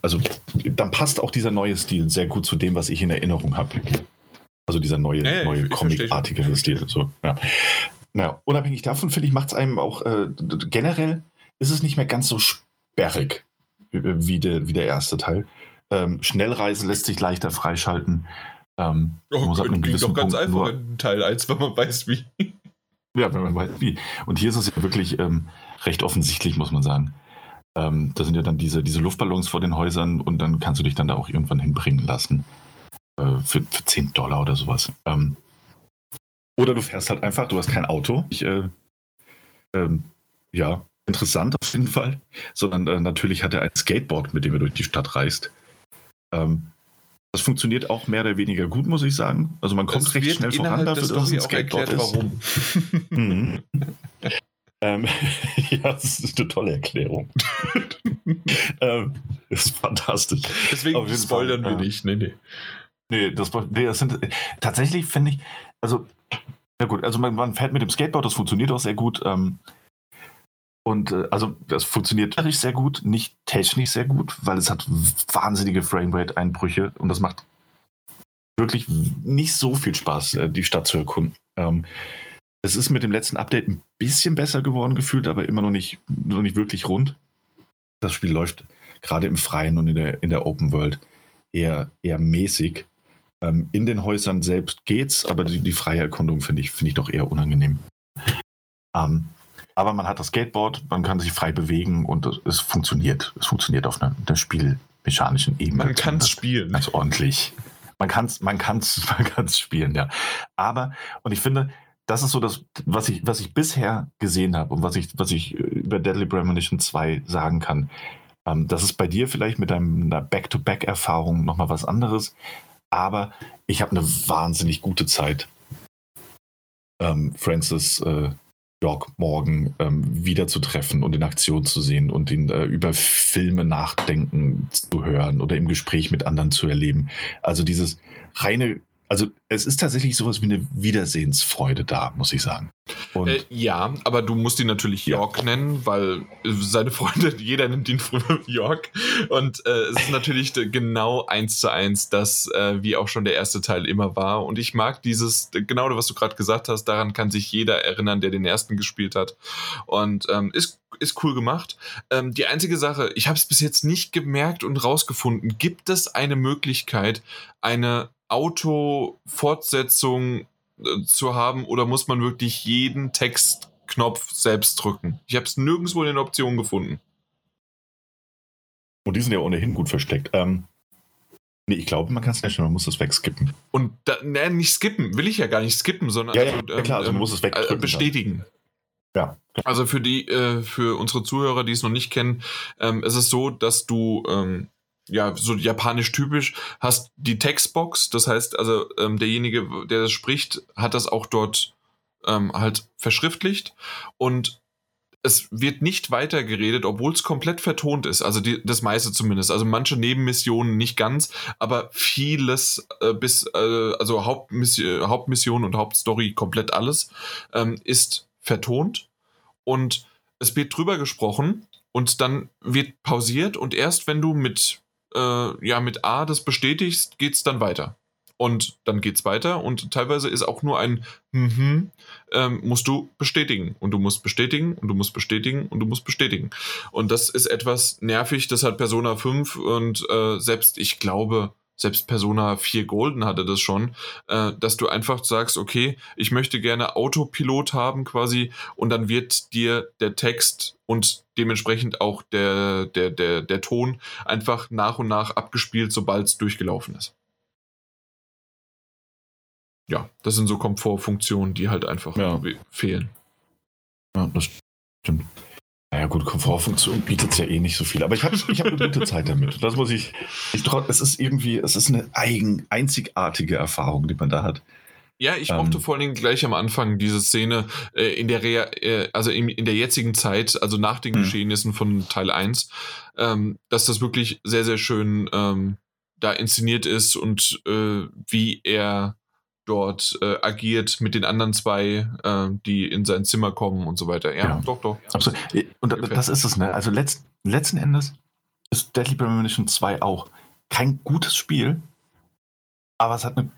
also, dann passt auch dieser neue Stil sehr gut zu dem, was ich in Erinnerung habe. Also dieser neue, ja, neue Comic-artige Stil. So, ja. Naja, unabhängig davon, finde ich, macht es einem auch äh, generell ist es nicht mehr ganz so sperrig wie der, wie der erste Teil. Ähm, Schnellreise lässt sich leichter freischalten. Ähm, oh, muss halt klingt doch ganz Punkt einfach nur, in Teil 1, wenn man weiß wie. Ja, wenn man weiß wie. Und hier ist es ja wirklich ähm, recht offensichtlich, muss man sagen. Ähm, da sind ja dann diese, diese Luftballons vor den Häusern und dann kannst du dich dann da auch irgendwann hinbringen lassen. Äh, für, für 10 Dollar oder sowas. Ähm, oder du fährst halt einfach, du hast kein Auto. Ich, äh, ähm, ja, interessant auf jeden Fall. Sondern äh, natürlich hat er ein Skateboard, mit dem er durch die Stadt reist. Ähm, das funktioniert auch mehr oder weniger gut, muss ich sagen. Also man kommt das recht schnell voran dafür, dass es ein Skateboard erklärt, ist. Warum. mhm. ähm, ja, das ist eine tolle Erklärung. ähm, das ist fantastisch. Deswegen spoilern Fall, wir nicht. Nee, nee. Nee, das, das sind tatsächlich finde ich, also, ja gut, also man, man, fährt mit dem Skateboard, das funktioniert auch sehr gut. Ähm, und äh, also das funktioniert sehr gut, nicht technisch sehr gut, weil es hat wahnsinnige Framerate-Einbrüche und das macht wirklich nicht so viel Spaß, äh, die Stadt zu erkunden. Ähm, es ist mit dem letzten Update ein bisschen besser geworden gefühlt, aber immer noch nicht, noch nicht wirklich rund. Das Spiel läuft gerade im Freien und in der, in der Open World eher, eher mäßig. Ähm, in den Häusern selbst geht's, aber die, die freie Erkundung finde ich, find ich doch eher unangenehm. Ähm, aber man hat das Skateboard, man kann sich frei bewegen und es funktioniert. Es funktioniert auf einer, einer spielmechanischen Ebene. Man kann es spielen. Ganz ordentlich. Man kann es man kann's, man kann's spielen, ja. Aber, und ich finde, das ist so das, was ich, was ich bisher gesehen habe und was ich, was ich über Deadly Premonition 2 sagen kann. Ähm, das ist bei dir vielleicht mit deiner Back-to-Back-Erfahrung nochmal was anderes aber ich habe eine wahnsinnig gute Zeit ähm, Francis äh, York Morgan ähm, wiederzutreffen und in Aktion zu sehen und ihn äh, über Filme nachdenken zu hören oder im Gespräch mit anderen zu erleben. Also dieses reine also es ist tatsächlich sowas wie eine Wiedersehensfreude da, muss ich sagen. Äh, ja, aber du musst ihn natürlich York ja. nennen, weil seine Freunde, jeder nennt ihn früher York. Und äh, es ist natürlich genau eins zu eins, das, äh, wie auch schon der erste Teil immer war. Und ich mag dieses, genau was du gerade gesagt hast, daran kann sich jeder erinnern, der den ersten gespielt hat. Und ähm, ist, ist cool gemacht. Ähm, die einzige Sache, ich habe es bis jetzt nicht gemerkt und rausgefunden, gibt es eine Möglichkeit, eine Auto-Fortsetzung äh, zu haben oder muss man wirklich jeden Textknopf selbst drücken? Ich habe es nirgendwo in den Optionen gefunden. Und die sind ja ohnehin gut versteckt. Ähm, nee, ich glaube, man kann es nicht, man muss es wegskippen. Und da, ne, nicht skippen, will ich ja gar nicht skippen, sondern ja, ja, also, ja klar, also man ähm, muss es wegdrücken. Äh, bestätigen. Ja. Also für die, äh, für unsere Zuhörer, die es noch nicht kennen, ähm, ist es so, dass du ähm, ja, so japanisch typisch, hast die Textbox, das heißt, also ähm, derjenige, der das spricht, hat das auch dort ähm, halt verschriftlicht und es wird nicht weiter geredet, obwohl es komplett vertont ist. Also die, das meiste zumindest. Also manche Nebenmissionen nicht ganz, aber vieles äh, bis, äh, also Hauptmission, Hauptmission und Hauptstory, komplett alles, ähm, ist vertont. Und es wird drüber gesprochen und dann wird pausiert und erst wenn du mit äh, ja mit A das bestätigst, geht es dann weiter. Und dann geht es weiter und teilweise ist auch nur ein mhm, ähm, musst du bestätigen und du musst bestätigen und du musst bestätigen und du musst bestätigen. Und das ist etwas nervig, das hat Persona 5 und äh, selbst ich glaube, selbst Persona 4 Golden hatte das schon, äh, dass du einfach sagst, okay, ich möchte gerne Autopilot haben quasi und dann wird dir der Text und dementsprechend auch der, der, der, der Ton einfach nach und nach abgespielt, sobald es durchgelaufen ist. Ja, das sind so Komfortfunktionen, die halt einfach ja. fehlen. Ja, das stimmt. Naja, gut, Komfortfunktion bietet ja eh nicht so viel. Aber ich habe ich hab eine gute Zeit damit. Das muss ich, ich. Es ist irgendwie, es ist eine eigen, einzigartige Erfahrung, die man da hat. Ja, ich mochte ähm, vor allen Dingen gleich am Anfang diese Szene äh, in der Rea äh, also in, in, der jetzigen Zeit, also nach den hm. Geschehnissen von Teil 1, ähm, dass das wirklich sehr, sehr schön ähm, da inszeniert ist und äh, wie er dort äh, agiert mit den anderen zwei, äh, die in sein Zimmer kommen und so weiter. Ja, ja. doch, doch. Absolut. Und das ist es, ne? Also letzt, letzten Endes ist Deadly Premonition 2 auch kein gutes Spiel, aber es hat eine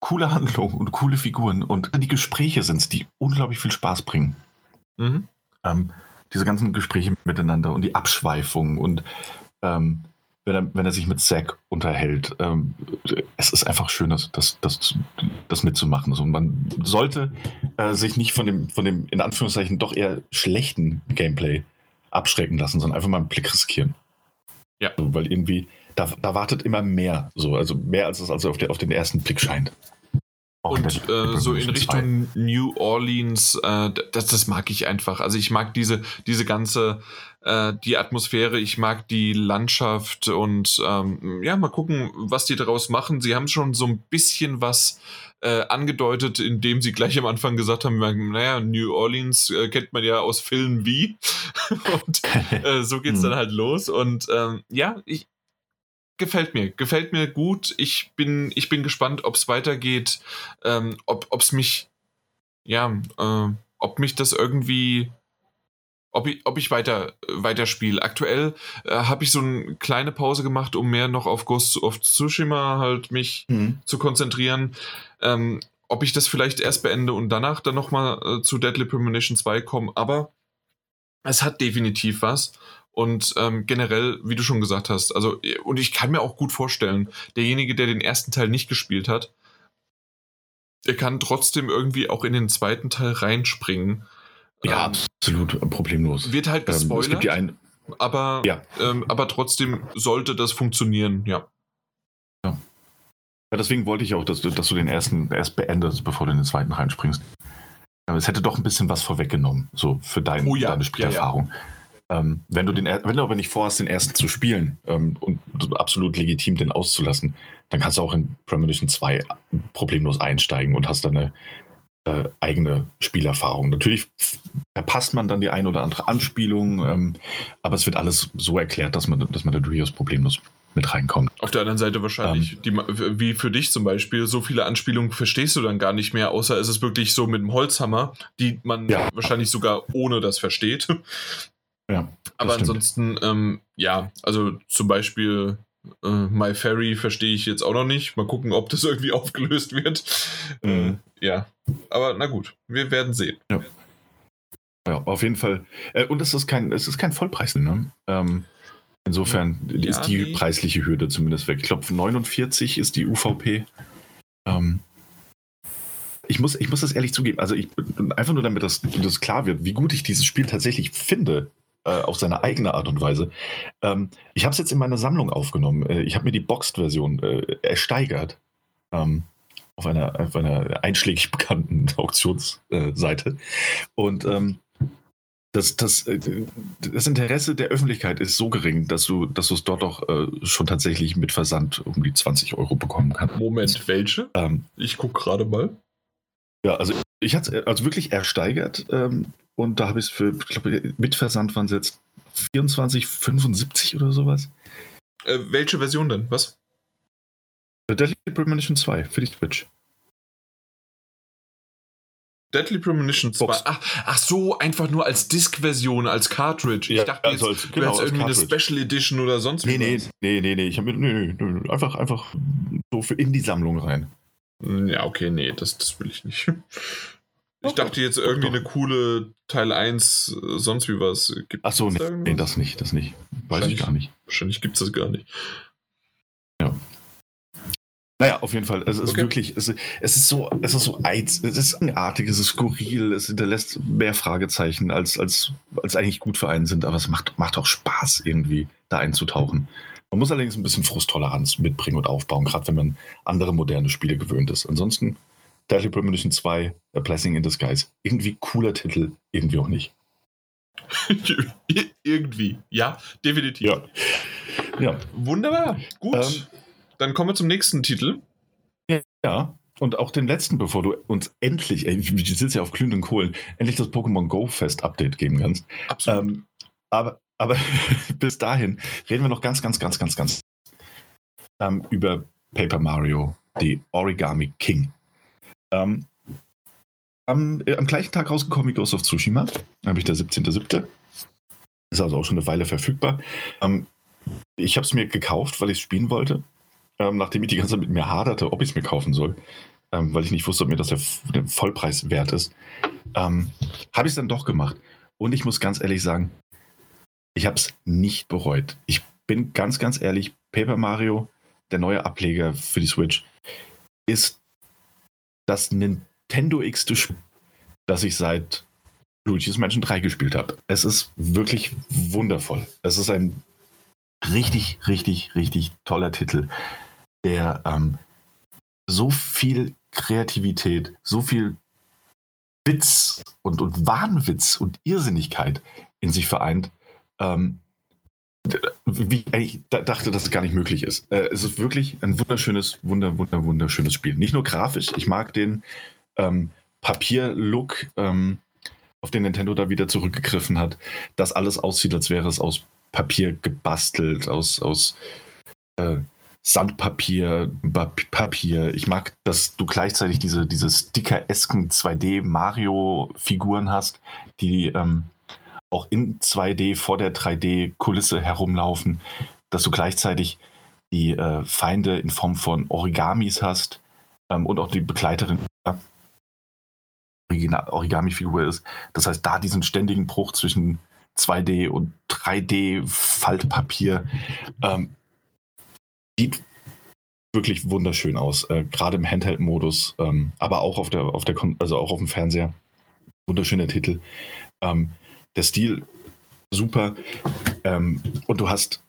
coole Handlung und coole Figuren und die Gespräche sind es, die unglaublich viel Spaß bringen. Mhm. Ähm, diese ganzen Gespräche miteinander und die Abschweifung und ähm, wenn er, wenn er sich mit Zack unterhält. Ähm, es ist einfach schön, das, das, das, das mitzumachen. So, man sollte äh, sich nicht von dem, von dem, in Anführungszeichen, doch eher schlechten Gameplay abschrecken lassen, sondern einfach mal einen Blick riskieren. Ja. So, weil irgendwie, da, da wartet immer mehr, so, also mehr als es also auf, der, auf den ersten Blick scheint. Auch und äh, so in Richtung 2. New Orleans, äh, das, das mag ich einfach. Also ich mag diese, diese ganze, äh, die Atmosphäre, ich mag die Landschaft und ähm, ja, mal gucken, was die daraus machen. Sie haben schon so ein bisschen was äh, angedeutet, indem sie gleich am Anfang gesagt haben, naja, New Orleans äh, kennt man ja aus Filmen wie. und äh, so geht's dann hm. halt los. Und ähm, ja, ich, gefällt mir, gefällt mir gut. Ich bin, ich bin gespannt, ob es weitergeht, ähm, ob es mich, ja, äh, ob mich das irgendwie, ob ich, ob ich weiter, weiterspiele. Aktuell äh, habe ich so eine kleine Pause gemacht, um mehr noch auf Ghost of Tsushima halt mich mhm. zu konzentrieren. Ähm, ob ich das vielleicht erst beende und danach dann nochmal äh, zu Deadly Premonition 2 komme, aber es hat definitiv was. Und ähm, generell, wie du schon gesagt hast, also, und ich kann mir auch gut vorstellen, derjenige, der den ersten Teil nicht gespielt hat, der kann trotzdem irgendwie auch in den zweiten Teil reinspringen. Ja, ähm, absolut, problemlos. Wird halt gespoilert, ähm, aber, ja. ähm, aber trotzdem sollte das funktionieren, ja. ja. Ja, deswegen wollte ich auch, dass du, dass du den ersten erst beendest, bevor du in den zweiten reinspringst. Es hätte doch ein bisschen was vorweggenommen, so für dein, oh ja, deine Spielerfahrung. Ähm, wenn du den, wenn du aber nicht vorhast, den ersten zu spielen ähm, und absolut legitim den auszulassen, dann kannst du auch in Premonition 2 problemlos einsteigen und hast dann eine, äh, eigene Spielerfahrung. Natürlich verpasst man dann die ein oder andere Anspielung, ähm, aber es wird alles so erklärt, dass man, dass man da durchaus problemlos mit reinkommt. Auf der anderen Seite wahrscheinlich, ähm, die, wie für dich zum Beispiel, so viele Anspielungen verstehst du dann gar nicht mehr, außer es ist wirklich so mit dem Holzhammer, die man ja. wahrscheinlich sogar ohne das versteht. Ja, Aber ansonsten, ähm, ja, also zum Beispiel äh, My Ferry verstehe ich jetzt auch noch nicht. Mal gucken, ob das irgendwie aufgelöst wird. Mhm. Äh, ja, aber na gut, wir werden sehen. Ja, ja auf jeden Fall. Äh, und es ist kein, es ist kein Vollpreis, ne? Ähm, insofern ja, ist die nee. preisliche Hürde zumindest weg. Ich glaube, 49 ist die UVP. Ähm, ich muss, ich muss das ehrlich zugeben. Also ich, einfach nur damit das, das klar wird, wie gut ich dieses Spiel tatsächlich finde, äh, auf seine eigene Art und Weise. Ähm, ich habe es jetzt in meine Sammlung aufgenommen. Äh, ich habe mir die Boxed-Version äh, ersteigert. Ähm, auf einer, auf einer einschlägig bekannten Auktionsseite. und ähm, das, das, äh, das Interesse der Öffentlichkeit ist so gering, dass du, dass du es dort auch äh, schon tatsächlich mit Versand um die 20 Euro bekommen kannst. Moment, welche? Ähm, ich gucke gerade mal. Ja, also ich hatte es also wirklich ersteigert. Ähm, und da habe ich es für, ich glaube, mit Versand waren es jetzt 24,75 oder sowas. Äh, welche Version denn? Was? Deadly Premonition 2 für die Switch. Deadly Premonition 2. Ach, ach, so, einfach nur als Disk-Version, als Cartridge. Ich ja, dachte jetzt, also als, genau, jetzt irgendwie eine Special Edition oder sonst nee, nee, nee, nee, nee, ich habe nee, nee, einfach, einfach so für in die Sammlung rein. Ja, okay, nee, das, das will ich nicht. Ich dachte jetzt irgendwie eine coole Teil 1, äh, sonst wie was. Gibt Ach nee, da nee, das nicht, das nicht. Weiß ich gar nicht. Wahrscheinlich gibt es das gar nicht. Ja. Naja, auf jeden Fall. Es ist okay. wirklich, es, es, ist so, es ist so eiz, es ist eigenartig, es ist skurril, es hinterlässt mehr Fragezeichen, als, als, als eigentlich gut für einen sind, aber es macht, macht auch Spaß, irgendwie da einzutauchen. Man muss allerdings ein bisschen Frusttoleranz mitbringen und aufbauen, gerade wenn man andere moderne Spiele gewöhnt ist. Ansonsten Deadly Premonition 2, A Blessing in Disguise. Irgendwie cooler Titel, irgendwie auch nicht. irgendwie, ja, definitiv. Ja. ja. Wunderbar, gut. Ähm, Dann kommen wir zum nächsten Titel. Ja, und auch den letzten, bevor du uns endlich, ey, ich sitze ja auf glühenden Kohlen, endlich das Pokémon Go Fest Update geben kannst. Absolut. Ähm, aber, aber bis dahin reden wir noch ganz, ganz, ganz, ganz, ganz ähm, über Paper Mario, die Origami King. Ähm, am, äh, am, gleichen Tag rausgekommen wie Ghost of Tsushima, nämlich der 17.07. Ist also auch schon eine Weile verfügbar. Ähm, ich habe es mir gekauft, weil ich es spielen wollte, ähm, nachdem ich die ganze Zeit mit mir haderte, ob ich es mir kaufen soll, ähm, weil ich nicht wusste, ob mir das der, der Vollpreis wert ist. Ähm, habe ich es dann doch gemacht. Und ich muss ganz ehrlich sagen, ich habe es nicht bereut. Ich bin ganz, ganz ehrlich, Paper Mario, der neue Ableger für die Switch, ist das Nintendo X Spiel, das ich seit Luigi's Mansion 3 gespielt habe. Es ist wirklich wundervoll. Es ist ein richtig, richtig, richtig toller Titel, der ähm, so viel Kreativität, so viel Witz und, und Wahnwitz und Irrsinnigkeit in sich vereint, ähm, wie ich dachte, dass es gar nicht möglich ist. Äh, es ist wirklich ein wunderschönes, wunder, wunder, wunderschönes Spiel. Nicht nur grafisch, ich mag den ähm, Papier-Look, ähm, auf den Nintendo da wieder zurückgegriffen hat, dass alles aussieht, als wäre es aus Papier gebastelt, aus, aus äh, Sandpapier, Papier. Ich mag, dass du gleichzeitig diese, diese sticker-esken 2D-Mario-Figuren hast, die ähm, auch in 2D vor der 3D-Kulisse herumlaufen, dass du gleichzeitig die äh, Feinde in Form von Origamis hast ähm, und auch die Begleiterin Origami-Figur ist. Das heißt, da diesen ständigen Bruch zwischen 2D und 3D-Faltpapier ähm, sieht wirklich wunderschön aus, äh, gerade im Handheld-Modus, ähm, aber auch auf der, auf der, also auch auf dem Fernseher. Wunderschöner Titel. Ähm, der Stil super. Ähm, und du hast,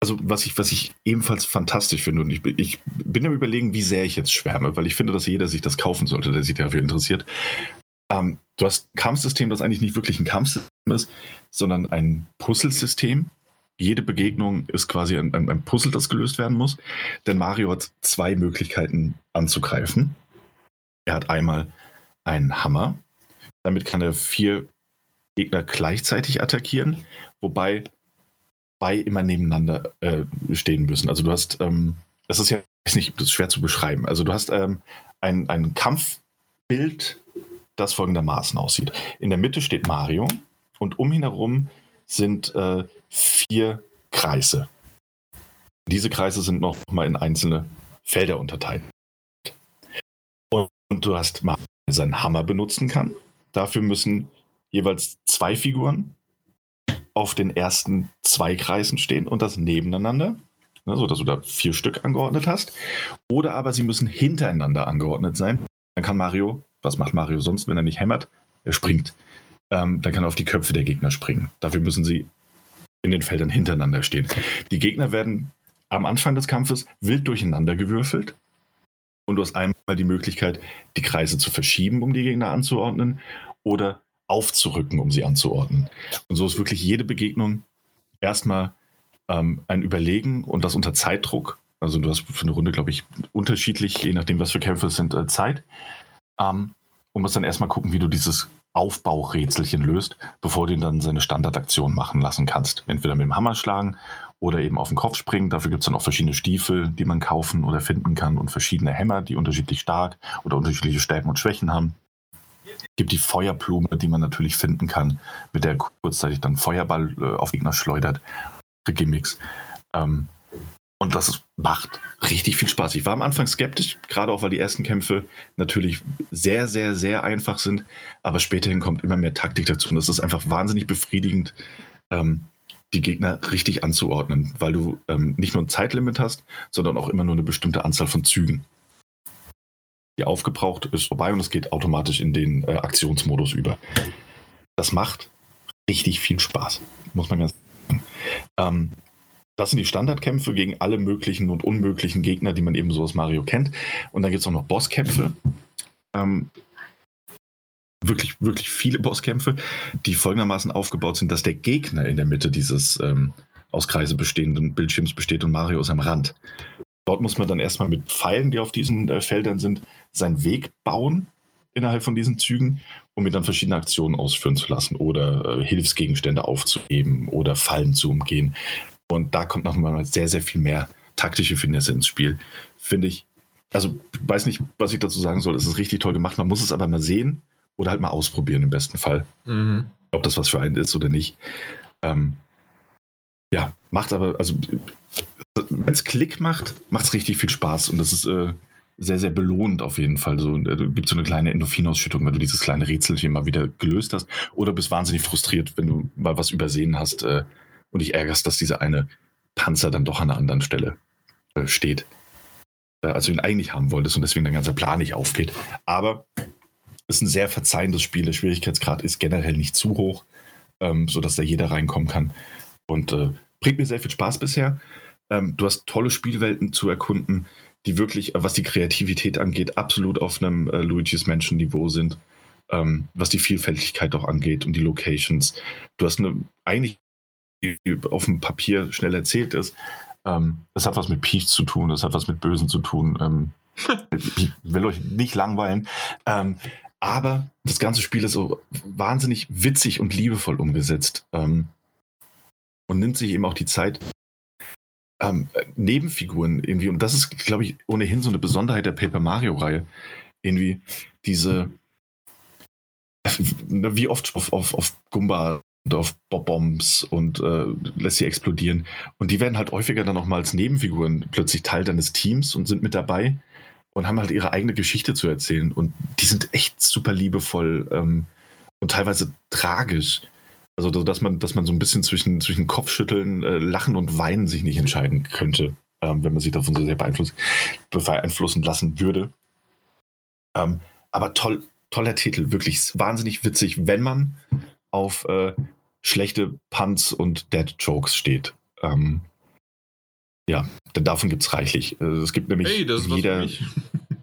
also was ich, was ich ebenfalls fantastisch finde, und ich, ich bin am überlegen, wie sehr ich jetzt schwärme, weil ich finde, dass jeder sich das kaufen sollte, der sich dafür interessiert. Ähm, du hast ein Kampfsystem, das eigentlich nicht wirklich ein Kampfsystem ist, sondern ein Puzzlesystem. Jede Begegnung ist quasi ein, ein, ein Puzzle, das gelöst werden muss. Denn Mario hat zwei Möglichkeiten anzugreifen. Er hat einmal einen Hammer. Damit kann er vier Gegner gleichzeitig attackieren, wobei zwei immer nebeneinander äh, stehen müssen. Also du hast, ähm, das ist ja nicht das ist schwer zu beschreiben. Also du hast ähm, ein, ein Kampfbild, das folgendermaßen aussieht. In der Mitte steht Mario und um ihn herum sind äh, vier Kreise. Diese Kreise sind noch mal in einzelne Felder unterteilt. Und, und du hast Mario, der seinen Hammer benutzen kann. Dafür müssen jeweils zwei Figuren auf den ersten zwei Kreisen stehen und das nebeneinander, ne, sodass du da vier Stück angeordnet hast. Oder aber sie müssen hintereinander angeordnet sein. Dann kann Mario, was macht Mario sonst, wenn er nicht hämmert? Er springt. Ähm, dann kann er auf die Köpfe der Gegner springen. Dafür müssen sie in den Feldern hintereinander stehen. Die Gegner werden am Anfang des Kampfes wild durcheinander gewürfelt. Und du hast einmal die Möglichkeit, die Kreise zu verschieben, um die Gegner anzuordnen, oder aufzurücken, um sie anzuordnen. Und so ist wirklich jede Begegnung erstmal ähm, ein Überlegen und das unter Zeitdruck. Also du hast für eine Runde, glaube ich, unterschiedlich, je nachdem, was für Kämpfe es sind, äh, Zeit. Ähm, und musst dann erstmal gucken, wie du dieses Aufbaurätselchen löst, bevor du ihn dann seine Standardaktion machen lassen kannst. Entweder mit dem Hammer schlagen oder eben auf den Kopf springen. Dafür gibt es dann auch verschiedene Stiefel, die man kaufen oder finden kann und verschiedene Hämmer, die unterschiedlich stark oder unterschiedliche Stärken und Schwächen haben gibt die Feuerblume, die man natürlich finden kann, mit der kurzzeitig dann Feuerball äh, auf Gegner schleudert. Gimmicks. Ähm, und das macht richtig viel Spaß. Ich war am Anfang skeptisch, gerade auch weil die ersten Kämpfe natürlich sehr, sehr, sehr einfach sind. Aber späterhin kommt immer mehr Taktik dazu. Und es ist einfach wahnsinnig befriedigend, ähm, die Gegner richtig anzuordnen, weil du ähm, nicht nur ein Zeitlimit hast, sondern auch immer nur eine bestimmte Anzahl von Zügen die aufgebraucht ist, vorbei und es geht automatisch in den äh, Aktionsmodus über. Das macht richtig viel Spaß, muss man ganz sagen. Ähm, das sind die Standardkämpfe gegen alle möglichen und unmöglichen Gegner, die man eben so aus Mario kennt. Und dann gibt es auch noch Bosskämpfe. Ähm, wirklich, wirklich viele Bosskämpfe, die folgendermaßen aufgebaut sind, dass der Gegner in der Mitte dieses ähm, aus Kreise bestehenden Bildschirms besteht und Mario ist am Rand. Dort muss man dann erstmal mit Pfeilen, die auf diesen äh, Feldern sind, seinen Weg bauen innerhalb von diesen Zügen, um ihn dann verschiedene Aktionen ausführen zu lassen oder äh, Hilfsgegenstände aufzuheben oder Fallen zu umgehen. Und da kommt nochmal sehr, sehr viel mehr taktische Finesse ins Spiel. Finde ich, also weiß nicht, was ich dazu sagen soll. Es ist richtig toll gemacht. Man muss es aber mal sehen oder halt mal ausprobieren im besten Fall. Mhm. Ob das was für einen ist oder nicht. Ähm, ja, macht aber, also wenn es Klick macht, macht es richtig viel Spaß und das ist äh, sehr, sehr belohnend auf jeden Fall. So, äh, gibt so eine kleine Endorphinausschüttung, wenn du dieses kleine Rätselchen mal wieder gelöst hast oder bist wahnsinnig frustriert, wenn du mal was übersehen hast äh, und dich ärgerst, dass dieser eine Panzer dann doch an einer anderen Stelle äh, steht. Äh, als du ihn eigentlich haben wolltest und deswegen dein ganzer Plan nicht aufgeht. Aber es ist ein sehr verzeihendes Spiel. Der Schwierigkeitsgrad ist generell nicht zu hoch, ähm, sodass da jeder reinkommen kann. Und äh, bringt mir sehr viel Spaß bisher. Ähm, du hast tolle Spielwelten zu erkunden, die wirklich, was die Kreativität angeht, absolut auf einem äh, Luigi's Mansion Niveau sind. Ähm, was die Vielfältigkeit auch angeht und die Locations. Du hast eine, eigentlich auf dem Papier schnell erzählt ist, ähm, das hat was mit Peach zu tun, das hat was mit Bösen zu tun. Ähm, ich will euch nicht langweilen. Ähm, aber das ganze Spiel ist so wahnsinnig witzig und liebevoll umgesetzt. Ähm, und nimmt sich eben auch die Zeit, ähm, Nebenfiguren irgendwie, und das ist, glaube ich, ohnehin so eine Besonderheit der Paper Mario-Reihe, irgendwie diese, wie oft auf, auf, auf Gumba und auf Bob-Bombs und äh, lässt sie explodieren. Und die werden halt häufiger dann auch mal als Nebenfiguren plötzlich Teil deines Teams und sind mit dabei und haben halt ihre eigene Geschichte zu erzählen. Und die sind echt super liebevoll ähm, und teilweise tragisch. Also, dass man, dass man so ein bisschen zwischen, zwischen Kopfschütteln, äh, Lachen und Weinen sich nicht entscheiden könnte, ähm, wenn man sich davon so sehr beeinflussen, beeinflussen lassen würde. Ähm, aber toll, toller Titel, wirklich wahnsinnig witzig, wenn man auf äh, schlechte Punts und Dead Jokes steht. Ähm, ja, denn davon gibt es reichlich. Äh, es gibt nämlich hey, das jeder.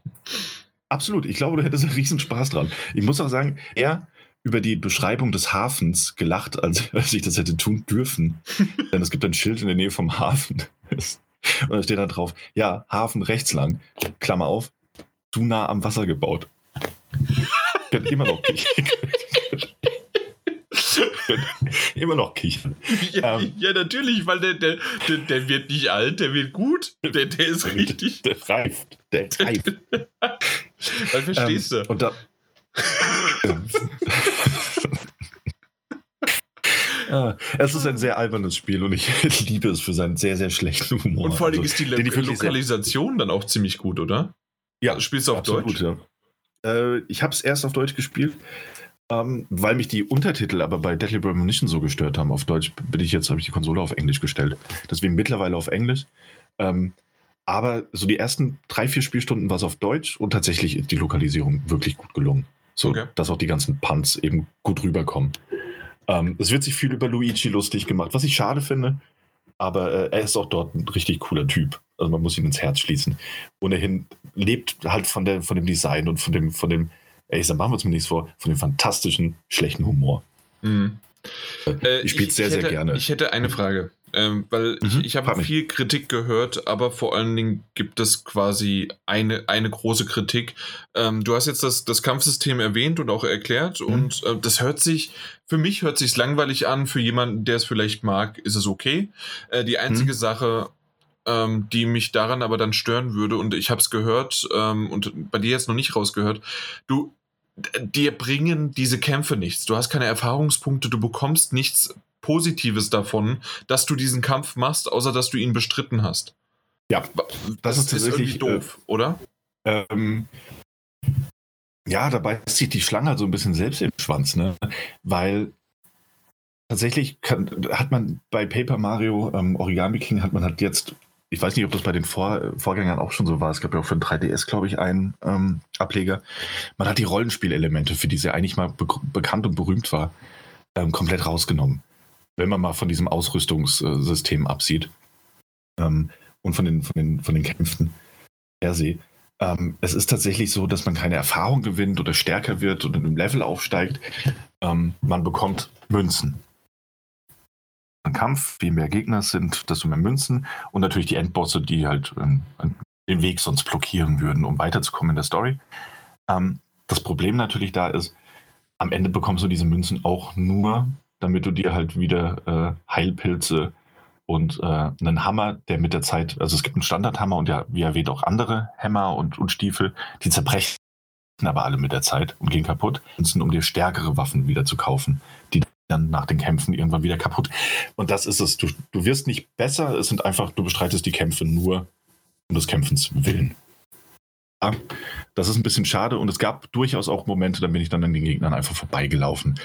Absolut, ich glaube, du hättest einen riesen Spaß dran. Ich muss auch sagen, er über die Beschreibung des Hafens gelacht, als, als ich das hätte tun dürfen. Denn es gibt ein Schild in der Nähe vom Hafen. Und da steht da drauf, ja, Hafen rechts lang, Klammer auf, zu nah am Wasser gebaut. Könnt immer noch kichern. immer noch kichern. Ja, ähm, ja, natürlich, weil der, der, der, der, wird nicht alt, der wird gut. Der, der ist richtig. Der reift. Der reift. weil verstehst ähm, du. Und da, ja, es ist ein sehr albernes Spiel und ich liebe es für seinen sehr, sehr schlechten Humor. Und vor allem also, ist die Lokalisation dann auch ziemlich gut, oder? Ja. Also spielst du auf Deutsch? Ja. Äh, ich habe es erst auf Deutsch gespielt, ähm, weil mich die Untertitel aber bei Deadly Premonition so gestört haben. Auf Deutsch bin ich jetzt, habe ich die Konsole auf Englisch gestellt. Deswegen mittlerweile auf Englisch. Ähm, aber so die ersten drei, vier Spielstunden war es auf Deutsch und tatsächlich ist die Lokalisierung wirklich gut gelungen. So, okay. dass auch die ganzen Punts eben gut rüberkommen. Ähm, es wird sich viel über Luigi lustig gemacht, was ich schade finde. Aber äh, er ist auch dort ein richtig cooler Typ. Also man muss ihn ins Herz schließen. Ohnehin lebt halt von, der, von dem Design und von dem, von dem, ey, sag, machen wir uns mir nichts vor, von dem fantastischen, schlechten Humor. Mhm. Äh, ich spiele es sehr, sehr gerne. Ich hätte eine Frage. Ähm, weil mhm, ich, ich habe viel Kritik gehört, aber vor allen Dingen gibt es quasi eine, eine große Kritik. Ähm, du hast jetzt das, das Kampfsystem erwähnt und auch erklärt mhm. und äh, das hört sich, für mich hört sich langweilig an, für jemanden, der es vielleicht mag, ist es okay. Äh, die einzige mhm. Sache, ähm, die mich daran aber dann stören würde, und ich habe es gehört ähm, und bei dir jetzt noch nicht rausgehört, du, dir bringen diese Kämpfe nichts. Du hast keine Erfahrungspunkte, du bekommst nichts Positives davon, dass du diesen Kampf machst, außer dass du ihn bestritten hast. Ja, das, das ist tatsächlich ist doof, äh, oder? Ähm, ja, dabei zieht die Schlange so ein bisschen selbst im Schwanz, ne? Weil tatsächlich kann, hat man bei Paper Mario ähm, Origami King hat man halt jetzt, ich weiß nicht, ob das bei den Vor Vorgängern auch schon so war, es gab ja auch für den 3DS, glaube ich, einen ähm, Ableger. Man hat die Rollenspielelemente, für die sie eigentlich mal be bekannt und berühmt war, ähm, komplett rausgenommen wenn man mal von diesem Ausrüstungssystem absieht ähm, und von den, von, den, von den Kämpfen per se. Ähm, es ist tatsächlich so, dass man keine Erfahrung gewinnt oder stärker wird oder im Level aufsteigt. Ähm, man bekommt Münzen. Ein Kampf, je mehr Gegner es sind, desto mehr Münzen und natürlich die Endbosse, die halt ähm, den Weg sonst blockieren würden, um weiterzukommen in der Story. Ähm, das Problem natürlich da ist, am Ende bekommst du diese Münzen auch nur, damit du dir halt wieder äh, Heilpilze und äh, einen Hammer, der mit der Zeit, also es gibt einen Standardhammer und ja, wie erwähnt, auch andere Hämmer und, und Stiefel, die zerbrechen aber alle mit der Zeit und gehen kaputt, um dir stärkere Waffen wieder zu kaufen, die dann nach den Kämpfen irgendwann wieder kaputt. Und das ist es. Du, du wirst nicht besser, es sind einfach, du bestreitest die Kämpfe nur um des Kämpfens willen. Ja, das ist ein bisschen schade und es gab durchaus auch Momente, da bin ich dann an den Gegnern einfach vorbeigelaufen.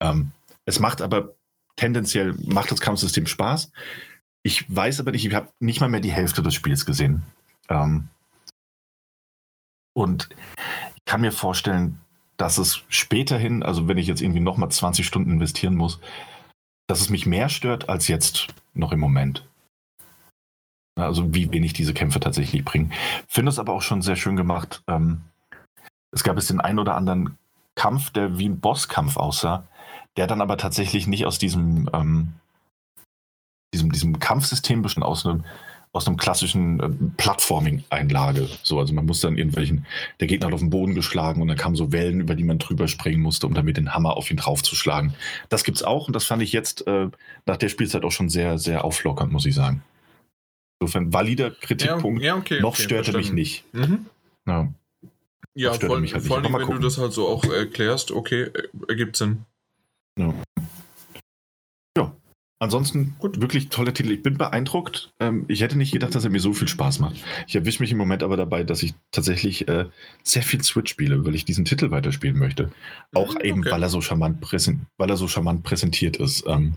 Ähm, es macht aber tendenziell, macht das Kampfsystem Spaß. Ich weiß aber nicht, ich habe nicht mal mehr die Hälfte des Spiels gesehen. Ähm, und ich kann mir vorstellen, dass es späterhin, also wenn ich jetzt irgendwie nochmal 20 Stunden investieren muss, dass es mich mehr stört als jetzt noch im Moment. Also wie wenig diese Kämpfe tatsächlich bringen. Finde es aber auch schon sehr schön gemacht. Ähm, es gab es den einen oder anderen Kampf, der wie ein Bosskampf aussah, der dann aber tatsächlich nicht aus diesem, ähm, diesem, diesem Kampfsystem bestimmt aus einem, aus einem klassischen äh, Plattforming-Einlage. So, also man muss dann irgendwelchen, der Gegner hat auf den Boden geschlagen und dann kamen so Wellen, über die man drüber springen musste, um damit den Hammer auf ihn draufzuschlagen. Das gibt's auch und das fand ich jetzt äh, nach der Spielzeit auch schon sehr, sehr auflockernd, muss ich sagen. Insofern valider Kritikpunkt. Ja, ja, okay, noch okay, störte verstanden. mich nicht. Mhm. Ja, ja vor, halt vor allem, wenn gucken. du das halt so auch erklärst, okay, ergibt Sinn. Ja. ja. Ansonsten Gut. wirklich toller Titel. Ich bin beeindruckt. Ähm, ich hätte nicht gedacht, dass er mir so viel Spaß macht. Ich erwische mich im Moment aber dabei, dass ich tatsächlich äh, sehr viel Switch spiele, weil ich diesen Titel weiterspielen möchte. Auch okay. eben, weil er so charmant, präsent, weil er so charmant präsentiert ist. Ähm,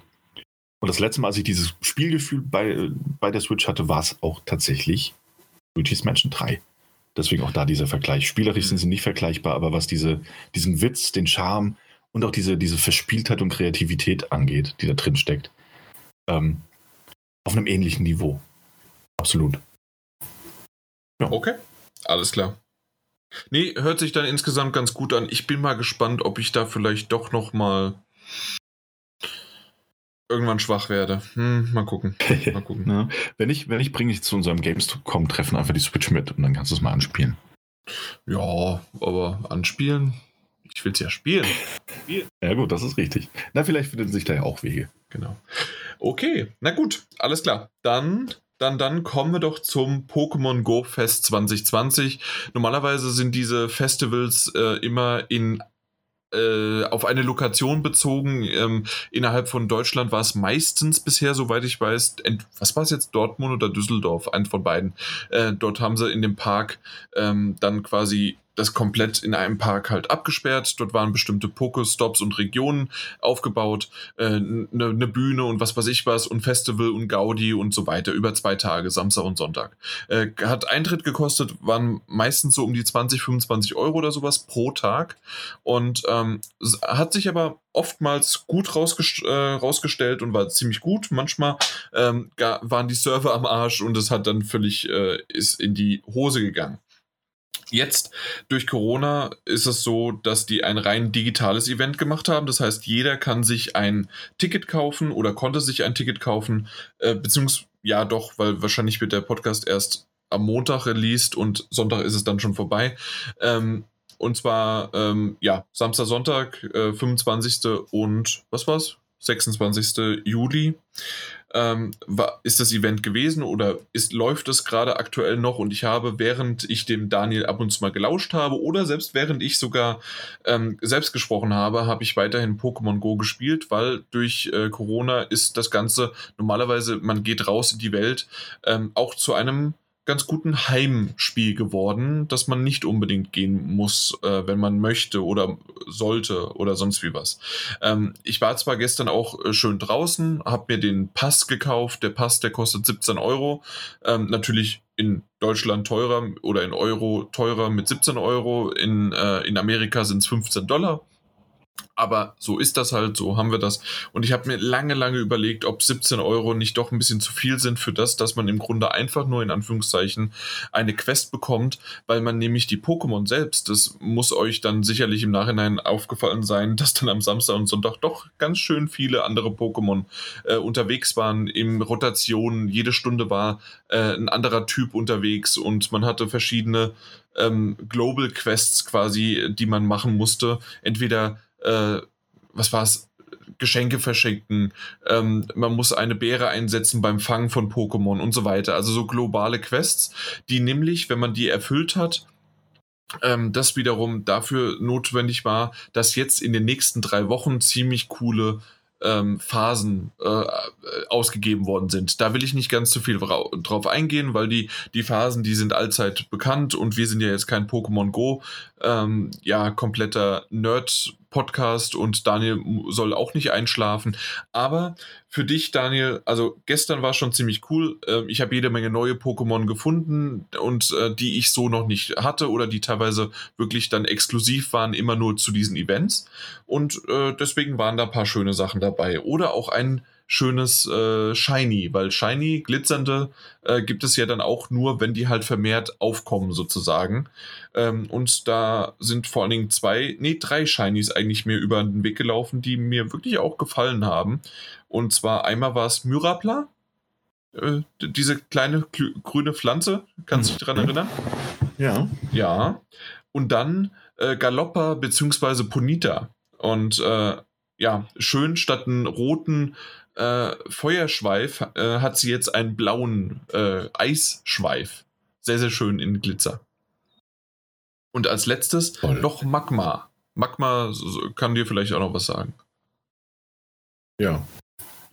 und das letzte Mal, als ich dieses Spielgefühl bei, bei der Switch hatte, war es auch tatsächlich Luigi's Mansion 3. Deswegen auch da dieser Vergleich. Spielerisch mhm. sind sie nicht vergleichbar, aber was diese, diesen Witz, den Charme, und auch diese, diese Verspieltheit und Kreativität angeht, die da drin steckt. Ähm, auf einem ähnlichen Niveau. Absolut. Ja. Okay, alles klar. Nee, hört sich dann insgesamt ganz gut an. Ich bin mal gespannt, ob ich da vielleicht doch noch mal irgendwann schwach werde. Hm, mal gucken. Mal gucken. ja. Wenn ich, wenn ich bringe ich zu unserem Gamescom-Treffen einfach die Switch mit und dann kannst du es mal anspielen. Ja, aber anspielen Ich will es ja spielen. Ja, gut, das ist richtig. Na, vielleicht finden sich da ja auch Wege. Genau. Okay, na gut, alles klar. Dann dann, dann kommen wir doch zum Pokémon Go Fest 2020. Normalerweise sind diese Festivals äh, immer in äh, auf eine Lokation bezogen. Ähm, innerhalb von Deutschland war es meistens bisher, soweit ich weiß, was war es jetzt, Dortmund oder Düsseldorf, ein von beiden. Äh, dort haben sie in dem Park ähm, dann quasi das komplett in einem Park halt abgesperrt. Dort waren bestimmte Pokestops und Regionen aufgebaut, eine äh, ne Bühne und was weiß ich was und Festival und Gaudi und so weiter über zwei Tage, Samstag und Sonntag. Äh, hat Eintritt gekostet, waren meistens so um die 20, 25 Euro oder sowas pro Tag und ähm, hat sich aber oftmals gut rausgest äh, rausgestellt und war ziemlich gut. Manchmal ähm, waren die Server am Arsch und es hat dann völlig äh, ist in die Hose gegangen. Jetzt durch Corona ist es so, dass die ein rein digitales Event gemacht haben. Das heißt, jeder kann sich ein Ticket kaufen oder konnte sich ein Ticket kaufen, äh, beziehungsweise ja doch, weil wahrscheinlich wird der Podcast erst am Montag released und Sonntag ist es dann schon vorbei. Ähm, und zwar, ähm, ja, Samstag, Sonntag, äh, 25. und was war's? 26. Juli ähm, ist das Event gewesen oder ist, läuft es gerade aktuell noch und ich habe, während ich dem Daniel ab und zu mal gelauscht habe oder selbst während ich sogar ähm, selbst gesprochen habe, habe ich weiterhin Pokémon Go gespielt, weil durch äh, Corona ist das Ganze normalerweise, man geht raus in die Welt, ähm, auch zu einem ganz guten Heimspiel geworden, dass man nicht unbedingt gehen muss, äh, wenn man möchte oder sollte oder sonst wie was. Ähm, ich war zwar gestern auch äh, schön draußen, habe mir den Pass gekauft. Der Pass, der kostet 17 Euro. Ähm, natürlich in Deutschland teurer oder in Euro teurer mit 17 Euro. In, äh, in Amerika sind es 15 Dollar. Aber so ist das halt, so haben wir das. Und ich habe mir lange, lange überlegt, ob 17 Euro nicht doch ein bisschen zu viel sind für das, dass man im Grunde einfach nur in Anführungszeichen eine Quest bekommt, weil man nämlich die Pokémon selbst, das muss euch dann sicherlich im Nachhinein aufgefallen sein, dass dann am Samstag und Sonntag doch ganz schön viele andere Pokémon äh, unterwegs waren, in Rotationen. Jede Stunde war äh, ein anderer Typ unterwegs und man hatte verschiedene ähm, Global Quests quasi, die man machen musste. Entweder äh, was war es? Geschenke verschenken, ähm, man muss eine Beere einsetzen beim Fangen von Pokémon und so weiter. Also so globale Quests, die nämlich, wenn man die erfüllt hat, ähm, das wiederum dafür notwendig war, dass jetzt in den nächsten drei Wochen ziemlich coole ähm, Phasen äh, ausgegeben worden sind. Da will ich nicht ganz zu viel drauf eingehen, weil die, die Phasen, die sind allzeit bekannt und wir sind ja jetzt kein Pokémon Go, ähm, ja, kompletter Nerd Podcast und Daniel soll auch nicht einschlafen. Aber für dich, Daniel, also gestern war schon ziemlich cool. Ähm, ich habe jede Menge neue Pokémon gefunden und äh, die ich so noch nicht hatte oder die teilweise wirklich dann exklusiv waren, immer nur zu diesen Events. Und äh, deswegen waren da ein paar schöne Sachen dabei. Oder auch ein schönes äh, Shiny, weil Shiny, glitzernde, äh, gibt es ja dann auch nur, wenn die halt vermehrt aufkommen sozusagen. Ähm, und da sind vor allen Dingen zwei, nee, drei Shinies eigentlich mir über den Weg gelaufen, die mir wirklich auch gefallen haben. Und zwar einmal war es Myrapla, äh, diese kleine grüne Pflanze, kannst du dich daran erinnern? Ja. Ja. Und dann äh, Galoppa bzw. Ponita. Und äh, ja, schön statt einen roten äh, Feuerschweif äh, hat sie jetzt einen blauen äh, Eisschweif. Sehr, sehr schön in Glitzer. Und als letztes Toll. noch Magma. Magma kann dir vielleicht auch noch was sagen. Ja.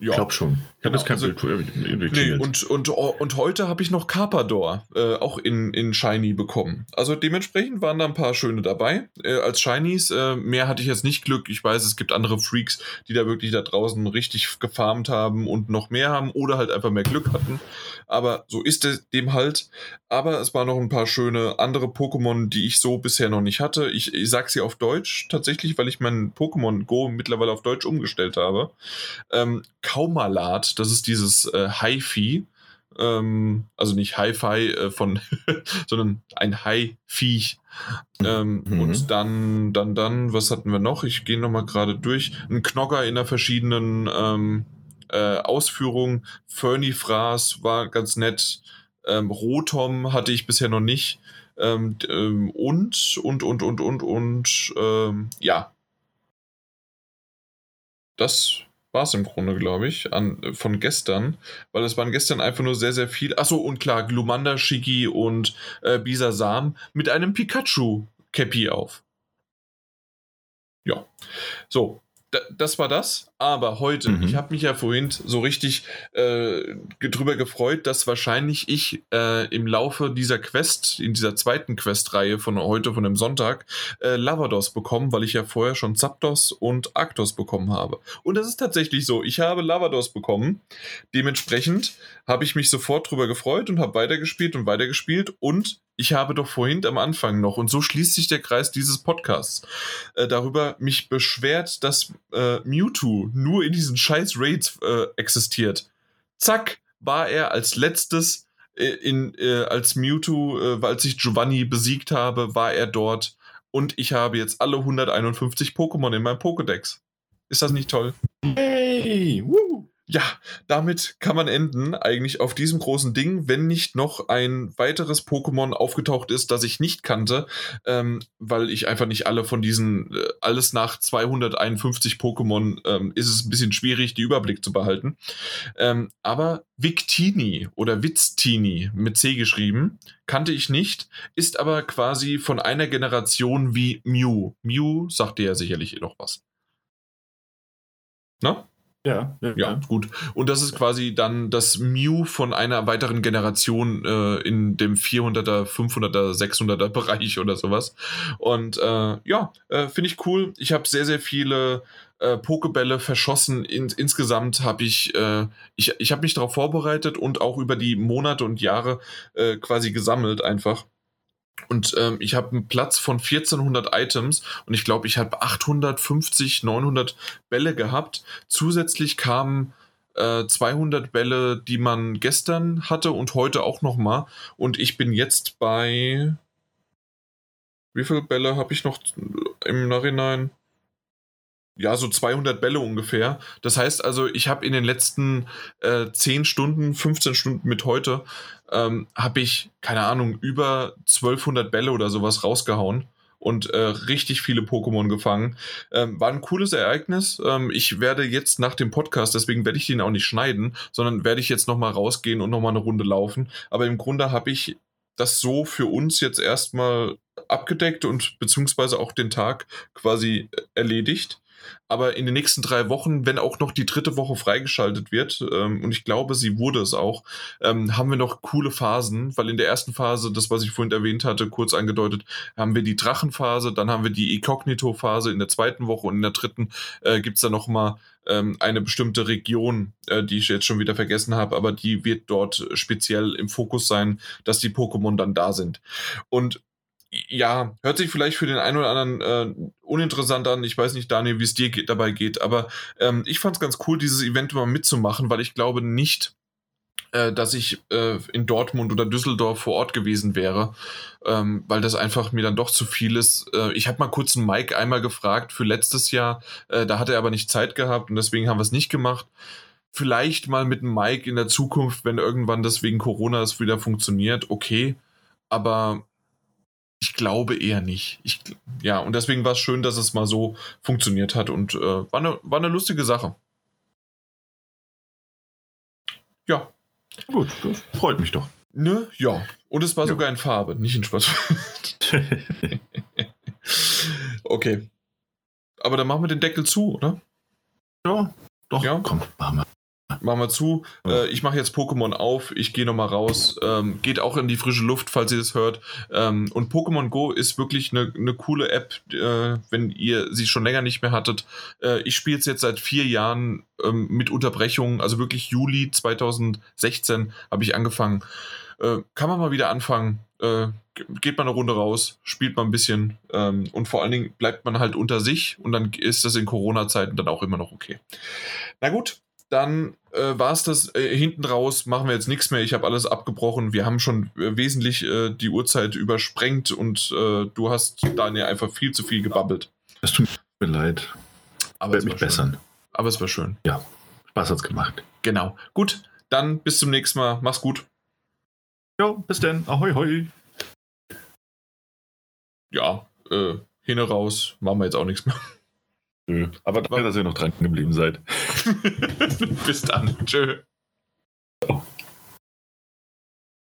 Ja. Ich glaube schon. Ich habe jetzt kein also, Bild nee, und, und, und heute habe ich noch Carpador äh, auch in, in Shiny bekommen. Also dementsprechend waren da ein paar schöne dabei. Äh, als Shinies, äh, mehr hatte ich jetzt nicht Glück. Ich weiß, es gibt andere Freaks, die da wirklich da draußen richtig gefarmt haben und noch mehr haben oder halt einfach mehr Glück hatten. Aber so ist es dem halt. Aber es waren noch ein paar schöne andere Pokémon, die ich so bisher noch nicht hatte. Ich, ich sage sie auf Deutsch tatsächlich, weil ich mein Pokémon Go mittlerweile auf Deutsch umgestellt habe. Ähm, Kaumalat, das ist dieses äh, Hi-Fi. Ähm, also nicht Hi-Fi äh, von, sondern ein Hai-Viech. Ähm, mhm. Und dann, dann, dann, was hatten wir noch? Ich gehe nochmal gerade durch. Ein Knogger in der verschiedenen ähm, äh, Ausführung. Fernie Fraß war ganz nett. Ähm, Rotom hatte ich bisher noch nicht. Ähm, ähm, und, und, und, und, und, und, ähm, ja. Das war es im Grunde, glaube ich, an, von gestern, weil es waren gestern einfach nur sehr, sehr viel. Achso, und klar, Glumanda, Shiki und äh, Bisasam mit einem Pikachu-Cappy auf. Ja. So, das war das. Aber heute, mhm. ich habe mich ja vorhin so richtig äh, drüber gefreut, dass wahrscheinlich ich äh, im Laufe dieser Quest, in dieser zweiten Quest-Reihe von heute, von dem Sonntag, äh, Lavados bekomme, weil ich ja vorher schon Zapdos und Arctos bekommen habe. Und das ist tatsächlich so. Ich habe Lavados bekommen. Dementsprechend habe ich mich sofort drüber gefreut und habe weitergespielt und weitergespielt und ich habe doch vorhin am Anfang noch, und so schließt sich der Kreis dieses Podcasts, äh, darüber mich beschwert, dass äh, Mewtwo nur in diesen scheiß Raids äh, existiert. Zack, war er als letztes äh, in, äh, als Mewtwo, äh, als ich Giovanni besiegt habe, war er dort und ich habe jetzt alle 151 Pokémon in meinem Pokédex. Ist das nicht toll? Hey, woo! Ja, damit kann man enden, eigentlich auf diesem großen Ding, wenn nicht noch ein weiteres Pokémon aufgetaucht ist, das ich nicht kannte, ähm, weil ich einfach nicht alle von diesen, äh, alles nach 251 Pokémon ähm, ist es ein bisschen schwierig, die Überblick zu behalten. Ähm, aber Victini oder Witztini mit C geschrieben, kannte ich nicht, ist aber quasi von einer Generation wie Mew. Mew sagt dir ja sicherlich noch was. Na? Ja, ja, ja, gut. Und das ist quasi dann das Mew von einer weiteren Generation äh, in dem 400er, 500er, 600er Bereich oder sowas. Und äh, ja, äh, finde ich cool. Ich habe sehr, sehr viele äh, Pokebälle verschossen. In, insgesamt habe ich, äh, ich, ich habe mich darauf vorbereitet und auch über die Monate und Jahre äh, quasi gesammelt einfach. Und ähm, ich habe einen Platz von 1400 Items und ich glaube, ich habe 850, 900 Bälle gehabt. Zusätzlich kamen äh, 200 Bälle, die man gestern hatte und heute auch nochmal. Und ich bin jetzt bei. Wie viele Bälle habe ich noch im Nachhinein? ja, so 200 Bälle ungefähr. Das heißt also, ich habe in den letzten äh, 10 Stunden, 15 Stunden mit heute, ähm, habe ich, keine Ahnung, über 1200 Bälle oder sowas rausgehauen und äh, richtig viele Pokémon gefangen. Ähm, war ein cooles Ereignis. Ähm, ich werde jetzt nach dem Podcast, deswegen werde ich den auch nicht schneiden, sondern werde ich jetzt nochmal rausgehen und nochmal eine Runde laufen. Aber im Grunde habe ich das so für uns jetzt erstmal abgedeckt und beziehungsweise auch den Tag quasi erledigt. Aber in den nächsten drei Wochen, wenn auch noch die dritte Woche freigeschaltet wird, ähm, und ich glaube, sie wurde es auch, ähm, haben wir noch coole Phasen, weil in der ersten Phase, das, was ich vorhin erwähnt hatte, kurz angedeutet, haben wir die Drachenphase, dann haben wir die Inkognito-Phase in der zweiten Woche und in der dritten äh, gibt es dann nochmal ähm, eine bestimmte Region, äh, die ich jetzt schon wieder vergessen habe, aber die wird dort speziell im Fokus sein, dass die Pokémon dann da sind. Und ja, hört sich vielleicht für den einen oder anderen äh, uninteressant an. Ich weiß nicht, Daniel, wie es dir geht, dabei geht, aber ähm, ich fand es ganz cool, dieses Event mal mitzumachen, weil ich glaube nicht, äh, dass ich äh, in Dortmund oder Düsseldorf vor Ort gewesen wäre, ähm, weil das einfach mir dann doch zu viel ist. Äh, ich habe mal kurz einen Mike einmal gefragt für letztes Jahr, äh, da hat er aber nicht Zeit gehabt und deswegen haben wir es nicht gemacht. Vielleicht mal mit Mike in der Zukunft, wenn irgendwann das wegen Corona wieder funktioniert, okay. Aber ich glaube eher nicht. Ich, ja, und deswegen war es schön, dass es mal so funktioniert hat und äh, war, eine, war eine lustige Sache. Ja. Gut, das freut mich doch. Ne? Ja. Und es war ja. sogar in Farbe, nicht in Schwarz. okay. Aber dann machen wir den Deckel zu, oder? Ja, doch. Ja. Komm, machen wir. Machen wir zu. Äh, ich mache jetzt Pokémon auf. Ich gehe nochmal raus. Ähm, geht auch in die frische Luft, falls ihr das hört. Ähm, und Pokémon Go ist wirklich eine, eine coole App, äh, wenn ihr sie schon länger nicht mehr hattet. Äh, ich spiele es jetzt seit vier Jahren ähm, mit Unterbrechungen. Also wirklich Juli 2016 habe ich angefangen. Äh, kann man mal wieder anfangen. Äh, geht man eine Runde raus, spielt mal ein bisschen ähm, und vor allen Dingen bleibt man halt unter sich und dann ist das in Corona-Zeiten dann auch immer noch okay. Na gut, dann äh, war es das äh, hinten raus, machen wir jetzt nichts mehr. Ich habe alles abgebrochen. Wir haben schon äh, wesentlich äh, die Uhrzeit übersprengt und äh, du hast Daniel einfach viel zu viel gebabbelt. Es tut mir leid. Aber es mich bessern. Aber es war schön. Ja, Spaß hat's gemacht. Genau. Gut, dann bis zum nächsten Mal. Mach's gut. Jo, bis denn. Ahoi, hoi. ja, äh, hin raus, machen wir jetzt auch nichts mehr. Nö. Aber danke, dass ihr noch dran geblieben seid. Bis dann. Tschö.